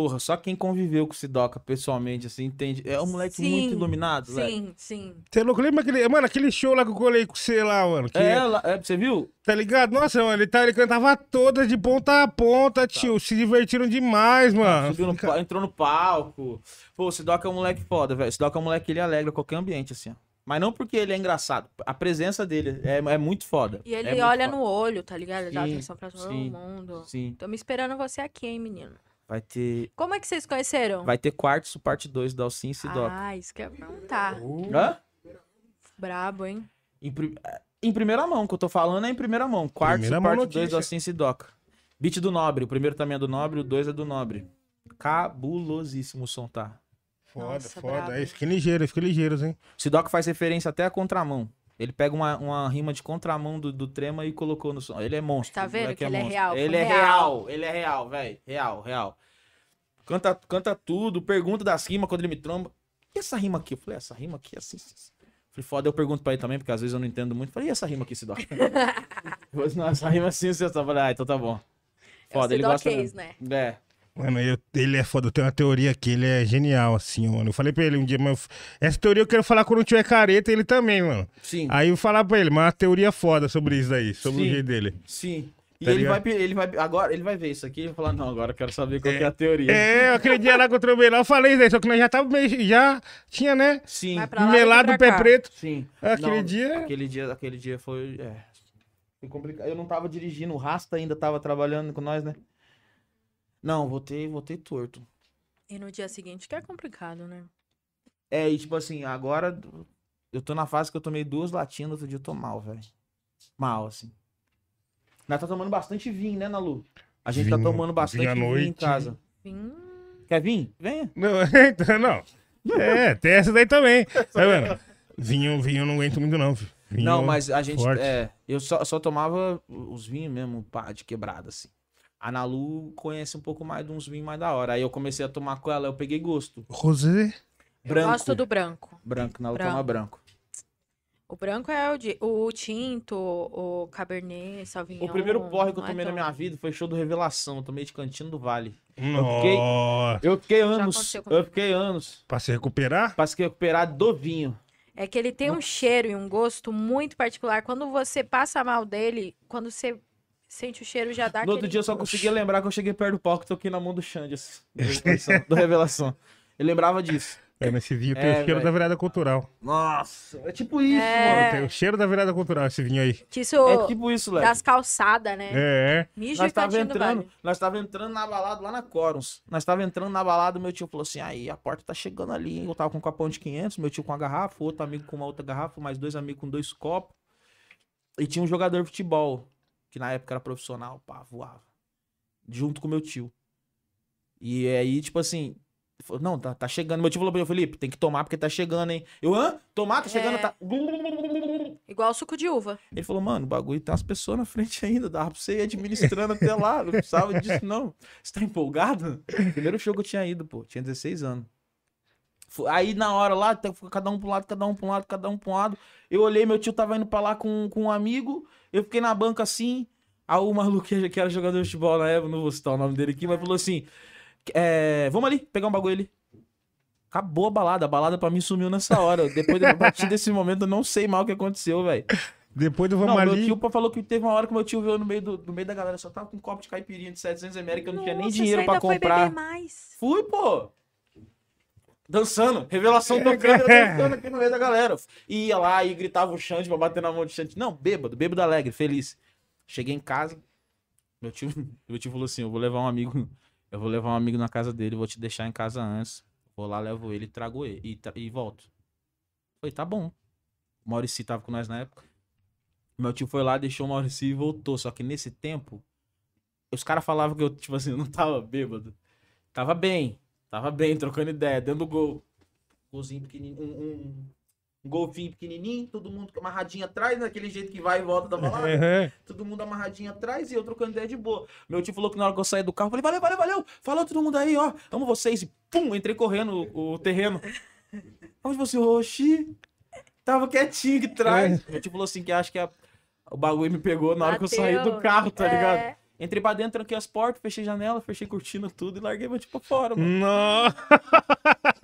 Porra, só quem conviveu com o Sidoca pessoalmente, assim, entende. É um moleque Sim, muito iluminado, velho. Sim, sim. Você é louco? Lembra aquele. Mano, aquele show lá que eu colei com você lá, mano? Que, É, lá- é, você viu? Tá ligado? Nossa, mano, ele, tá, ele cantava todas de ponta a ponta, tio. Se divertiram demais, mano. Subiu no entrou no palco. Pô, o Sidoca é um moleque foda, velho. O Sidoca é um moleque que ele alegra qualquer ambiente, assim, ó. Mas não porque ele é engraçado. A presença dele é, é muito foda. E ele É olha no olho, tá ligado? Ele dá Sim, atenção pra todo sim, mundo. Sim. Tô me esperando você aqui, hein, menino. Vai ter. Como é que vocês conheceram? Vai ter quartos, parte 2 da Alcim e Sidoca. Ah, isso que eu ia perguntar. Hã? Brabo, hein? Em, pri- em primeira mão, o que eu tô falando é em primeira mão. Quartos, Primeira parte 2 notícia. da Alcim e Sidoca. Beat do Nobre. O primeiro também é do Nobre, o 2 é do Nobre. Cabulosíssimo o som, tá? Foda, Nossa, foda. brabo. Aí, fiquem ligeiros, fiquem ligeiros, hein? Sidoca faz referência até a contramão. Ele pega uma, uma rima de contramão do, do trema e colocou no som. Ele é monstro. Tá o vendo moleque que ele é monstro. real, foi Ele é real. real. Ele é real, velho. Real, real. Canta, canta tudo, pergunta das rimas quando ele me tromba. E essa rima aqui? Eu falei, essa rima aqui é assim. assim. Falei, foda, eu pergunto pra ele também, porque às vezes eu não entendo muito. Falei, e essa rima aqui, (laughs) falei, não, essa rima assim, você tá falei, ah, então tá bom. Foda, ele gosta. Mesmo. né? É. Mano, eu- ele é foda. Eu tenho uma teoria aqui, ele é genial, assim, mano. Eu falei pra ele um dia, mas eu- essa teoria eu quero falar quando tiver careta, ele também, mano. Sim. Aí eu vou falar pra ele, mas uma teoria foda sobre isso aí, sobre Sim. o jeito dele. Sim. E Tá ele vai, ligado? ele vai. Agora ele vai ver isso aqui e vai falar, não, agora eu quero saber qual que é a teoria. É, aquele dia lá que eu trombei lá, eu falei isso aí, só que nós já tava meio, já tinha, né? Sim. Melado pra pé cá. preto. Sim. Aquele Não, dia- Aquele dia, aquele dia foi. É, foi complicado. Eu não tava dirigindo, o Rasta ainda tava trabalhando com nós, né? Não, voltei, voltei torto. E no dia seguinte que é complicado, né? É, e tipo assim, agora eu tô na fase que eu tomei duas latinas, outro dia eu tô mal, velho. Mal, assim. Nós tá tomando bastante vinho, né, Nalu? A gente tá Vinho, tomando bastante vinho vinho, em casa. Vim. Quer vir? Venha. Não, (laughs) então, não. É, tem essa daí também. Tá vendo? Vinho, vinho eu não aguento muito, não. filho. Vinho Não, mas a gente. forte. É, eu só, só tomava os vinhos mesmo, pá, de quebrada, assim. A Nalu conhece um pouco mais de uns vinhos mais da hora. Aí eu comecei a tomar com ela, eu peguei gosto. Rosé? Eu Branco. gosto do branco. Branco, Nalu Branco. toma branco. O branco é o, de, o tinto, o cabernet, sauvignon. O primeiro porre que eu é tomei na tão- minha vida foi show do Revelação. Eu tomei de Cantinho do Vale. Nossa. Eu fiquei anos. aconteceu comigo. Eu fiquei anos. Pra se recuperar? Pra se recuperar do vinho. É que ele tem um cheiro e um gosto muito particular. Quando você passa mal dele, quando você sente o cheiro, já dá No outro aquele... dia eu só conseguia lembrar que eu cheguei perto do palco e toquei na mão do Xande, assim, do (laughs) Revelação. do Revelação. Eu lembrava disso. É, nesse vinho tem É, o cheiro velho. da virada cultural. Nossa, é tipo isso, É. Tem o cheiro da virada cultural esse vinho aí. Que isso mano. É tipo isso, Léo. das calçadas, né? É. Mijo Nós tava entrando, vale. nós tava entrando na balada lá na Corons. Nós tava entrando na balada, meu tio falou assim: "Aí, a porta tá chegando ali". hein?" Eu tava com um copão de 500, meu tio com uma garrafa, outro amigo com uma outra garrafa, mais dois amigos com dois copos. E tinha um jogador de futebol, que na época era profissional, pá, voava. Junto com meu tio. E aí, tipo assim, não, tá, tá chegando. Meu tio falou pra mim, Felipe, tem que tomar porque tá chegando, hein? Eu, hã? Tomar? Tá chegando, É. tá. Igual suco de uva. Ele falou, mano, o bagulho tem umas pessoas na frente (laughs) ainda, dava pra você ir administrando até lá, não precisava disso não. Você tá empolgado? Primeiro show que eu tinha ido, pô, tinha 16 anos. Aí na hora lá, tá- cada um pra um lado, cada um pra um lado, cada um pra um lado. Eu olhei, meu tio tava indo pra lá com, com um amigo, eu fiquei na banca assim, aí o maluco que era jogador de futebol na época, não vou citar o nome dele aqui, mas falou assim, é, vamos ali, pegar um bagulho ali. Acabou a balada, a balada pra mim sumiu nessa hora. Depois de, a partir (laughs) desse momento eu não sei mal o que aconteceu, velho. Depois do Vamos Não, meu ali. tio falou que teve uma hora que meu tio veio no meio, do, no meio da galera, só tava com um copo de caipirinha de 700ml que eu não tinha nem dinheiro foi comprar. beber mais. Fui, pô! Dançando, revelação tocando, eu dançando aqui no meio da galera. E ia lá e gritava o Xande pra bater na mão de Xande. Não, bêbado, bêbado alegre, feliz. Cheguei em casa, meu tio, (laughs) meu tio falou assim: eu vou levar um amigo, eu vou levar um amigo na casa dele, vou te deixar em casa antes. Vou lá, levo ele, trago ele e, tra- e volto. Falei, tá bom. O Maurici tava com nós na época. Meu tio foi lá, deixou o Maurici e voltou. Só que nesse tempo, os caras falavam que eu, tipo assim, não tava bêbado. Tava bem. Tava bem, trocando ideia, dentro do gol. Golzinho pequenininho, um, um, um golfinho pequenininho, todo mundo amarradinho atrás, daquele jeito que vai e volta (laughs) da balada. É. Todo mundo amarradinho atrás e eu trocando ideia de boa. Meu tio falou que na hora que eu saí do carro, eu falei, valeu, valeu, valeu. Falou todo mundo aí, ó. Amo vocês. E pum, entrei correndo o, o terreno. (laughs) Onde você, oxi. Tava quietinho aqui atrás. Meu tio falou assim que acha que a- o bagulho me pegou na hora que eu saí do carro, tá É. ligado? Entrei pra dentro, tranquei as portas, fechei janela, fechei cortina, tudo e larguei meu tio pra fora, mano. Nossa.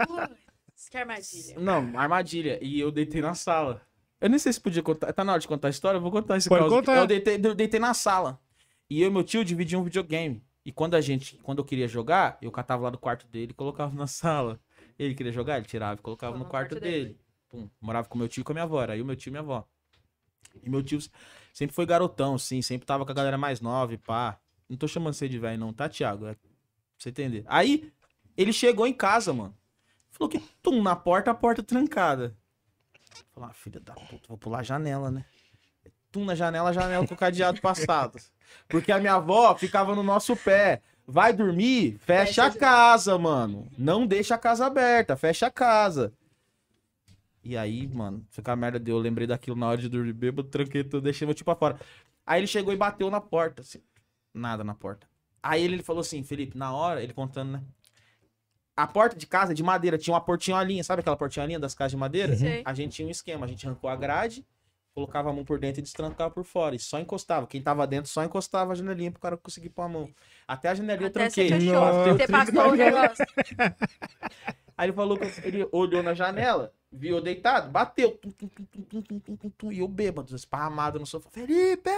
Putz, que armadilha. Não, armadilha. E eu deitei na sala. Eu nem sei se podia contar. Tá na hora de contar a história? Eu vou contar esse Pode caos. contar. Eu deitei, eu deitei na sala. E eu e meu tio dividiam um videogame. E quando a gente, quando eu queria jogar, eu catava lá do quarto dele e colocava na sala. Ele queria jogar, ele tirava e colocava no quarto, dele. Pum, morava com meu tio e com a minha avó. Era eu, meu tio e minha avó. E meu tio sempre foi garotão, sim. Sempre tava com a galera mais nova e pá. Não tô chamando você de velho, não, tá, Thiago? É pra você entender. Aí, ele chegou em casa, mano. Falou que, tum, na porta, a porta trancada. Falei, ah, filha da puta, vou pular a janela, né? Tum, na janela, janela com o cadeado passado. Porque a minha avó ficava no nosso pé. Vai dormir, fecha a casa, mano. Não deixa a casa aberta, fecha a casa. E aí, mano, fica a merda deu. Eu lembrei daquilo na hora de dormir bêbado, tranquei tudo, deixei meu tio pra fora. Aí ele chegou e bateu na porta, assim. Nada na porta. Aí ele, ele falou assim, Felipe, na hora, ele contando, né? A porta de casa é de madeira tinha uma portinholinha, sabe aquela portinholinha das casas de madeira? Sei. A gente tinha um esquema, a gente arrancou a grade, colocava a mão por dentro e destrancava por fora. E só encostava. Quem tava dentro só encostava a janelinha pro cara conseguir pôr a mão. Até a janela eu tranquei. Você pagou o negócio. (laughs) Aí ele falou que ele olhou na janela, viu deitado, bateu. Tum, tum, tum, e eu bêbado, esparramado no sofá. Felipe!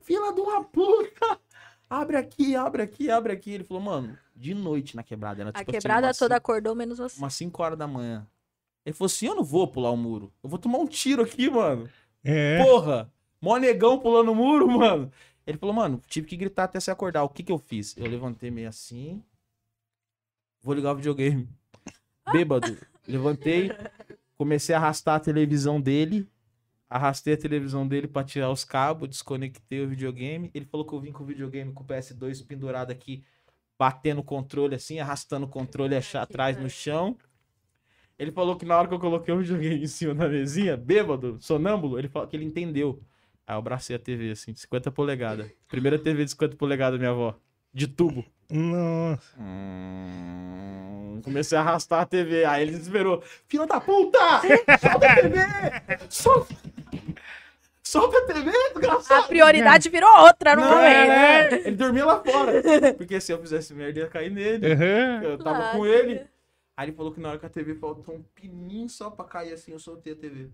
Fila de uma puta! Abre aqui, abre aqui, abre aqui. Ele falou, mano, de noite na quebrada. Era, tipo, a quebrada assim, toda cinco, acordou, menos você. Umas 5 horas da manhã. Ele falou assim: eu não vou pular o muro. Eu vou tomar um tiro aqui, mano. É. Porra! Mó negão pulando o muro, mano. Ele falou, mano, tive que gritar até se acordar. O que que eu fiz? Eu levantei meio assim. Vou ligar o videogame. (laughs) Bêbado. Levantei, comecei a arrastar a televisão dele. Arrastei a televisão dele pra tirar os cabos, desconectei o videogame. Ele falou que eu vim com o videogame com o PS2 pendurado aqui, batendo o controle assim, arrastando o controle atrás no chão. Ele falou que na hora que eu coloquei o videogame em cima da mesinha, bêbado, sonâmbulo, ele falou que ele entendeu. Aí eu abracei a TV, assim, de 50 polegadas. Primeira TV de 50 polegadas, minha avó. De tubo. Nossa. Hum, comecei a arrastar a TV. Aí ele desesperou. Filha da puta! Solta a TV! Solta! Solta a TV, A desgraçado! prioridade virou outra, não, Não, é? é, é. Ele dormia lá fora. Porque se eu fizesse merda, ia cair nele. Aham. Eu tava Claro. com ele. Aí ele falou que na hora que a TV faltou um pininho só pra cair assim, eu soltei a TV.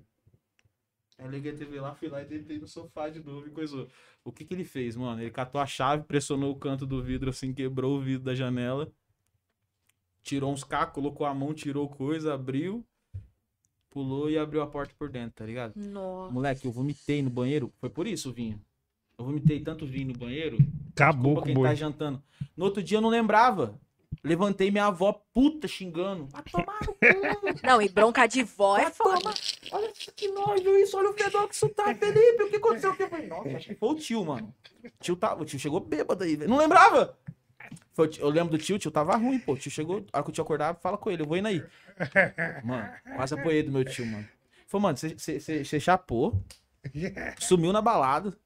Aí eu liguei a TV lá, fui lá e deitei no sofá de novo e coisou. O que que ele fez, mano? Ele catou a chave, pressionou o canto do vidro assim, quebrou o vidro da janela. Tirou uns cacos, colocou a mão, tirou coisa, abriu. Pulou e abriu a porta por dentro, tá ligado? Nossa. Moleque, eu vomitei no banheiro. Foi por isso o vinho. Eu vomitei tanto vinho no banheiro. Acabou Desculpa com o quem boi. tá jantando. No outro dia eu não lembrava. Levantei minha avó puta xingando. Vai tomar no cu. Não, e bronca de vó é foda. Olha que nojo isso. Olha o fedor que isso tá, Felipe. O que aconteceu? O que? Eu falei, nossa, acho que foi o tio, mano. O tio, tava, o tio chegou bêbado aí, velho. Não lembrava. Foi eu lembro do tio, o tio tava ruim, pô. O tio chegou, a hora que o tio acordava, fala com ele, eu vou indo aí. Mano, quase apoiei do meu tio, mano. Falei, mano, você- você você- você chapou, (laughs) sumiu na balada,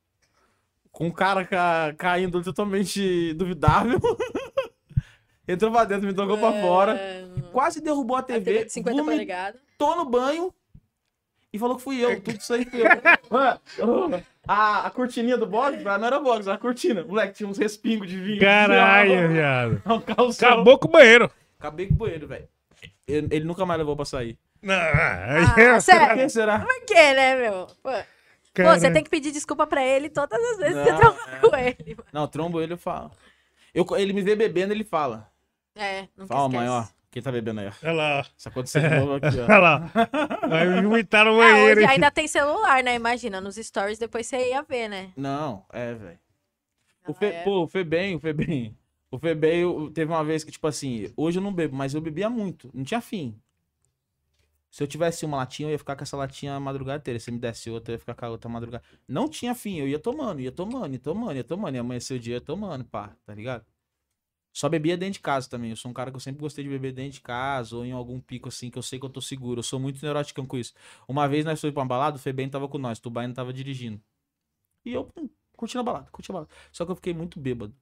com um cara ca- caindo totalmente duvidável. (laughs) Entrou pra dentro, me tocou pra fora. Quase derrubou a A TV TV. de 50 vomitou polegadas. no banho e falou que fui eu. Tudo isso aí fui eu. (laughs) A, a cortininha do box, não era box, era a cortina. Moleque, tinha uns respingos de vinho. Caralho, viado. (laughs) Um calção. Acabou com o banheiro. Acabei com o banheiro, velho. Ele, nunca mais levou pra sair. Não, Ah, Por sério? que será? Por quê, né, meu? Pô, Pô, você tem que pedir desculpa pra ele todas as vezes que você Não, tromba é. com ele. mano. Não, trombo ele, eu falo. Eu, ele me vê bebendo, ele fala. É, nunca Fala, esquece. mãe, ó. Quem tá bebendo aí, ó. Olha lá. Isso aconteceu de novo aqui, ó. (laughs) Olha lá. Vai vomitar no Ah, banheiro. ainda tem celular, né? Imagina, nos stories depois você ia ver, né? Não, é, velho. O Ah, Fe, é? Pô, o Febem, o Febem. O Febem, eu- teve uma vez que, tipo assim, hoje eu não bebo, mas eu bebia muito. Não tinha fim. Se eu tivesse uma latinha, eu ia ficar com essa latinha a madrugada inteira. Se me desse outra, eu ia ficar com a outra a madrugada. Não tinha fim, eu ia tomando, ia tomando, ia tomando, ia tomando. E amanheceu o dia, ia tomando, pá, tá ligado? Só bebia dentro de casa também. Eu sou um cara que eu sempre gostei de beber dentro de casa ou em algum pico assim que eu sei que eu tô seguro. Eu sou muito neurótico com isso. Uma vez nós fomos pra uma balada, o Febem tava com nós, o Tubaino tava dirigindo. E eu hum, curtindo a balada, curtindo a balada. Só que eu fiquei muito bêbado.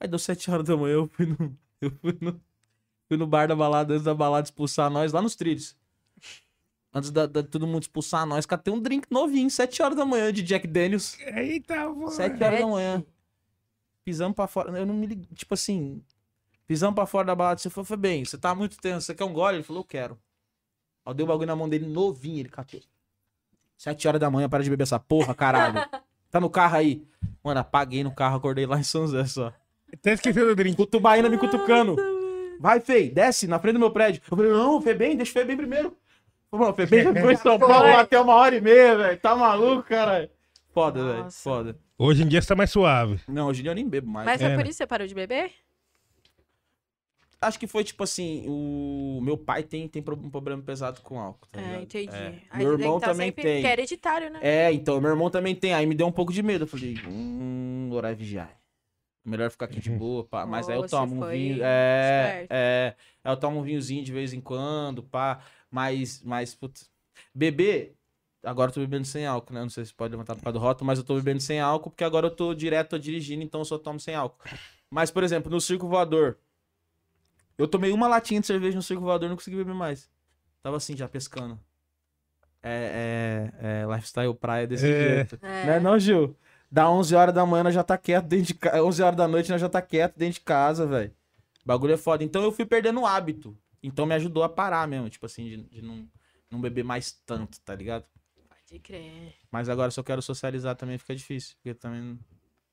Aí deu sete horas da manhã, eu fui no, eu fui no, fui no bar da balada, antes da balada expulsar nós, lá nos trilhos. Antes da, da- todo mundo expulsar nós, catei um drink novinho, sete horas da manhã, de Jack Daniels. Eita, pô. Sete horas da manhã. Pisamos pra fora. Eu não me liguei. Tipo assim. Pisamos pra fora da balada. Você falou, foi bem, você tá muito tenso. Você quer um gole? Ele falou, eu quero. Aí eu dei o bagulho na mão dele novinho. Ele catou. Sete horas da manhã, para de beber essa porra, caralho. (laughs) Tá no carro aí. Mano, apaguei no carro, acordei lá em São José só. Até esqueceu do drink. O tubaína me cutucando. Vai, Fei, desce na frente do meu prédio. Eu falei, não, Fê bem, deixa o Fê bem primeiro. Mano, o Fê bem já foi em São Paulo até uma hora e meia, velho. Tá maluco, caralho. Foda, velho. Nossa. Foda. Hoje em dia você tá mais suave. Não, hoje em dia eu nem bebo mais. Mas foi É, por né? isso que você parou de beber? Acho que foi tipo assim, o meu pai tem, tem pro- um problema pesado com álcool, tá É, ligado? entendi. É. Aí Meu você irmão tá também sempre- tem. Que é hereditário, né? É, então, meu irmão também tem. Aí me deu um pouco de medo. Eu falei, hum, orar e vigiar. Melhor ficar aqui de boa, pá. Mas aí eu Você tomo um foi vinho. É, esperto. é. Aí eu tomo um vinhozinho de vez em quando, pá. Mas, mas, putz. Beber. Agora eu tô bebendo sem álcool, né? Não sei se pode levantar por causa do rótulo, mas eu tô bebendo sem álcool, porque agora eu tô direto tô dirigindo, então eu só tomo sem álcool. Mas, por exemplo, no circo voador. Eu tomei uma latinha de cerveja no circo voador e não consegui beber mais. Tava assim, já pescando. É, é, é lifestyle praia desse É. jeito. É. Né, não, Gil? Dá 11 horas da manhã, nós já tá quieto dentro de casa. 11 horas da noite, nós já tá quieto dentro de casa, velho. Bagulho é foda. Então eu fui perdendo o hábito. Então me ajudou a parar mesmo, tipo assim, de, de não, não beber mais tanto, tá ligado? Pode crer. Mas agora se eu quero socializar também fica difícil. Porque também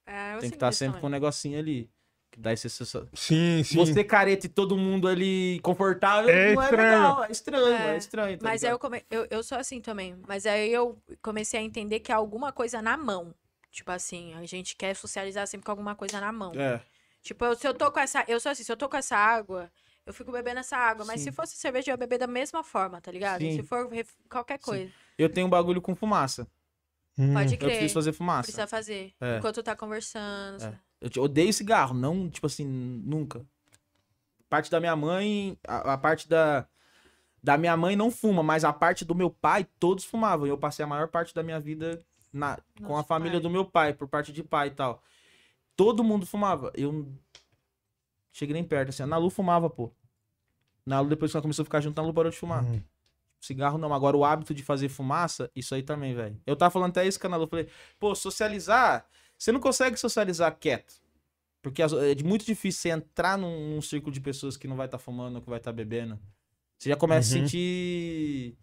É, eu tem que estar isso sempre com um negocinho ali. Que dá esse Sim, sim. Você careta e todo mundo ali confortável, É não é estranho. legal. É estranho, é, É. estranho. tá Mas eu, come... eu, eu sou assim também. Mas aí eu comecei a entender que há alguma coisa na mão. Tipo assim, a gente quer socializar sempre com alguma coisa na mão. É. Tipo, eu- se eu tô com essa. Eu sou assim, se eu tô com essa água, eu fico bebendo essa água. Mas Sim. se fosse cerveja, eu ia beber da mesma forma, tá ligado? Sim. Se for ref- qualquer Sim. coisa. Eu tenho um bagulho com fumaça. Hum. Pode Eu crer. preciso fazer fumaça. Precisa fazer. É. Enquanto tá conversando. É. Eu te- odeio cigarro, não, tipo assim, nunca. Parte da minha mãe, a, a parte da, da minha mãe não fuma, mas a parte do meu pai, todos fumavam. E eu passei a maior parte da minha vida na, com a família pai. do meu pai, por parte de pai e tal. Todo mundo fumava. Eu cheguei nem perto, assim. A Nalu fumava, pô. Nalu, depois que ela começou a ficar junto, a Nalu parou de fumar. Uhum. Cigarro não. Agora, o hábito de fazer fumaça, isso aí também, velho. Eu tava falando até isso com a Nalu. Falei, pô, socializar, você não consegue socializar quieto. Porque é muito difícil você entrar num, num círculo de pessoas que não vai estar fumando ou que vai estar bebendo. Você já começa a Uhum. sentir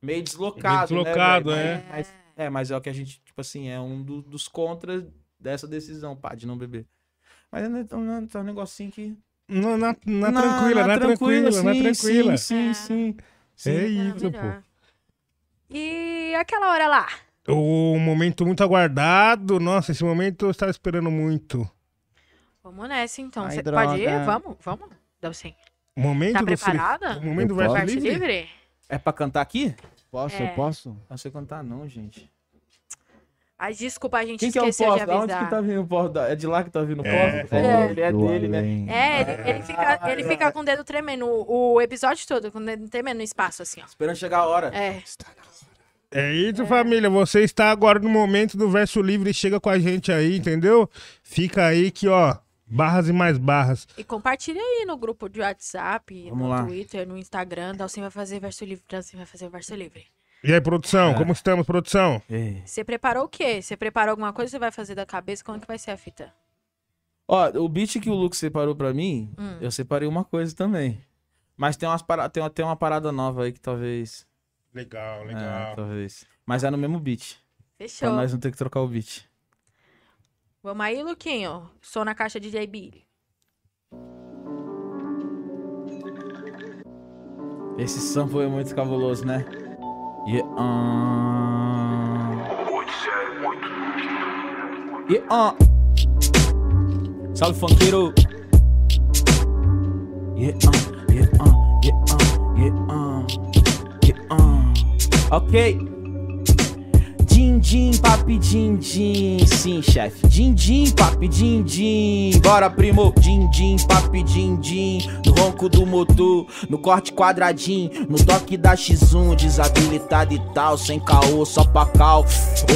meio deslocado, Meio deslocado, né, é. mas- é, mas é o que a gente, tipo assim, é um do- dos contras dessa decisão, pá, de não beber. Mas é um, é um negocinho que... Na, na, na Na- tranquila, na, tranquila, na sim, tranquila. Sim, sim, sim. É sim. isso, pô. E aquela hora lá? O momento muito aguardado. Nossa, esse momento eu estava esperando muito. Vamos nessa, então. Ai, Cê droga. pode ir? Vamos, vamos. Dá sim. Momento Tá preparada? O momento do verso livre? livre? É pra cantar aqui? Posso, É. eu posso? Não sei cantar não, gente. Ai, desculpa, a gente Quem que é o esqueceu de? Da onde avisar. que tá vindo o? Da- É de lá que tá vindo o? É. É, dele, é dele, né? É, ele, ele fica, ele fica com o dedo tremendo o, o episódio todo, com o dedo tremendo no espaço, assim, ó. Esperando chegar a hora. É. É isso, família. Você está agora no momento do verso livre. Chega com a gente aí, entendeu? Fica aí que, ó, barras e mais barras. E compartilha aí no grupo de WhatsApp, Vamos no lá. Twitter, no Instagram. Dalcin vai fazer verso livre, Dalcin vai fazer verso livre. E aí, produção, É. como estamos, produção? Ei. Você preparou o quê? Você preparou alguma coisa que você vai fazer da cabeça? Como que vai ser a fita? Ó, o beat que o Lucas separou pra mim, Hum. eu separei uma coisa também. Mas tem, umas para... tem, uma, tem uma parada nova aí que talvez. Legal, É, legal. talvez. Mas é no mesmo beat. Pra Fechou. nós não ter que trocar o beat. Vamos aí, Luquinho. Sou na caixa de JB. Esse sample é muito cabuloso, né? Yeah, uh... yeah, uh... Salve, funkeiro! Yeah, uh, yeah, uh, yeah, uh, yeah, uh, yeah, uh. Ok. Din, din, papi, din, din. Sim, chefe. Din, din, papi, din, din. Bora, primo. Din, din, papi, din, din. No ronco do motor, no corte quadradinho, no toque da X1, desabilitado e tal, sem caô, só pra cal.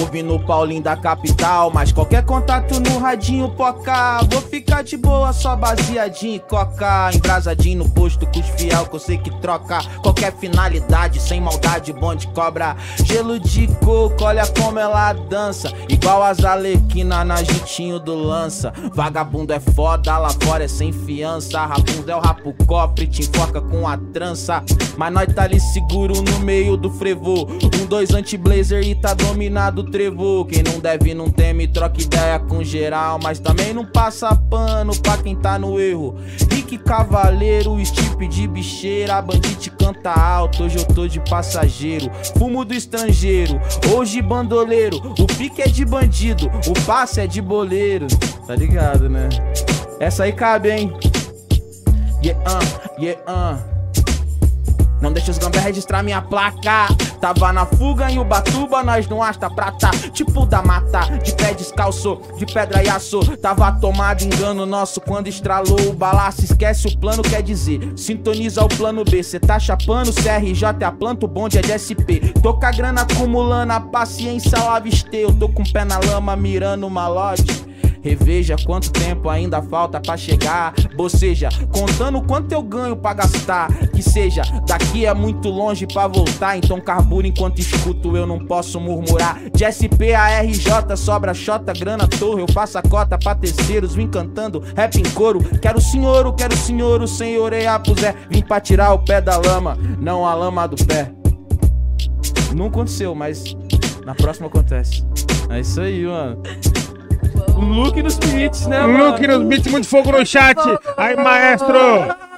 Ouvindo o Paulinho da capital, mas qualquer contato no radinho poca. Vou ficar de boa, só baseadinho e coca. Embrasadinho no posto com os fiel que eu sei que troca. Qualquer finalidade, sem maldade, bom de cobra. Gelo de coco, olha como ela dança. Igual as alequina na jitinho do lança. Vagabundo é foda, lá fora é sem fiança. Rabundo é o cofre, te enfoca com a trança. Mas nós tá ali seguro no meio do frevo. Um, dois anti-blazer e tá dominado o trevo. Quem não deve não teme, troca ideia com geral. Mas também não passa pano pra quem tá no erro. Rick Cavaleiro, estipe de bicheira. Bandite canta alto, hoje eu tô de passageiro. Fumo do estrangeiro, hoje bandoleiro. O pique é de bandido, o passe é de boleiro. Tá ligado, né? Essa aí cabe, hein? Yeah, uh, yeah, uh. Não deixa os gambé registrar minha placa. Tava na fuga em Ubatuba, nós não asta prata. Tipo da mata, de pé descalço, de pedra e aço. Tava tomado engano nosso quando estralou o balaço. Esquece o plano, quer dizer, sintoniza o plano B. Cê tá chapando, CRJ é a planta, o bonde é de SP. Tô com a grana acumulando, a paciência lá avistei. Eu tô com o pé na lama, mirando uma lote. Reveja quanto tempo ainda falta pra chegar. Boceja, contando quanto eu ganho pra gastar. Que seja, daqui é muito longe pra voltar. Então carbura enquanto escuto, eu não posso murmurar. De SP a RJ, sobra xota, grana, torre. Eu faço a cota pra terceiros, vim cantando rap em coro. Quero senhor, quero senhor, senhor é a Zé. Vim pra tirar o pé da lama, não a lama do pé. Não aconteceu, mas na próxima acontece. É isso aí, mano. O look nos beats, né, mano? Luke nos beats, muito fogo no chat. Aí, maestro.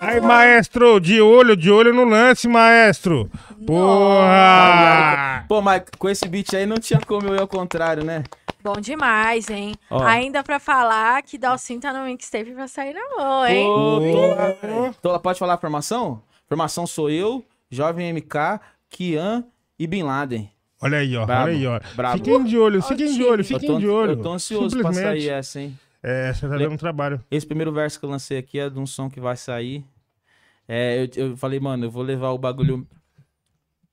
Aí, maestro. De olho, de olho no lance, maestro. Porra. Pô, mas com esse beat aí não tinha como eu ir ao contrário, né? Bom demais, hein? Ó. Ainda pra falar que Dalcin tá no mixtape pra sair na mão, hein? Pô, tô- tô- pode falar a formação? Formação sou eu, Jovem MK, Kian e Bin Laden. Olha aí, ó. Brabo, olha aí, ó. brabo. Fiquem de olho, fiquem de olho, fiquem tô, de olho. eu tô ansioso pra sair essa, hein? É, você tá dando trabalho. Esse primeiro verso que eu lancei aqui é de um som que vai sair. É, eu, eu falei, mano, eu vou levar o bagulho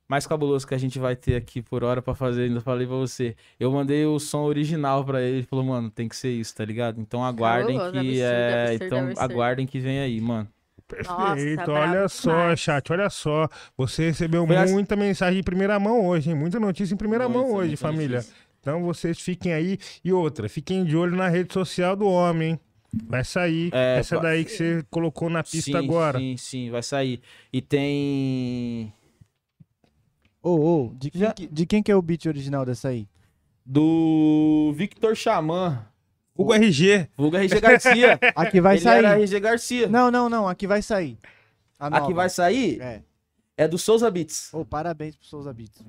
mais cabuloso que a gente vai ter aqui por hora pra fazer, ainda falei pra você. Eu mandei o som original pra ele, ele falou, mano, tem que ser isso, tá ligado? Então aguardem que absurdo, é, absurdo, então absurdo. aguardem que vem aí, mano. Perfeito, brabo olha só, demais. chat, olha só. Você recebeu Foi assim- muita mensagem em primeira mão hoje, hein? Muita notícia em primeira mão hoje, família. notícia. Então vocês fiquem aí. E outra, fiquem de olho na rede social do homem, hein? Vai sair. É, Essa daí que você colocou na pista sim, agora. Sim, sim, vai sair. E tem Ô, ô, de, quem Já- que- de quem que é o beat original dessa aí? do Victor Xamã, Hugo RG. vulgo RG Garcia. (laughs) Aqui vai ele sair. era RG Garcia. Não, não, não, aqui vai sair. A Aqui nova. vai sair É. é do Souza Beats. Ô, parabéns pro Souza Beats.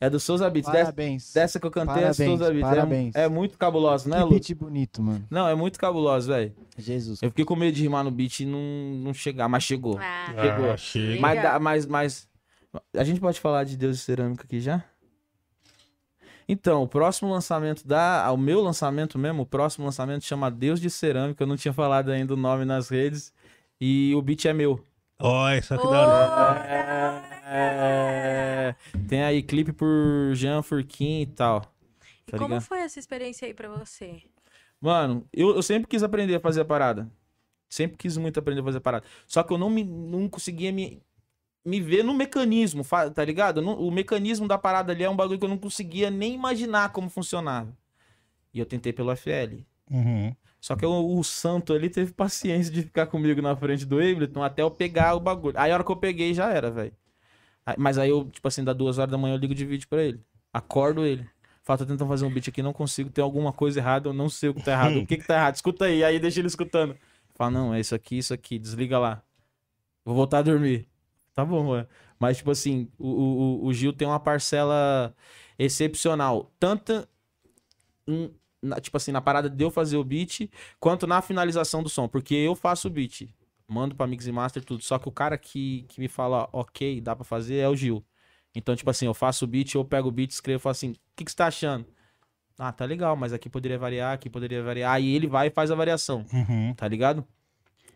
É do Souza Beats. Dessa, Parabéns. dessa que eu cantei Parabéns, é Souza Beats. É- parabéns. É, muito cabuloso, né, que Lu? beat bonito, mano. Não, é muito cabuloso, velho. Jesus. Eu fiquei com medo de rimar no beat e não, não chegar, mas chegou. Ah, Chegou. Ah, chega. Mas, mas, mas. A gente pode falar de Deus e Cerâmica aqui já? Então, o próximo lançamento da. O meu lançamento mesmo, o próximo lançamento chama Deus de Cerâmica. Eu não tinha falado ainda o nome nas redes. E o beat é meu. Olha, só que da hora. É, Tem aí clipe por Jean Furquim e tal. E Tá como ligado? foi essa experiência aí pra você? Mano, eu, eu sempre quis aprender a fazer a parada. Sempre quis muito aprender a fazer a parada. Só que eu não, me, não conseguia me, me ver no mecanismo, tá ligado? Eu o mecanismo da parada ali é um bagulho que eu não conseguia nem imaginar como funcionava. E eu tentei pelo FL. Uhum. Só que o, o santo ali teve paciência de ficar comigo na frente do Ableton até eu pegar o bagulho. Aí a hora que eu peguei já era, velho. Mas aí eu, tipo assim, dá duas horas da manhã eu ligo de vídeo pra ele. Acordo ele. Fala, tô tentando fazer um beat aqui, não consigo, tem alguma coisa errada, eu não sei o que tá errado. O que que tá errado? Escuta aí. Aí deixa ele escutando. Fala, não, é isso aqui, isso aqui, desliga lá. Vou voltar a dormir. Tá bom, ué. Mas, tipo assim, o, o, o- Gil tem uma parcela excepcional. Tanto, em- na- tipo assim, na parada de eu fazer o beat, quanto na finalização do som. Porque eu faço o beat, mando pra Mix e Master, tudo. Só que o cara que, que me fala, ok, dá pra fazer, é o Gil. Então, tipo assim, eu faço o beat, eu pego o beat, escrevo e falo assim, o que, que você tá achando? Ah, tá legal, mas aqui poderia variar, aqui poderia variar. Aí ele vai e faz a variação, Uhum. tá ligado?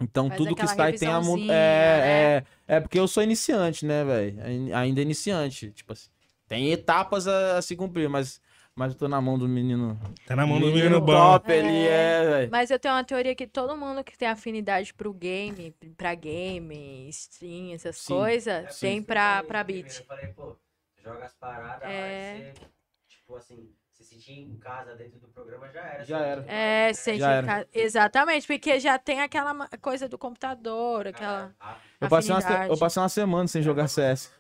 Então, Faz tudo que está aí tem a... mu- revisãozinha, É, é, é porque eu sou iniciante, né, velho? Ainda iniciante. Tipo assim, tem etapas a, a se cumprir, mas, mas eu tô na mão do menino. Tá na mão do menino bom. top, ele é, velho. Mas eu tenho uma teoria que todo mundo que tem afinidade pro game, pra game, stream, essas Sim, coisas, sim. tem pra, pra beat. Eu falei, pô, joga as paradas, É. vai ser, tipo assim, se sentir em casa dentro do programa já era. Já era. É, sente Já era. ca- exatamente, porque já tem aquela coisa do computador, aquela Eu passei, uma, eu passei uma semana sem jogar CS.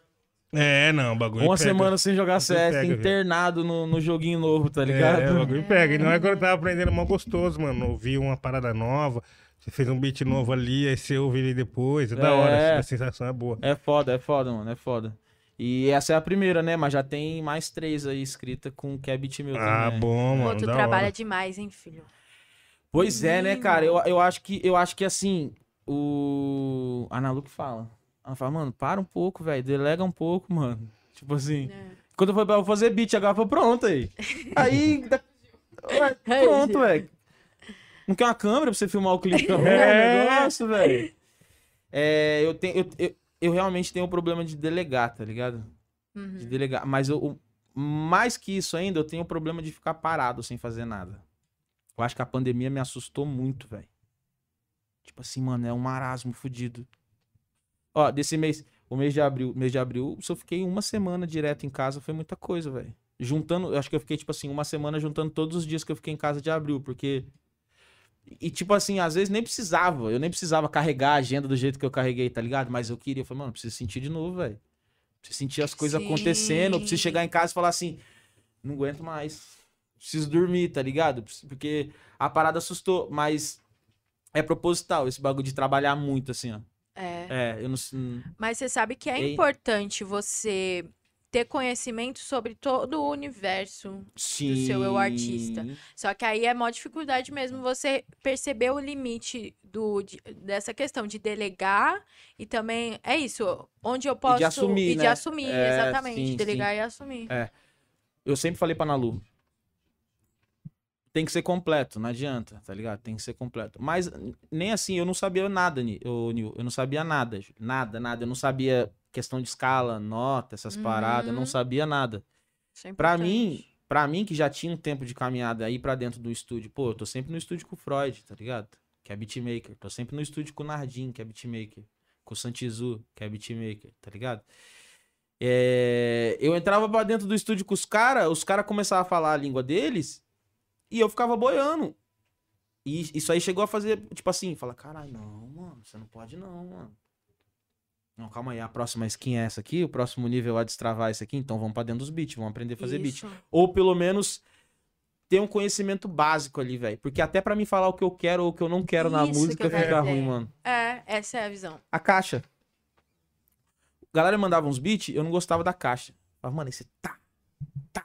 É, não, o bagulho Uma pega. semana sem jogar CS, pega, internado no, no joguinho novo, tá ligado? É, o bagulho pega. E não é que eu tava aprendendo mal gostoso, mano. Ouvi uma parada nova, você fez um beat novo ali, aí você ouve ele depois. É, da hora, É. a sensação é boa. É foda, é foda, mano, é foda. E essa é a primeira, né? Mas já tem mais três aí escrita com que é beat meu Ah, também. bom, Pô, mano. tu da trabalha hora. demais, hein, filho? Pois é, né, cara? Eu, eu, acho que, eu acho que assim, o. A Ana Lu que fala. Ela fala, mano, para um pouco, velho. Delega um pouco, mano. Tipo assim. É. Quando eu pra eu fazer beat, agora falei, pronto aí. (laughs) Aí. da- Ué, Aí, pronto, velho. Não quer uma câmera pra você filmar o clipe também? (laughs) É. É negócio, velho. É, eu, tenho, eu, eu, eu realmente tenho um problema de delegar, tá ligado? Uhum. De delegar. Mas eu, o- mais que isso ainda, eu tenho o problema de ficar parado sem fazer nada. Eu acho que a pandemia me assustou muito, velho. Tipo assim, mano, é um marasmo fudido. Ó, desse mês, o mês de abril, mês de abril, se eu fiquei uma semana direto em casa, foi muita coisa, velho. Juntando, eu acho que eu fiquei, tipo assim, uma semana juntando todos os dias que eu fiquei em casa de abril, porque. E, tipo assim, às vezes nem precisava. Eu nem precisava carregar a agenda do jeito que eu carreguei, tá ligado? Mas eu queria. Eu falei, mano, preciso sentir de novo, velho. Preciso sentir as coisas Sim. acontecendo. Eu preciso chegar em casa e falar assim: não aguento mais. Preciso dormir, tá ligado? Porque a parada assustou, mas é proposital esse bagulho de trabalhar muito, assim, ó. É. É, eu não. sei- Mas você sabe que é importante você ter conhecimento sobre todo o universo Sim. do seu eu artista. Só que aí é mó dificuldade mesmo você perceber o limite do, de- dessa questão de delegar e também é isso, onde eu posso assumir, e de né? assumir, É, exatamente, sim, delegar e assumir. É. Eu sempre falei pra Nalu. Tem que ser completo, não adianta, tá ligado? Tem que ser completo. Mas nem assim, eu não sabia nada, Nil. Eu não sabia nada. Nada, nada. Eu não sabia questão de escala, nota, essas paradas, eu não Uhum. sabia nada. É Pra importante. mim, pra mim que já tinha um tempo de caminhada aí pra dentro do estúdio, pô, eu tô sempre no estúdio com o Freud, tá ligado? Que é beatmaker. Tô sempre no estúdio com o Nardim, que é beatmaker. Com o Santizu, que é beatmaker, tá ligado? É, Eu entrava pra dentro do estúdio com os caras, os caras começavam a falar a língua deles e eu ficava boiando. E isso aí chegou a fazer, tipo assim, fala, caralho, não, mano, você não pode não, mano. Não, calma aí, a próxima skin é essa aqui, o próximo nível é destravar isso aqui, então vamos pra dentro dos beats, vamos aprender a fazer beat. Isso. Ou pelo menos ter um conhecimento básico ali, velho. Porque até pra mim falar o que eu quero ou o que eu não quero na Isso que música quero fica ruim, mano. É, essa é a visão. A caixa. A galera mandava uns beats, eu não gostava da caixa. Falava, mano, esse tá, tá,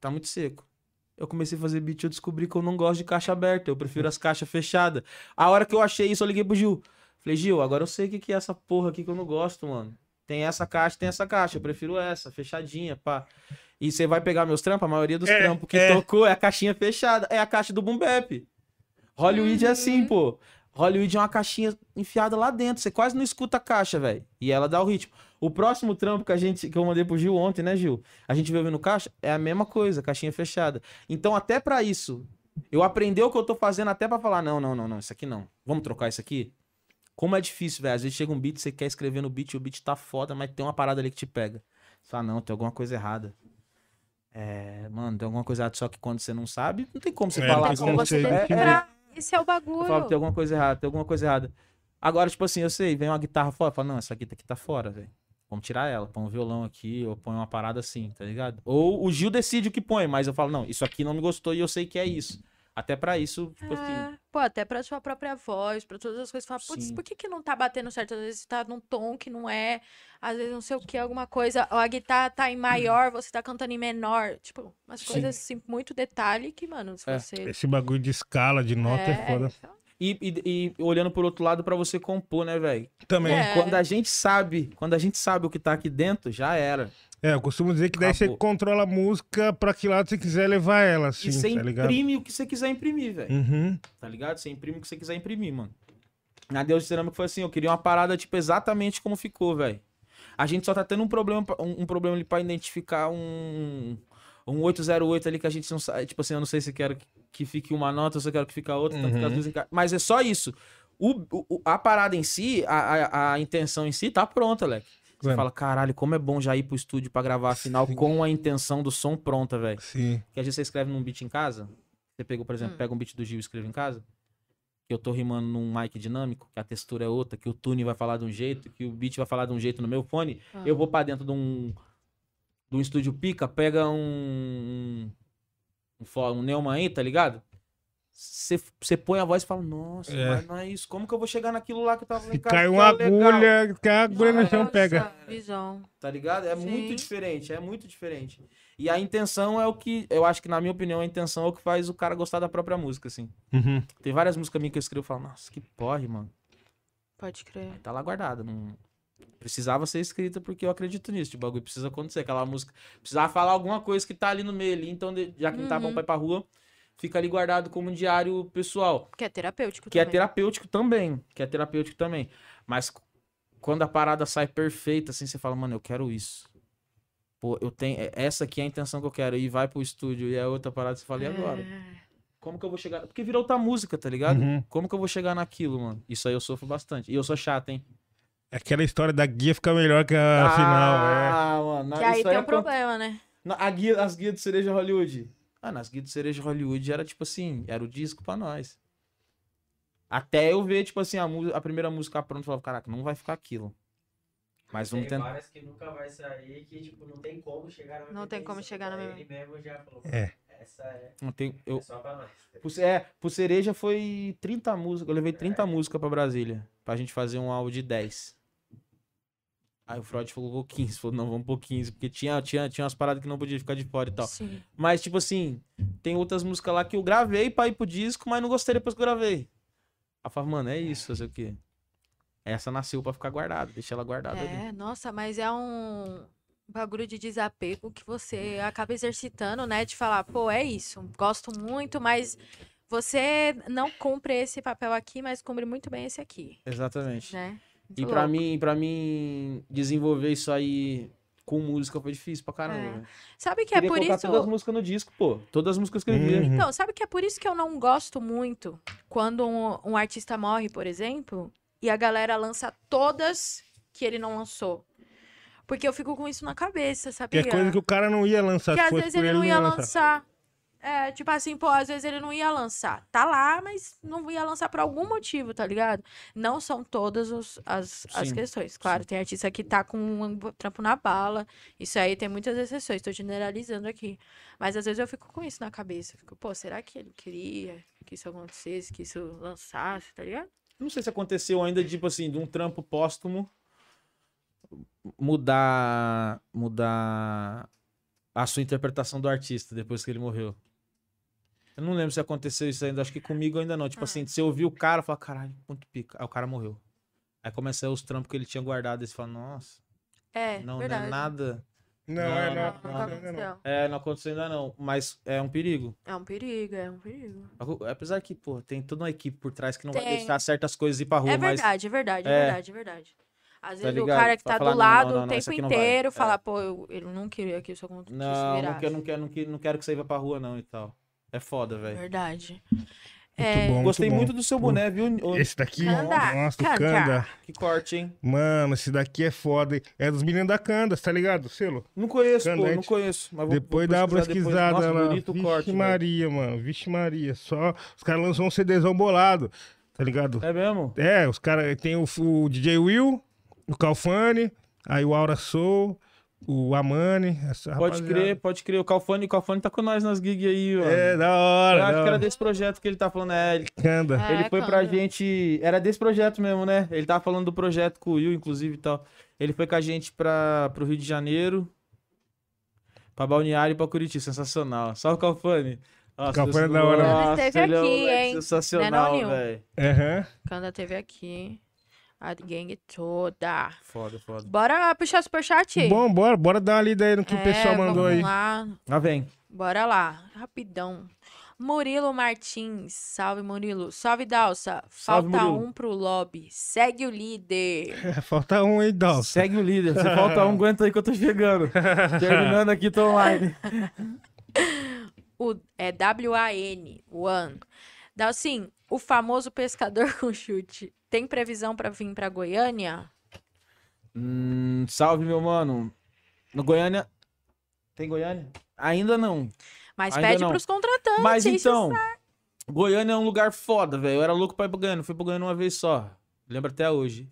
tá muito seco. Eu comecei a fazer beat e eu descobri que eu não gosto de caixa aberta, eu prefiro as caixas fechadas. A hora que eu achei isso, eu liguei pro Gil. Falei, Gil, agora eu sei o que que é essa porra aqui que eu não gosto, mano. Tem essa caixa, tem essa caixa, eu prefiro essa, fechadinha, pá. E você vai pegar meus trampos, a maioria dos É, trampos que é. tocou é a caixinha fechada, é a caixa do Boom Bap. Hollywood é assim, pô. Hollywood é uma caixinha enfiada lá dentro. Você quase não escuta a caixa, velho. E ela dá o ritmo. O próximo trampo que a gente que eu mandei pro Gil ontem, né, Gil? A gente veio ouvindo caixa, é a mesma coisa, caixinha fechada. Então, até pra isso, eu aprendi o que eu tô fazendo até pra falar, não, não, não, não, isso aqui não. Vamos trocar isso aqui? Como é difícil, velho. Às vezes chega um beat, você quer escrever no beat, e o beat tá foda, mas tem uma parada ali que te pega. Você fala, não, tem alguma coisa errada. É, mano, tem alguma coisa errada, só que quando você não sabe, não tem como você É, falar. tem Como você você- decifrar, esse é o Eu bagulho. falo que tem alguma coisa errada, tem alguma coisa errada. Agora, tipo assim, eu sei, vem uma guitarra fora, eu falo, não, essa guitarra aqui tá fora, velho. Vamos tirar ela, põe um violão aqui, ou põe uma parada assim, tá ligado? Ou o Gil decide o que põe, mas eu falo, não, isso aqui não me gostou e eu sei que é isso. Até pra isso, tipo assim. É, pô, até pra sua própria voz, pra todas as coisas. Fala, putz, por que que não tá batendo certo? Às vezes tá num tom que não é, às vezes não sei o que, alguma coisa. Ou a guitarra tá em maior, você tá cantando em menor. Tipo, umas Sim. coisas assim, muito detalhe que, mano, se É. você... Esse bagulho de escala, de nota é, foda. E, e- e olhando por outro lado pra você compor, né, velho? Também. É. Quando a gente sabe, quando a gente sabe o que tá aqui dentro, já era. É, eu costumo dizer que daí você Acabou. controla a música pra que lado você quiser levar ela, assim, e você tá ligado? imprime o que você quiser imprimir, velho. Uhum. Tá ligado? Você imprime o que você quiser imprimir, mano. Na Deus de Cerâmica foi assim, eu queria uma parada, tipo, exatamente como ficou, velho. A gente só tá tendo um problema, um, um problema ali pra identificar um, um 808 ali que a gente não sabe. Tipo assim, eu não sei se quero que, que fique uma nota ou se eu quero que fique a outra, Uhum. Mas é só isso. O- o- a parada em si, a, a, a intenção em si, tá pronta, Leque. Você Mano. fala, caralho, como é bom já ir pro estúdio pra gravar a final Sim. com a intenção do som pronta, velho. Sim. Que às vezes você escreve num beat em casa. Você pegou, por exemplo, Hum. pega um beat do Gil e escreve em casa. Que eu tô rimando num mic dinâmico, que a textura é outra, que o tune vai falar de um jeito, que o beat vai falar de um jeito no meu fone. Ah. Eu vou pra dentro de um, de um estúdio pica, pega um. Um, fo- um Neumann aí, tá ligado? Você põe a voz e fala, nossa, É. mas não é isso. Como que eu vou chegar naquilo lá que tava Se em casa, cai que uma é agulha, cai a agulha no chão, pega. Visão. Tá ligado? É Sim. muito diferente, é muito diferente. E a intenção é o que, eu acho que na minha opinião, a intenção é o que faz o cara gostar da própria música, assim. Uhum. Tem várias músicas minhas que eu escrevo e falo, nossa, que porre, mano. Pode crer. Tá lá guardada, não... Precisava ser escrita porque eu acredito nisso, de bagulho precisa acontecer. Aquela música, precisava falar alguma coisa que tá ali no meio ali, então de- já que não tá bom Uhum. pra ir pra rua, fica ali guardado como um diário pessoal. Que é terapêutico Que é também. terapêutico também. Que é terapêutico também. Mas quando a parada sai perfeita, assim, você fala, mano, eu quero isso. Pô, eu tenho. é- Essa aqui é a intenção que eu quero. E vai pro estúdio. E a outra parada, você fala, e agora? É. Como que eu vou chegar? Porque virou outra música, tá ligado? Uhum. Como que eu vou chegar naquilo, mano? Isso aí eu sofro bastante. E eu sou chato, hein? Aquela história da guia fica melhor que a final, é. Ah, mano. Que aí tem é um problema, né? A guia, as guias do Cereja Hollywood. Ah, nas guias do Cereja Hollywood era tipo assim, era o disco pra nós. Até eu ver, tipo assim, a, a primeira música pronta, eu falava, caraca, não vai ficar aquilo. Mas vamos Tem tentar. várias que nunca vai sair, que tipo, não tem como chegar na Não tem como chegar na mesma- Ele mesmo já falou, É. essa é, Não tem, eu, é só pra nós. é, pro Cereja foi 30 músicas, eu levei 30 músicas pra Brasília, pra gente fazer um álbum de 10. Aí o Freud falou 15, falou, não, vamos pôr 15, porque tinha, tinha, tinha umas paradas que não podia ficar de fora e tal. Sim. Mas, tipo assim, tem outras músicas lá que eu gravei pra ir pro disco, mas não gostei depois que eu gravei. Eu falava, mano, é isso, fazer o quê? Essa nasceu pra ficar guardada, deixa ela guardada ali. É, nossa, mas é um bagulho de desapego que você acaba exercitando, né? De falar, pô, é isso, gosto muito, mas você não cumpre esse papel aqui, mas cumpre muito bem esse aqui, Exatamente. né? E louco. mim, para mim desenvolver isso aí com música foi difícil pra caramba. É. Sabe que é Queria por colocar isso. todas as músicas no disco, pô. Todas as músicas que eu escrevia. Uhum. Então, sabe que é por isso que eu não gosto muito quando um, um artista morre, por exemplo, e a galera lança todas que ele não lançou. Porque eu fico com isso na cabeça, Que sabia? é coisa que o cara não ia lançar. Que às vezes por ele não ia lançar. lançar. É, tipo assim, pô, às vezes ele não ia lançar. Tá lá, mas não ia lançar por algum motivo, tá ligado? Não são todas os- as, as Sim, questões. Claro, tem artista que tá com um trampo na bala. Isso aí tem muitas exceções, tô generalizando aqui. Mas às vezes eu fico com isso na cabeça. Fico, pô, será que ele queria que isso acontecesse, que isso lançasse, tá ligado? Não sei se aconteceu ainda, tipo assim, de um trampo póstumo mudar mudar a sua interpretação do artista depois que ele morreu. Eu não lembro se aconteceu isso ainda, acho que comigo ainda não. Tipo assim, você ouviu o cara e fala, caralho, muito pica. Aí o cara morreu. Aí começa os trampos que ele tinha guardado e você fala, nossa, É, não, não verdade. é nada. Não, Não, é, não, não. Não. É, não aconteceu ainda não, mas é um perigo. É um perigo, é um perigo. Apesar que, pô, tem toda uma equipe por trás que não vai Tem. deixar certas coisas ir pra rua, É mas verdade, é verdade, é É. verdade, é verdade. Às Tá vezes o ligado? cara que Vai tá falar, do lado não, não, o tempo vai. inteiro É. fala, pô, eu, ele não queria que isso acontecesse. não, não, quero, não, quero, não quero que você vá pra rua não e tal. É foda, velho. Verdade. Muito É, bom, Gostei bom. muito do seu boné, viu? Esse daqui, Kanda, nossa, o Kanda. Kanda. Que corte, hein? Mano, esse daqui é foda. hein? É dos meninos da Kanda, tá ligado? Selo? Não conheço, pô, Candete. não conheço. Mas vou, Depois vou dá uma depois. pesquisada Nossa, lá. Vixe corte, velho. Maria, mano. Vixe Maria. Só. Os caras lançam um CDzão bolado, tá ligado? É mesmo? É, os caras. Tem o, o DJ Will, o Calfani, aí o Aura Soul, o Amani. Essa Pode rapaziada. crer, pode crer. O Calfone, o Calfone tá com nós nas gigs aí, ó. É, da hora. Eu acho que era desse projeto que ele tá falando. É, ele, Kanda. É, ele foi pra Kanda. gente. Era desse projeto mesmo, né? Ele tava falando do projeto com o Will, inclusive e tal. Ele foi com a gente pra, pro Rio de Janeiro, pra Balneário e pra Curitiba. Sensacional. Salve, Calfone. Nossa, Calfone é da hora. Nossa, esteve é um aqui, moleque hein? Sensacional, Nil? velho. Aham. Kanda teve aqui. A gangue toda. Foda, foda. Bora puxar o superchat? Bom, bora, bora dar uma lida aí no que o É, pessoal mandou vamos aí. lá. Lá vem. Bora lá, rapidão. Murilo Martins, salve Murilo. Salve Dalsa. Salve, Falta Murilo. um pro lobby. Segue o líder. (laughs) Falta um aí, Dal. Segue o líder. Se falta um, (laughs) aguenta aí que eu tô chegando. Terminando aqui, tô online. (laughs) O, é W-A-N, One. Dalcin, o famoso pescador com chute. Tem previsão pra vir pra Goiânia? Hum, salve, meu mano. No Goiânia. Tem Goiânia? Ainda não. Mas Ainda pede não. pros contratantes. Mas então? Goiânia é um lugar foda, velho. Eu era louco pra ir pra Goiânia. Fui pra Goiânia uma vez só. Lembro até hoje.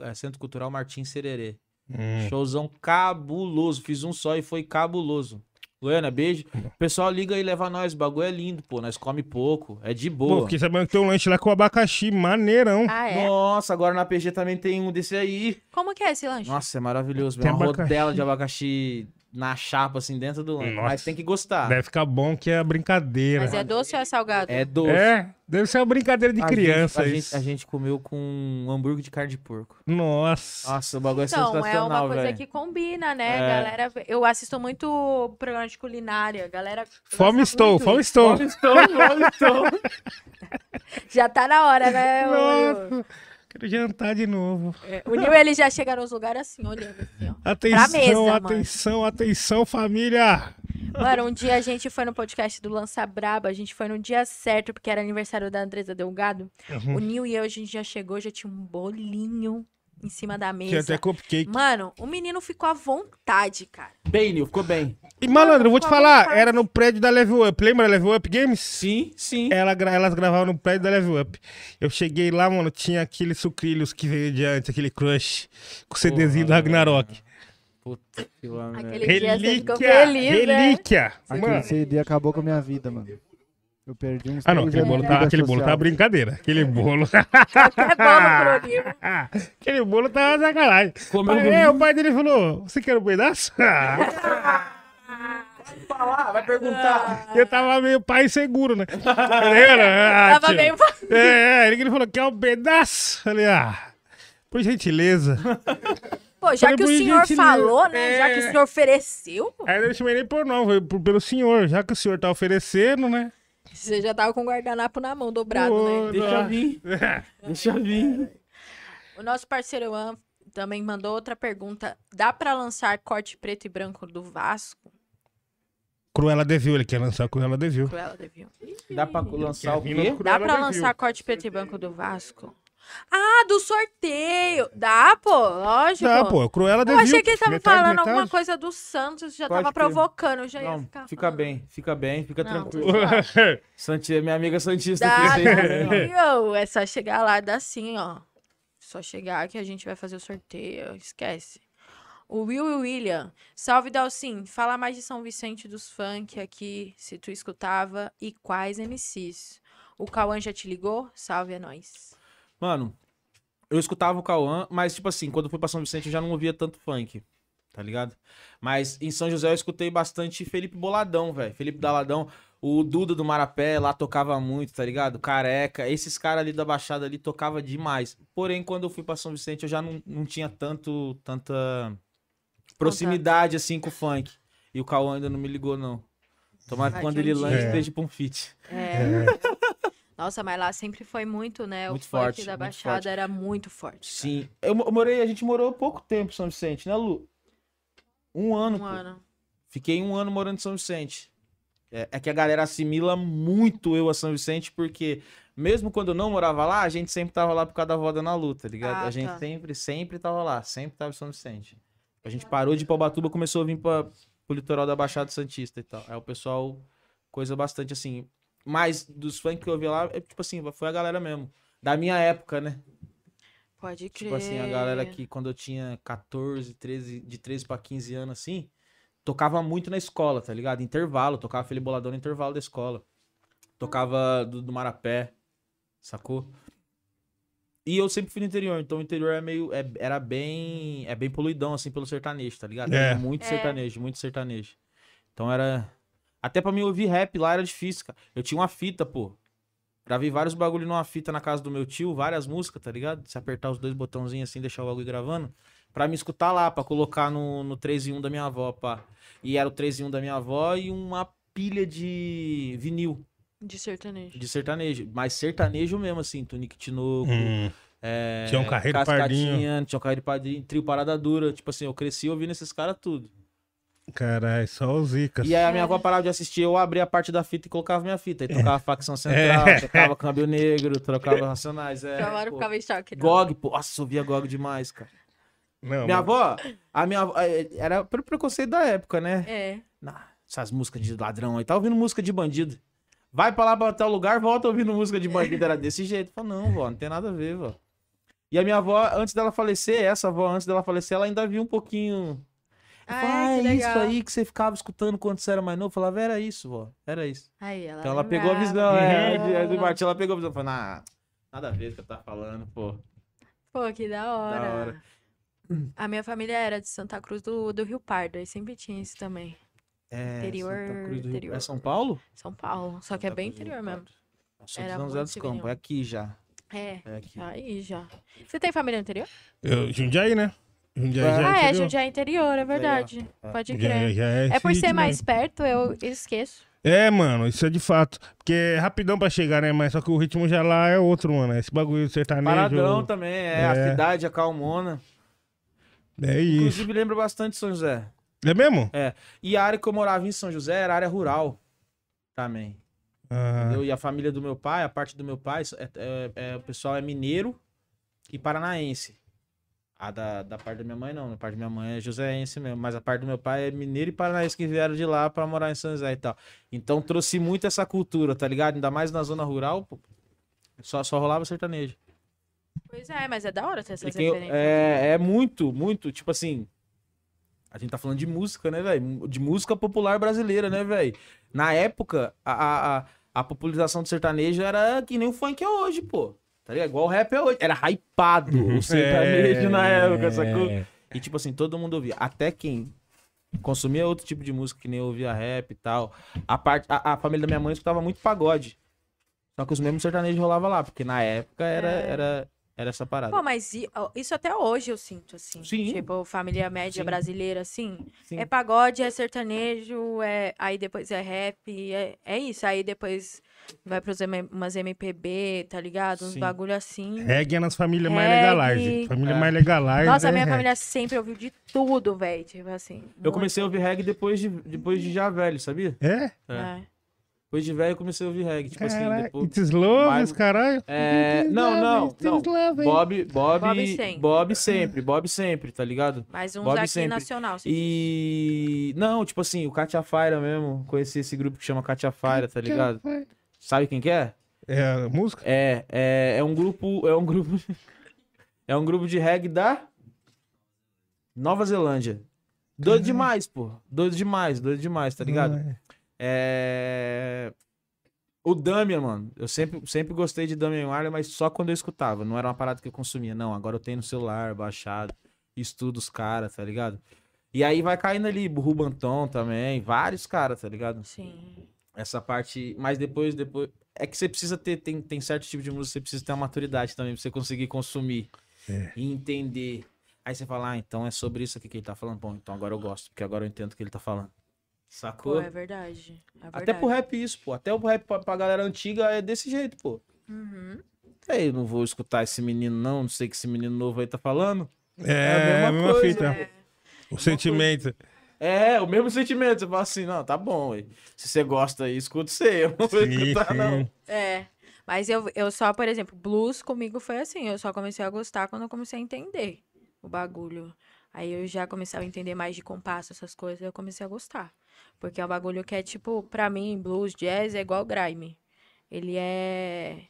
É, Centro Cultural Martins Sererê. Hum. Showzão cabuloso. Fiz um só e foi cabuloso. Goiânia, beijo. O pessoal liga e leva nós. O bagulho é lindo, pô. Nós come pouco. É de Pô, boa. fiquei sabendo que tem um lanche lá com abacaxi, maneirão. Ah, é? Nossa, agora na PG também tem um desse aí. Como que é esse lanche? Nossa, é maravilhoso. Tem Tem uma abacaxi. rodela de abacaxi na chapa, assim, dentro do lanche. Nossa. Mas tem que gostar. Deve ficar bom que é brincadeira. Mas é doce ou é salgado? É doce. É, deve ser uma brincadeira de A criança gente, a, isso. gente, a gente comeu com um hambúrguer de carne de porco. Nossa. Nossa, o bagulho é Então, é sensacional, uma coisa velho. que combina, né, É. galera? Eu assisto muito programa de culinária, galera. Fome estou, fome estou. estou, fome estou. Já tá na hora, né? Nossa, quero jantar de novo. é, O Nil, ele já chega nos lugares assim, olhando assim, ó. Atenção, mesa, mano. atenção, atenção, família. Mano, um dia a gente foi no podcast do Lança Braba, a gente foi no dia certo, porque era aniversário da Andresa Delgado. Uhum. O Nil e eu, a gente já chegou, já tinha um bolinho em cima da Tinha mesa. até cupcake. Mano, o menino ficou à vontade, cara. Bem, Nil, ficou bem. E, malandro, eu vou te falar, era no prédio da Level Up. Lembra da Level Up Games? Sim, sim. Ela, elas gravavam no prédio da Level Up. Eu cheguei lá, mano, tinha aqueles sucrilhos que veio de antes, aquele crush, com o CDzinho do Ragnarok. Puta que lá, Aquele dia você ficou Relíquia! né? Relíquia! Aquele Mano. CD acabou com a minha vida, mano. Eu perdi uns Ah, não, três aquele bolo, tá, vida aquele bolo tá brincadeira. Aquele bolo. (laughs) É (laughs) aquele bolo tava sacanagem. Comeu Aí, é, o pai dele falou: Você quer um pedaço? (laughs) falar, vai perguntar. Eu tava meio pai seguro, né? Tá? Ah, Tava tio. meio... É, é, ele falou: Quer um pedaço? Falei: Ah, por gentileza. Pô, já Falei, que o senhor gentileza. falou, né? Já que o É. senhor ofereceu, Aí eu não chamei nem por não, foi pelo senhor. Já que o senhor tá oferecendo, né? Você já tava com o guardanapo na mão, dobrado, Pô, né? Deixa não. vir. (laughs) Deixa vir. O nosso parceiro An também mandou outra pergunta. Dá pra lançar corte preto e branco do Vasco? Cruella Devil, ele quer lançar Cruella Devil. Cruella Devil. Dá pra lançar o quê? Dá pra lançar corte preto e branco do Vasco? Ah, do sorteio! Dá, pô, lógico. Dá, pô, Cruella Eu achei que ele tava metade, falando metade. alguma coisa do Santos, já Pode tava crer. provocando, eu já ia Não, ficar. fica falando. bem, fica bem, fica Não, tranquilo. (laughs) Santi, minha amiga Santista Dá, aqui. dá sim, ô. É só chegar lá, dá sim, ó. Só chegar que a gente vai fazer o sorteio, esquece. O Will William. Salve, Dalcin. Fala mais de São Vicente dos funk aqui, se tu escutava, e quais MCs. O Cauã já te ligou? Salve, é nóis. Mano, eu escutava o Cauã, mas, tipo assim, quando eu fui pra São Vicente eu já não ouvia tanto funk, tá ligado? Mas em São José eu escutei bastante Felipe Boladão, velho. Felipe Daladão. O Duda do Marapé lá tocava muito, tá ligado? Careca. Esses caras ali da Baixada ali tocava demais. Porém, quando eu fui pra São Vicente eu já não, não tinha tanto, tanta proximidade assim com o funk. E o Cauã ainda não me ligou, não. Tomara que quando ele dia. lanche É. esteja pra um feat. É. (laughs) Nossa, mas lá sempre foi muito, né? Muito o funk forte, da Baixada forte. era muito forte. Sim. Eu, mo- eu morei, a gente morou pouco tempo em São Vicente, né, Lu? Um ano. Um pô. ano. Fiquei um ano morando em São Vicente. É, é que a galera assimila muito eu a São Vicente, porque mesmo quando eu não morava lá, a gente sempre tava lá por causa da voda na luta, tá ligado? Ah, a gente tá. sempre, sempre tava lá, sempre tava em São Vicente. A gente parou de Paubatuba, começou a vir pra, pro litoral da Baixada Santista e tal. Aí o pessoal, coisa bastante assim. Mas dos funk que eu vi lá, é, tipo assim, foi a galera mesmo. Da minha época, né? Pode crer. Tipo assim, a galera que quando eu tinha 14, 13, de 13 pra 15 anos assim, tocava muito na escola, tá ligado? Intervalo, tocava Felipe Boladão no intervalo da escola. Tocava do, do Marapé, sacou? E eu sempre fui no interior, então o interior é meio, é- era bem, é bem poluidão assim pelo sertanejo, tá ligado? É. Muito É. sertanejo, muito sertanejo. Então era até pra mim ouvir rap lá era difícil, cara. Eu tinha uma fita, pô. Gravei vários bagulho numa fita na casa do meu tio, várias músicas, tá ligado? Se apertar os dois botãozinhos assim, deixar o bagulho gravando. Pra me escutar lá, pra colocar no, no 3 em 1 da minha avó, pá. E era o 3 em 1 da minha avó e uma pilha de vinil, De sertanejo. de sertanejo. Mas sertanejo mesmo, assim, Tunique Tinoco, Hum, é, Tinha um Carreiro Cascatinha, Tinha um Carreiro Padrinho, Trio Parada Dura. Tipo assim, eu cresci ouvindo esses caras tudo. Caralho, só os zicas. E aí a minha avó parava de assistir, eu abria a parte da fita e colocava minha fita. Aí tocava Facção Central, É. tocava Câmbio Negro, trocava Racionais. É, Agora eu pô. ficava em choque. não. GOG, pô. Nossa, eu ouvia GOG demais, cara. Não, Minha mas- avó, a minha avó, é, era pelo preconceito da época, né? É. Nah, essas músicas de ladrão aí, tá ouvindo música de bandido. Vai pra lá pra tal lugar, volta ouvindo música de bandido. Era desse jeito. Falei, não, vó, não tem nada a ver, vó. E a minha avó, antes dela falecer, essa avó, antes dela falecer, ela ainda viu um pouquinho. Ah, falou, é, é isso legal. aí que você ficava escutando quando você era mais novo. Eu falava, era isso, vó. Era isso. Aí ela Então ela pegou a visão, é, de, é, do Martinho, ela pegou a visão. Falei, nah, nada a ver com o que eu tava falando, pô. Pô, que da hora. hora. A minha família era de Santa Cruz do, do Rio Pardo, aí sempre tinha isso também. É, Interior, Santa Cruz do Rio- interior. É São Paulo? São Paulo, só que é Santa bem Cruz interior mesmo. Era São José muito dos Campos, é aqui já. É, É aqui. aí já. Você tem família no interior? Eu, Jundiaí, né? Jundiaí Ah, já ah, é. Jundiaí é interior, é verdade. É. Pode Já, crer. já é, É por ser ritmo mais perto, eu esqueço. É, mano, isso é de fato. Porque é rapidão pra chegar, né? Mas só que o ritmo já lá é outro, mano. Esse bagulho sertanejo. Paradão também, é, A É. cidade, a Calmona. É isso. Inclusive, lembra bastante São José. É mesmo? E a área que eu morava em São José era área rural também. Ah, Entendeu? E a família do meu pai, a parte do meu pai, é, é- é- o pessoal é mineiro e paranaense. A da, da parte da minha mãe, não. A parte da minha mãe é joséense mesmo. Mas a parte do meu pai é mineiro e paranaense que vieram de lá pra morar em São José e tal. Então trouxe muito essa cultura, tá ligado? Ainda mais na zona rural, pô, só, só rolava sertanejo. Pois é, mas é da hora ter essas Porque referências. é, é muito, muito, tipo assim. A gente tá falando de música, né, velho? De música popular brasileira, né, velho? Na época, a, a, a popularização do sertanejo era que nem o funk é hoje, pô. Tá ligado? Igual o rap é hoje. Era hypado o sertanejo na época, sacou? É. E tipo assim, todo mundo ouvia. Até quem consumia outro tipo de música, que nem ouvia rap e tal. A, parte, a, a família da minha mãe escutava muito pagode. Só que os mesmos sertanejos rolavam lá, porque na época era, É. era, Era essa parada. Pô, mas isso até hoje eu sinto, assim. Sim. Tipo, família média Sim. brasileira, assim. Sim. É pagode, é sertanejo, é... aí depois é rap, é, é isso. Aí depois vai pros M... umas MPB, tá ligado? Uns Sim. bagulho assim. Reggae é nas famílias mais legalize. Família É. mais legalize. Nossa, a é minha reggae. família sempre ouviu de tudo, velho. Tipo assim. Eu comecei a ouvir reggae depois de, depois de já velho, sabia? É? É. Depois de velho eu comecei a ouvir reggae. Tipo assim, Caralho, depois. It's love, esse caralho. É, It's não, não, it's não. love? Bob, Bob, Bob sempre. Bob sempre, Bob sempre, tá ligado? Mais uns Bob aqui sempre. nacional. assim. E. Não, tipo assim, o Katia Faira mesmo. Conheci esse grupo que chama Katia Faira, tá ligado? Sabe quem que é? É a música? É, é, é um grupo. É um grupo. (laughs) é um grupo de reggae da Nova Zelândia. Doido demais, pô. Doido demais, doido demais, tá ligado? É. É. O Damian, mano. Eu sempre, sempre gostei de Damian Marley, mas só quando eu escutava. Não era uma parada que eu consumia. Não, agora eu tenho no celular, baixado. Estudo os caras, tá ligado? E aí vai caindo ali, Rubanton também. Vários caras, tá ligado? Sim. Essa parte. Mas depois, depois. É que você precisa ter. Tem, tem certo tipo de música, você precisa ter uma maturidade também pra você conseguir consumir. É. E entender. Aí você fala, ah, então é sobre isso aqui que ele tá falando. Bom, então agora eu gosto, porque agora eu entendo o que ele tá falando. Sacou? Pô, é verdade. É verdade. Até pro rap isso, pô. Até o rap pra, pra galera antiga é desse jeito, pô. Uhum. Aí eu não vou escutar esse menino, não. Não sei o que esse menino novo aí tá falando. É, a mesma coisa, fita. é. O sentimento. É, o mesmo sentimento. Você fala assim, não, tá bom, ué. Se você gosta aí, escuta você. Eu (laughs) não vou Sim, escutar, não. sim. É. Mas eu, eu só, por exemplo, blues comigo foi assim. Eu só comecei a gostar quando eu comecei a entender o bagulho. Aí eu já comecei a entender mais de compasso, essas coisas, eu comecei a gostar. Porque é um bagulho que é tipo, pra mim, blues, jazz é igual grime. Ele é.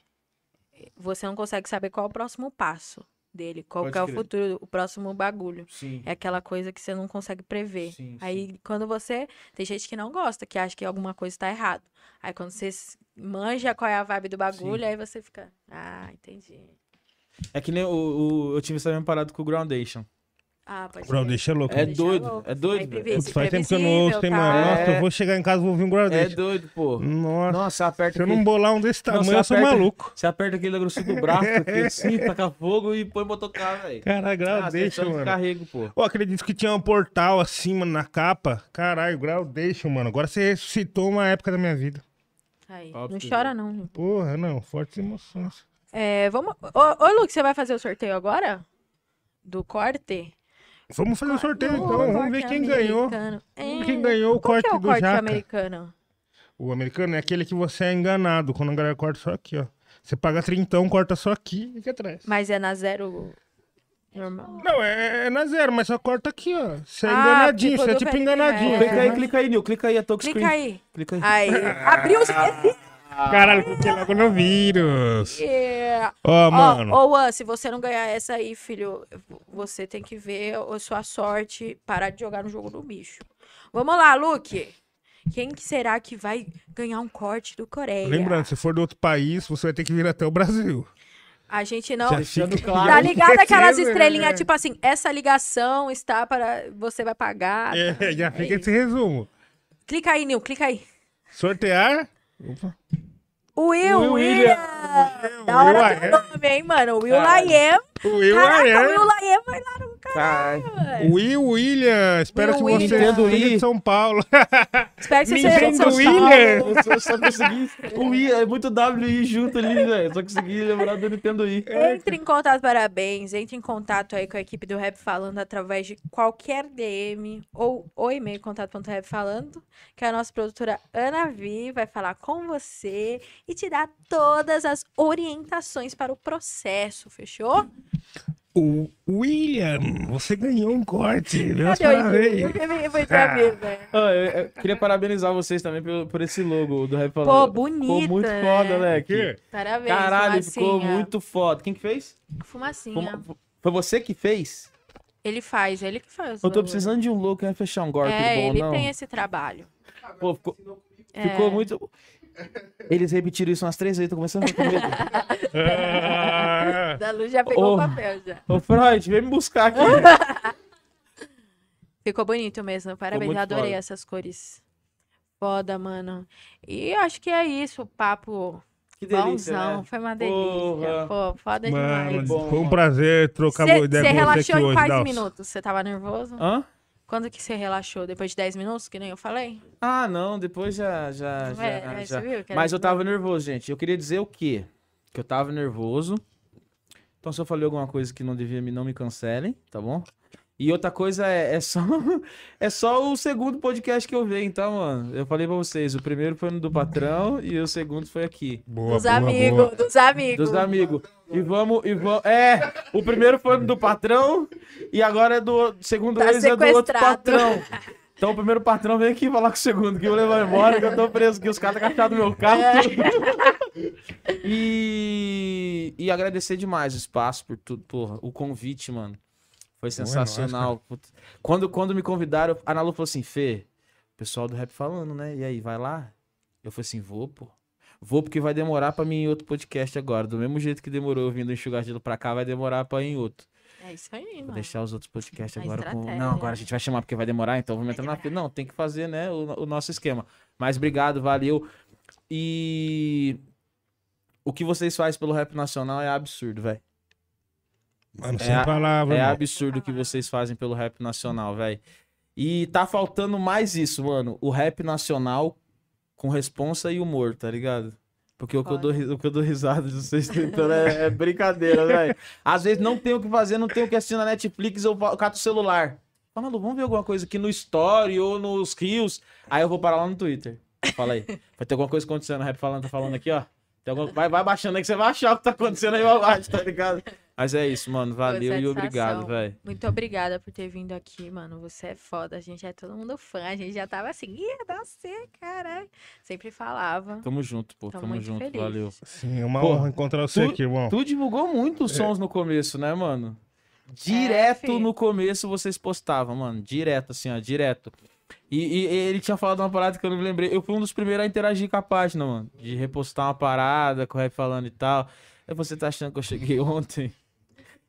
Você não consegue saber qual é o próximo passo dele, qual Pode que é o futuro, o próximo bagulho. Sim. É aquela coisa que você não consegue prever. Sim, Aí, quando você. Tem gente que não gosta, que acha que alguma coisa tá errado. Aí, quando você manja qual é a vibe do bagulho, aí você fica. Ah, entendi. É que nem o, o- eu tive essa mesma parada com o Groundation. Ah, pode Ground ser. deixa louco. É Deixa doido, louco. é doido. Velho. Putz, faz tempo que eu não ouço, tem, mano. tá? Nossa, É. eu vou chegar em casa e vou ouvir um É doido, pô. Nossa, Nossa, aperta se eu não bolar um desse tamanho, eu sou aperta- maluco. Você aperta aquele negócio do braço, (laughs) aqui assim, taca fogo e põe pra tocar, velho. Caralho, grau Ah, deixa, mano. carrego, pô. Pô, acredito que tinha um portal assim, mano, na capa. Caralho, grau deixa, mano. Agora você ressuscitou uma época da minha vida. Aí, não você chora, não. Porra, não, fortes emoções. É, vamos. Ô, ô, Luke, você vai fazer o sorteio agora? Do corte? Vamos fazer o sorteio então, vamos ver quem ganhou. americano. Ver É, quem ganhou o Qual corte que é o do corte Jaca. americano? O americano é aquele que você é enganado. Quando a galera corta só aqui, ó. Você paga trintão, corta só aqui e aqui atrás. Mas é na zero normal. Não, é, é na zero, mas só corta aqui, ó. Você é Ah, enganadinho, você é tipo enganadinho. Neto. Clica aí, clica aí, Nil. Clica aí, a touchscreen. Clica aí. Clica aí. Aí. (laughs) Abriu os. (laughs) Caralho, cliquei logo no vírus. É. Ó, Ó, mano. ô, Juan, se você não ganhar essa aí, filho, você tem que ver a sua sorte parar de jogar no jogo do bicho. Vamos lá, Luke. Quem que será que vai ganhar um corte do Coreia? Lembrando, se for do outro país, você vai ter que vir até o Brasil. A gente não. Já fica Tá ligado aquelas (laughs) estrelinhas, né? tipo assim, essa ligação está para. Você vai pagar. É, já fica esse resumo. Clica aí, Nil, clica aí. Sortear. Opa. O Will, Will William. Da Will hora teu I nome, hein, mano? Will Caralho. Layem. O Will Caraca, I o am. Will Layem vai lá no Caralho. Will William. Espero Will que você William. seja de São Paulo. (laughs) Espero que você seja de Nintendo São William. Paulo. Eu só, só consegui. O I, é muito W e junto ali, velho. Só consegui lembrar do Nintendo I. Entre em contato, parabéns. Entre em contato aí com a equipe do Rap Falando através de qualquer DM ou, ou e-mail contato.rapfalando, que a nossa produtora Ana Vi vai falar com você e te dar todas as orientações para o processo, fechou? O William, você ganhou um corte. Meus Cadê parabéns. Eu. Ah, eu, eu queria parabenizar vocês também por, por esse logo do Rap Pô, bonito, Ficou muito né? foda, Leque. Parabéns, Caralho, ficou Fumacinha. muito foda. Quem que fez? Fumacinha. Foi, foi você que fez? Ele faz, ele que faz. Eu tô precisando de um logo que vai fechar um golpe É, bom, ele não? tem esse trabalho. Pô, ficou, É. ficou muito... Eles repetiram isso umas três vezes, tô começando a ficar com medo. (laughs) Da Luz já pegou Ô. o papel já. Ô, Freud, vem me buscar aqui. (laughs) Ficou bonito mesmo. Parabéns, eu adorei foda. essas cores. Foda, mano. E eu acho que é isso. O papo Que delícia, Bonzão, né? foi uma delícia. Porra. Pô, foda Mano, demais. foi um prazer trocar Você boa ideia com você relaxou aqui em hoje, quais Dalcio. minutos? Você tava nervoso? Hã? Quando que você relaxou? Depois de 10 minutos, que nem eu falei? Ah, não, depois já. já, já, É, já. viu Mas eu tava nervoso, gente. Eu queria dizer o quê? Que eu tava nervoso. Então, se eu falei alguma coisa que não devia, me não me cancelem, tá bom? E outra coisa é, é só (laughs) é só o segundo podcast que eu vi, então, mano. Eu falei pra vocês, o primeiro foi no do patrão e o segundo foi aqui. Boa, Dos boa, amigos, dos amigos. Dos amigos. E vamos, e vamos. É, o primeiro foi no do patrão e agora é do segundo Tá eles é do outro patrão. (laughs) Então o primeiro patrão vem aqui falar com o segundo, que eu vou levar embora, que eu tô preso, que os caras tá cachados no meu carro. É. (laughs) E, e agradecer demais o espaço por tudo, porra, o convite, mano. Foi sensacional. Putz. quando, quando me convidaram, a Nalu falou assim, Fê, o pessoal do rap falando, né? E aí, vai lá? Eu falei assim, vou, pô. Vou porque vai demorar pra mim em outro podcast agora. Do mesmo jeito que demorou eu vindo enxugar gelo pra cá, vai demorar pra ir em outro. É isso aí, Vou mano. deixar os outros podcasts A agora com. Não, agora a gente vai chamar porque vai demorar, então vamos entrar na fila. Não, tem que fazer, né, o, o nosso esquema. Mas obrigado, valeu. E. O que vocês fazem pelo rap nacional é absurdo, velho. Mano, É sem a- palavras, É mano. absurdo o que vocês fazem pelo rap nacional, velho. E tá faltando mais isso, mano. O rap nacional com responsa e humor, tá ligado? Porque o que, eu dou, o que eu dou risada (laughs) de vocês tentando é, é brincadeira, velho. Às vezes não tem o que fazer, não tem o que assistir na Netflix, eu cato o celular. Fala, Lu, vamos ver alguma coisa aqui no Story ou nos Rios. Aí eu vou parar lá no Twitter. Fala aí. Vai ter alguma coisa acontecendo. O rap falando, tá falando aqui, ó. Tem alguma- Vai, vai baixando aí que você vai achar o que tá acontecendo aí abaixo, tá ligado? Mas é isso, mano. Valeu e obrigado, velho. Muito obrigada por ter vindo aqui, mano. Você é foda. A gente é todo mundo fã. A gente já tava assim, ih, você, caralho. Sempre falava. Tamo junto, pô. Tô Tamo muito junto, feliz. valeu. Sim, é uma Pô, honra encontrar você tu- aqui, irmão. Tu divulgou muito os sons no começo, né, mano? Direto fi. no começo vocês postavam, mano. Direto, assim, ó, direto. E, e- e ele tinha falado uma parada que eu não me lembrei. Eu fui um dos primeiros a interagir com a página, mano. De repostar uma parada, com o rap falando e tal. Aí você tá achando que eu cheguei (laughs) ontem?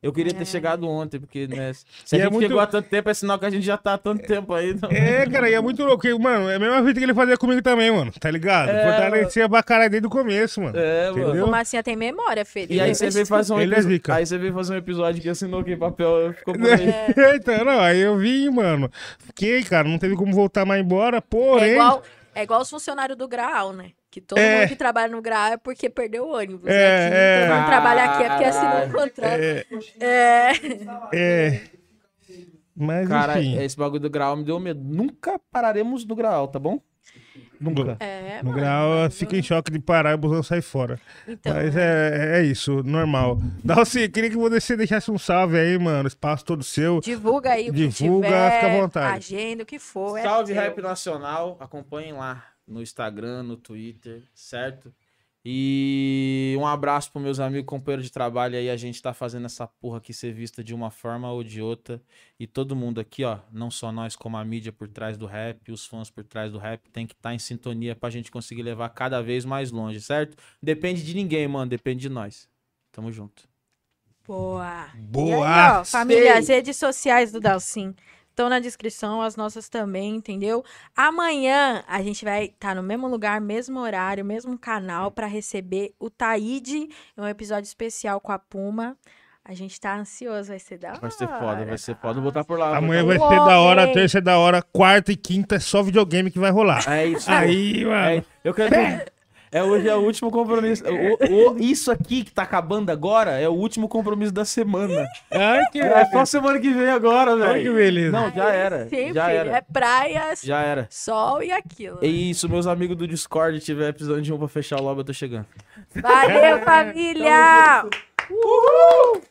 Eu queria ter chegado ontem, porque, né? (laughs) Se a E é gente muito- chegou há tanto tempo, é sinal que a gente já tá há tanto tempo aí. Então... É, cara, e é muito louco. porque, Mano, é a mesma vida que ele fazia comigo também, mano. Tá ligado? É, Fortalecia pra caralho desde o começo, mano. É, mano. Entendeu? O Massinha tem memória, Felipe. E aí você veio fazer um Ele é episódio. aí você veio fazer um episódio que assinou aqui papel. Ficou por aí. (laughs) então, não, aí eu vim, mano. Fiquei, cara, não teve como voltar mais embora, porém. É igual, é igual os funcionários do Graal, né? Que todo É. mundo que trabalha no Graal é porque perdeu o ônibus. É, né? Que é. Todo mundo trabalha aqui é porque assinou um contrato. É. É. Mas Cara, enfim. esse bagulho do grau me deu medo. Nunca pararemos do grau, tá bom? Nunca. É, No mano. grau, fica em choque de parar e o busão sai fora. Então, Mas é, é isso, normal. Dalci, queria que você deixasse um salve aí, mano. Espaço todo seu. Divulga aí o que Divulga, tiver, fica à vontade. agenda, o que for. é Salve teu. Rap Nacional. Acompanhem lá no Instagram, no Twitter, certo? E um abraço pros meus amigos, companheiros de trabalho aí. A gente tá fazendo essa porra aqui ser vista de uma forma ou de outra. E todo mundo aqui, ó, não só nós, como a mídia por trás do rap, os fãs por trás do rap, tem que estar em sintonia pra gente conseguir levar cada vez mais longe, certo? Depende de ninguém, mano. Depende de nós. Tamo junto. Boa. Boa. E aí, ó, família, as redes sociais do Dalcin estão na descrição, as nossas também, entendeu? Amanhã a gente vai estar no mesmo lugar, mesmo horário, mesmo canal para receber o Taíde, um episódio especial com a Puma. A gente tá ansioso, vai ser da hora. Vai ser foda, vai ser foda. Vou botar por lá. Amanhã vai ser da hora, terça é da hora, quarta e quinta é só videogame que vai rolar. É isso. Aí, mano. É, eu quero. É hoje é o último compromisso. O, o- isso aqui que tá acabando agora é o último compromisso da semana. Ai, que É só semana que vem agora, Olha que velho. beleza. Não, já era. Sim, Já era. é praia, Já era. sol e aquilo. É isso, meus amigos do Discord tiver precisando de um pra fechar o lobby, eu tô chegando. Valeu, família! Uhul!